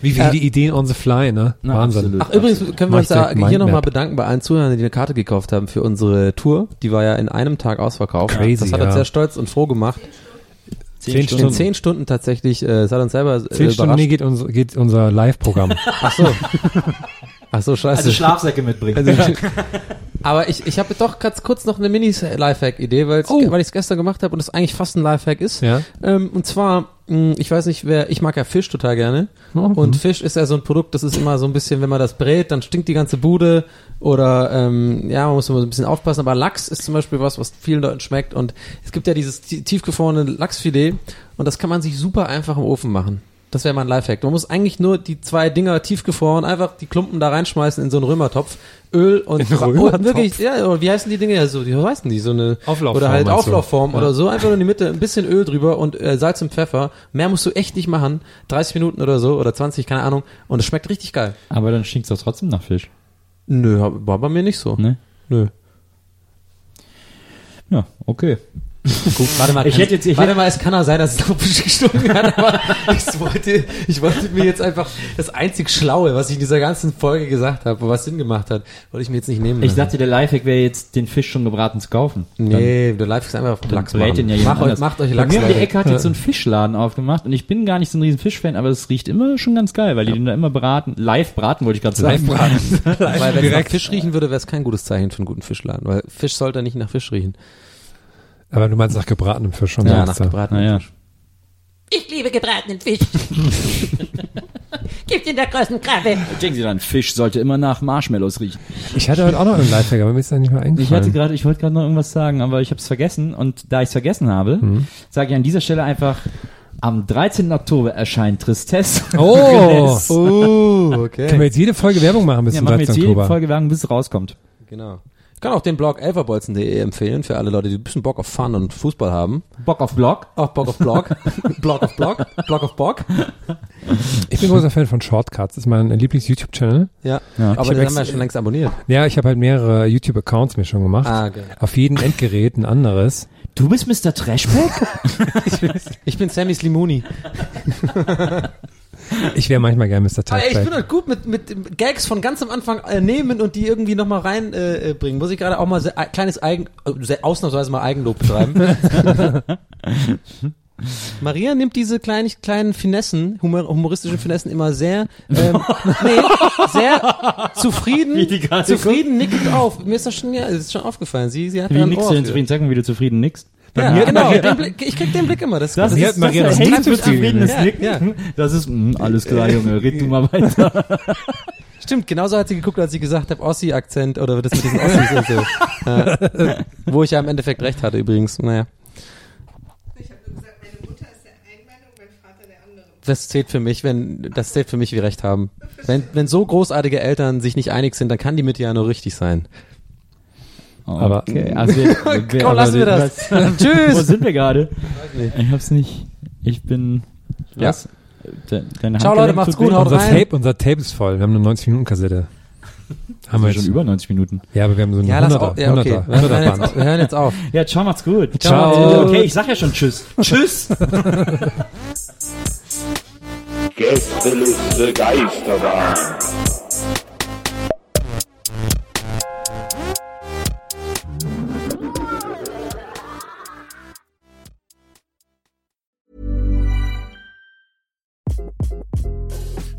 Speaker 2: Wie, wie
Speaker 3: Äh,
Speaker 2: die Ideen on the fly, ne?
Speaker 1: Na,
Speaker 2: Wahnsinn.
Speaker 1: absolut.
Speaker 3: Ach, übrigens können wir uns da hier nochmal bedanken bei allen Zuhörern, die eine Karte gekauft haben für unsere Tour. Die war ja in einem Tag ausverkauft.
Speaker 2: Crazy,
Speaker 3: das hat
Speaker 2: ja.
Speaker 3: uns sehr stolz und froh gemacht.
Speaker 2: Zehn
Speaker 3: In
Speaker 2: Stunden.
Speaker 3: zehn Stunden tatsächlich, äh, es hat uns selber äh,
Speaker 2: Zehn Stunden nee, geht, unser, geht unser Live-Programm.
Speaker 3: Ach so. Ach so, scheiße.
Speaker 1: Also Schlafsäcke mitbringen.
Speaker 3: Aber ich, ich habe doch ganz kurz noch eine Mini-Lifehack-Idee, weil
Speaker 2: Oh.
Speaker 3: weil ich es gestern gemacht habe und es eigentlich fast ein Lifehack ist.
Speaker 2: ja.
Speaker 3: Ähm, und zwar, mh, ich weiß nicht, wer, ich mag ja Fisch total gerne.
Speaker 2: Oh,
Speaker 3: Und Fisch ist ja so ein Produkt, das ist immer so ein bisschen, wenn man das brät, dann stinkt die ganze Bude. Oder ähm, ja, man muss immer so ein bisschen aufpassen. Aber Lachs ist zum Beispiel was, was vielen Leuten schmeckt. Und es gibt ja dieses tie- tiefgefrorene Lachsfilet und das kann man sich super einfach im Ofen machen. Das wäre mein Lifehack. Man muss eigentlich nur die zwei Dinger tiefgefroren, einfach die Klumpen da reinschmeißen in so einen Römertopf. Öl und
Speaker 2: In einen
Speaker 3: oh,
Speaker 2: Römertopf?
Speaker 3: wirklich, ja, oder wie heißen die Dinge ja so, wie heißen die? So eine
Speaker 2: Auflaufform
Speaker 3: oder halt? Auflaufform oder so, einfach nur in die Mitte, ein bisschen Öl drüber und äh, Salz und Pfeffer. Mehr musst du echt nicht machen. 30 Minuten oder so oder 20, keine Ahnung. Und es schmeckt richtig geil.
Speaker 1: Aber dann stinkt's doch trotzdem nach Fisch.
Speaker 3: Nö, war bei mir nicht so.
Speaker 1: Ne?
Speaker 3: Nö.
Speaker 1: Ja, okay.
Speaker 3: Gut, warte mal.
Speaker 1: Ich hätte jetzt- ich
Speaker 3: warte
Speaker 1: hätte-
Speaker 3: mal, es kann auch sein, dass es noch Fisch gestunken hat, aber ich wollte, ich wollte mir jetzt einfach das einzig Schlaue, was ich in dieser ganzen Folge gesagt habe, wo was Sinn gemacht hat, wollte ich mir jetzt nicht nehmen.
Speaker 1: Ich
Speaker 3: lassen.
Speaker 1: dachte, der Lifehack wäre jetzt, den Fisch schon gebraten zu kaufen.
Speaker 3: nee, der Live ist einfach auf
Speaker 1: Dann
Speaker 3: Lachs machen.
Speaker 1: den ja
Speaker 3: Mach euch, macht euch
Speaker 1: Bei
Speaker 3: Lachs.
Speaker 1: mir um die. Ecke hat jetzt so ein Fischladen aufgemacht und ich bin gar nicht so ein riesen Fischfan, aber es riecht immer schon ganz geil, weil die den da immer braten. Live braten wollte ich gerade sagen.
Speaker 2: Live braten.
Speaker 3: Weil wenn es nach Fisch riechen würde, wäre es kein gutes Zeichen für einen guten Fischladen, weil Fisch sollte nicht nach Fisch riechen.
Speaker 2: Aber du meinst nach gebratenem Fisch schon.
Speaker 3: Ja, nach gebratenem
Speaker 1: Naja.
Speaker 3: Fisch.
Speaker 7: Ich liebe gebratenen Fisch. Gibt's in der großen Krabbe.
Speaker 1: Denken Sie dann, Fisch sollte immer nach Marshmallows riechen.
Speaker 2: Ich hatte heute auch noch einen Lifehack, aber mir ist da nicht mehr
Speaker 1: Ich hatte
Speaker 2: eingefallen.
Speaker 1: gerade, ich wollte gerade noch irgendwas sagen, aber ich habe es vergessen und da ich es vergessen habe,
Speaker 2: Mhm.
Speaker 1: sage ich an dieser Stelle einfach, am 13. Oktober erscheint Tristesse.
Speaker 2: Oh,
Speaker 3: Oh, okay.
Speaker 2: können wir jetzt jede Folge Werbung machen bis
Speaker 1: ja,
Speaker 2: zum
Speaker 1: machen wir
Speaker 2: 13.
Speaker 1: jetzt jede
Speaker 2: Oktober?
Speaker 1: Folge Werbung, bis es rauskommt.
Speaker 3: Genau. Ich kann auch den Blog elferbolzen.de empfehlen für alle Leute, die ein bisschen Bock auf Fun und Fußball haben.
Speaker 1: Bock auf Blog.
Speaker 3: Auch Bock auf Blog. Blog auf Blog. Blog auf Bock.
Speaker 2: Ich bin großer Fan von Shortcuts. Das ist mein Lieblings-YouTube-Channel.
Speaker 3: Ja.
Speaker 1: Ja.
Speaker 3: Aber
Speaker 2: Ich
Speaker 3: den
Speaker 2: hab
Speaker 3: haben wir
Speaker 2: ex-
Speaker 3: schon längst abonniert.
Speaker 2: Ja, ich habe halt mehrere YouTube-Accounts mir schon gemacht.
Speaker 3: Ah, okay.
Speaker 2: Auf jedem Endgerät ein anderes.
Speaker 1: Du bist Mr. Trashback?
Speaker 3: Ich bin Sammy Slimuni.
Speaker 2: Ich wäre manchmal gern Mr.
Speaker 3: Ey, ich bin halt gut mit, mit Gags von ganz am Anfang äh, nehmen und die irgendwie nochmal reinbringen. Äh, bringen. Muss ich gerade auch mal sehr, ein kleines Eigen, äh, sehr ausnahmsweise mal Eigenlob betreiben. Maria nimmt diese kleinen, kleinen Finessen, humor, humoristischen Finessen immer sehr, ähm, nee, sehr zufrieden, zufrieden nickend auf. Mir ist das schon, ja, das ist schon aufgefallen. Sie, sie hat
Speaker 1: Wie
Speaker 3: Ohr
Speaker 1: du denn zufrieden? Sag mal, wie du zufrieden nix.
Speaker 3: Ja,
Speaker 2: mir
Speaker 3: genau.
Speaker 2: Maria-
Speaker 3: Den Blick, ich krieg den Blick immer. Das,
Speaker 1: Das,
Speaker 2: Mir
Speaker 1: ist,
Speaker 2: hat Maria
Speaker 1: das
Speaker 2: das
Speaker 1: ist ein
Speaker 2: zufrieden.
Speaker 1: zufriedenes
Speaker 3: Ja,
Speaker 1: Nicken.
Speaker 3: ja.
Speaker 1: Das ist, mh, alles klar, Junge, red du mal weiter.
Speaker 3: Stimmt, genauso hat sie geguckt, als ich gesagt habe, Ossi-Akzent oder das mit diesen Ossis und so. Ja. Wo ich ja im Endeffekt recht hatte übrigens. Naja,
Speaker 5: Ich habe nur gesagt, meine Mutter ist der einen Meinung, mein Vater der anderen.
Speaker 3: das zählt für mich, wenn das zählt für mich wie recht haben. Wenn, wenn so großartige Eltern sich nicht einig sind, dann kann die Mitte ja nur richtig sein.
Speaker 2: Aber
Speaker 1: Okay, also wir, wir,
Speaker 3: Komm, lassen wir das.
Speaker 1: Tschüss. Wo sind wir gerade? Ich hab's nicht. Ich bin.
Speaker 3: Ja.
Speaker 1: Was? De, deine
Speaker 3: Ciao, Leute, macht's gut, haut
Speaker 2: unser
Speaker 3: rein.
Speaker 2: Tape, unser Tape ist voll. Wir haben eine 90 Minuten Kassette. Haben wir
Speaker 1: schon
Speaker 2: jetzt.
Speaker 1: über 90 Minuten.
Speaker 2: Ja, aber wir haben so ein
Speaker 3: Ja, lass
Speaker 2: 100er,
Speaker 3: auf. Ja, okay.
Speaker 2: 100er,
Speaker 3: Wir hören,
Speaker 2: 100er
Speaker 3: jetzt,
Speaker 2: Band.
Speaker 3: wir hören jetzt auf.
Speaker 1: Ja, ciao, macht's gut.
Speaker 2: Ciao.
Speaker 1: Okay, ich sag ja schon Tschüss. Tschüss.
Speaker 4: Gästeliste Geisterbahn.